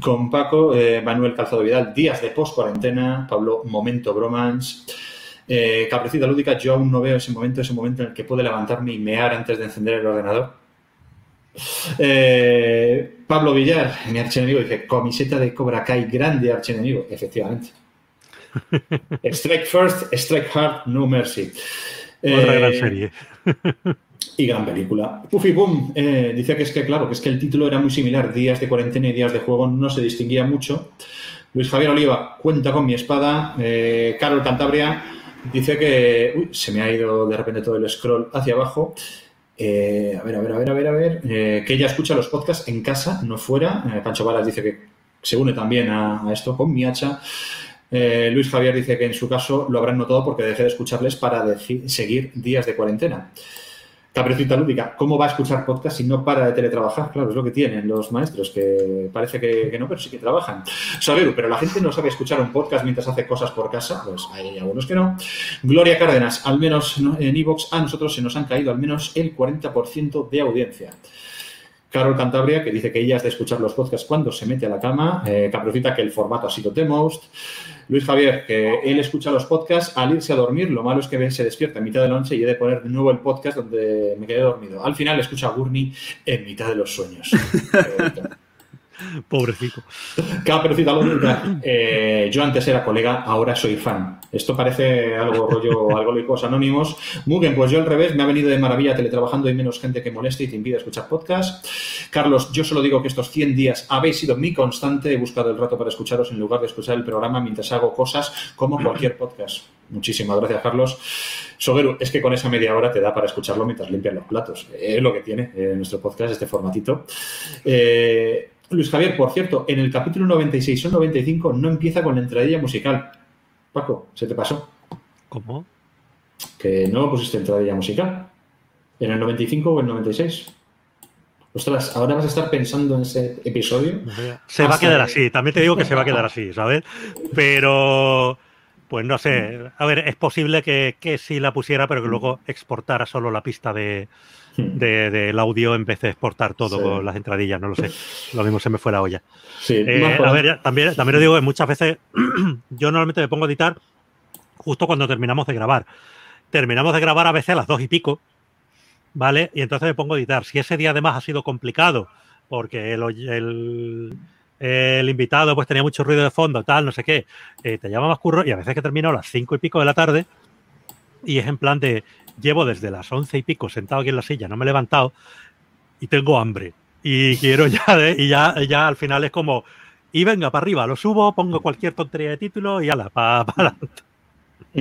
con Paco. Eh, Manuel Calzado Vidal, días de post-cuarentena. Pablo, momento bromance. Eh, Lúdica, yo aún no veo ese momento, ese momento en el que puede levantarme y mear antes de encender el ordenador. Eh, Pablo Villar, mi archienemigo, dice, camiseta de Cobra Kai, grande archienemigo. Efectivamente. [LAUGHS] strike first, strike hard, no mercy. Otra gran serie. Y gran película. Puffy Boom eh, dice que es que, claro, que es que el título era muy similar. Días de cuarentena y días de juego no se distinguía mucho. Luis Javier Oliva, cuenta con mi espada. Eh, Carol Cantabria dice que. Uy, se me ha ido de repente todo el scroll hacia abajo. Eh, a ver, a ver, a ver, a ver, a ver. que ella escucha los podcasts en casa, no fuera. Pancho Varas dice que se une también a, esto con mi hacha. Luis Javier dice que en su caso lo habrán notado porque dejé de escucharles para seguir días de cuarentena. Caperucita Lúdica, ¿cómo va a escuchar podcast si no para de teletrabajar? Claro, es lo que tienen los maestros, que parece que, no, pero sí que trabajan. Saberu, pero la gente no sabe escuchar un podcast mientras hace cosas por casa, pues hay algunos que no. Gloria Cárdenas, al menos en Evox a nosotros se nos han caído al menos el 40% de audiencia. Carol Cantabria, que dice que ella es de escuchar los podcasts cuando se mete a la cama. Eh, que el formato ha sido T-Most. Luis Javier, que él escucha los podcasts al irse a dormir. Lo malo es que se despierta en mitad de la noche y he de poner de nuevo el podcast donde me quedé dormido. Al final escucha a Gurney en mitad de los sueños. [LAUGHS] [LAUGHS] Pobrecito. Caperucita Lógica. Eh, yo antes era colega, ahora soy fan. Esto parece algo rollo [LAUGHS] alcohólicos anónimos. Mugen, pues yo al revés, me ha venido de maravilla teletrabajando y menos gente que moleste y te impide escuchar podcast. Carlos, yo solo digo que estos 100 días habéis sido mi constante. He buscado el rato para escucharos en lugar de escuchar el programa mientras hago cosas como cualquier podcast. Muchísimas gracias, Carlos. Soguero, es que con esa media hora te da para escucharlo mientras limpian los platos. Es lo que tiene eh, nuestro podcast, este formatito. Eh, Luis Javier, por cierto, en el capítulo 96 o 95 no empieza con la entradilla musical. Paco, ¿se te pasó? ¿Cómo? Que no pusiste entradilla musical. ¿En el 95 o el 96? Ostras, ahora vas a estar pensando en ese episodio. Se va a quedar así, también te digo que se va a quedar así, ¿sabes? Pero, pues no sé. A ver, es posible que, que sí la pusiera, pero que luego exportara solo la pista de, del audio empecé a exportar todo con las entradillas, no lo sé. Lo mismo se me fue la olla. Eh, a ver, también, también lo digo que muchas veces [CLEARS THROAT] yo normalmente me pongo a editar justo cuando terminamos de grabar. Terminamos de grabar a veces a las dos y pico, ¿vale? Y entonces me pongo a editar. Si ese día además ha sido complicado, porque el, el, invitado pues tenía mucho ruido de fondo, tal, no sé qué, eh, te llama más curro y a veces que termino a las cinco y pico de la tarde y es en plan de, llevo desde las once y pico sentado aquí en la silla, no me he levantado y tengo hambre. Y quiero ya, [LAUGHS] y ya, ya al final es como, y venga, para arriba, lo subo, pongo cualquier tontería de título y ala, para [LAUGHS] pa adelante. [LAUGHS]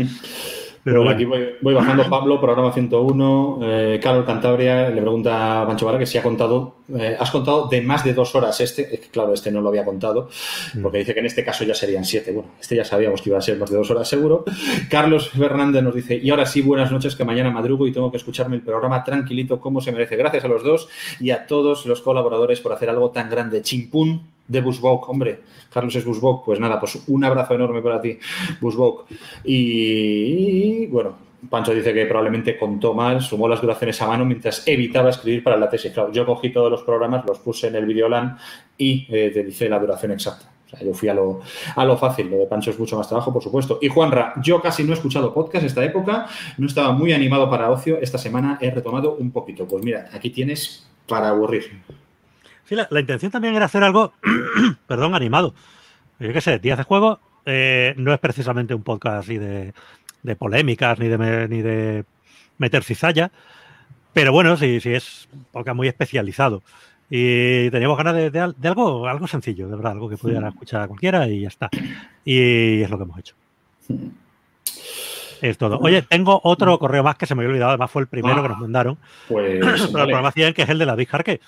Pero bueno. aquí voy, bajando Pablo, programa 101. Eh, Carlos Cantabria le pregunta a Pancho Vara que si ha contado, eh, has contado de más de dos horas este. Claro, este no lo había contado, mm. porque dice que en este caso ya serían siete. Bueno, este ya sabíamos que iba a ser más de dos horas seguro. Carlos Fernández nos dice, y ahora sí, buenas noches, que mañana madrugo y tengo que escucharme el programa tranquilito como se merece. Gracias a los dos y a todos los colaboradores por hacer algo tan grande. Chimpún de Busbok, hombre, Carlos es Busbok, pues nada, pues un abrazo enorme para ti, Busbok. Y, bueno, Pancho dice que probablemente contó mal, sumó las duraciones a mano mientras evitaba escribir para la tesis. Claro, yo cogí todos los programas, los puse en el Videolan y eh, te dice la duración exacta. O sea, yo fui a lo, a lo fácil. Lo de Pancho es mucho más trabajo, por supuesto. Y Juanra, yo casi no he escuchado podcast esta época, no estaba muy animado para ocio. Esta semana he retomado un poquito. Pues mira, aquí tienes para aburrir. Sí, la, intención también era hacer algo, [CLEARS THROAT] perdón, animado. Yo qué sé, Días de Juego eh, no es precisamente un podcast así de, polémicas ni de, ni de meter cizalla, pero bueno, sí, sí es un podcast muy especializado. Y teníamos ganas de, algo, algo sencillo, de verdad, algo que pudiera escuchar a cualquiera y ya está. Y es lo que hemos hecho. Es todo. Oye, tengo otro correo más que se me había olvidado, además fue el primero que nos mandaron. Pues. [CLEARS THROAT] El programa 100, que es el de la Big Jarque.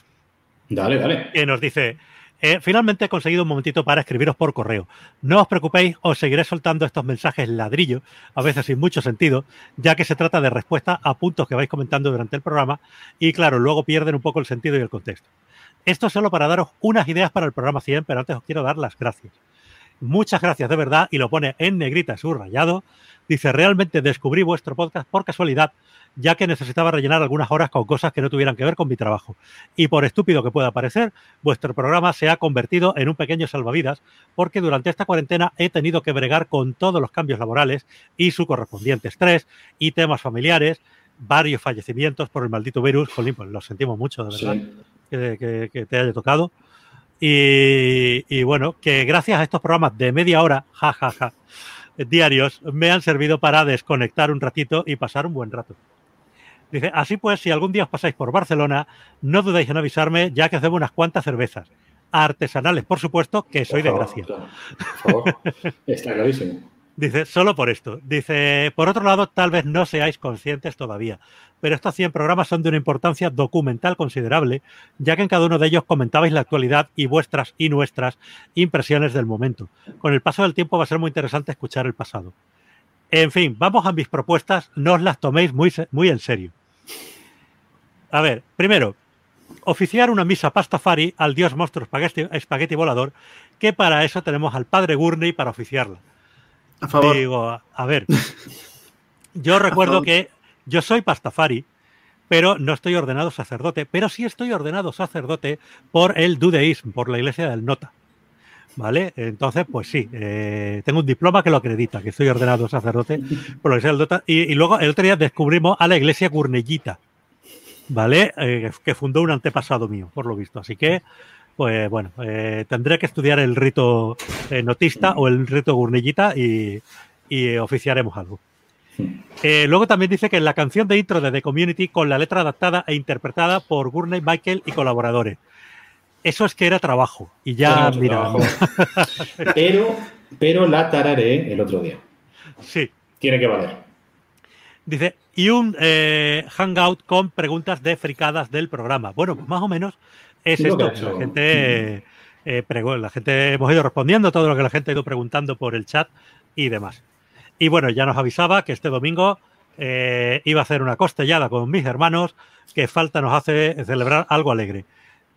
Dale, dale. Que nos dice, eh, finalmente he conseguido un momentito para escribiros por correo. No os preocupéis, os seguiré soltando estos mensajes ladrillo, a veces sin mucho sentido, ya que se trata de respuesta a puntos que vais comentando durante el programa y claro, luego pierden un poco el sentido y el contexto. Esto es solo para daros unas ideas para el programa 100, pero antes os quiero dar las gracias. Muchas gracias de verdad y lo pone en negrita subrayado. Dice, realmente descubrí vuestro podcast por casualidad ya que necesitaba rellenar algunas horas con cosas que no tuvieran que ver con mi trabajo. Y por estúpido que pueda parecer, vuestro programa se ha convertido en un pequeño salvavidas, porque durante esta cuarentena he tenido que bregar con todos los cambios laborales y su correspondiente estrés y temas familiares, varios fallecimientos por el maldito virus. Jolín, pues lo sentimos mucho, de verdad, que, te haya tocado. Y, y, bueno, que gracias a estos programas de media hora, jajaja, diarios, me han servido para desconectar un ratito y pasar un buen rato. Dice, así pues, si algún día os pasáis por Barcelona, no dudéis en avisarme, ya que os debo unas cuantas cervezas. Artesanales, por supuesto, que soy de gracia. [LAUGHS] Está clarísimo. Dice, solo por esto. Dice, por otro lado, tal vez no seáis conscientes todavía, pero estos 100 programas son de una importancia documental considerable, ya que en cada uno de ellos comentabais la actualidad y vuestras y nuestras impresiones del momento. Con el paso del tiempo va a ser muy interesante escuchar el pasado. En fin, vamos a mis propuestas, no os las toméis muy, muy en serio. A ver, primero, oficiar una misa pastafari al dios monstruo espagueti, volador, que para eso tenemos al padre Gurney para oficiarla. A favor. Digo, a ver, [LAUGHS] yo recuerdo que yo soy pastafari, pero no estoy ordenado sacerdote, pero sí estoy ordenado sacerdote por el dudeísmo, por la iglesia del Nota. ¿Vale? Entonces, pues sí, eh, tengo un diploma que lo acredita, que soy ordenado sacerdote por la iglesia del Nota. Y, y luego el otro día descubrimos a la iglesia Gurnellita, ¿vale? Eh, que fundó un antepasado mío, por lo visto. Así que, pues bueno, eh, tendré que estudiar el rito eh, notista o el rito gurnillita y, oficiaremos algo. Eh, luego también dice que la canción de intro de The Community con la letra adaptada e interpretada por Gurney Michael y colaboradores. Eso es que era trabajo. Y ya, mira. [LAUGHS] [LAUGHS] pero, pero la tararé el otro día. Sí. Tiene que valer. Dice, y un hangout con preguntas de fricadas del programa. Bueno, pues más o menos es esto. La gente, eh, la gente hemos ido respondiendo todo lo que la gente ha ido preguntando por el chat y demás. Y bueno, ya nos avisaba que este domingo eh, iba a hacer una costellada con mis hermanos, que falta nos hace celebrar algo alegre.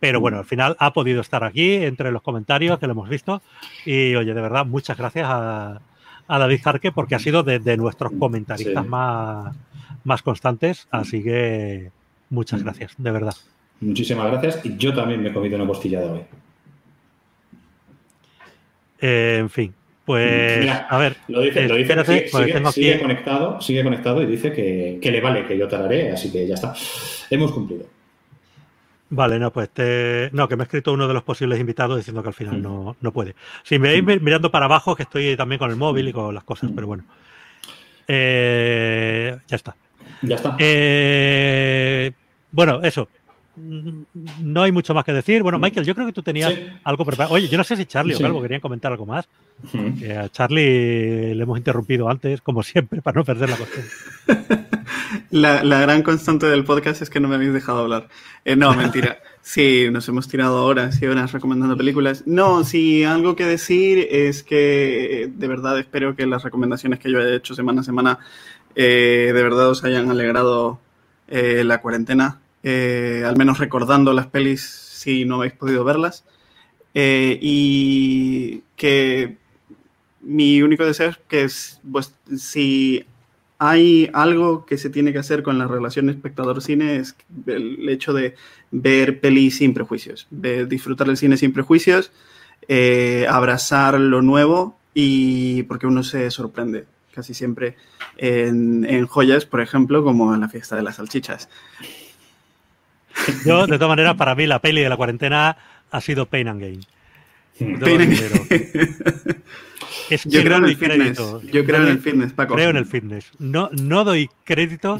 Pero bueno, al final ha podido estar aquí entre los comentarios que lo hemos visto. Y oye, de verdad, muchas gracias a, David Jarque porque ha sido de, nuestros comentaristas más, más constantes. Así que muchas gracias, de verdad. Muchísimas gracias. Y yo también me he comido una costillada hoy. Eh, en fin, pues [LAUGHS] a ver. Lo dice, lo dice sigue, conectado, sigue conectado y dice que, le vale que yo tararé, así que ya está. Hemos cumplido. Vale, no, pues no, que me ha escrito uno de los posibles invitados diciendo que al final no, puede. Si me veis mirando para abajo, que estoy también con el móvil y con las cosas, pero bueno. Eh, ya está. Ya está. Eh, bueno, eso no hay mucho más que decir. Bueno, Michael, yo creo que tú tenías algo preparado. Oye, yo no sé si Charlie o Calvo querían comentar algo más. a Charlie le hemos interrumpido antes, como siempre, para no perder la costumbre. [LAUGHS] la, gran constante del podcast es que no me habéis dejado hablar. Eh, no, mentira. [LAUGHS] Sí, nos hemos tirado horas y horas recomendando películas. No, sí, algo que decir es que de verdad espero que las recomendaciones que yo he hecho semana a semana eh, de verdad os hayan alegrado eh, la cuarentena eh, al menos recordando las pelis si no habéis podido verlas. Eh, y que mi único deseo es que pues, si hay algo que se tiene que hacer con la relación espectador-cine es el hecho de ver pelis sin prejuicios, de disfrutar del cine sin prejuicios, eh, abrazar lo nuevo y porque uno se sorprende casi siempre en, joyas, por ejemplo, como en la fiesta de las salchichas. Yo, de todas maneras, para mí la peli de la cuarentena ha sido Pain and Gain. Yo creo en el fitness. Yo creo en el fitness, Paco. Creo en el fitness. No, no doy crédito.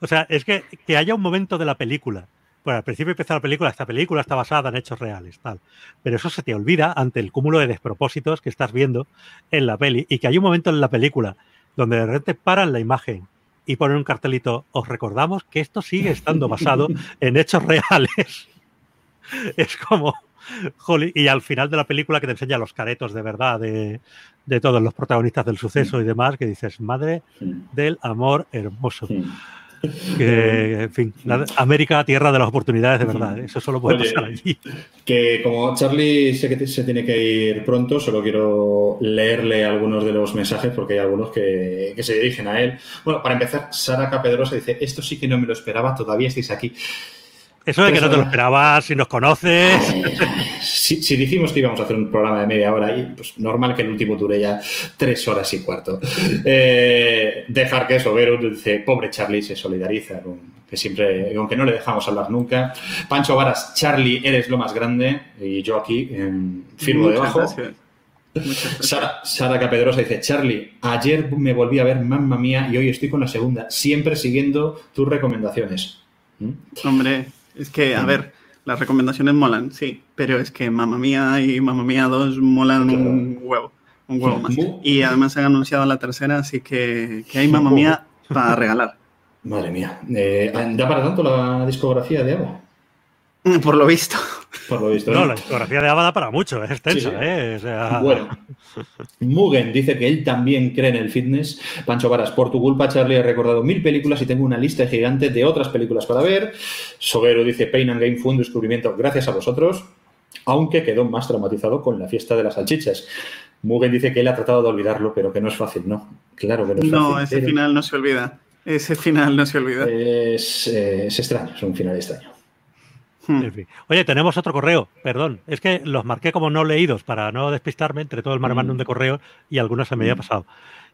O sea, es que, que haya un momento de la película. Bueno, al principio empieza la película, esta película está basada en hechos reales, tal. Pero eso se te olvida ante el cúmulo de despropósitos que estás viendo en la peli. Y que hay un momento en la película donde de repente paran la imagen y poner un cartelito, os recordamos que esto sigue estando basado [LAUGHS] en hechos reales. [LAUGHS] es como, y al final de la película que te enseña los caretos de verdad de, todos los protagonistas del suceso y demás, que dices, madre del amor hermoso. Que, en fin, América, tierra de las oportunidades de verdad. ¿eh? Eso solo puede pasar allí. Que como Charlie sé que se tiene que ir pronto, solo quiero leerle algunos de los mensajes porque hay algunos que, que se dirigen a él. Bueno, para empezar, Sara Capedrosa dice: Esto sí que no me lo esperaba, todavía estáis aquí. Eso de que no te lo esperabas, si nos conoces. [LAUGHS] Si, dijimos que íbamos a hacer un programa de media hora, y pues normal que el último dure ya tres horas y cuarto. Eh, dejar que eso, ver, dice, pobre Charlie se solidariza que siempre, aunque no le dejamos hablar nunca. Pancho Varas, Charlie, eres lo más grande, y yo aquí firmo debajo. Sara, Sara, Capedrosa dice, Charlie, ayer me volví a ver Mamma Mía y hoy estoy con la segunda, siempre siguiendo tus recomendaciones. ¿Mm? Hombre, es que, a ver, las recomendaciones molan, sí, pero es que Mamma Mía y Mamma Mía 2 molan un huevo, un huevo más. Y además se han anunciado la tercera, así que, que hay Mamma Mía para regalar. Madre mía. Eh, ¿Da para tanto la discografía de Ava? Por lo visto. Por lo visto. No, la discografía de Ava da para mucho, es extensa, ¿eh? Bueno, Mugen dice que él también cree en el fitness. Pancho Varas, por tu culpa, Charlie, he recordado mil películas y tengo una lista gigante de otras películas para ver. Soguero dice, Pain and Game fue un descubrimiento gracias a vosotros, aunque quedó más traumatizado con la fiesta de las salchichas. Mugen dice que él ha tratado de olvidarlo, pero que no es fácil, ¿no? Claro que no es fácil. No, ese final no se olvida. Ese final no se olvida. Es, eh, es extraño, es un final extraño. Hmm. Oye, tenemos otro correo, perdón. Es que los marqué como no leídos para no despistarme entre todo el marmandum hmm. de correo y algunos se me había hmm. pasado.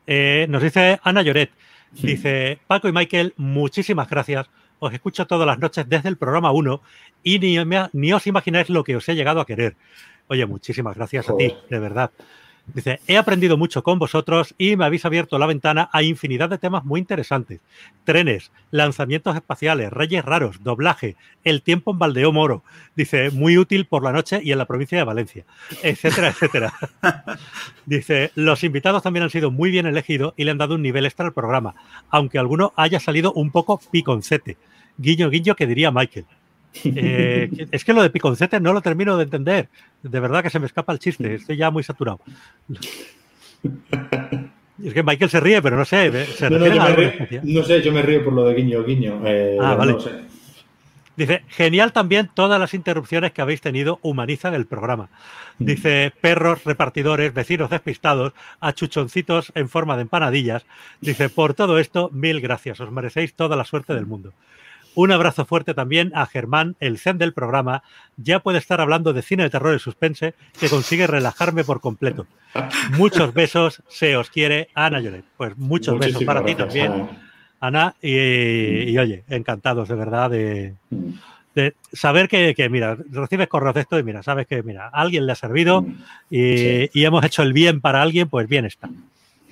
Eh, nos dice Ana Lloret. Dice, Paco y Michael, muchísimas gracias. os escucho todas las noches desde el programa 1 y ni, ni os imagináis lo que os he llegado a querer. Oye, muchísimas gracias a ti, de verdad. Dice, he aprendido mucho con vosotros y me habéis abierto la ventana a infinidad de temas muy interesantes. Trenes, lanzamientos espaciales, reyes raros, doblaje, el tiempo en Valdeo Moro. Dice, muy útil por la noche y en la provincia de Valencia, etcétera, etcétera. [LAUGHS] Dice, los invitados también han sido muy bien elegidos y le han dado un nivel extra al programa, aunque alguno haya salido un poco piconcete. Guiño, guiño, que diría Michael. Eh, [LAUGHS] es que lo de piconcete no lo termino de entender. De verdad que se me escapa el chiste. Estoy ya muy saturado. Es que Michael se ríe, pero no sé. no, sé, yo me río por lo de guiño, guiño. Eh, ah, vale. Dice, genial también todas las interrupciones que habéis tenido humanizan el programa. Mm. Dice, perros, repartidores, vecinos despistados, achuchoncitos en forma de empanadillas. Dice, por todo esto, mil gracias, os merecéis toda la suerte del mundo. Un abrazo fuerte también a Germán, el zen del programa. Ya puede estar hablando de cine de terror y suspense, que consigue relajarme por completo. Muchos besos, se os quiere, Ana Lloret. Pues muchos besos para ti también, Ana. Y, oye, encantados de verdad de, saber que, mira, recibes correos de esto y mira, sabes que, mira, alguien le ha servido y, y hemos hecho el bien para alguien, pues bien está.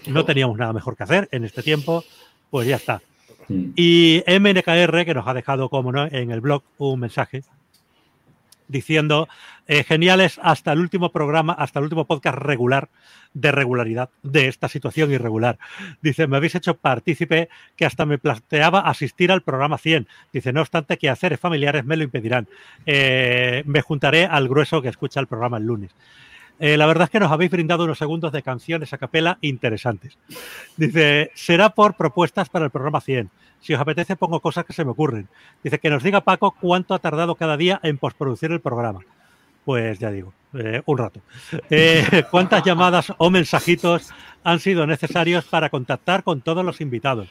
No teníamos nada mejor que hacer en este tiempo, pues ya está. Y MNKR, que nos ha dejado, como no, en el blog un mensaje diciendo eh, geniales hasta el último programa, hasta el último podcast regular de regularidad de esta situación irregular. Dice, me habéis hecho partícipe que hasta me planteaba asistir al programa 100. Dice, no obstante que hacer familiares me lo impedirán. Eh, me juntaré al grueso que escucha el programa el lunes. Eh, la verdad es que nos habéis brindado unos segundos de canciones a capela interesantes. Dice, será por propuestas para el programa 100. Si os apetece, pongo cosas que se me ocurren. Dice que nos diga Paco cuánto ha tardado cada día en postproducir el programa. Pues ya digo, eh, un rato. Eh, [LAUGHS] ¿Cuántas llamadas o mensajitos han sido necesarios para contactar con todos los invitados?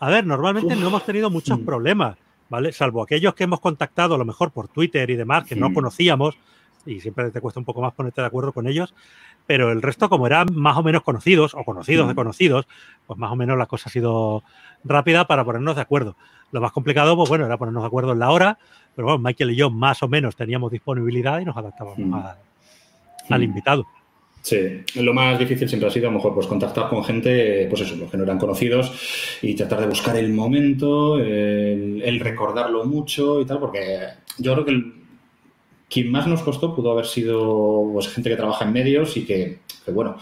A ver, normalmente no hemos tenido muchos mm. problemas, ¿vale? Salvo aquellos que hemos contactado a lo mejor por Twitter y demás, que no conocíamos, y siempre te cuesta un poco más ponerte de acuerdo con ellos, pero el resto, como eran más o menos conocidos o conocidos de conocidos, pues más o menos la cosa ha sido rápida para ponernos de acuerdo. Lo más complicado, pues bueno, era ponernos de acuerdo en la hora, pero bueno, Michael y yo más o menos teníamos disponibilidad y nos adaptábamos al invitado. Sí, lo más difícil siempre ha sido a lo mejor pues contactar con gente, pues eso, los que no eran conocidos y tratar de buscar el momento, el, el recordarlo mucho y tal, porque yo creo que el, quien más nos costó pudo haber sido pues, gente que trabaja en medios y que, bueno,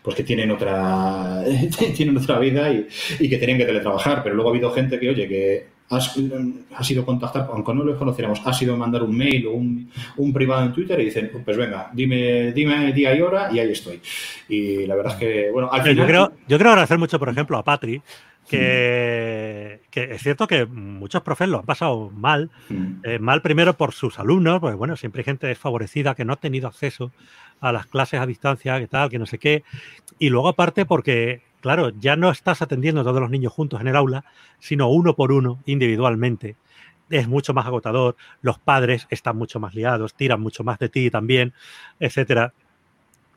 pues que tienen otra, [LAUGHS] tienen otra vida y, que tienen que teletrabajar. Pero luego ha habido gente que, oye, que ha sido contactar, aunque no los conociéramos, ha sido mandar un mail o un, un, privado en Twitter y dicen, pues venga, dime, dime día y hora y ahí estoy. Y la verdad es que, bueno, al final... Yo creo, yo creo agradecer mucho, por ejemplo, a Patri, que, es cierto que muchos profes lo han pasado mal. Eh, mal primero por sus alumnos, porque bueno, siempre hay gente desfavorecida que no ha tenido acceso a las clases a distancia, que tal, que no sé qué. Y luego aparte porque, claro, ya no estás atendiendo a todos los niños juntos en el aula, sino uno por uno, individualmente. Es mucho más agotador, los padres están mucho más liados, tiran mucho más de ti también, etcétera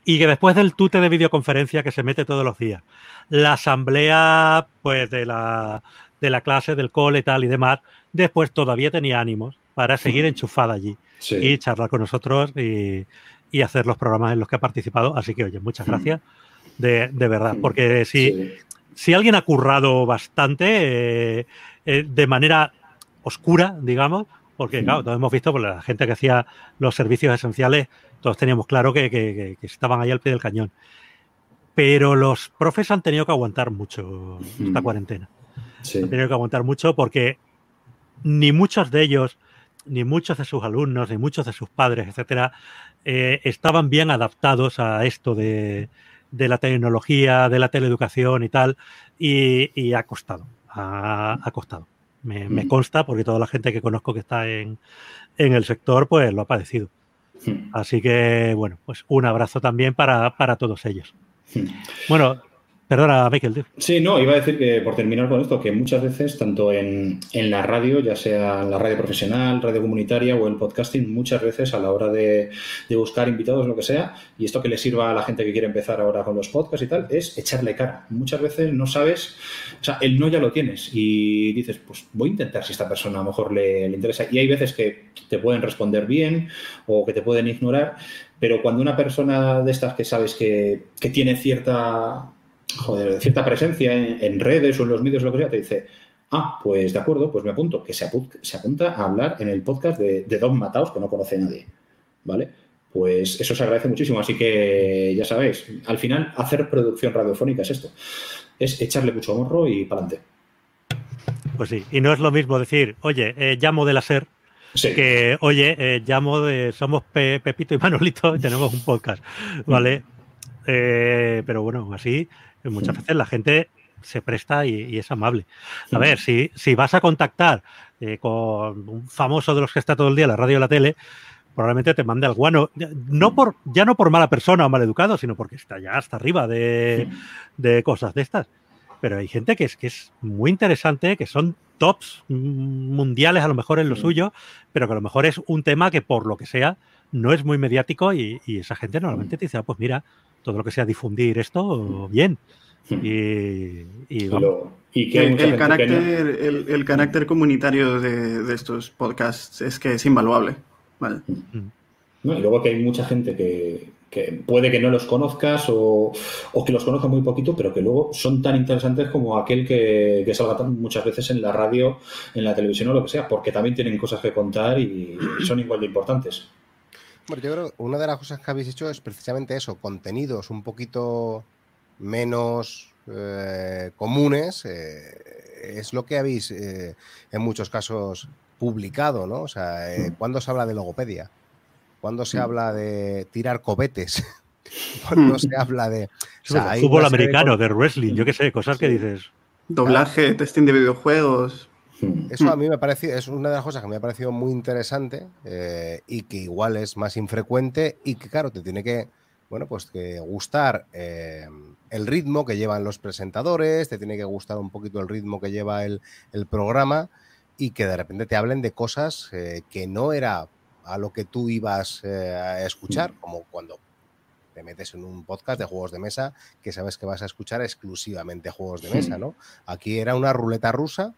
y que después del tute de videoconferencia que se mete todos los días, la asamblea pues de la, de la clase, del cole tal y demás, después todavía tenía ánimos para seguir enchufada allí y charlar con nosotros y, hacer los programas en los que ha participado. Así que, oye, muchas gracias, de, verdad, porque si, si alguien ha currado bastante eh, eh, de manera oscura, digamos, porque claro, todos hemos visto por la gente que hacía los servicios esenciales todos teníamos claro que, estaban ahí al pie del cañón. Pero los profes han tenido que aguantar mucho esta cuarentena. Han tenido que aguantar mucho porque ni muchos de ellos, ni muchos de sus alumnos, ni muchos de sus padres, etcétera, eh, estaban bien adaptados a esto de, la tecnología, de la teleeducación y tal, y, ha costado, ha, costado. Me, me, consta porque toda la gente que conozco que está en, en el sector, pues lo ha padecido. Así que, bueno, pues un abrazo también para, todos ellos. Bueno, Perdona, Michael. Sí, no, iba a decir que por terminar con esto, que muchas veces, tanto en, en la radio, ya sea la radio profesional, radio comunitaria o el podcasting, muchas veces a la hora de, de, buscar invitados, lo que sea, y esto que le sirva a la gente que quiere empezar ahora con los podcasts y tal, es echarle cara. Muchas veces no sabes, o sea, el no ya lo tienes y dices, pues voy a intentar si esta persona a lo mejor le, le interesa. Y hay veces que te pueden responder bien o que te pueden ignorar, pero cuando una persona de estas que sabes que, que tiene cierta, joder, cierta presencia en, redes o en los medios o lo que sea, te dice, ah, pues de acuerdo, pues me apunto, que se, apunta, se apunta a hablar en el podcast de, de Don Mataos, que no conoce a nadie, ¿vale? Pues eso se agradece muchísimo. Así que ya sabéis, al final hacer producción radiofónica es esto, es echarle mucho morro y para adelante. Pues sí, y no es lo mismo decir, oye, eh, llamo de la SER que, oye, eh, llamo de, somos Pepito y Manolito y [LAUGHS] tenemos un podcast, ¿vale? Eh, pero bueno, así muchas veces la gente se presta y, es amable. A ver, si, si vas a contactar eh, con un famoso de los que está todo el día en la radio y la tele, probablemente te mande al guano. No por, ya no por mala persona o mal educado, sino porque está ya hasta arriba de, de cosas de estas. Pero hay gente que es, que es muy interesante, que son tops mundiales a lo mejor en lo suyo, pero que a lo mejor es un tema que por lo que sea no es muy mediático y, esa gente normalmente te dice, ah, pues mira, todo lo que sea difundir esto, bien. Y, el, carácter, el, carácter comunitario de, estos podcasts es que es invaluable. y luego que hay mucha gente que, que puede que no los conozcas o, que los conozcas muy poquito, pero que luego son tan interesantes como aquel que, que salga muchas veces en la radio, en la televisión o lo que sea, porque también tienen cosas que contar y son igual de importantes. Bueno, yo creo que una de las cosas que habéis hecho es precisamente eso, contenidos un poquito menos eh, comunes, eh, es lo que habéis eh, en muchos casos publicado, ¿no? O sea, mm. ¿cuándo se habla de logopedia? cuando se mm. habla de tirar cobetes, [LAUGHS] cuando se habla de... fútbol americano, de wrestling, yo qué sé, cosas que dices... Doblaje, testing de videojuegos. Eso a mí me parece, es una de las cosas que me ha parecido muy interesante eh, y que igual es más infrecuente y que claro, te tiene que, bueno, pues que gustar eh, el ritmo que llevan los presentadores, te tiene que gustar un poquito el ritmo que lleva el, programa y que de repente te hablen de cosas eh, que no era a lo que tú ibas a escuchar, como cuando te metes en un podcast de juegos de mesa que sabes que vas a escuchar exclusivamente juegos de mesa, ¿no? Aquí era una ruleta rusa.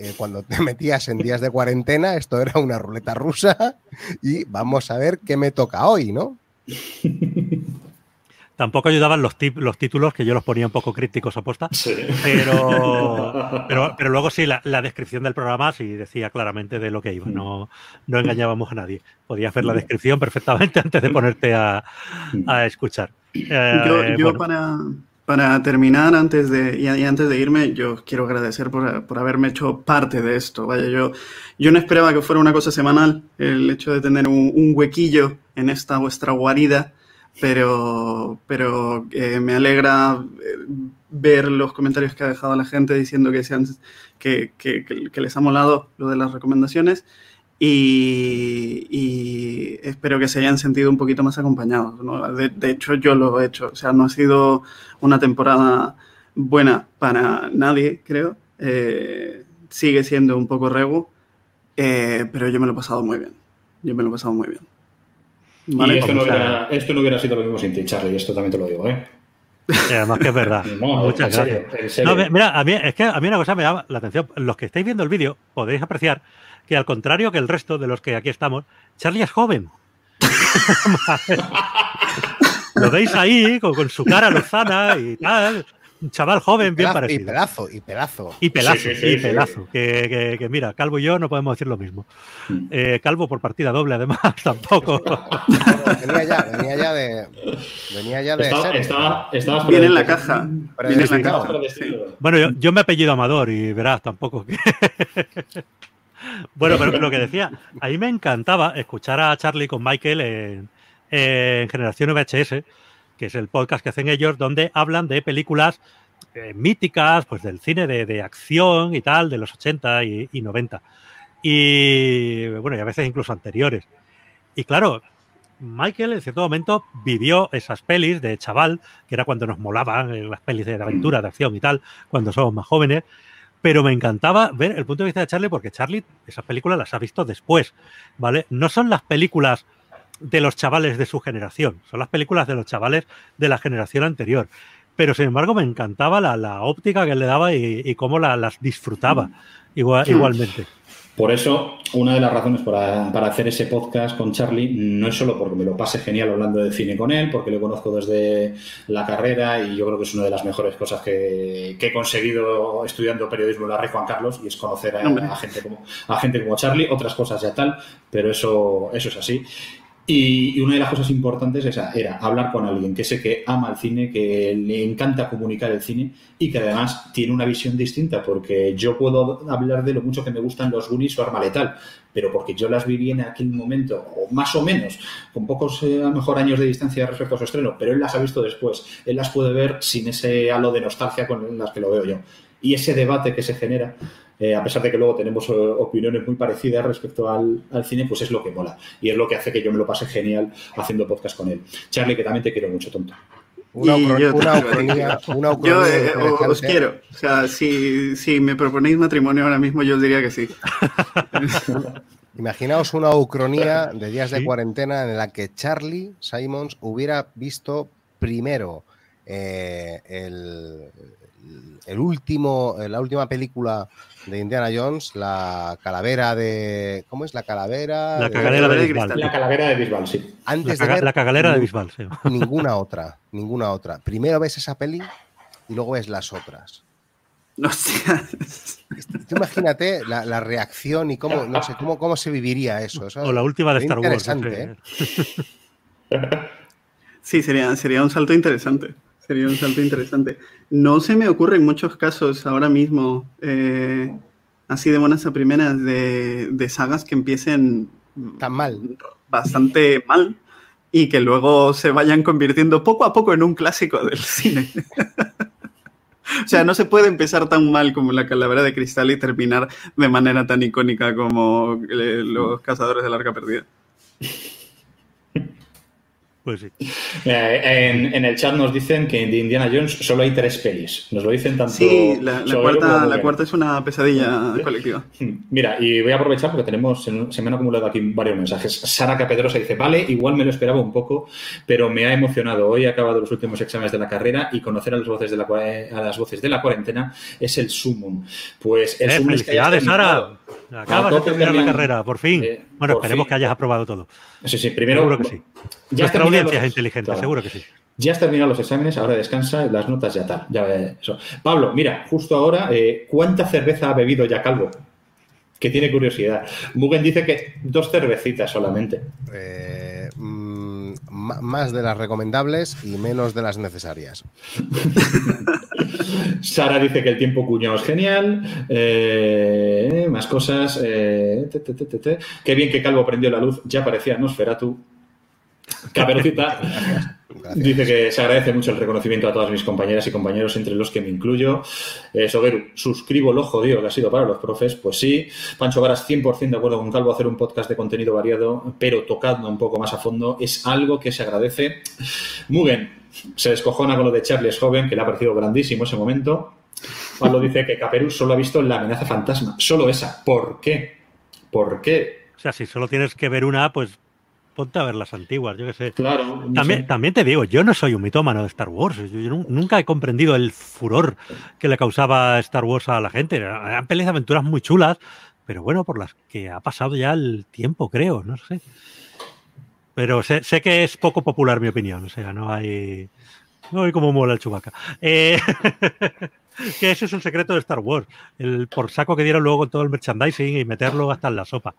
Eh, cuando te [LAUGHS] metías en días de cuarentena, esto era una ruleta rusa y vamos a ver qué me toca hoy, ¿no? [LAUGHS] Tampoco ayudaban los, los títulos, que yo los ponía un poco críticos a posta. [LAUGHS] Pero, pero, luego sí, la, descripción del programa sí decía claramente de lo que iba. No, no engañábamos a nadie. Podías ver la descripción perfectamente antes de ponerte a, escuchar. Eh, yo, para, para, terminar, antes de, y, antes de irme, yo quiero agradecer por, por, haberme hecho parte de esto. Vaya, yo, yo no esperaba que fuera una cosa semanal, el hecho de tener un, un huequillo en esta vuestra guarida pero, pero eh, me alegra eh, ver los comentarios que ha dejado la gente diciendo que, sean, que, que, que les ha molado lo de las recomendaciones y, y, espero que se hayan sentido un poquito más acompañados. De, hecho, yo lo he hecho. O sea, no ha sido una temporada buena para nadie, creo. Eh, sigue siendo un poco rego, pero yo me lo he pasado muy bien. Yo me lo he pasado muy bien. Y esto no, hubiera, esto no, hubiera, sido lo mismo sin ti, Charlie, esto también te lo digo, ¿eh? además que es verdad. [LAUGHS] Muchas gracias. mira, a mí, es que a mí una cosa me llama la atención. Los que estáis viendo el vídeo podéis apreciar que al contrario que el resto de los que aquí estamos, Charlie es joven. [LAUGHS] lo veis ahí con, con, su cara lozana y tal un chaval joven, bien parecido. Y pedazo, y pedazo. Y pelazo, y pedazo. Que, mira, Calvo y yo no podemos decir lo mismo. Mm. Eh, Calvo por partida doble, además, [LAUGHS] tampoco. venía ya, venía ya de. Venía ya de. Estaba, estaba, Viene en la caja. Viene en la caja. Bueno, yo, yo, me apellido Amador y verás, tampoco. [LAUGHS] bueno, pero lo que decía, a mí me encantaba escuchar a Charlie con Michael en, en Generación VHS que es el podcast que hacen ellos, donde hablan de películas eh, míticas, pues del cine de, acción y tal, de los 80 y, y, 90. Y bueno, y a veces incluso anteriores. Y claro, Michael en cierto momento vivió esas pelis de chaval, que era cuando nos molaban eh, las pelis de aventura, de acción y tal, cuando somos más jóvenes. Pero me encantaba ver el punto de vista de Charlie, porque Charlie esas películas las ha visto después, ¿vale? No son las películas de los chavales de su generación, son las películas de los chavales de la generación anterior. Pero sin embargo me encantaba la, óptica que le daba y, cómo las disfrutaba igual, igualmente. Por eso, una de las razones para, hacer ese podcast con Charlie no es solo porque me lo pase genial hablando de cine con él, porque lo conozco desde la carrera y yo creo que es una de las mejores cosas que, he conseguido estudiando periodismo en la Rey Juan Carlos y es conocer a, gente como, a gente como Charlie, otras cosas ya tal, pero eso, eso es así. Y, una de las cosas importantes esa, era hablar con alguien que sé que ama el cine, que le encanta comunicar el cine y que además tiene una visión distinta, porque yo puedo hablar de lo mucho que me gustan los Goonies o Arma Letal, pero porque yo las viví en aquel momento, o más o menos, con pocos eh, a lo mejor años de distancia respecto a su estreno, pero él las ha visto después, él las puede ver sin ese halo de nostalgia con las que lo veo yo. Y ese debate que se genera eh, a pesar de que luego tenemos eh, opiniones muy parecidas respecto al, cine, pues es lo que mola. Y es lo que hace que yo me lo pase genial haciendo podcast con él. Charlie, que también te quiero mucho, tonto. Una, yo, yo eh, os quiero. O sea, si, si me proponéis matrimonio ahora mismo, yo os diría que sí. [LAUGHS] Imaginaos una ucronía de días de cuarentena en la que Charlie Simons hubiera visto primero el, el, último, la última película de Indiana Jones, la calavera de. ¿Cómo es? La calavera. La cagalera de, Bisbal. La calavera de Bisbal, sí. Antes la, de ver la cagalera de Bisbal, sí. [LAUGHS] Ninguna otra, ninguna otra. Primero ves esa peli y luego ves las otras. No sé. [LAUGHS] Tú imagínate la, reacción y cómo, no sé, cómo, cómo se viviría eso. o la última de Star Wars. ¿eh? [LAUGHS] Sí, sería, sería un salto interesante. Sería un salto interesante. No se me ocurre en muchos casos ahora mismo, eh, así de buenas a primeras, de, sagas que empiecen tan mal, bastante mal y que luego se vayan convirtiendo poco a poco en un clásico del cine. [LAUGHS] o sea, no se puede empezar tan mal como la calavera de cristal y terminar de manera tan icónica como eh, los cazadores del arca perdida. Pues sí. Eh, en, el chat nos dicen que de Indiana Jones solo hay tres pelis. Nos lo dicen tanto. Sí, la, cuarta, es una pesadilla colectiva. [LAUGHS] Mira, y voy a aprovechar porque tenemos, se me han acumulado aquí varios mensajes. Sara Capedrosa dice: Vale, igual me lo esperaba un poco, pero me ha emocionado. Hoy he acabado los últimos exámenes de la carrera y conocer a las voces de la, a las voces de la cuarentena es el sumum. Pues el eh, sumum ¡Felicidades, Sara! Acabas de terminar la carrera, por fin. Eh, bueno, esperemos que hayas aprobado todo. Sí, sí, primero. Seguro que sí. Ya audiencia es inteligente, seguro que sí. Ya has terminado los exámenes, ahora descansa, las notas ya tal. Ya, eso. Pablo, mira, justo ahora, eh, ¿cuánta cerveza ha bebido ya Calvo? Que tiene curiosidad. Mugen dice que dos cervecitas solamente. Eh, mm, más de las recomendables y menos de las necesarias. [LAUGHS] Sara dice que el tiempo cuñado es genial. Eh, más cosas. Eh, Qué bien que Calvo prendió la luz, ya parecía Nosferatu. Caperucita dice que se agradece mucho el reconocimiento a todas mis compañeras y compañeros, entre los que me incluyo. Eh, Sogueru, suscribo lo jodido que ha sido para los profes. Pues sí. Pancho Varas, 100% de acuerdo con Calvo, hacer un podcast de contenido variado, pero tocando un poco más a fondo, es algo que se agradece. Mugen, se descojona con lo de Charles joven, que le ha parecido grandísimo ese momento. Pablo dice que Caperú solo ha visto la amenaza fantasma, solo esa. ¿Por qué? ¿Por qué? O sea, si solo tienes que ver una, pues ponte a ver las antiguas, yo qué sé. Claro. También, también te digo, yo no soy un mitómano de Star Wars. Yo, nunca he comprendido el furor que le causaba Star Wars a la gente. Eran pelis de aventuras muy chulas, pero bueno, por las que ha pasado ya el tiempo, creo, no sé. Pero sé, que es poco popular mi opinión, o sea, no hay... No hay como mola el chubaca. Eh, [LAUGHS] que ese es el secreto de Star Wars. El por saco que dieron luego con todo el merchandising y meterlo hasta en la sopa.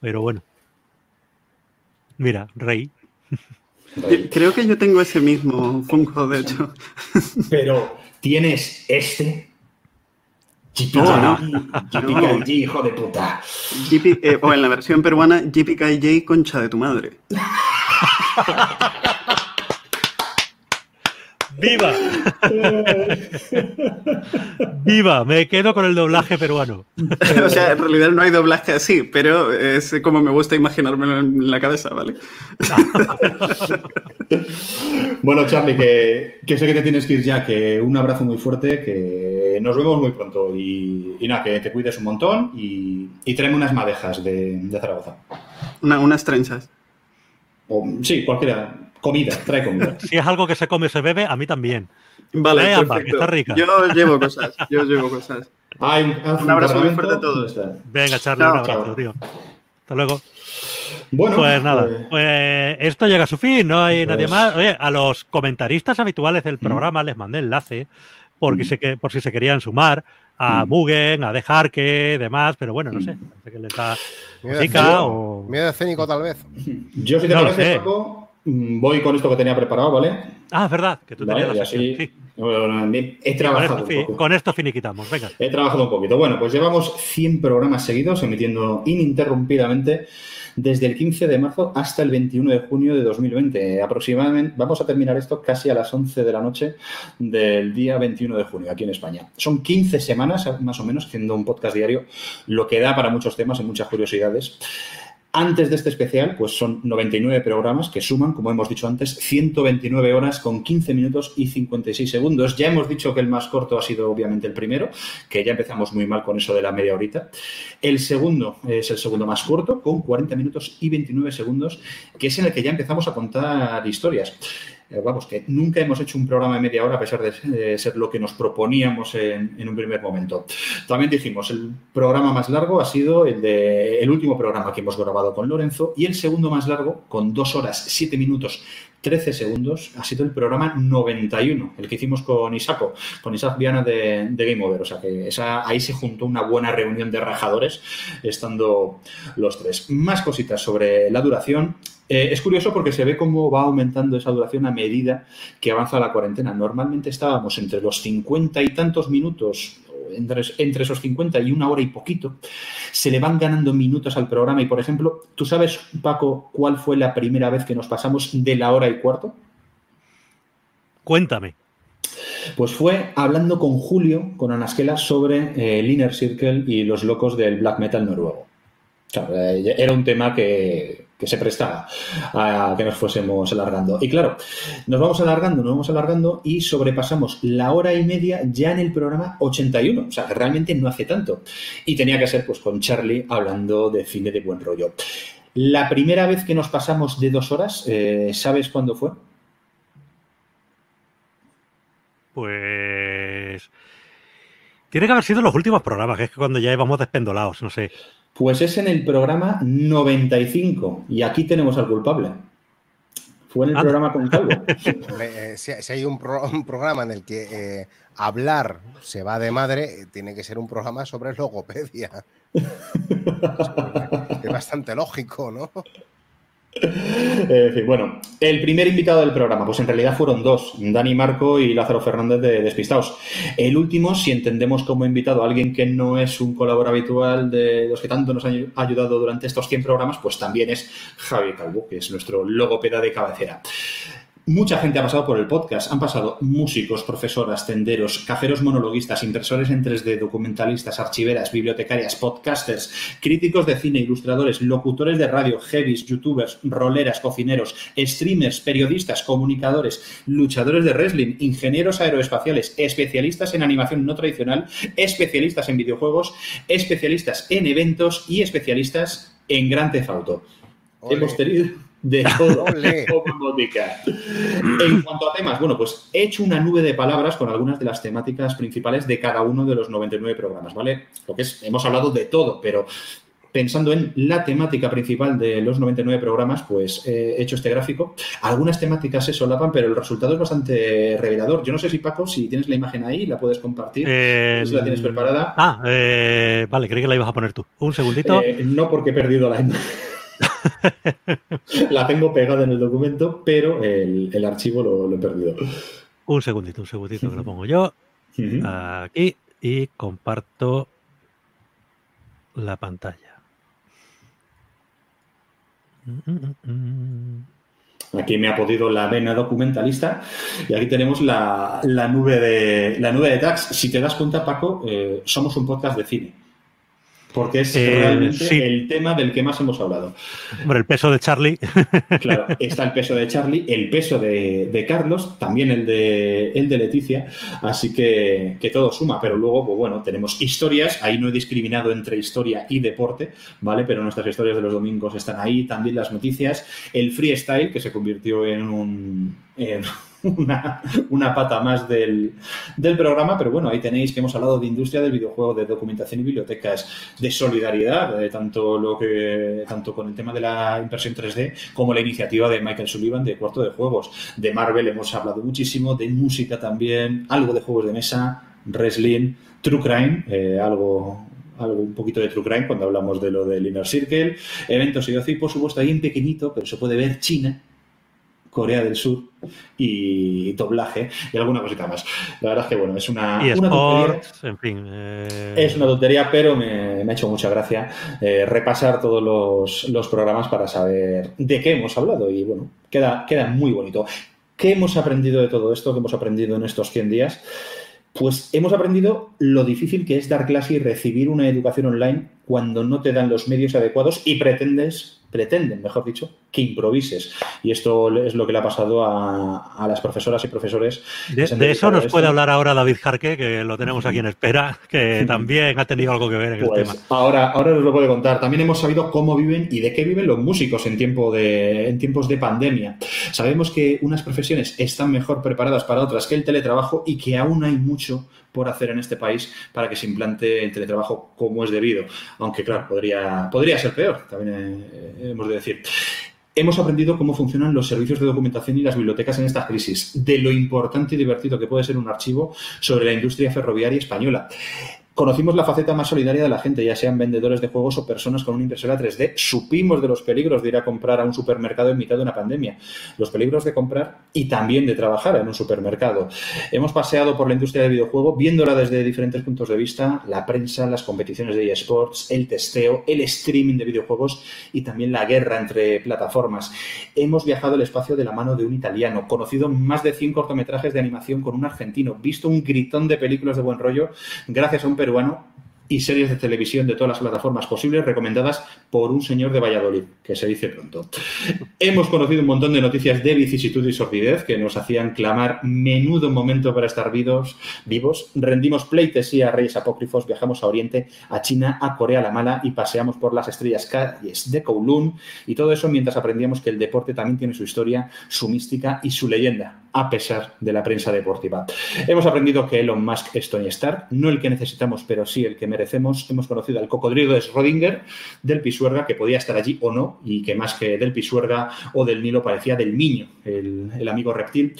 Pero bueno. Mira, Rey. Creo que yo tengo ese mismo Funko, de hecho. Pero, ¿tienes este? No, no. JPKJ, hijo de puta. Eh, o en la versión peruana, JPKJ, concha de tu madre. [LAUGHS] ¡Viva! ¡Viva! Me quedo con el doblaje peruano. o sea, en realidad no hay doblaje así, pero es como me gusta imaginármelo en la cabeza, ¿vale? [LAUGHS] bueno, Charlie, que, sé que te tienes que ir ya, que un abrazo muy fuerte, que nos vemos muy pronto y, nada, que te cuides un montón y, y tráeme unas madejas de, Zaragoza. unas trenzas. sí, cualquiera. Comida, trae comida. [LAUGHS] si es algo que se come o se bebe, a mí también. Vale, está rica. Yo llevo cosas, yo llevo cosas. un, abrazo muy fuerte a todos. Venga, Charlie, un abrazo, tío. Hasta luego. Bueno, pues nada, pues... pues... esto llega a su fin, no hay nadie más. Oye, a los comentaristas habituales del programa les mandé enlace porque que, por si se querían sumar a Mugen, a dejar que demás, pero bueno, no sé, parece que les da música o... Miedo escénico tal vez. Yo si te no parece, Mm, voy con esto que tenía preparado, ¿vale? Ah, es verdad, que tú tenías la sí. He trabajado con, esto, con esto finiquitamos, venga. He trabajado un poquito. Bueno, pues llevamos 100 programas seguidos emitiendo ininterrumpidamente desde el 15 de marzo hasta el 21 de junio de 2020. Aproximadamente, vamos a terminar esto casi a las 11 de la noche del día 21 de junio aquí en España. Son 15 semanas más o menos haciendo un podcast diario, lo que da para muchos temas y muchas curiosidades. Antes de este especial, pues son 99 programas que suman, como hemos dicho antes, 129 horas con 15 minutos y 56 segundos. Ya hemos dicho que el más corto ha sido obviamente el primero, que ya empezamos muy mal con eso de la media horita. El segundo es el segundo más corto, con 40 minutos y 29 segundos, que es en el que ya empezamos a contar historias. Eh, vamos, que nunca hemos hecho un programa de media hora a pesar de, ser lo que nos proponíamos en, un primer momento. También dijimos, el programa más largo ha sido el, de, el último programa que hemos grabado con Lorenzo y el segundo más largo, con dos horas, siete minutos, 13 segundos, ha sido el programa 91, el que hicimos con Isaco, con Isaac Viana de, Game Over. O sea que ahí se juntó una buena reunión de rajadores, estando los tres. Más cositas sobre la duración. Eh, es curioso porque se ve cómo va aumentando esa duración a medida que avanza la cuarentena. Normalmente estábamos entre los 50 y tantos minutos, entre, entre, esos 50 y una hora y poquito, se le van ganando minutos al programa. Y, por ejemplo, ¿tú sabes, Paco, cuál fue la primera vez que nos pasamos de la hora y cuarto? Cuéntame. Pues fue hablando con Julio, con Anasquela, sobre eh, el Inner Circle y los locos del black metal noruego. Eh, era un tema que, que se prestaba a que nos fuésemos alargando. Y claro, nos vamos alargando, nos vamos alargando y sobrepasamos la hora y media ya en el programa 81. O sea, realmente no hace tanto. Y tenía que ser pues con Charlie hablando de cine de buen rollo. La primera vez que nos pasamos de dos horas, eh, ¿sabes cuándo fue? Pues... Tiene que haber sido los últimos programas, que es que cuando ya íbamos despendolados, no sé. Pues es en el programa 95 y aquí tenemos al culpable. Fue en el programa con Calvo. [LAUGHS] Eh, si, hay un, programa en el que eh, hablar se va de madre, eh, tiene que ser un programa sobre logopedia. [LAUGHS] es bastante lógico, ¿no? Bueno, el primer invitado del programa, pues en realidad fueron dos, Dani Marco y Lázaro Fernández de Despistados. El último, si entendemos como invitado a alguien que no es un colaborador habitual de los que tanto nos han ayudado durante estos 100 programas, pues también es Javi Calvo, que es nuestro logopeda de cabecera. Mucha gente ha pasado por el podcast. Han pasado músicos, profesoras, tenderos, cajeros monologuistas, impresores en 3D, documentalistas, archiveras, bibliotecarias, podcasters, críticos de cine, ilustradores, locutores de radio, heavies, youtubers, roleras, cocineros, streamers, periodistas, comunicadores, luchadores de wrestling, ingenieros aeroespaciales, especialistas en animación no tradicional, especialistas en videojuegos, especialistas en eventos y especialistas en Gran Theft Auto. Hemos tenido de [LAUGHS] todo, En cuanto a temas, bueno, pues he hecho una nube de palabras con algunas de las temáticas principales de cada uno de los 99 programas, ¿vale? Lo que es, hemos hablado de todo, pero pensando en la temática principal de los 99 programas, pues he hecho este gráfico. Algunas temáticas se solapan, pero el resultado es bastante revelador. Yo no sé si, Paco, si tienes la imagen ahí, la puedes compartir. Eh, si la tienes preparada. Ah, eh, vale, creí que la ibas a poner tú. Un segundito. Eh, no, porque he perdido la imagen. La tengo pegada en el documento, pero el, archivo lo, he perdido. Un segundito, un segundito que lo pongo yo. Aquí y comparto la pantalla. Aquí me ha podido la vena documentalista y aquí tenemos la, nube de la nube de tags. Si te das cuenta, Paco, eh, somos un podcast de cine porque es eh, realmente el tema del que más hemos hablado. Hombre, el peso de Charlie. [LAUGHS] Claro, está el peso de Charlie, el peso de, Carlos, también el de, el de Leticia, así que, que, todo suma, pero luego, pues bueno, tenemos historias, ahí no he discriminado entre historia y deporte, ¿vale? Pero nuestras historias de los domingos están ahí, también las noticias, el freestyle, que se convirtió en un [LAUGHS] una, pata más del, programa, pero bueno, ahí tenéis que hemos hablado de industria del videojuego, de documentación y bibliotecas, de solidaridad, de tanto, lo que, tanto con el tema de la impresión 3D como la iniciativa de Michael Sullivan de Cuarto de Juegos. De Marvel hemos hablado muchísimo, de música también, algo de juegos de mesa, wrestling, true crime, eh, algo algo un poquito de True Crime cuando hablamos de lo del Inner Circle, eventos y ocio y por supuesto ahí en pequeñito, pero se puede ver China, Corea del Sur y doblaje y alguna cosita más. La verdad es que, bueno, es una, tontería. En fin. Eh, es una tontería, pero me, ha hecho mucha gracia eh, repasar todos los, programas para saber de qué hemos hablado y, bueno, queda, queda muy bonito. ¿Qué hemos aprendido de todo esto? ¿Qué hemos aprendido en estos 100 días? Pues hemos aprendido lo difícil que es dar clase y recibir una educación online cuando no te dan los medios adecuados y pretendes pretenden, mejor dicho, que improvises. Y esto es lo que le ha pasado a, las profesoras y profesores. De, eso nos puede hablar ahora David Jarque, que lo tenemos aquí en espera, que [LAUGHS] también ha tenido algo que ver en el pues tema. Ahora, ahora nos lo puede contar. También hemos sabido cómo viven y de qué viven los músicos en, tiempo de, en tiempos de pandemia. Sabemos que unas profesiones están mejor preparadas para otras que el teletrabajo y que aún hay mucho por hacer en este país para que se implante el teletrabajo como es debido. Aunque, claro, podría, podría ser peor, también eh, hemos de decir. Hemos aprendido cómo funcionan los servicios de documentación y las bibliotecas en esta crisis, de lo importante y divertido que puede ser un archivo sobre la industria ferroviaria española. Conocimos la faceta más solidaria de la gente, ya sean vendedores de juegos o personas con una impresora 3D. Supimos de los peligros de ir a comprar a un supermercado en mitad de una pandemia, los peligros de comprar y también de trabajar en un supermercado. Hemos paseado por la industria del videojuego, viéndola desde diferentes puntos de vista, la prensa, las competiciones de eSports, el testeo, el streaming de videojuegos y también la guerra entre plataformas. Hemos viajado el espacio de la mano de un italiano, conocido más de 100 cortometrajes de animación con un argentino, visto un gritón de películas de buen rollo gracias a un peruano y series de televisión de todas las plataformas posibles recomendadas por un señor de Valladolid, que se dice pronto. Hemos conocido un montón de noticias de vicisitud y sordidez que nos hacían clamar menudo momento para estar vivos. vivos. Rendimos pleitesía a reyes apócrifos, viajamos a Oriente, a China, a Corea la Mala y paseamos por las estrellas calles de Kowloon y todo eso mientras aprendíamos que el deporte también tiene su historia, su mística y su leyenda a pesar de la prensa deportiva. Hemos aprendido que Elon Musk es Tony Stark, no el que necesitamos, pero sí el que merecemos. Hemos conocido al cocodrilo de Schrödinger, del Pisuerga, que podía estar allí o no, y que más que del Pisuerga o del Nilo parecía del Miño, el, amigo reptil.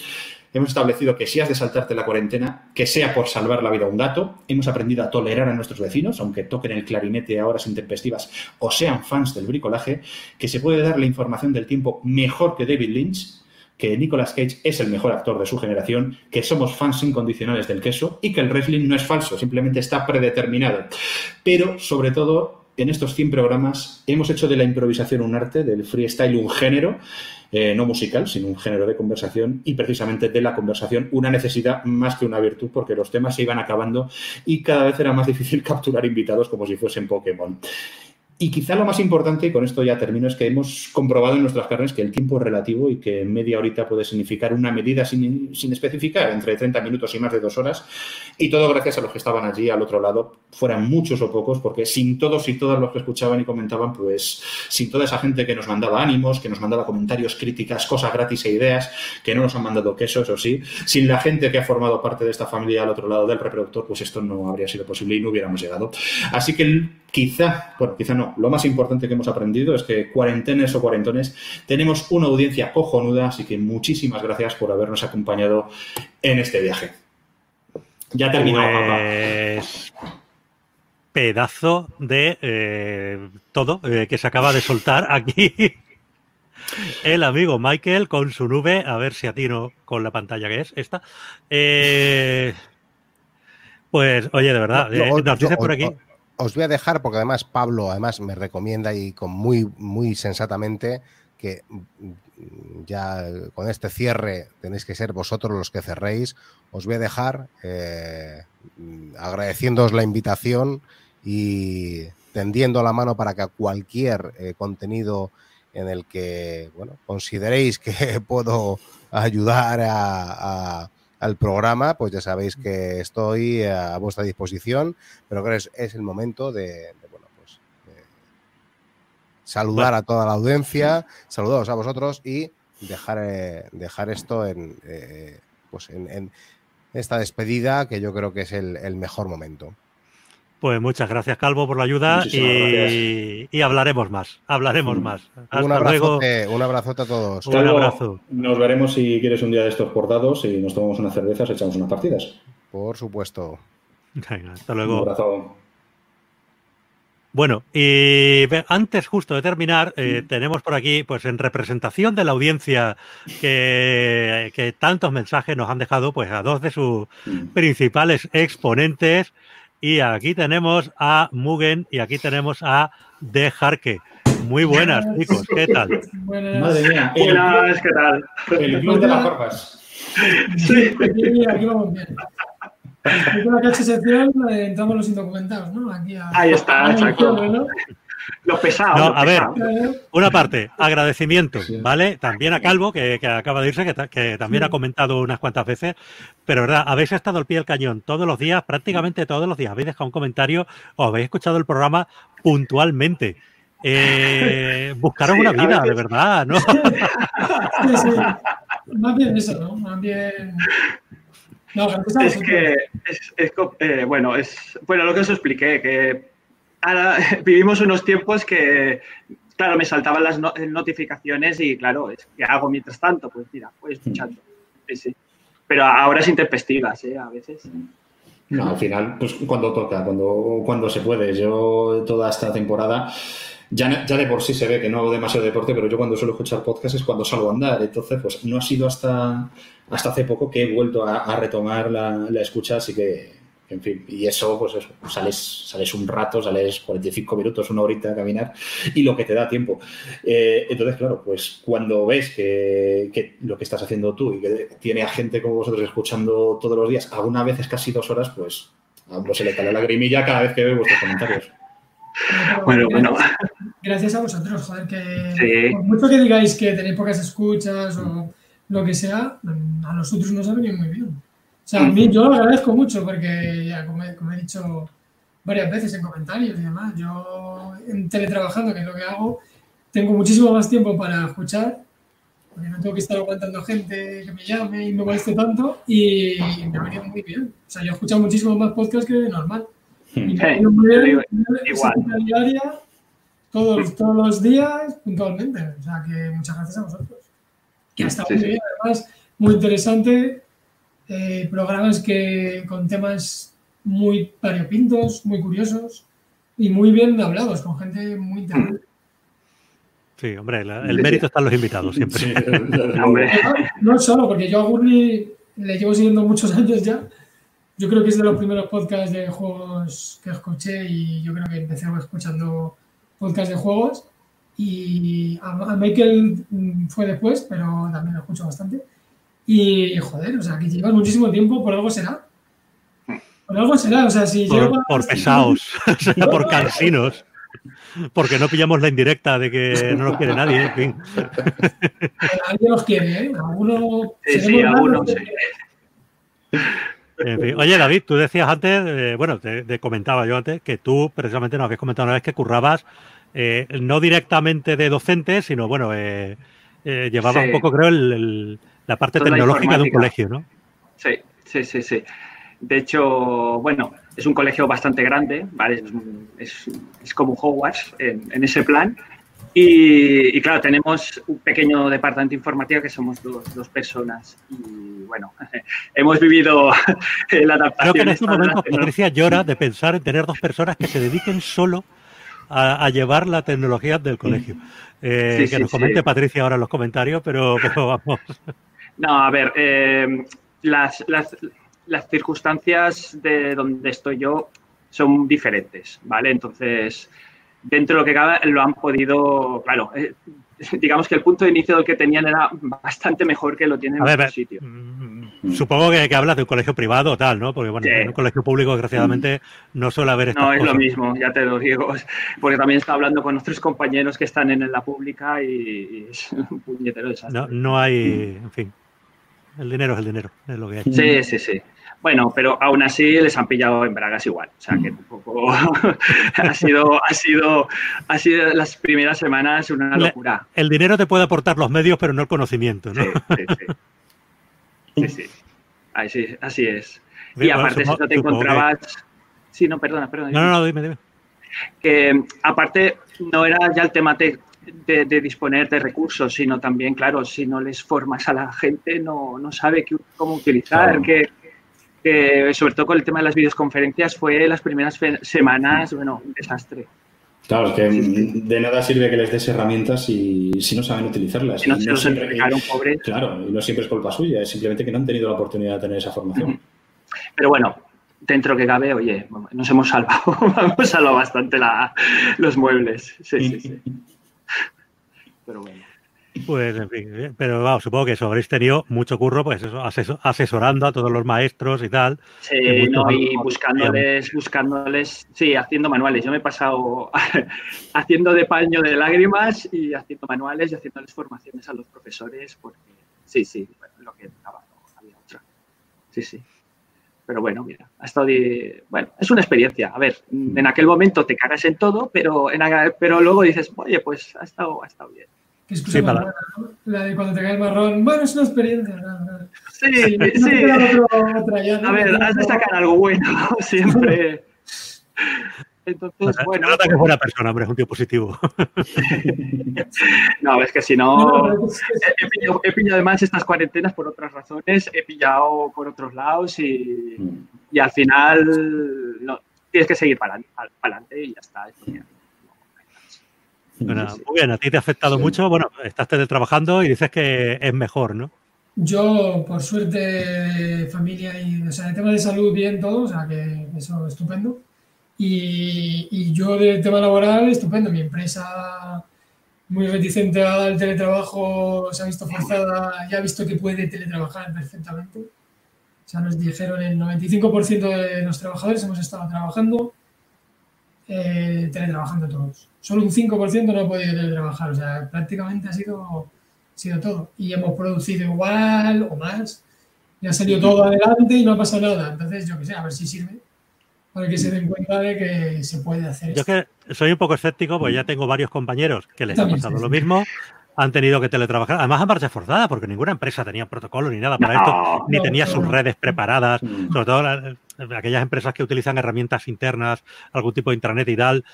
Hemos establecido que si has de saltarte la cuarentena, que sea por salvar la vida a un gato. Hemos aprendido a tolerar a nuestros vecinos, aunque toquen el clarinete a horas intempestivas o sean fans del bricolaje, que se puede dar la información del tiempo mejor que David Lynch, que Nicolas Cage es el mejor actor de su generación, que somos fans incondicionales del queso y que el wrestling no es falso, simplemente está predeterminado. Pero, sobre todo, en estos 100 programas hemos hecho de la improvisación un arte, del freestyle un género, eh, no musical, sino un género de conversación y precisamente de la conversación una necesidad más que una virtud porque los temas se iban acabando y cada vez era más difícil [LAUGHS] capturar invitados como si fuesen Pokémon. Y quizá lo más importante, y con esto ya termino, es que hemos comprobado en nuestras carnes que el tiempo es relativo y que media horita puede significar una medida sin, especificar, entre 30 minutos y más de dos horas. Y todo gracias a los que estaban allí al otro lado, fueran muchos o pocos, porque sin todos y todas los que escuchaban y comentaban, pues sin toda esa gente que nos mandaba ánimos, que nos mandaba comentarios, críticas, cosas gratis e ideas, que no nos han mandado queso, eso sí, sin la gente que ha formado parte de esta familia al otro lado del reproductor, pues esto no habría sido posible y no hubiéramos llegado. Así que quizá, bueno, quizá no, lo más importante que hemos aprendido es que cuarentenes o cuarentones tenemos una audiencia cojonuda, así que muchísimas gracias por habernos acompañado en este viaje. Ya terminado, pues... Pedazo de eh, todo eh, que se acaba de soltar aquí [LAUGHS] el amigo Michael con su nube, a ver si atino con la pantalla que es esta. Eh, pues, oye, de verdad, nos dice por aquí os voy a dejar, porque además Pablo además me recomienda y con muy, muy sensatamente que ya con este cierre tenéis que ser vosotros los que cerréis. Os voy a dejar eh, agradeciéndoos la invitación y tendiendo la mano para que cualquier eh, contenido en el que bueno, consideréis que [LAUGHS] puedo ayudar al programa, pues ya sabéis que estoy a vuestra disposición, pero creo que es, el momento de, pues, saludar a toda la audiencia, saludaros a vosotros y dejar, eh, dejar esto en, eh, pues en, esta despedida que yo creo que es el, mejor momento. Pues muchas gracias, Calvo, por la ayuda y, hablaremos más. Hablaremos mm. más. un, abrazote, un abrazote a todos. un abrazo. Nos veremos si quieres un día de estos portados y nos tomamos unas cervezas, echamos unas partidas. Por supuesto. hasta luego. Un abrazo. Bueno, y antes justo de terminar, eh, tenemos por aquí, pues en representación de la audiencia que, tantos mensajes nos han dejado, pues a dos de sus principales exponentes. Y aquí tenemos a Mugen y aquí tenemos a De Jarque. Muy buenas, [LAUGHS] chicos, ¿qué tal? Buenas. Madre mía. Buenas, ¿qué tal? El club de las barbas. Sí, aquí vamos bien. En la sección eh, entramos los indocumentados, ¿no? Aquí Ahí está, exacto. Los pesados. No, a ver, una parte, agradecimiento, ¿vale? También a Calvo, que, acaba de irse, que, también ha comentado unas cuantas veces, pero verdad, habéis estado al pie del cañón todos los días, prácticamente todos los días, habéis dejado un comentario o habéis escuchado el programa puntualmente. Eh, [LAUGHS] buscaros una vida, de verdad, ¿no? Sí, sí. Más bien eso, ¿no? Más bien es que, es, eh, bueno, es bueno lo que os expliqué, que ahora [LAUGHS] vivimos unos tiempos que, claro, me saltaban las notificaciones y, claro, es que hago mientras tanto, pues mira, pues escuchando. Pero ahora es intempestivas, ¿eh? A veces. No, al final, pues cuando toca, cuando, cuando se puede. Yo toda esta temporada ya, ya de por sí se ve que no hago demasiado deporte, pero yo cuando suelo escuchar podcast es cuando salgo a andar. Entonces, pues no ha sido hasta, hasta hace poco que he vuelto a, retomar la, escucha, así que, en fin, y eso, pues eso, sales, sales un rato, sales 45 minutos, una horita a caminar y lo que te da tiempo. Eh, entonces, claro, pues cuando ves que, lo que estás haciendo tú y que tiene a gente como vosotros escuchando todos los días, alguna vez es casi dos horas, pues a uno se le cae la lagrimilla cada vez que ve vuestros comentarios. Bueno, bueno. Gracias a vosotros, joder, que por mucho que digáis que tenéis pocas escuchas o lo que sea, a nosotros nos ha venido muy bien. O sea, a mí yo lo agradezco mucho porque, ya, como, he, dicho varias veces en comentarios y demás, yo en teletrabajando, que es lo que hago, tengo muchísimo más tiempo para escuchar, porque no tengo que estar aguantando gente que me llame y me moleste tanto, y me ha venido muy bien. O sea, yo he escuchado muchísimo más podcasts que normal. Y igual. Diaria, todos, todos los días, puntualmente. O sea, que muchas gracias a vosotros. Que ha estado muy bien, además, muy interesante. Eh, programas que con temas muy variopintos, muy curiosos y muy bien hablados, con gente muy interesante. Sí, hombre, el mérito está en los invitados siempre. no, solo, porque yo a Gurley le llevo siguiendo muchos años ya yo creo que es de los primeros podcasts de juegos que escuché y yo creo que empecé escuchando podcasts de juegos. Y a, Michael mm, fue después, pero también lo escucho bastante. Y joder, o sea, que llevas muchísimo tiempo, por algo será. Por algo será, o sea, si Por, por pesados, [LAUGHS] [LAUGHS] por cansinos. Porque no pillamos la indirecta de que no nos quiere nadie, en fin. [LAUGHS] Alguien nos quiere, ¿eh? Alguno. Sí, sí, algunos. Sí. Oye, David, tú decías antes, eh, bueno, te, comentaba yo antes, que tú precisamente nos habías comentado una vez que currabas eh, no directamente de docente, sino, bueno, eh, llevabas un poco, creo, la parte tecnológica de un colegio, ¿no? Sí, sí, sí, sí. De hecho, bueno, es un colegio bastante grande, ¿vale? Es, es, como Hogwarts en ese plan. Y, claro, tenemos un pequeño departamento informático que somos dos, personas. Y bueno, [LAUGHS] hemos vivido [LAUGHS] la adaptación. Creo que en este momento Patricia llora de pensar en tener dos personas que se dediquen solo a, llevar la tecnología del colegio. Eh, que nos comente Patricia ahora en los comentarios, pero, vamos. No, a ver, eh, las, las, las circunstancias de donde estoy yo son diferentes, ¿vale? Entonces dentro de lo que cabe lo han podido, claro, eh, [LAUGHS] digamos que el punto de inicio del que tenían era bastante mejor que lo tienen en otro sitio. Mm, supongo que, hablas de un colegio privado o tal, ¿no? Porque bueno, en un colegio público, desgraciadamente, no suele haber estas No, es lo mismo, ya te lo digo. [LAUGHS] Porque también está hablando con otros compañeros que están en la pública y, es [LAUGHS] un puñetero desastre. No, no hay, en fin. El dinero es el dinero, es lo que hay. Sí, sí, sí. Bueno, pero aún así les han pillado en bragas igual. O sea que tampoco [LAUGHS] ha sido, ha sido, ha sido las primeras semanas una locura. El dinero te puede aportar los medios, pero no el conocimiento, ¿no? Sí, sí, sí. sí. Así, es. Y aparte, si no te encontrabas. Sí, no, perdona, perdona. No, no, no, dime, dime. Que aparte, no era ya el tema de, disponer de recursos, sino también, claro, si no les formas a la gente, no, no sabe cómo utilizar, qué que sobre todo con el tema de las videoconferencias fue las primeras semanas, bueno, un desastre. Claro, es que de nada sirve que les des herramientas si, si no saben utilizarlas. Si no, se siempre, Claro, y no siempre es culpa suya, es simplemente que no han tenido la oportunidad de tener esa formación. Pero bueno, dentro que cabe, oye, nos hemos salvado, [LAUGHS] hemos salvado bastante la, los muebles. Sí, sí, sí. [LAUGHS] Pero bueno. Pues, en fin, eh, pero vamos, supongo que eso habréis tenido mucho curro, pues eso, asesorando a todos los maestros y tal. Sí, no, y buscándoles, buscándoles, sí, haciendo manuales. Yo me he pasado [LAUGHS] haciendo de paño de lágrimas y haciendo manuales y haciéndoles formaciones a los profesores, porque sí, sí, lo que tocaba, no había otra. Sí, sí. Pero bueno, mira, ha estado bueno, es una experiencia. A ver, en aquel momento te cagas en todo, pero, en, pero luego dices, oye, pues ha estado, ha estado bien. Que sí, para... La de cuando te cae el marrón. Bueno, es una experiencia. Sí, sí. sí. a ver, has de sacar algo bueno siempre. Entonces, bueno. Nota que es buena persona, hombre, es un tío positivo. [LAUGHS] no, es que si no. he, pillado, he, pillado, además estas cuarentenas por otras razones, he pillado por otros lados y, y al final no, tienes que seguir para, adelante y ya está. Esto, muy bien, a ti te ha afectado mucho. Bueno, estás teletrabajando y dices que es mejor, ¿no? Yo, por suerte, familia y, o sea, de tema de salud, bien todo, o sea, que eso estupendo. Y, y yo de tema laboral, estupendo. Mi empresa, muy reticente al teletrabajo, se ha visto forzada, ya ha visto que puede teletrabajar perfectamente. O sea, nos dijeron el 95% de los trabajadores hemos estado trabajando, eh, teletrabajando todos solo un 5% no ha podido teletrabajar, o sea, prácticamente ha sido, sido todo. Y hemos producido igual o más, y ha salido todo adelante y no ha pasado nada. Entonces, yo qué sé, a ver si sirve para que se den cuenta de que se puede hacer. Yo que soy un poco escéptico, pues ya tengo varios compañeros que les ha pasado lo mismo han tenido que teletrabajar, además a marcha forzada, porque ninguna empresa tenía protocolo ni nada para esto, ni tenía sus redes preparadas, mm. sobre todo aquellas empresas que utilizan herramientas internas, algún tipo de intranet y tal,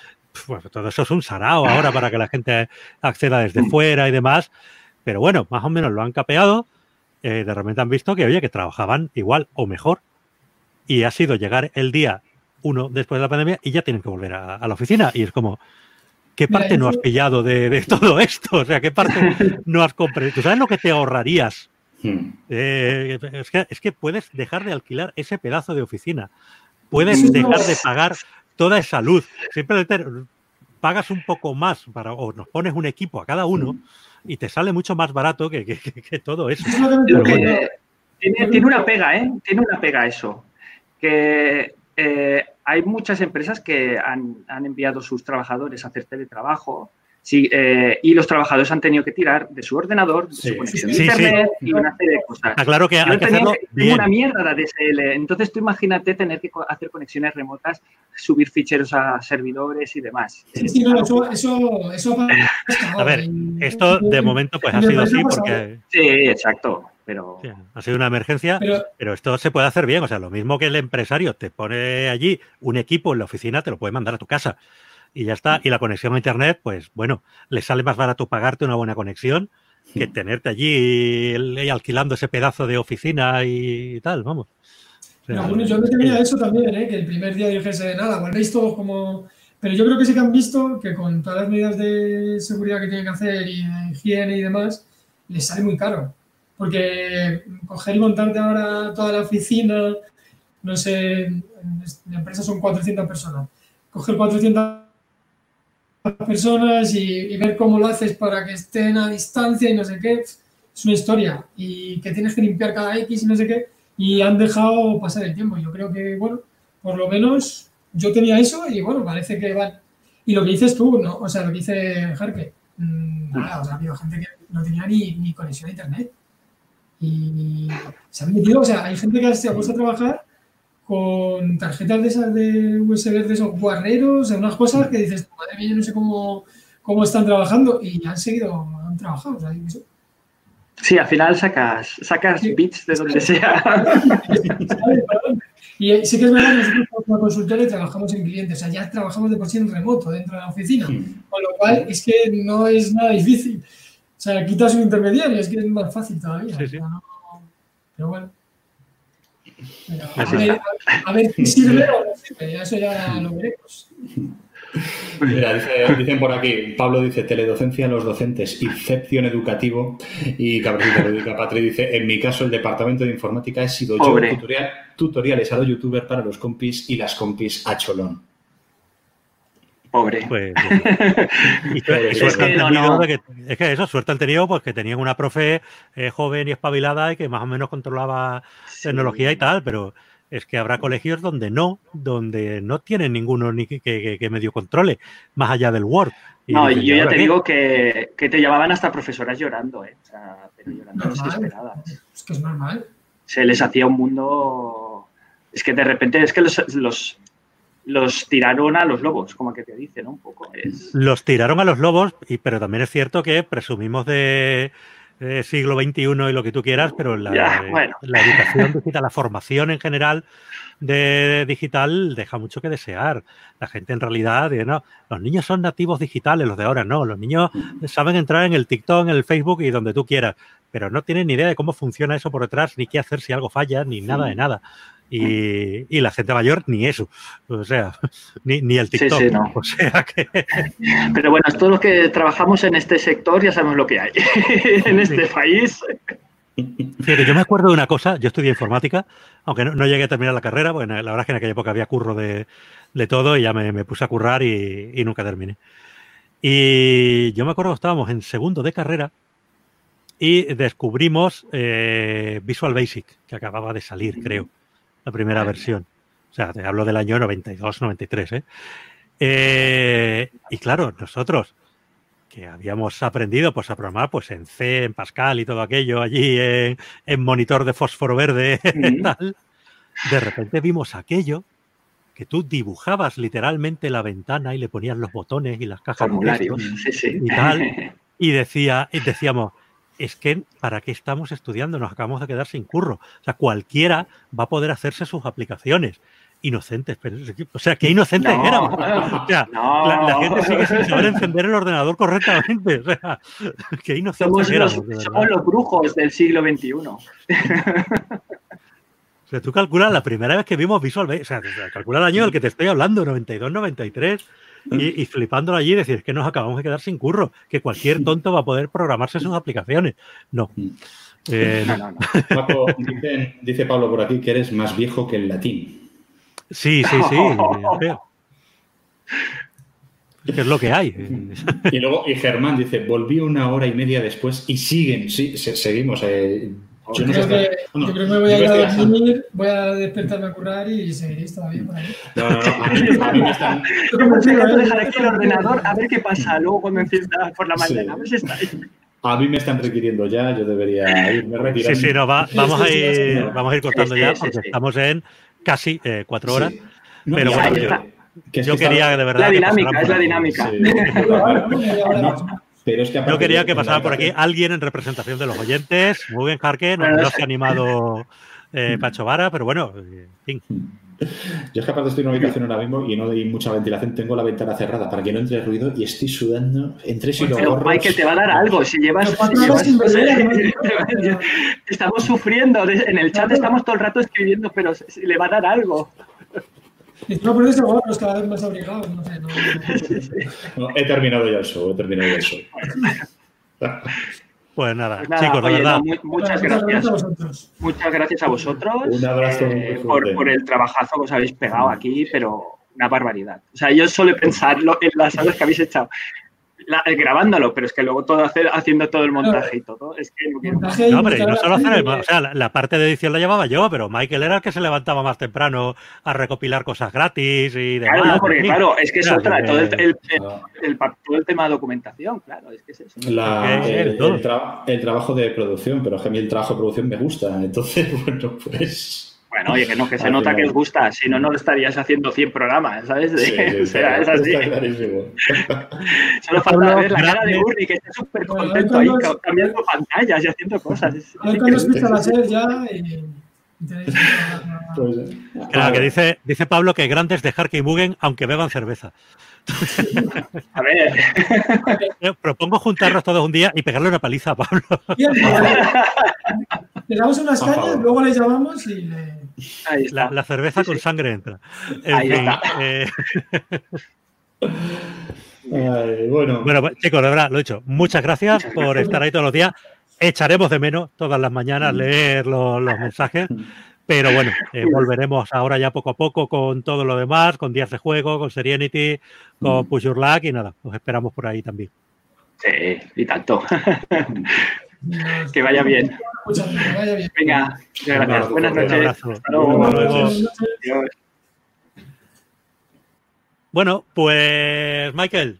pues todo eso es un sarao ahora para que la gente acceda desde mm. fuera y demás, pero bueno, más o menos lo han capeado, eh, de repente han visto que, oye, que trabajaban igual o mejor, y ha sido llegar el día uno después de la pandemia y ya tienen que volver a la oficina, y es como ¿Qué parte no has pillado de, [LAUGHS] todo esto? O sea, ¿qué parte no has comprado? ¿Tú sabes lo que te ahorrarías? Hmm. Eh, es, que, puedes dejar de alquilar ese pedazo de oficina. Puedes dejar de pagar toda esa luz. Simplemente pagas un poco más para, o nos pones un equipo a cada uno y te sale mucho más barato que, todo eso. tiene, una pega, ¿eh? Tiene una pega eso. Que eh, hay muchas empresas que han, enviado sus trabajadores a hacer teletrabajo sí, eh, y los trabajadores han tenido que tirar de su ordenador, de su conexión de internet y una serie de cosas. Está claro que hay que hacerlo bien. una mierda de DSL. Entonces tú imagínate tener que hacer conexiones remotas, subir ficheros a servidores y demás. Sí, no, eso, eso, eso, [LAUGHS] A ver, esto de momento pues ha sido así porque... Sí, exacto pero... ha sido una emergencia, pero... esto se puede hacer bien. O sea, lo mismo que el empresario te pone allí un equipo en la oficina, te lo puede mandar a tu casa. Y ya está. Y la conexión a Internet, pues bueno, le sale más barato pagarte una buena conexión que tenerte allí alquilando ese pedazo de oficina y tal, vamos. yo me temía eso también, ¿eh? que el primer día dijese, nada, volvéis todos como... Pero yo creo que sí que han visto que con todas las medidas de seguridad que tienen que hacer y de higiene y demás, les sale muy caro. Porque coger y montarte ahora toda la oficina, no sé, en la empresa son 400 personas. Coger 400 personas y, ver cómo lo haces para que estén a distancia y no sé qué, es una historia. Y que tienes que limpiar cada X y no sé qué, y han dejado pasar el tiempo. Yo creo que, bueno, por lo menos yo tenía eso y bueno, parece que van. Y lo que dices tú, ¿no? O sea, lo que dice Jarque, mmm, nada, o sea, ha habido gente que no tenía ni, ni conexión a internet. Y se han metido, o sea, hay gente que se ha puesto a trabajar con tarjetas de esas de USB de esos guarreros, unas cosas que dices, madre mía, yo no sé cómo, cómo están trabajando y han seguido, han trabajado. O sea, Sí, al final sacas, sacas bits de donde sea. y sí que es verdad, nosotros como consultores trabajamos en clientes, o sea, ya trabajamos de por sí en remoto dentro de la oficina, con lo cual es que no es nada difícil. O sea, quitas un intermediario, es que es más fácil todavía. pero bueno. a, ver, si sirve o no sirve, eso ya lo veremos. Mira, dicen por aquí, Pablo dice teledocencia a los docentes, incepción educativo y Cabrecita Patri dice, en mi caso el departamento de informática he sido yo tutoriales a los youtubers para los compis y las compis a cholón. Pobre. Pues, es, que eso, suerte han tenido pues que tenían una profe eh, joven y espabilada y que más o menos controlaba tecnología y tal, pero es que habrá colegios donde no, donde no tienen ninguno ni que, medio controle, más allá del Word. no, yo ya te digo que, te llamaban hasta profesoras llorando, ¿eh? O sea, pero llorando desesperadas. Es que es normal. Se les hacía un mundo. Es que de repente es que los, los, tiraron a los lobos, como que te dicen, ¿no? Un poco. Los tiraron a los lobos, y, pero también es cierto que presumimos de eh, siglo XXI y lo que tú quieras, pero la, la educación digital, la formación en general de digital deja mucho que desear. La gente en realidad no, los niños son nativos digitales, los de ahora no, los niños saben entrar en el TikTok, en el Facebook y donde tú quieras, pero no tienen ni idea de cómo funciona eso por detrás, ni qué hacer si algo falla, ni nada de nada. Y, la gente mayor ni eso, o sea, ni, el TikTok. [LAUGHS] O sea que... [LAUGHS] Pero bueno, todos los que trabajamos en este sector ya sabemos lo que hay [LAUGHS] en este país. Fíjate, yo me acuerdo de una cosa, yo estudié informática, aunque no, llegué a terminar la carrera, porque la verdad es que en aquella época había curro de, todo y ya me, puse a currar y, nunca terminé. Y yo me acuerdo que estábamos en segundo de carrera y descubrimos eh, Visual Basic, que acababa de salir, creo la primera versión. O sea, te hablo del año 92, 93. ¿eh? ¿eh? y claro, nosotros que habíamos aprendido pues, a programar pues, en C, en Pascal y todo aquello allí en, monitor de fósforo verde [LAUGHS] tal, de repente vimos aquello que tú dibujabas literalmente la ventana y le ponías los botones y las cajas de y tal, [LAUGHS] y decía, y decíamos, es que ¿para qué estamos estudiando? Nos acabamos de quedar sin curro. O sea, cualquiera va a poder hacerse sus aplicaciones. Inocentes, pero, o sea, qué inocentes éramos. O sea, la, gente sigue sin saber encender el ordenador correctamente. O sea, [LAUGHS] qué inocentes éramos. somos los brujos del siglo XXI. O sea, tú calculas la primera vez que vimos Visual Basic, o sea, calcula el año del que te estoy hablando, 92, 93, y, flipándolo allí decir, es que nos acabamos de quedar sin curro, que cualquier tonto va a poder programarse sus aplicaciones. No. Eh, dice, Pablo por aquí que eres más viejo que el latín. Sí, sí, sí. [LAUGHS] es lo que hay. Y luego, y Germán dice, volví una hora y media después y siguen, sí, seguimos. Eh, yo, creo que, yo, creo que, me voy a ir a dormir, voy a despertarme a currar y seguiréis todavía por ahí. No, no, no. A mí, me están. [LAUGHS] Yo dejar aquí el ordenador a ver qué pasa luego cuando encienda por la mañana. A ver si está ahí. A mí me están requiriendo ya, yo debería irme retirando. Sí, sí, no, va, vamos, a ir, vamos a ir cortando ya porque estamos en casi eh, cuatro horas. pero bueno, yo, yo quería de verdad. La dinámica, es la dinámica. Yo quería que pasara por aquí alguien en representación de los oyentes. Muy bien, Jarque. No, se ha animado eh, Pacho Vara, pero bueno, en fin. Yo es capaz de estoy en una habitación ahora mismo y no hay mucha ventilación. Tengo la ventana cerrada para que no entre ruido y estoy sudando entre sí y Pero que te va a dar algo. Si llevas. [LAUGHS] estamos sufriendo. En el chat estamos todo el rato escribiendo, pero le va a dar algo. No, pero ese gorros cada vez más abrigados, no sé. No, he terminado ya el show, he terminado ya el show. Pues nada, pues chicos, de verdad. muchas gracias. Muchas gracias a vosotros. Un abrazo eh, por, por, el trabajazo que os habéis pegado aquí, pero una barbaridad. O sea, yo suelo pensarlo en las horas que habéis echado grabándolo, pero es que luego todo hacer, haciendo todo el montaje y todo. Es que no, no hombre, no solo hacer el, o sea, la, parte de edición la llevaba yo, pero Michael era el que se levantaba más temprano a recopilar cosas gratis y demás. Claro, no, porque claro, es que es otra, todo el, el, [LAUGHS] todo el tema de documentación, claro, es que es eso. el, trabajo de producción, pero a mí el trabajo de producción me gusta, entonces, [LAUGHS] bueno, pues... Bueno, oye, que no, que se nota que os gusta, si no, no lo estarías haciendo 100 programas, ¿sabes? Sí, [LAUGHS] o sea, es así. [LAUGHS] Solo falta ver la cara de Uri, que está súper contento ahí, cambiando pantallas y haciendo cosas. A ver cuando escucha la serie ya. Pues, claro, que dice, dice Pablo que grandes dejar que Mugen aunque beban cerveza. [LAUGHS] A ver. propongo juntarnos todos un día y pegarle una paliza a Pablo. Le damos unas cañas, luego le llamamos y le. Ahí está. La, cerveza con sangre entra. Ahí está. Eh, bueno. bueno, pues, chicos, de verdad, lo he dicho. Muchas gracias por estar ahí todos los días. Echaremos de menos todas las mañanas mm. leer los, mensajes. Mm. Pero bueno, eh, volveremos ahora ya poco a poco con todo lo demás, con días de juego, con Serenity, con mm. Push Your Luck y nada, os esperamos por ahí también. Sí, y tanto. [LAUGHS] que vaya bien. Venga, gracias. Buenas noches. Bueno, pues Michael,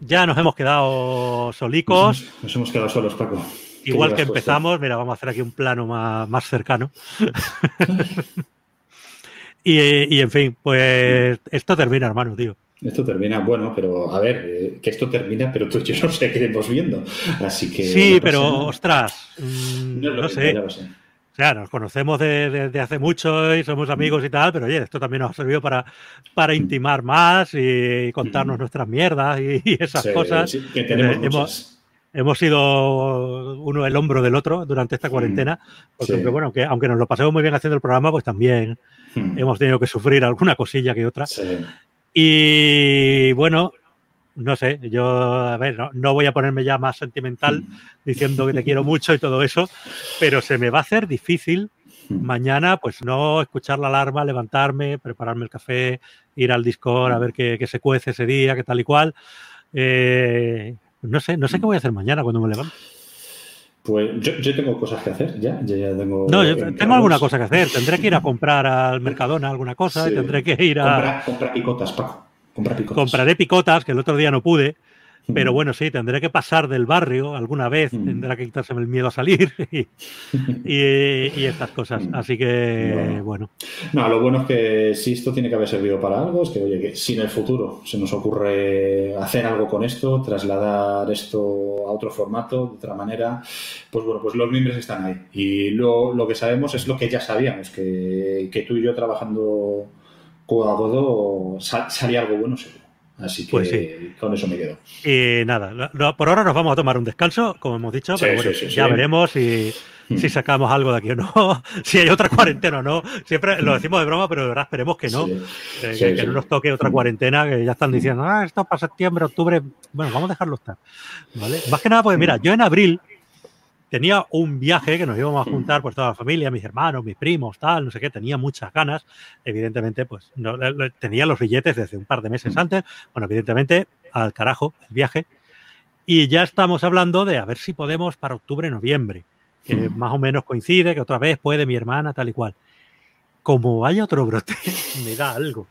ya nos hemos quedado solicos. Nos, hemos quedado solos, Paco. Igual que empezamos, mira, vamos a hacer aquí un plano más, cercano. [LAUGHS] [LAUGHS] y, y, en fin, pues esto termina, hermano, tío. Esto termina, bueno, pero a ver, eh, que esto termina, pero tú, yo no sé qué iremos viendo. Así que. Sí, pero ostras, mm, no, sé. O sea, nos conocemos desde de, hace mucho y somos amigos y tal, pero oye, esto también nos ha servido para, para intimar más y contarnos nuestras mierdas y, esas cosas. que tenemos eh, hemos, hemos sido uno el hombro del otro durante esta cuarentena, porque bueno, aunque, aunque nos lo pasemos muy bien haciendo el programa, pues también hemos tenido que sufrir alguna cosilla que otra. Y bueno, no sé, yo, a ver, no, voy a ponerme ya más sentimental [LAUGHS] diciendo que te quiero mucho y todo eso, pero se me va a hacer difícil mañana, pues no escuchar la alarma, levantarme, prepararme el café, ir al Discord a ver qué, se cuece ese día, qué tal y cual. Eh, no sé, no sé qué voy a hacer mañana cuando me levante. Pues yo, tengo cosas que hacer ya. ya tengo, no, yo tengo alguna cosa que hacer. Tendré que ir a comprar al Mercadona alguna cosa y tendré que ir a. Comprar, picotas, Paco. picotas. Compraré picotas, que el otro día no pude. Pero bueno, sí, tendré que pasar del barrio alguna vez, tendrá que quitárseme el miedo a salir [LAUGHS] y, estas cosas. Así que, bueno. No, lo bueno es que si esto tiene que haber servido para algo, es que, oye, que si en el futuro se nos ocurre hacer algo con esto, trasladar esto a otro formato, de otra manera, pues bueno, pues los miembros están ahí. Y lo, lo que sabemos es lo que ya sabíamos, que, que tú y yo trabajando codo a codo salía algo bueno seguro. Así que pues con eso me quedo. Y nada, por ahora nos vamos a tomar un descanso, como hemos dicho, pero bueno, ya veremos si, hmm. si, sacamos algo de aquí o no, [LAUGHS] si hay otra cuarentena o no. Siempre lo decimos de broma, pero de verdad esperemos que no, eh, que, no nos toque otra cuarentena, que ya están diciendo, ah, esto para septiembre, octubre. Bueno, vamos a dejarlo estar. ¿vale? Más que nada, pues mira, yo en abril tenía un viaje que nos íbamos a juntar pues toda la familia, mis hermanos, mis primos, tal, no sé qué, tenía muchas ganas. Evidentemente, pues no, tenía los billetes desde un par de meses antes. Bueno, evidentemente, al carajo el viaje. Y ya estamos hablando de a ver si podemos para octubre, noviembre, que más o menos coincide, que otra vez puede mi hermana, tal y cual. Como haya otro brote, [LAUGHS] me da algo,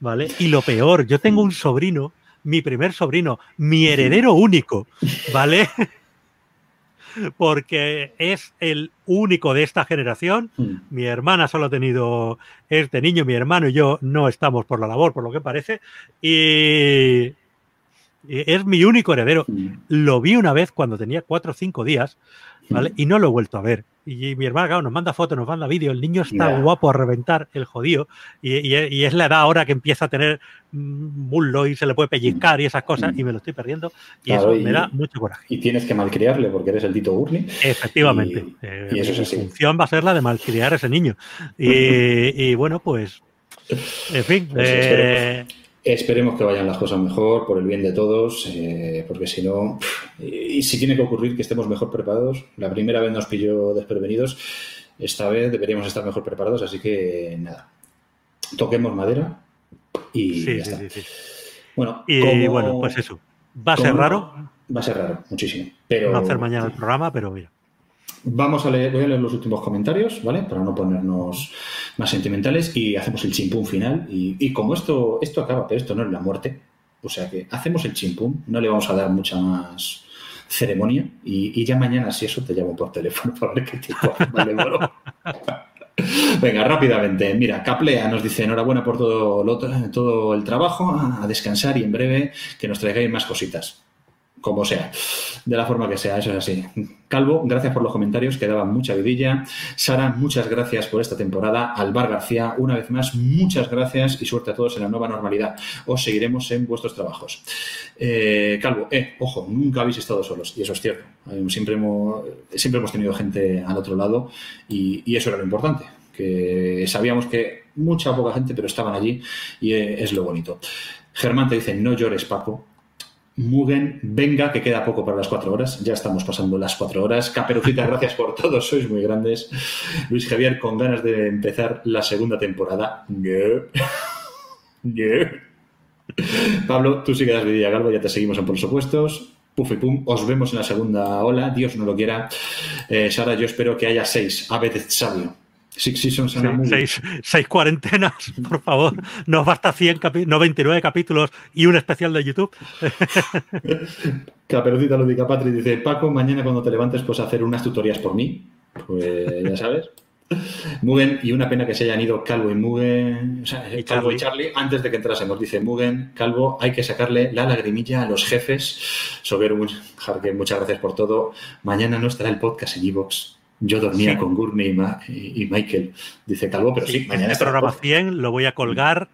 ¿vale? Y lo peor, yo tengo un sobrino, mi primer sobrino, mi heredero único, ¿vale? Porque es el único de esta generación. Mm. Mi hermana solo ha tenido este niño, mi hermano y yo no estamos por la labor, por lo que parece, y es mi único heredero. Mm. Lo vi una vez cuando tenía cuatro o cinco días, ¿vale? Y no lo he vuelto a ver. Y mi hermana, claro, nos manda fotos, nos manda vídeos. El niño está guapo a reventar, el jodido. Y, es la edad ahora que empieza a tener muslo y se le puede pellizcar y esas cosas. Y me lo estoy perdiendo. Y eso me da mucho coraje. Y tienes que malcriarle porque eres el Tito Gurney. Efectivamente. Eh, y, eso es así. función va a ser la de malcriar a ese niño. Y, bueno, pues. En fin. Pues eh, Esperemos que vayan las cosas mejor, por el bien de todos, eh, porque si no, y si tiene que ocurrir que estemos mejor preparados, la primera vez nos pilló desprevenidos, esta vez deberíamos estar mejor preparados, así que nada, toquemos madera Y sí, ya sí, sí, Bueno, y bueno, pues eso. Va a ser raro. Va a ser raro, muchísimo. Pero... No hacer mañana el programa, pero mira. Vamos a leer, voy a leer los últimos comentarios, ¿vale? Para no ponernos más sentimentales y hacemos el chimpún final. Y, como esto, esto acaba, pero esto no es la muerte, o sea que hacemos el chimpún, no le vamos a dar mucha más ceremonia y, ya mañana, si eso, te llamo por teléfono [LAUGHS] para ver qué tipo vale, [LAUGHS] Venga, rápidamente. Mira, Caplea nos dice enhorabuena por todo, todo el trabajo, a descansar y en breve que nos traigáis más cositas como sea, de la forma que sea, eso es así. Calvo, gracias por los comentarios, que daban mucha vidilla. Sara, muchas gracias por esta temporada. Alvar García, una vez más, muchas gracias y suerte a todos en la nueva normalidad. Os seguiremos en vuestros trabajos. Eh, Calvo, eh, ojo, nunca habéis estado solos, y eso es cierto. Siempre hemos, siempre hemos tenido gente al otro lado y, eso era lo importante que sabíamos que mucha poca gente, pero estaban allí y es lo bonito. Germán te dice, no llores, Paco. Mugen, venga, que queda poco para las cuatro horas. Ya estamos pasando las cuatro horas. Caperucita, gracias por todo, sois muy grandes. Luis Javier, con ganas de empezar la segunda temporada. Pablo, tú sí quedas de Galvo, ya te seguimos en por supuestos. Puf y pum, os vemos en la segunda ola, Dios no lo quiera. Eh, Sara, yo espero que haya seis. A sabio. Six Seasons seis, seis, cuarentenas, [LAUGHS] por favor. Nos basta 100 99 capítulos y un especial de YouTube. [LAUGHS] Caperucita Ludica Patri dice: Paco, mañana cuando te levantes, pues hacer unas tutorías por mí. Pues ya sabes. [LAUGHS] Mugen, y una pena que se hayan ido Calvo y Mugen, o sea, Calvo y Charlie, antes de que entrásemos. Dice Mugen, Calvo, hay que sacarle la lagrimilla a los jefes. Sober, muchas gracias por todo. Mañana no estará el podcast en Evox yo dormía con Gurney y, Michael, dice Calvo, pero sí, mañana este programa 100 lo voy a colgar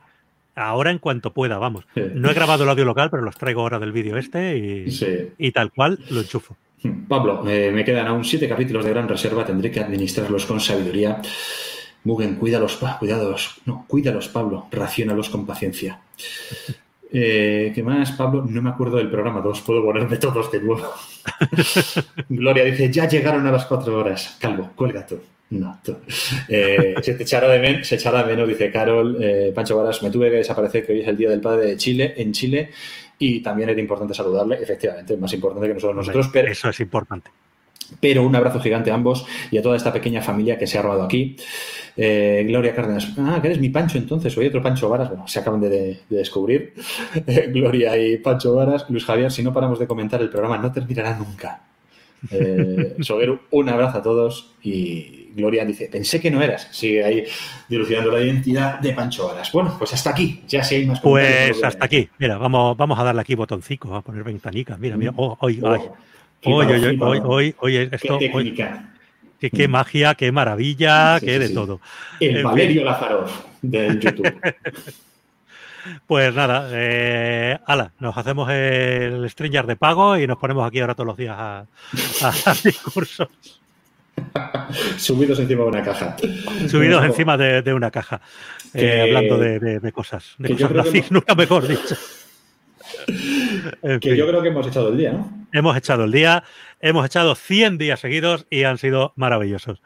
ahora en cuanto pueda, vamos. No he grabado el audio local, pero los traigo ahora del vídeo este y, tal cual lo enchufo. Pablo, eh, me quedan aún siete capítulos de gran reserva, tendré que administrarlos con sabiduría. Mugen, cuídalos, cuidados, no, cuídalos, Pablo, racionalos con paciencia. Eh, ¿Qué más, Pablo? No me acuerdo del programa 2, puedo ponerme todos de nuevo. [LAUGHS] Gloria dice, ya llegaron a las cuatro horas. Calvo, cuelga tú. No, eh, se echará de, menos, se echará de menos, dice Carol. Eh, Pancho Varas, me tuve que desaparecer, que hoy es el Día del Padre de Chile, en Chile, y también era importante saludarle. Efectivamente, más importante que nosotros, nosotros pero, Eso es importante. Pero un abrazo gigante a ambos y a toda esta pequeña familia que se ha robado aquí. Eh, Gloria Cárdenas, ah, que eres mi Pancho entonces, soy otro Pancho Varas, bueno, se acaban de, descubrir. [LAUGHS] Gloria y Pancho Varas, Luis Javier, si no paramos de comentar el programa, no terminará nunca. Eh, un abrazo a todos y Gloria dice, pensé que no eras. Sigue ahí dilucidando la identidad de Pancho Varas. Bueno, pues hasta aquí, ya si hay más Pues hasta aquí, mira, vamos, vamos a darle aquí botoncico, a poner ventanica, mira, mira, oh, hoy, hoy, hoy, hoy, hoy, hoy, esto, Qué, magia, qué maravilla, qué de todo. El Valerio Lázaro del YouTube. [LAUGHS] Pues nada, eh, ala, nos hacemos el Stranger de pago y nos ponemos aquí ahora todos los días a, [LAUGHS] discursos. Subidos encima de una caja. Subidos encima de, una caja. Eh, hablando de, cosas. De cosas nunca mejor dicho. Que yo creo que hemos echado el día, ¿no? Hemos echado el día, hemos echado 100 días seguidos y han sido maravillosos.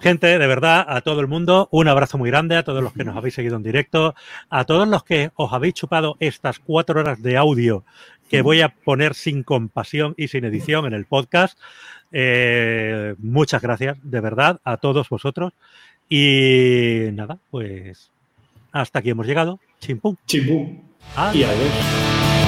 Gente, de verdad, a todo el mundo, un abrazo muy grande, a todos los que nos habéis seguido en directo, a todos los que os habéis chupado estas cuatro horas de audio que voy a poner sin compasión y sin edición en el podcast. Eh, muchas gracias, de verdad, a todos vosotros. Y nada, pues hasta aquí hemos llegado. Chimpum. Chimpum. Y adiós.